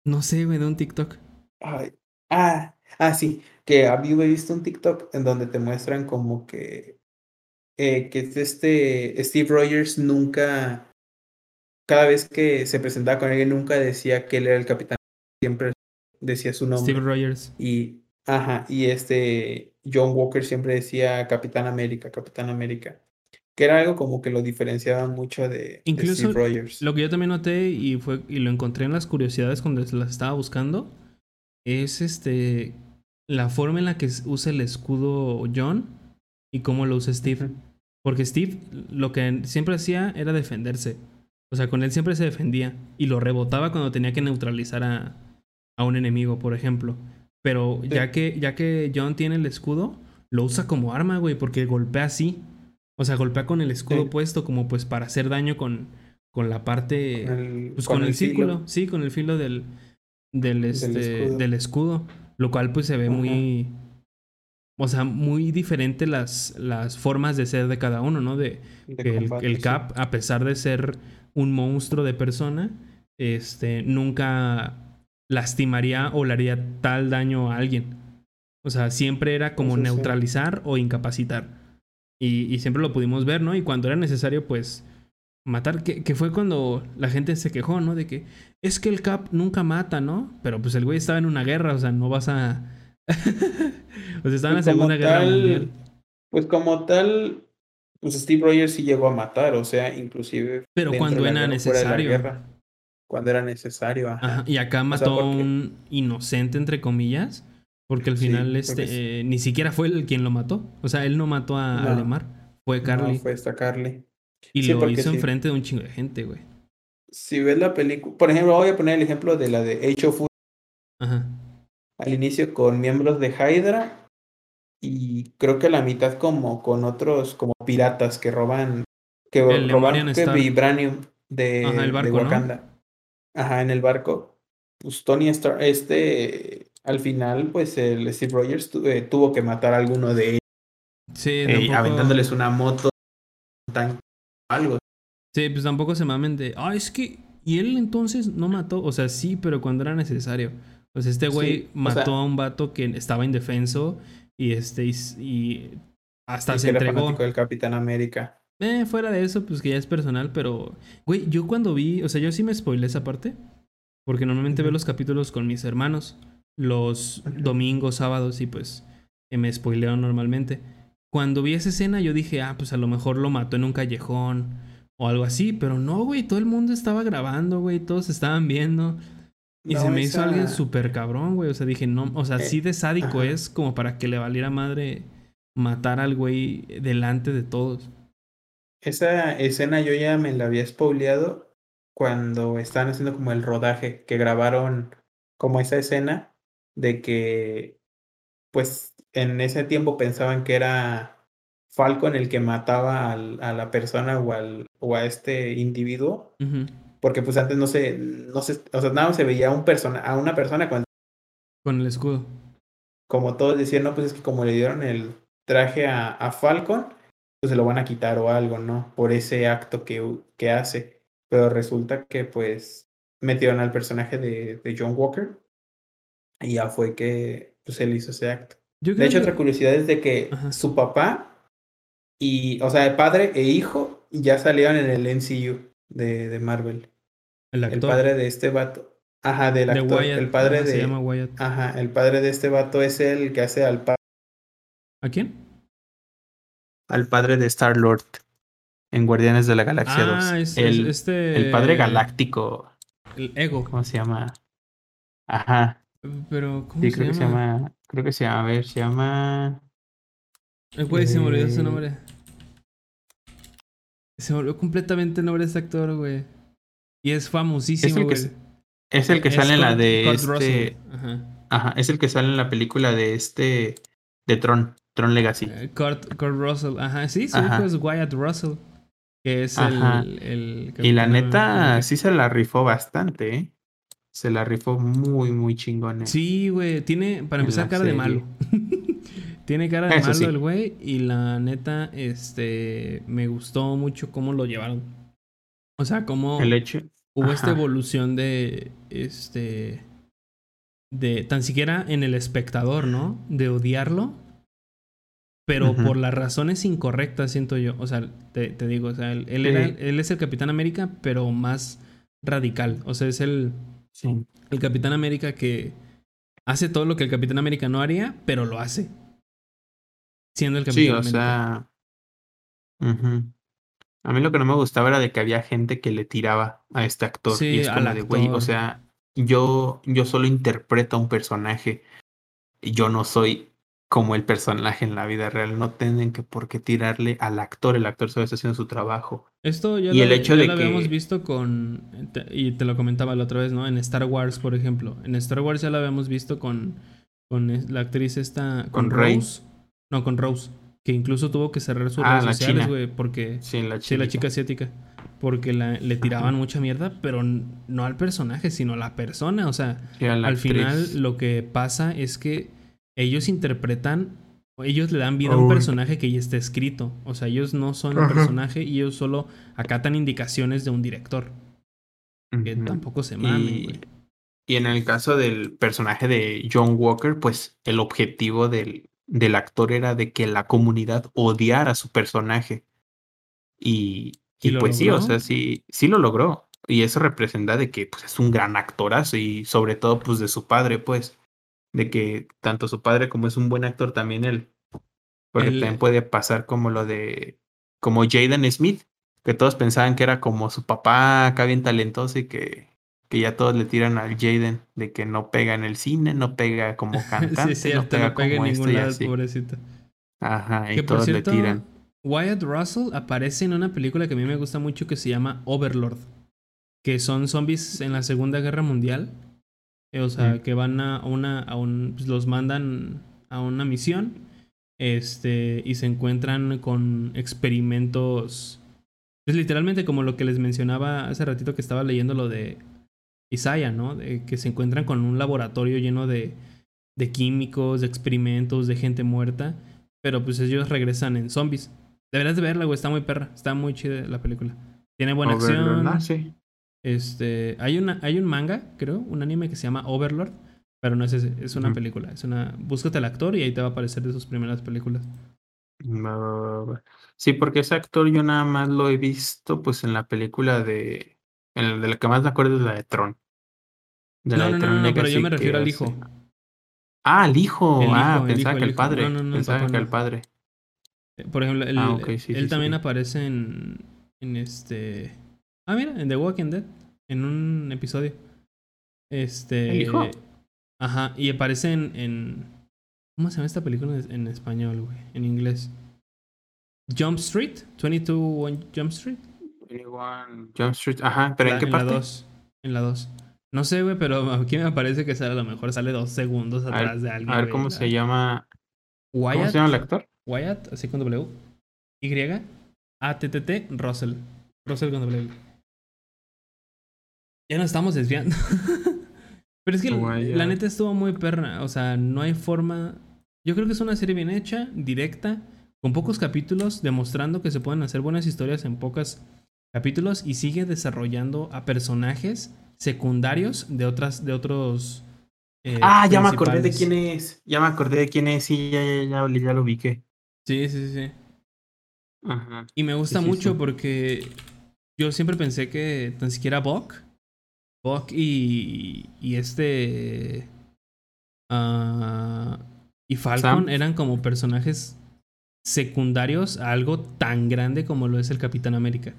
[SPEAKER 2] No sé, güey, de un TikTok.
[SPEAKER 1] Ay, ah, ah, sí, que había visto un TikTok en donde te muestran como que, eh, que es este Steve Rogers nunca, cada vez que se presentaba con alguien, nunca decía que él era el capitán, siempre decía su nombre.
[SPEAKER 2] Steve Rogers.
[SPEAKER 1] Y, ajá, y este John Walker siempre decía Capitán América, Capitán América, que era algo como que lo diferenciaba mucho de, de
[SPEAKER 2] Incluso
[SPEAKER 1] Steve Rogers.
[SPEAKER 2] Lo que yo también noté y fue y lo encontré en las curiosidades cuando las estaba buscando es este la forma en la que usa el escudo John y cómo lo usa Steve. Porque Steve lo que siempre hacía era defenderse. O sea, con él siempre se defendía y lo rebotaba cuando tenía que neutralizar a, a un enemigo, por ejemplo. Pero
[SPEAKER 1] Sí.
[SPEAKER 2] ya que ya que John tiene el escudo, lo usa como arma, güey, porque golpea así. O sea, golpea con el escudo
[SPEAKER 1] Sí.
[SPEAKER 2] puesto como pues para hacer daño con, con la parte
[SPEAKER 1] Con el,
[SPEAKER 2] pues con, el, círculo, sí, con el filo del del este del escudo,
[SPEAKER 1] escudo.
[SPEAKER 2] lo cual pues se ve
[SPEAKER 1] Ajá.
[SPEAKER 2] muy o sea, muy diferente las las formas de ser de cada uno, ¿no? De el,
[SPEAKER 1] combate,
[SPEAKER 2] el
[SPEAKER 1] sí.
[SPEAKER 2] Cap, a pesar de ser un monstruo de persona, este nunca lastimaría o le haría tal daño a alguien. O sea, siempre era como
[SPEAKER 1] Eso sí.
[SPEAKER 2] neutralizar o incapacitar. Y, y siempre lo pudimos ver, ¿no? Y cuando era necesario, pues matar, que, que fue cuando la gente se quejó, ¿no? De que es que el Cap nunca mata, ¿no? Pero pues el güey estaba en una guerra, o sea, no vas a... o sea, estaba en la
[SPEAKER 1] Pues
[SPEAKER 2] Segunda Guerra Mundial.
[SPEAKER 1] Pues como tal, pues Steve Rogers sí llegó a matar, o sea, inclusive.
[SPEAKER 2] Pero cuando era necesario.
[SPEAKER 1] Cuando era necesario, ajá.
[SPEAKER 2] Ajá, y acá mató a un inocente, entre comillas, porque al final este
[SPEAKER 1] sí.
[SPEAKER 2] eh, ni siquiera fue el quien lo mató. O sea, él no mató a
[SPEAKER 1] No.
[SPEAKER 2] Alemar, fue Carly.
[SPEAKER 1] No, fue esta Carly.
[SPEAKER 2] y
[SPEAKER 1] sí,
[SPEAKER 2] lo hizo enfrente de un chingo de gente, güey.
[SPEAKER 1] Si ves la película, por ejemplo, voy a poner el ejemplo de la de Age of
[SPEAKER 2] Ajá.
[SPEAKER 1] al inicio con miembros de Hydra y creo que la mitad como con otros como piratas que roban que
[SPEAKER 2] El
[SPEAKER 1] roban que vibranium de,
[SPEAKER 2] Ajá, el
[SPEAKER 1] de
[SPEAKER 2] barco, ¿no?
[SPEAKER 1] Ajá, en el barco. Pues Tony Stark, este, al final, pues el Steve Rogers tu- eh, tuvo que matar a alguno de ellos,
[SPEAKER 2] Sí,
[SPEAKER 1] eh,
[SPEAKER 2] tampoco,
[SPEAKER 1] aventándoles una moto, un tanque, algo.
[SPEAKER 2] sí, pues tampoco se mamen de, ah, es que, y él entonces no mató, o sea, sí, pero cuando era necesario. Pues este güey
[SPEAKER 1] Sí, o
[SPEAKER 2] mató
[SPEAKER 1] sea-
[SPEAKER 2] a un vato que estaba indefenso y este y, y hasta se
[SPEAKER 1] que era
[SPEAKER 2] entregó.
[SPEAKER 1] del Capitán América.
[SPEAKER 2] Eh, fuera de eso, pues que ya es personal, pero güey, yo cuando vi, o sea, yo sí me spoilé esa parte porque normalmente veo los capítulos con mis hermanos los domingos, sábados y pues eh, me spoileo normalmente. Cuando vi esa escena yo dije, ah, pues a lo mejor lo mató en un callejón o algo así, pero no, güey, todo el mundo estaba grabando, güey, todos estaban viendo. Y
[SPEAKER 1] No,
[SPEAKER 2] se me hizo alguien súper cabrón, güey. O sea, dije, no, o sea,
[SPEAKER 1] Eh,
[SPEAKER 2] sí de sádico
[SPEAKER 1] ajá.
[SPEAKER 2] es como para que le valiera madre matar al güey delante de todos.
[SPEAKER 1] Esa escena yo ya me la había spoileado cuando estaban haciendo como el rodaje, que grabaron como esa escena de que, pues, en ese tiempo pensaban que era Falcon el que mataba al- a la persona o, al, o a este individuo, porque pues antes no se, no se, o sea, nada se veía a, un persona, a una persona
[SPEAKER 2] Con el escudo.
[SPEAKER 1] como todos decían, no, pues es que como le dieron el traje a, a Falcon, pues se lo van a quitar o algo, ¿no? Por ese acto que, que hace. Pero resulta que pues metieron al personaje de, de John Walker y ya fue que pues él hizo ese acto.
[SPEAKER 2] Yo
[SPEAKER 1] De hecho,
[SPEAKER 2] que-
[SPEAKER 1] otra curiosidad es de que
[SPEAKER 2] Ajá.
[SPEAKER 1] su papá y, o sea, el padre e hijo ya salieron en el MCU de, de Marvel.
[SPEAKER 2] el
[SPEAKER 1] El
[SPEAKER 2] actor
[SPEAKER 1] padre de este vato. Ajá, del
[SPEAKER 2] de
[SPEAKER 1] actor.
[SPEAKER 2] Wyatt.
[SPEAKER 1] el padre de.
[SPEAKER 2] Se llama Wyatt.
[SPEAKER 1] Ajá, el padre de este vato es el que hace al, pa-
[SPEAKER 2] ¿A quién?
[SPEAKER 1] Al padre de Star Lord en Guardianes de la Galaxia 2.
[SPEAKER 2] Ah, es, es
[SPEAKER 1] el,
[SPEAKER 2] este.
[SPEAKER 1] el padre galáctico.
[SPEAKER 2] El ego.
[SPEAKER 1] ¿Cómo se llama? Ajá.
[SPEAKER 2] Pero, ¿cómo
[SPEAKER 1] Sí,
[SPEAKER 2] se,
[SPEAKER 1] creo
[SPEAKER 2] llama?
[SPEAKER 1] que se llama. Creo que se llama. A ver, se llama.
[SPEAKER 2] El güey se me olvidó su
[SPEAKER 1] Eh,
[SPEAKER 2] nombre. Se me olvidó completamente el nombre de este actor, güey. Y es famosísimo,
[SPEAKER 1] Es el que
[SPEAKER 2] güey.
[SPEAKER 1] se- Es el que
[SPEAKER 2] Es
[SPEAKER 1] sale en la de este.
[SPEAKER 2] Ajá,
[SPEAKER 1] es el que sale en la película de este. De Tron. Tron Legacy.
[SPEAKER 2] Eh, Kurt, Kurt Russell. Ajá, sí, su
[SPEAKER 1] Ajá.
[SPEAKER 2] hijo es Wyatt Russell. Que es
[SPEAKER 1] Ajá.
[SPEAKER 2] el, el
[SPEAKER 1] Y la neta, sí se la rifó bastante, ¿eh? Se la rifó muy, muy chingón.
[SPEAKER 2] Sí, güey. Tiene, para empezar, cara de malo. Tiene cara de
[SPEAKER 1] Eso
[SPEAKER 2] malo
[SPEAKER 1] sí.
[SPEAKER 2] el güey. Y la neta, este. Me gustó mucho cómo lo llevaron. O sea, cómo
[SPEAKER 1] El hecho.
[SPEAKER 2] hubo esta evolución de. Este. De. Tan siquiera en el espectador, ¿no? De odiarlo. Pero por las razones incorrectas, siento yo. O sea, te, te digo, o sea, él, él era, él es el Capitán América, pero más radical. O sea, es el
[SPEAKER 1] Sí.
[SPEAKER 2] el Capitán América que hace todo lo que el Capitán América no haría, pero lo hace. Siendo el Capitán
[SPEAKER 1] Sí, o
[SPEAKER 2] América.
[SPEAKER 1] sea. A mí lo que no me gustaba era de que había gente que le tiraba a este actor.
[SPEAKER 2] Sí,
[SPEAKER 1] y es como de, güey, o sea, yo, yo solo interpreto a un personaje. Y yo no soy como el personaje en la vida real. No tienen que por qué tirarle al actor. El actor solo está haciendo su trabajo.
[SPEAKER 2] Esto ya,
[SPEAKER 1] y
[SPEAKER 2] lo,
[SPEAKER 1] el hecho
[SPEAKER 2] ya
[SPEAKER 1] de
[SPEAKER 2] lo habíamos visto con. Y te lo comentaba la otra vez, ¿no? En Star Wars, por ejemplo. En Star Wars ya lo habíamos visto con. Con la actriz esta. Con,
[SPEAKER 1] ¿Con Rey?
[SPEAKER 2] Rose. No, con Rose. Que incluso tuvo que cerrar sus
[SPEAKER 1] Ah,
[SPEAKER 2] redes sociales, güey. Porque.
[SPEAKER 1] Sí, la
[SPEAKER 2] Sí, la
[SPEAKER 1] chinita.
[SPEAKER 2] chica asiática. Porque la- le tiraban mucha mierda, pero no al personaje, sino a la persona. O sea,
[SPEAKER 1] Sí,
[SPEAKER 2] al
[SPEAKER 1] actriz.
[SPEAKER 2] final lo que pasa es que ellos interpretan, o ellos le dan vida a un personaje que ya está escrito. O sea, ellos no son el personaje y ellos solo acatan indicaciones de un director. Que tampoco se mamen,
[SPEAKER 1] Y,
[SPEAKER 2] güey.
[SPEAKER 1] y en el caso del personaje de John Walker, pues el objetivo del, del actor era de que la comunidad odiara a su personaje. Y,
[SPEAKER 2] ¿Y
[SPEAKER 1] pues sí, o sea, sí, sí lo logró. Y eso representa de que pues, es un gran actorazo y sobre todo pues de su padre, pues. De que tanto su padre como es un buen actor también él. Porque
[SPEAKER 2] Él-
[SPEAKER 1] también puede pasar como lo de... Como Jaden Smith, que todos pensaban que era como su papá acá bien talentoso y que, que ya todos le tiran al Jaden de que no pega en el cine, no pega como cantante,
[SPEAKER 2] sí,
[SPEAKER 1] no pega
[SPEAKER 2] no pega en
[SPEAKER 1] como esto y
[SPEAKER 2] lado,
[SPEAKER 1] así.
[SPEAKER 2] pobrecito.
[SPEAKER 1] Ajá, y
[SPEAKER 2] Que por
[SPEAKER 1] todos
[SPEAKER 2] cierto,
[SPEAKER 1] le tiran.
[SPEAKER 2] Wyatt Russell aparece en una película que a mí me gusta mucho que se llama Overlord. Que son zombies en la Segunda Guerra Mundial. Eh, O sea, que van a una. A un, pues los mandan a una misión. Este. Y se encuentran con experimentos. Pues literalmente como lo que les mencionaba hace ratito que estaba leyendo lo de Isaiah, ¿no? De que se encuentran con un laboratorio lleno de, de químicos, de experimentos, de gente muerta. Pero pues ellos regresan en zombies. Deberías de verla, güey. Está muy perra. Está muy chida la película. Tiene buena acción.
[SPEAKER 1] ¿no? Sí.
[SPEAKER 2] Este, hay una, hay un manga, creo, un anime que se llama Overlord, Pero no es ese, es una película. Es una. Búscate al actor y ahí te va a aparecer de sus primeras películas.
[SPEAKER 1] Sí, porque ese actor yo nada más lo he visto pues en la película de... En la de la que más me acuerdo es la de Tron. De
[SPEAKER 2] No,
[SPEAKER 1] la de
[SPEAKER 2] no, no,
[SPEAKER 1] Tron
[SPEAKER 2] no, pero yo me refiero al
[SPEAKER 1] hace-
[SPEAKER 2] hijo.
[SPEAKER 1] Ah, al hijo.
[SPEAKER 2] El
[SPEAKER 1] ah,
[SPEAKER 2] hijo, el
[SPEAKER 1] pensaba
[SPEAKER 2] hijo,
[SPEAKER 1] que
[SPEAKER 2] el
[SPEAKER 1] el padre.
[SPEAKER 2] No, no, no, el
[SPEAKER 1] pensaba que el padre.
[SPEAKER 2] Por ejemplo, él,
[SPEAKER 1] Ah, sí,
[SPEAKER 2] él
[SPEAKER 1] sí,
[SPEAKER 2] también
[SPEAKER 1] sí.
[SPEAKER 2] aparece en, en este. Ah, mira, en The Walking Dead. En un episodio. Este.
[SPEAKER 1] ¿El hijo?
[SPEAKER 2] Ajá. Y aparece en. en- ¿Cómo se llama esta película en, español, güey? En inglés. Jump Street. 22 on Jump Street.
[SPEAKER 1] 21 Jump Street. Ajá, pero ¿en
[SPEAKER 2] La-
[SPEAKER 1] qué
[SPEAKER 2] en
[SPEAKER 1] parte?
[SPEAKER 2] la 2. En la 2. No sé, güey, pero aquí me parece que sale a lo mejor sale dos segundos atrás
[SPEAKER 1] ver,
[SPEAKER 2] de alguien.
[SPEAKER 1] a ver cómo
[SPEAKER 2] la-
[SPEAKER 1] se llama. ¿Cómo se llama el actor?
[SPEAKER 2] Wyatt, así con W. Y. A T T T Russell. Russell con W. Ya nos estamos desviando. Pero es que la neta estuvo muy perra. O sea, no hay forma. Yo creo que es una serie bien hecha, directa, con pocos capítulos, demostrando que se pueden hacer buenas historias en pocos capítulos y sigue desarrollando a personajes secundarios de otras, de otros. eh,
[SPEAKER 1] Ah, ya me acordé de quién es. Ya me acordé de quién es. Sí, ya, ya, ya, ya lo ubiqué.
[SPEAKER 2] Sí, sí, sí, sí.
[SPEAKER 1] Ajá.
[SPEAKER 2] Y me gusta
[SPEAKER 1] Sí, sí,
[SPEAKER 2] mucho
[SPEAKER 1] sí.
[SPEAKER 2] porque yo siempre pensé que tan siquiera Buck, Buck y, y este ah, y Falcon
[SPEAKER 1] Sam.
[SPEAKER 2] eran como personajes secundarios a algo tan grande como lo es el Capitán América.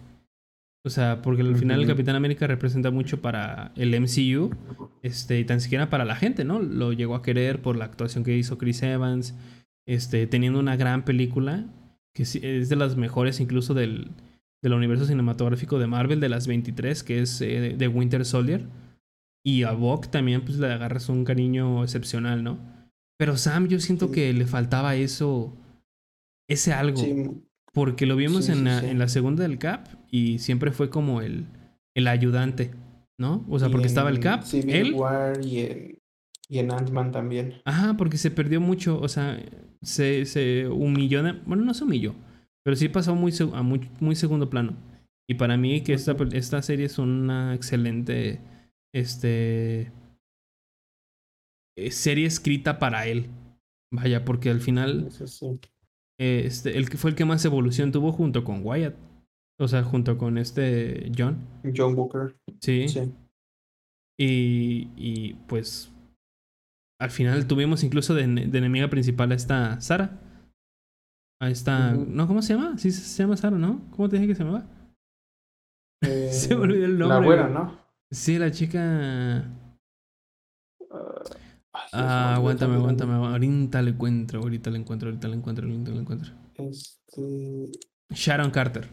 [SPEAKER 2] O sea, porque al final el. Capitán América representa mucho para el MCU, este, y tan siquiera para la gente, ¿no? Lo llegó a querer por la actuación que hizo Chris Evans, este, teniendo una gran película, que es de las mejores incluso del, del universo cinematográfico de Marvel, de las 23, que es eh, de Winter Soldier. Y a Buck también pues le agarras un cariño excepcional, ¿no? Pero Sam yo siento
[SPEAKER 1] Sí.
[SPEAKER 2] que le faltaba eso, ese algo.
[SPEAKER 1] Sí,
[SPEAKER 2] Porque lo vimos
[SPEAKER 1] Sí,
[SPEAKER 2] en, la, en la segunda del Cap y siempre fue como el, el ayudante, ¿no? O sea, porque estaba el Cap,
[SPEAKER 1] Civil
[SPEAKER 2] él.
[SPEAKER 1] War y en, y en Ant-Man también.
[SPEAKER 2] Ajá, porque se perdió mucho, o sea, se, se humilló, de- bueno, no se humilló, pero sí pasó muy, a muy, muy segundo plano. Y para mí que esta, esta serie es una excelente este, eh, serie escrita para él. Vaya, porque al final eh, este, el que fue el que más evolución tuvo junto con Wyatt. O sea, junto con este John.
[SPEAKER 1] John Booker.
[SPEAKER 2] Sí.
[SPEAKER 1] Sí.
[SPEAKER 2] Y, y pues al final tuvimos incluso de, de enemiga principal a esta Sara. A esta...
[SPEAKER 1] Ujú.
[SPEAKER 2] No, ¿cómo se llama? Sí, se llama Sara, ¿no? ¿Cómo te dije que se llamaba? Se me olvidó el
[SPEAKER 1] La
[SPEAKER 2] nombre,
[SPEAKER 1] güera,
[SPEAKER 2] güey.
[SPEAKER 1] ¿no?
[SPEAKER 2] Sí, la chica...
[SPEAKER 1] Ah,
[SPEAKER 2] Ah, aguántame, aguántame.
[SPEAKER 1] me-
[SPEAKER 2] Ahorita le encuentro, ahorita le encuentro, ahorita le encuentro, ahorita le encuentro.
[SPEAKER 1] Este,
[SPEAKER 2] Sharon Carter.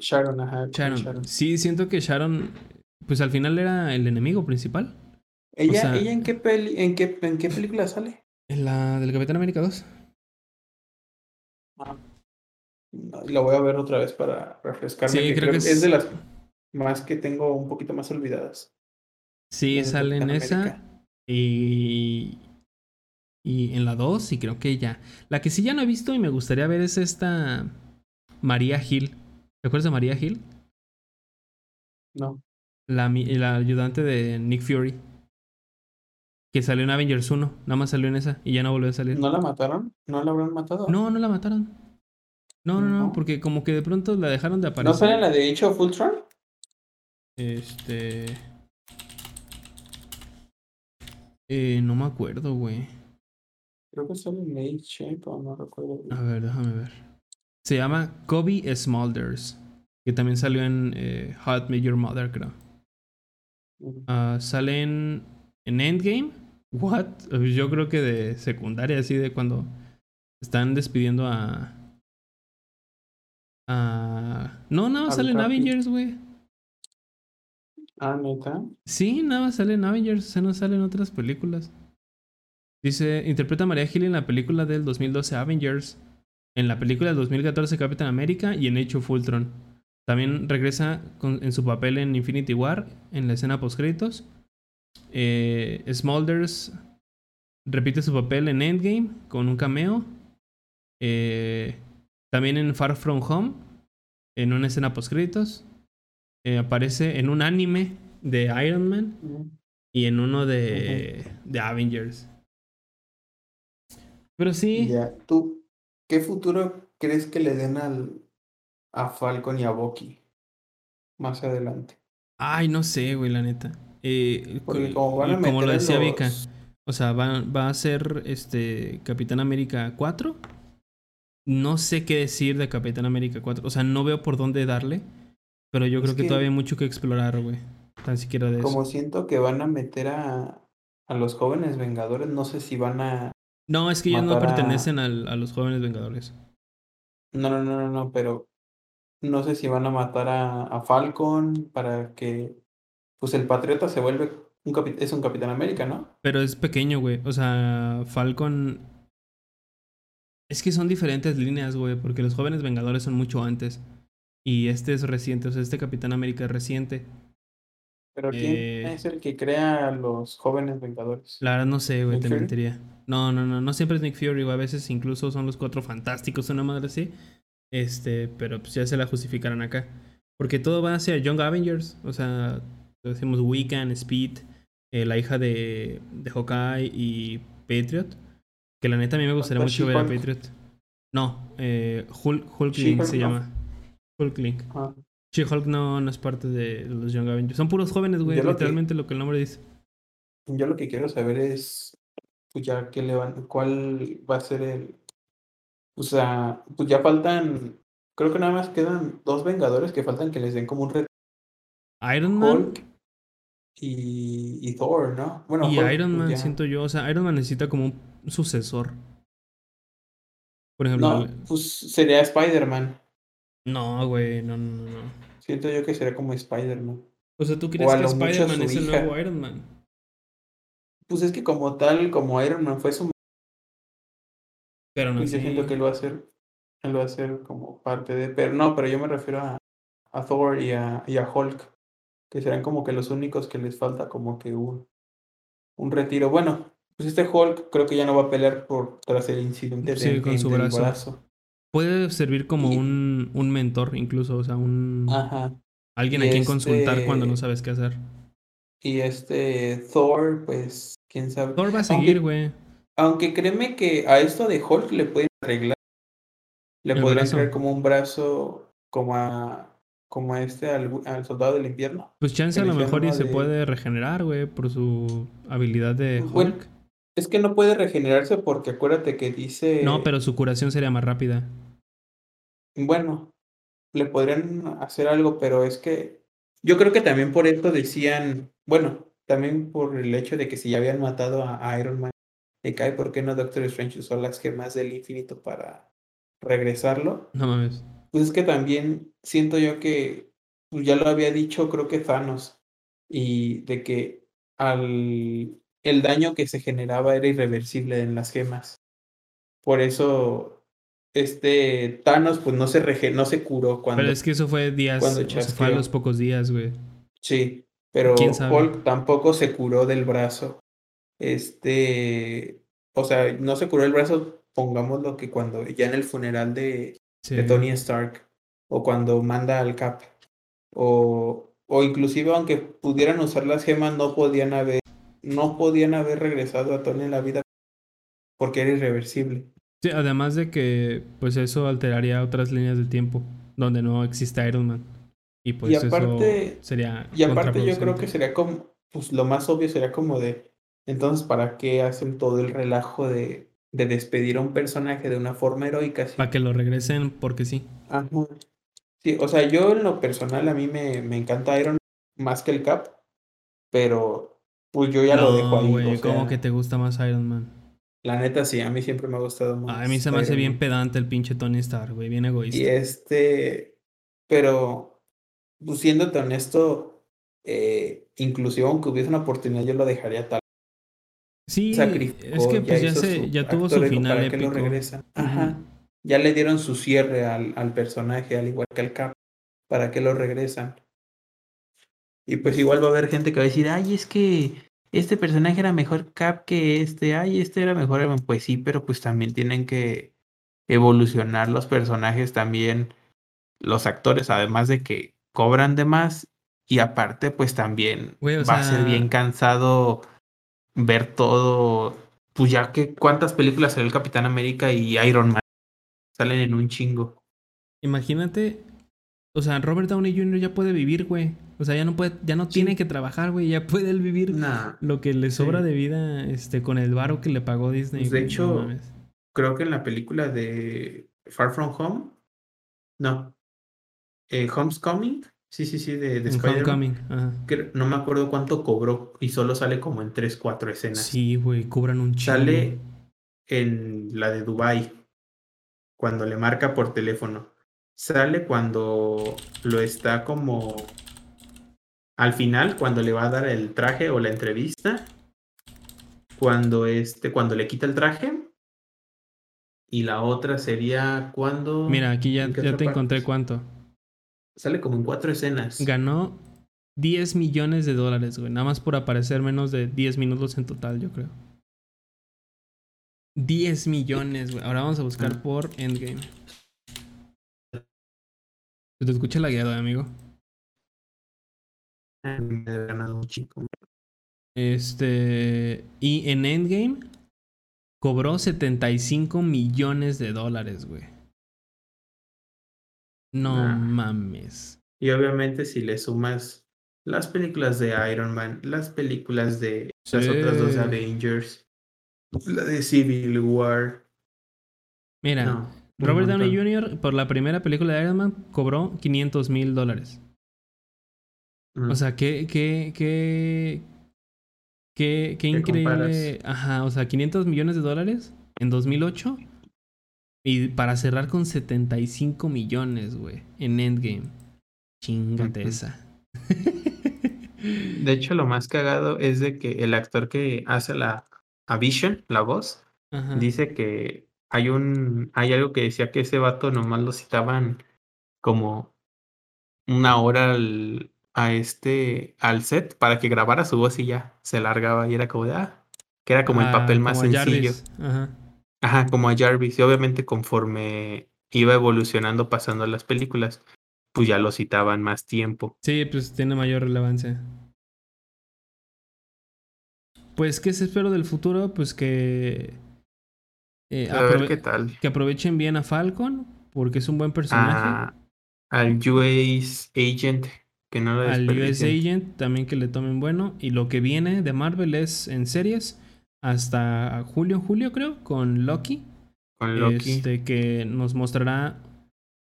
[SPEAKER 1] Sharon, ajá.
[SPEAKER 2] Sharon.
[SPEAKER 1] Sharon.
[SPEAKER 2] Sí, siento que Sharon, pues al final era el enemigo principal.
[SPEAKER 1] ¿Ella,
[SPEAKER 2] sea-
[SPEAKER 1] ¿ella en qué peli, en qué, en qué película sale?
[SPEAKER 2] En la del Capitán América 2.
[SPEAKER 1] La voy a ver otra vez para refrescarme.
[SPEAKER 2] Sí,
[SPEAKER 1] que
[SPEAKER 2] creo que
[SPEAKER 1] es...
[SPEAKER 2] es-
[SPEAKER 1] de las más que tengo un poquito más olvidadas.
[SPEAKER 2] Sí,
[SPEAKER 1] de
[SPEAKER 2] sale en esa. Y. Y en la 2, y creo que ya. La que sí ya no he visto y me gustaría ver es esta. María Hill. ¿Te acuerdas de María Hill?
[SPEAKER 1] No.
[SPEAKER 2] La, la ayudante de Nick Fury. Que salió en Avengers 1. Nada más salió en esa y ya no volvió a salir.
[SPEAKER 1] ¿No la mataron? ¿No la habrán matado?
[SPEAKER 2] No, no la mataron. No, no, no, porque como que de pronto la dejaron de aparecer.
[SPEAKER 1] ¿No sale la de of Ultron?
[SPEAKER 2] Este. Eh, no me acuerdo, güey.
[SPEAKER 1] Creo que sale en Age, pero no recuerdo.
[SPEAKER 2] A ver, déjame ver. Se llama Kobe Smulders. Que también salió en eh, How Your Mother, creo. Ah, sale en, en Endgame. What? Yo creo que de secundaria, así de cuando están despidiendo a. a... No, nada más
[SPEAKER 1] Al
[SPEAKER 2] sale en. Avengers, güey.
[SPEAKER 1] Ah, neta.
[SPEAKER 2] Sí, nada más sale en Avengers, o sea, no sale en otras películas. Dice, interpreta a María Hill en la película del 2012 Avengers, en la película del 2014 Capitán América y en Age of Ultron. También regresa con- en su papel en Infinity War, en la escena post-créditos. Eh, Smulders repite su papel en Endgame con un cameo. Eh, también en Far From Home, en una escena post-créditos. Eh, aparece en un anime de Iron Man y en uno de, de Avengers. Pero sí,
[SPEAKER 1] Ya, ¿tú qué futuro crees que le den al a Falcon y a Bucky más adelante?
[SPEAKER 2] ay, no sé, güey, la neta. Eh,
[SPEAKER 1] Porque como van a
[SPEAKER 2] como lo decía Vika,
[SPEAKER 1] los-
[SPEAKER 2] o sea, va, va a ser este Capitán América 4. No sé qué decir de Capitán América 4. O sea, no veo por dónde darle. Pero yo
[SPEAKER 1] Es
[SPEAKER 2] creo que,
[SPEAKER 1] que-
[SPEAKER 2] todavía hay mucho que explorar, güey. Tan siquiera de
[SPEAKER 1] Como
[SPEAKER 2] eso.
[SPEAKER 1] siento que van a meter a, a los jóvenes Vengadores, no sé si van a...
[SPEAKER 2] No, es que ellos no
[SPEAKER 1] matar a-
[SPEAKER 2] pertenecen al- a los jóvenes vengadores.
[SPEAKER 1] No, no, no, no, no, pero no sé si van a matar a, a Falcon para que... Pues el Patriota se vuelve un capi- es un Capitán América, ¿no?
[SPEAKER 2] Pero es pequeño, güey. O sea, Falcon. Es que son diferentes líneas, güey. Porque los jóvenes vengadores son mucho antes. Y este es reciente. O sea, este Capitán América es reciente.
[SPEAKER 1] Pero ¿quién
[SPEAKER 2] Eh,
[SPEAKER 1] es el que crea a los jóvenes Vengadores?
[SPEAKER 2] La verdad no sé, güey,
[SPEAKER 1] ¿Nick
[SPEAKER 2] te
[SPEAKER 1] Fury?
[SPEAKER 2] mentiría. No, no, no, no siempre es Nick Fury, güey. A veces incluso son los cuatro fantásticos, una madre así. Este, pero pues ya se la justificarán acá. Porque todo va hacia Young Avengers. O sea, decimos Wiccan, Speed, eh, la hija de, de Hawkeye y Patriot. Que la neta a mí me gustaría
[SPEAKER 1] ¿Falta
[SPEAKER 2] mucho ver a? Patriot. No, eh, Hulk, Hulkling se llama. Hulkling.
[SPEAKER 1] Ah,
[SPEAKER 2] She-Hulk no, no es parte de los Young Avengers. Son puros jóvenes, güey.
[SPEAKER 1] Que-
[SPEAKER 2] Literalmente lo que el nombre dice.
[SPEAKER 1] yo lo que quiero saber es, pues ya qué le van, cuál va a ser el, o sea, pues ya faltan, creo que nada más quedan dos Vengadores que faltan que les den como un red
[SPEAKER 2] Iron Man.
[SPEAKER 1] Hulk y, y Thor, ¿no? Bueno,
[SPEAKER 2] Y
[SPEAKER 1] Hulk,
[SPEAKER 2] Iron
[SPEAKER 1] pues
[SPEAKER 2] Man,
[SPEAKER 1] ya.
[SPEAKER 2] siento yo, o sea, Iron Man necesita como un sucesor. Por ejemplo,
[SPEAKER 1] No, pues sería Spider-Man.
[SPEAKER 2] no, güey, no, no, no.
[SPEAKER 1] Siento yo que sería como Spider-Man.
[SPEAKER 2] O sea, ¿tú crees que Spider-Man es el
[SPEAKER 1] hija.
[SPEAKER 2] nuevo Iron Man?
[SPEAKER 1] Pues es que como tal, como Iron Man fue su
[SPEAKER 2] Pero no
[SPEAKER 1] yo
[SPEAKER 2] sé.
[SPEAKER 1] siento que él va a ser, él va a ser como parte de, pero no, pero yo me refiero a, a Thor y a, y a Hulk, que serán como que los únicos que les falta como que un, un retiro. Bueno, pues este Hulk creo que ya no va a pelear por tras el incidente
[SPEAKER 2] Sí,
[SPEAKER 1] de-
[SPEAKER 2] con
[SPEAKER 1] de-
[SPEAKER 2] su
[SPEAKER 1] del
[SPEAKER 2] brazo. Puede servir como
[SPEAKER 1] Y-
[SPEAKER 2] un, un mentor, incluso, o sea, un
[SPEAKER 1] Ajá.
[SPEAKER 2] alguien
[SPEAKER 1] y
[SPEAKER 2] a quien consultar cuando no
[SPEAKER 1] este-
[SPEAKER 2] sabes qué hacer.
[SPEAKER 1] Y este Thor, pues, quién sabe.
[SPEAKER 2] Thor va a seguir, güey.
[SPEAKER 1] Aunque créeme que a esto de Hulk le pueden arreglar. Le
[SPEAKER 2] ¿El
[SPEAKER 1] podrían
[SPEAKER 2] brazo?
[SPEAKER 1] como un brazo como a como a este al, al soldado del invierno.
[SPEAKER 2] Pues chance a lo mejor y se
[SPEAKER 1] de-
[SPEAKER 2] puede regenerar, güey, por su habilidad de Hulk.
[SPEAKER 1] Bueno, Es que no puede regenerarse porque acuérdate que dice.
[SPEAKER 2] No, pero su curación sería más rápida.
[SPEAKER 1] Bueno, le podrían hacer algo, pero es que yo creo que también por esto decían, bueno, también por el hecho de que si ya habían matado a, a Iron Man, de cae, ¿por qué no Doctor Strange usó las gemas del infinito para regresarlo?
[SPEAKER 2] No mames.
[SPEAKER 1] Pues es que también siento yo que pues ya lo había dicho, creo que Thanos, y de que al el daño que se generaba era irreversible en las gemas. Por eso este Thanos pues no se rege- no se curó cuando
[SPEAKER 2] Pero es que eso fue días,
[SPEAKER 1] cuando
[SPEAKER 2] o sea, fue a los pocos días, güey.
[SPEAKER 1] sí, pero. Hulk tampoco se curó del brazo. Este, o sea, no se curó el brazo, pongámoslo que cuando ya en el funeral de
[SPEAKER 2] Sí.
[SPEAKER 1] de Tony Stark o cuando manda al Cap o, o inclusive aunque pudieran usar las gemas no podían haber no podían haber regresado a Tony en la vida porque era irreversible
[SPEAKER 2] Sí, además de que pues eso alteraría otras líneas de tiempo donde no existe Iron Man. Y pues
[SPEAKER 1] aparte-
[SPEAKER 2] eso sería
[SPEAKER 1] y aparte yo creo que sería como pues lo más obvio sería como de entonces para qué hacen todo el relajo de, de despedir a un personaje de una forma heroica
[SPEAKER 2] para que lo regresen porque sí.
[SPEAKER 1] Ajá. Sí, o sea, yo en lo personal a mí me, me encanta Iron Man más que el Cap, pero pues yo ya lo dejo ahí.
[SPEAKER 2] güey, ¿cómo
[SPEAKER 1] sea,
[SPEAKER 2] que te gusta más Iron Man?
[SPEAKER 1] La neta sí, a mí siempre me ha gustado más.
[SPEAKER 2] A mí se me hace
[SPEAKER 1] Iron
[SPEAKER 2] bien
[SPEAKER 1] Man.
[SPEAKER 2] pedante el pinche Tony Stark, güey, bien egoísta.
[SPEAKER 1] Y este, pero pues, siéndote honesto, eh, inclusive aunque hubiese una oportunidad yo lo dejaría tal.
[SPEAKER 2] Sí,
[SPEAKER 1] Sacrificó,
[SPEAKER 2] es que pues ya, se, ya tuvo su final
[SPEAKER 1] ¿para qué lo
[SPEAKER 2] épico.
[SPEAKER 1] regresan? Ajá. Ya le dieron su cierre al, al personaje, al igual que al Cap. ¿Para qué lo regresan? Y pues igual va a haber gente que va a decir, ay, es que este personaje era mejor Cap que este, ay, este era mejor. Iron Man". Pues sí, pero pues también tienen que evolucionar los personajes también, los actores, además de que cobran de más Y aparte, pues también
[SPEAKER 2] Güey,
[SPEAKER 1] va a ser bien cansado ver todo. Pues ya que cuántas películas salió el Capitán América y Iron Man. Salen en un chingo.
[SPEAKER 2] Imagínate, o sea, Robert Downey Jr. ya puede vivir, güey. O sea, ya no puede, ya no
[SPEAKER 1] Sí.
[SPEAKER 2] tiene que trabajar, güey. Ya puede él vivir
[SPEAKER 1] Nah,
[SPEAKER 2] lo que le sobra
[SPEAKER 1] Sí.
[SPEAKER 2] de vida, este, con el varo que le pagó Disney.
[SPEAKER 1] Pues, de
[SPEAKER 2] no
[SPEAKER 1] hecho, creo que en la película de Far From Home. No. Eh, Homecoming. Sí, sí, sí, de, de.
[SPEAKER 2] Homecoming, ajá.
[SPEAKER 1] que no me acuerdo cuánto cobró y solo sale como en 3, 4 escenas.
[SPEAKER 2] Sí, güey, cobran un chingo.
[SPEAKER 1] Sale en la de Dubai cuando le marca por teléfono. Sale cuando lo está como al final, cuando le va a dar el traje o la entrevista. Cuando este, cuando le quita el traje. Y la otra sería cuando.
[SPEAKER 2] Mira, aquí ya,
[SPEAKER 1] ¿en qué
[SPEAKER 2] ya te encontré cuánto.
[SPEAKER 1] Sale como en cuatro escenas.
[SPEAKER 2] Ganó 10 millones de dólares, güey. Nada más por aparecer menos de 10 minutos en total, yo creo. 10 millones, güey. Ahora vamos a buscar
[SPEAKER 1] Ah.
[SPEAKER 2] por Endgame. Se te escucha la guiada, amigo.
[SPEAKER 1] Ganado un chico.
[SPEAKER 2] Este. Y en Endgame cobró 75 millones de dólares, güey. No
[SPEAKER 1] Nah.
[SPEAKER 2] mames.
[SPEAKER 1] Y obviamente si le sumas las películas de Iron Man, las películas de las
[SPEAKER 2] Sí.
[SPEAKER 1] otras dos Avengers, la de Civil War.
[SPEAKER 2] Mira,
[SPEAKER 1] no,
[SPEAKER 2] Robert Downey. Jr. por la primera película de Iron Man cobró 500 mil dólares.
[SPEAKER 1] Mm.
[SPEAKER 2] O sea, qué, qué, qué, qué, qué
[SPEAKER 1] ¿Qué
[SPEAKER 2] increíble. Ajá, o sea, 500 millones de dólares en 2008. Y para cerrar con 75 millones, güey, en Endgame. Chingate esa.
[SPEAKER 1] De hecho, lo más cagado es de que el actor que hace la a Vision, la voz,
[SPEAKER 2] Ajá.
[SPEAKER 1] dice que hay un hay algo que decía que ese vato nomás lo citaban como una hora al, a este al set para que grabara su voz y ya se largaba y era como de ah, que era como el
[SPEAKER 2] Ah,
[SPEAKER 1] papel más sencillo.
[SPEAKER 2] Ajá.
[SPEAKER 1] Ajá, como a Jarvis. Y obviamente conforme iba evolucionando pasando las películas, pues ya lo citaban más tiempo.
[SPEAKER 2] Sí, pues tiene mayor relevancia. Pues, ¿qué se espero del futuro? Pues que. eh,
[SPEAKER 1] A ver
[SPEAKER 2] aprove-
[SPEAKER 1] qué tal.
[SPEAKER 2] que aprovechen bien a Falcon, porque es un buen personaje.
[SPEAKER 1] Ah, al US Agent, que no lo
[SPEAKER 2] al US. Agent también que le tomen bueno. Y lo que viene de Marvel es en series hasta julio, julio creo, con Loki.
[SPEAKER 1] Con Loki.
[SPEAKER 2] Este, que nos mostrará.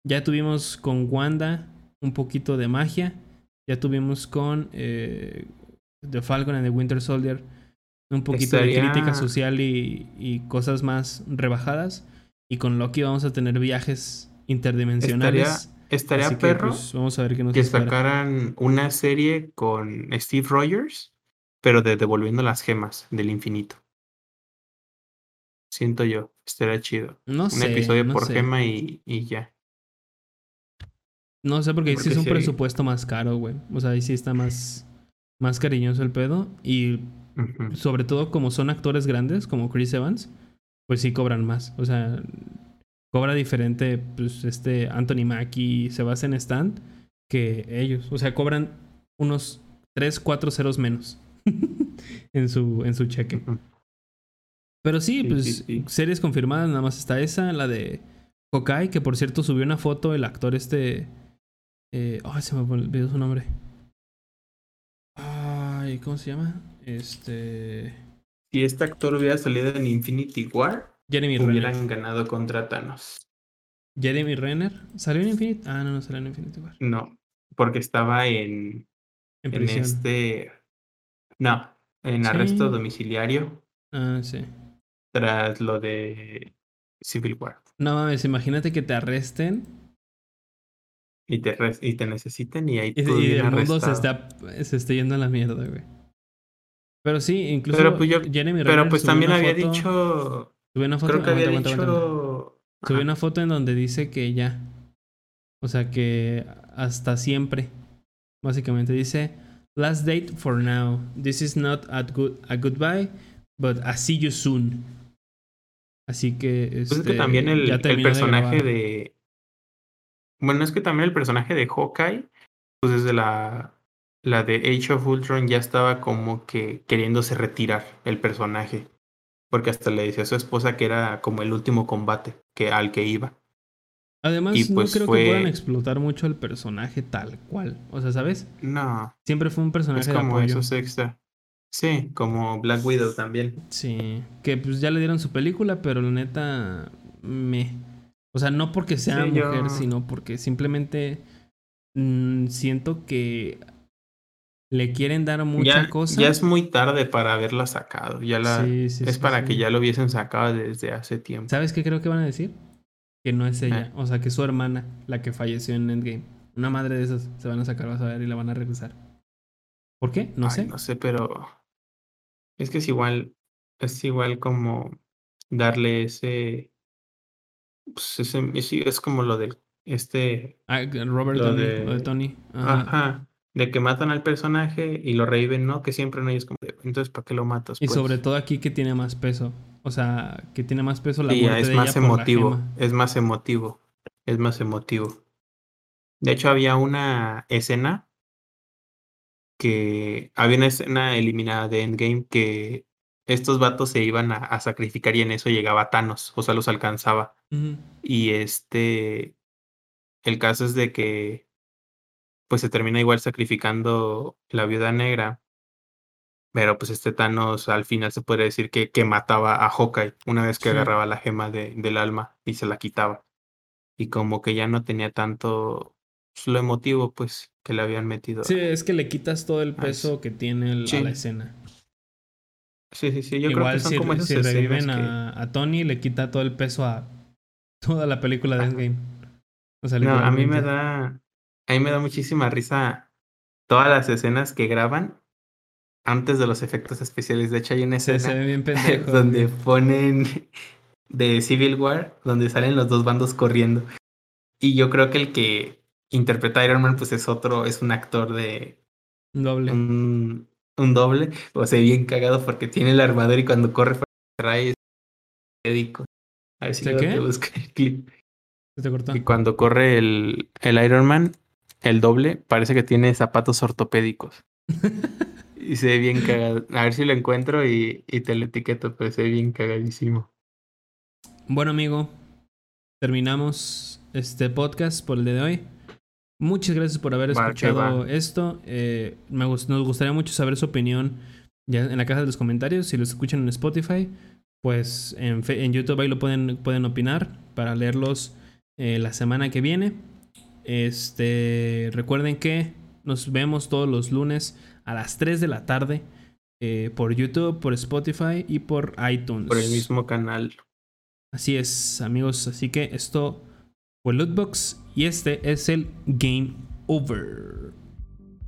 [SPEAKER 2] Ya tuvimos con Wanda un poquito de magia. Ya tuvimos con eh, The Falcon and the Winter Soldier un poquito de crítica social y, y cosas más rebajadas. Y con Loki vamos a tener viajes interdimensionales.
[SPEAKER 1] Estaría
[SPEAKER 2] Así que,
[SPEAKER 1] perro
[SPEAKER 2] pues, vamos a ver qué nos
[SPEAKER 1] que
[SPEAKER 2] espera.
[SPEAKER 1] sacaran una serie con Steve Rogers, pero de devolviendo las gemas del infinito. Siento yo, estaría chido.
[SPEAKER 2] No
[SPEAKER 1] Un
[SPEAKER 2] sé,
[SPEAKER 1] episodio
[SPEAKER 2] no
[SPEAKER 1] por
[SPEAKER 2] sé.
[SPEAKER 1] gema y, y ya.
[SPEAKER 2] No sé, porque, sí
[SPEAKER 1] Porque
[SPEAKER 2] es un
[SPEAKER 1] sí.
[SPEAKER 2] presupuesto más caro, güey. O sea, ahí sí está más, más cariñoso el pedo. Y sobre todo como son actores grandes, como Chris Evans, pues sí cobran más. O sea, cobra diferente, pues, este Anthony Mackie y Sebastian Stan que ellos. O sea, cobran unos 3, 4 ceros menos en, su, en su cheque. Pero sí,
[SPEAKER 1] Sí,
[SPEAKER 2] pues
[SPEAKER 1] sí, sí.
[SPEAKER 2] series confirmadas, nada más está esa, la de Hawkeye, que por cierto subió una foto el actor este... Eh, ay, se me olvidó su nombre. Ay, ¿cómo se llama? Este...
[SPEAKER 1] Si este actor hubiera salido en Infinity War,
[SPEAKER 2] Jeremy Renner.
[SPEAKER 1] hubieran ganado contra Thanos.
[SPEAKER 2] Jeremy Renner. ¿Salió en Infinity? Ah, no, no salió en Infinity War.
[SPEAKER 1] No, porque estaba en,
[SPEAKER 2] En
[SPEAKER 1] este. No, en
[SPEAKER 2] Sí.
[SPEAKER 1] arresto domiciliario
[SPEAKER 2] Ah, sí.
[SPEAKER 1] tras lo de Civil War.
[SPEAKER 2] No mames, imagínate que te arresten
[SPEAKER 1] Y te, res- y te necesiten y ahí
[SPEAKER 2] y,
[SPEAKER 1] tú
[SPEAKER 2] y el mundo se
[SPEAKER 1] arrestado.
[SPEAKER 2] está, se está yendo a la mierda, güey. Pero sí, incluso
[SPEAKER 1] Pero pues yo-
[SPEAKER 2] Jeremy
[SPEAKER 1] Pero
[SPEAKER 2] Renner
[SPEAKER 1] pues
[SPEAKER 2] subió
[SPEAKER 1] también había
[SPEAKER 2] foto-
[SPEAKER 1] dicho.
[SPEAKER 2] Subió una foto,
[SPEAKER 1] Creo que había
[SPEAKER 2] aguanta, aguanta, aguanta, aguanta.
[SPEAKER 1] dicho.
[SPEAKER 2] Subió
[SPEAKER 1] Ajá.
[SPEAKER 2] una foto en donde dice que ya. O sea que hasta siempre. Básicamente dice, last date for now. This is not a, good, a goodbye, but a see you soon. Así que...
[SPEAKER 1] Pues es
[SPEAKER 2] este,
[SPEAKER 1] que también el,
[SPEAKER 2] de
[SPEAKER 1] personaje
[SPEAKER 2] grabar.
[SPEAKER 1] de. Bueno, es que también el personaje de Hawkeye, pues desde la la de Age of Ultron ya estaba como que queriéndose retirar el personaje. Porque hasta le decía a su esposa que era como el último combate que, al que iba.
[SPEAKER 2] Además,
[SPEAKER 1] Y, pues,
[SPEAKER 2] no creo
[SPEAKER 1] fue-
[SPEAKER 2] que puedan explotar mucho el personaje tal cual. O sea, ¿sabes?
[SPEAKER 1] No,
[SPEAKER 2] Siempre fue un personaje
[SPEAKER 1] es
[SPEAKER 2] de
[SPEAKER 1] como
[SPEAKER 2] apoyo.
[SPEAKER 1] esos extra. Sí, como Black Widow también.
[SPEAKER 2] Sí, que pues ya le dieron su película, pero la neta me... O sea, no porque sea
[SPEAKER 1] Sí,
[SPEAKER 2] mujer,
[SPEAKER 1] yo-
[SPEAKER 2] sino porque simplemente mm, siento que le quieren dar mucha
[SPEAKER 1] Ya,
[SPEAKER 2] cosa.
[SPEAKER 1] ya es muy tarde para haberla sacado. Ya la,
[SPEAKER 2] Sí, sí,
[SPEAKER 1] es
[SPEAKER 2] sí,
[SPEAKER 1] para que ya lo hubiesen sacado desde hace tiempo.
[SPEAKER 2] ¿Sabes qué creo que van a decir? Que no es ella,
[SPEAKER 1] Eh.
[SPEAKER 2] o sea, que es su hermana la que falleció en Endgame. Una madre de esas se van a sacar, vas a ver, y la van a regresar. ¿Por qué? No
[SPEAKER 1] Ay,
[SPEAKER 2] sé.
[SPEAKER 1] No sé, pero es que es igual, es igual como darle ese, pues ese, es, es como lo del, este,
[SPEAKER 2] Ah, Robert
[SPEAKER 1] Lo
[SPEAKER 2] Downey,
[SPEAKER 1] de-
[SPEAKER 2] lo de Tony. Ajá.
[SPEAKER 1] ajá, de que matan al personaje y lo reviven, ¿no? Que siempre no es como, entonces, ¿para qué lo matas?
[SPEAKER 2] Y
[SPEAKER 1] pues?
[SPEAKER 2] sobre todo aquí que tiene más peso. O sea, que tiene más peso la
[SPEAKER 1] Sí,
[SPEAKER 2] muerte
[SPEAKER 1] es
[SPEAKER 2] de
[SPEAKER 1] más
[SPEAKER 2] ella por la
[SPEAKER 1] emotivo,
[SPEAKER 2] gema.
[SPEAKER 1] es más emotivo, es más emotivo. De hecho, había una escena que había una escena eliminada de Endgame que estos vatos se iban a, a sacrificar y en eso llegaba Thanos, o sea, los alcanzaba. Y este, el caso es de que pues se termina igual sacrificando la viuda negra. Pero pues este Thanos al final se puede decir que, que mataba a Hawkeye una vez que
[SPEAKER 2] Sí.
[SPEAKER 1] agarraba la gema de, del alma y se la quitaba. Y como que ya no tenía tanto pues, lo emotivo pues que le habían metido.
[SPEAKER 2] Sí, es que le quitas todo el
[SPEAKER 1] Ah,
[SPEAKER 2] peso que tiene el- a la escena.
[SPEAKER 1] Sí, sí, sí, yo
[SPEAKER 2] Igual
[SPEAKER 1] creo que son
[SPEAKER 2] si,
[SPEAKER 1] como esas
[SPEAKER 2] si reviven
[SPEAKER 1] que-
[SPEAKER 2] a, a Tony, le quita todo el peso a toda la película de. Endgame. O sea,
[SPEAKER 1] No, a mí me da, a mí me da muchísima risa todas las escenas que graban antes de los efectos especiales. De hecho, hay una escena
[SPEAKER 2] bien pendejo.
[SPEAKER 1] donde ponen de Civil War, donde salen los dos bandos corriendo. Y yo creo que el que interpreta a Iron Man, pues es otro, es un actor de
[SPEAKER 2] Doble.
[SPEAKER 1] un, un doble, o sea, bien cagado porque tiene el armador y cuando corre trae médico. A ver si te busco el clip.
[SPEAKER 2] Se te cortó.
[SPEAKER 1] Y cuando corre el, el Iron Man, el doble, parece que tiene zapatos ortopédicos. y se ve bien cagado. A ver si lo encuentro y, y te lo etiqueto, pero se ve bien cagadísimo.
[SPEAKER 2] Bueno, amigo, terminamos este podcast por el día de hoy. Muchas gracias por haber escuchado
[SPEAKER 1] va.
[SPEAKER 2] esto. Eh, me nos gustaría mucho saber su opinión ya en la caja de los comentarios. Si lo escuchan en Spotify, pues en, en YouTube ahí lo pueden, pueden opinar para leerlos eh, la semana que viene. Este, recuerden que nos vemos todos los lunes a las 3 de la tarde eh, por YouTube, por Spotify y por iTunes.
[SPEAKER 1] Por el mismo canal.
[SPEAKER 2] Así es, amigos. Así que esto fue Lootbox y este es el Game Over.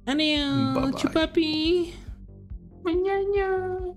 [SPEAKER 5] Adiós, chupapi.
[SPEAKER 1] Mañana.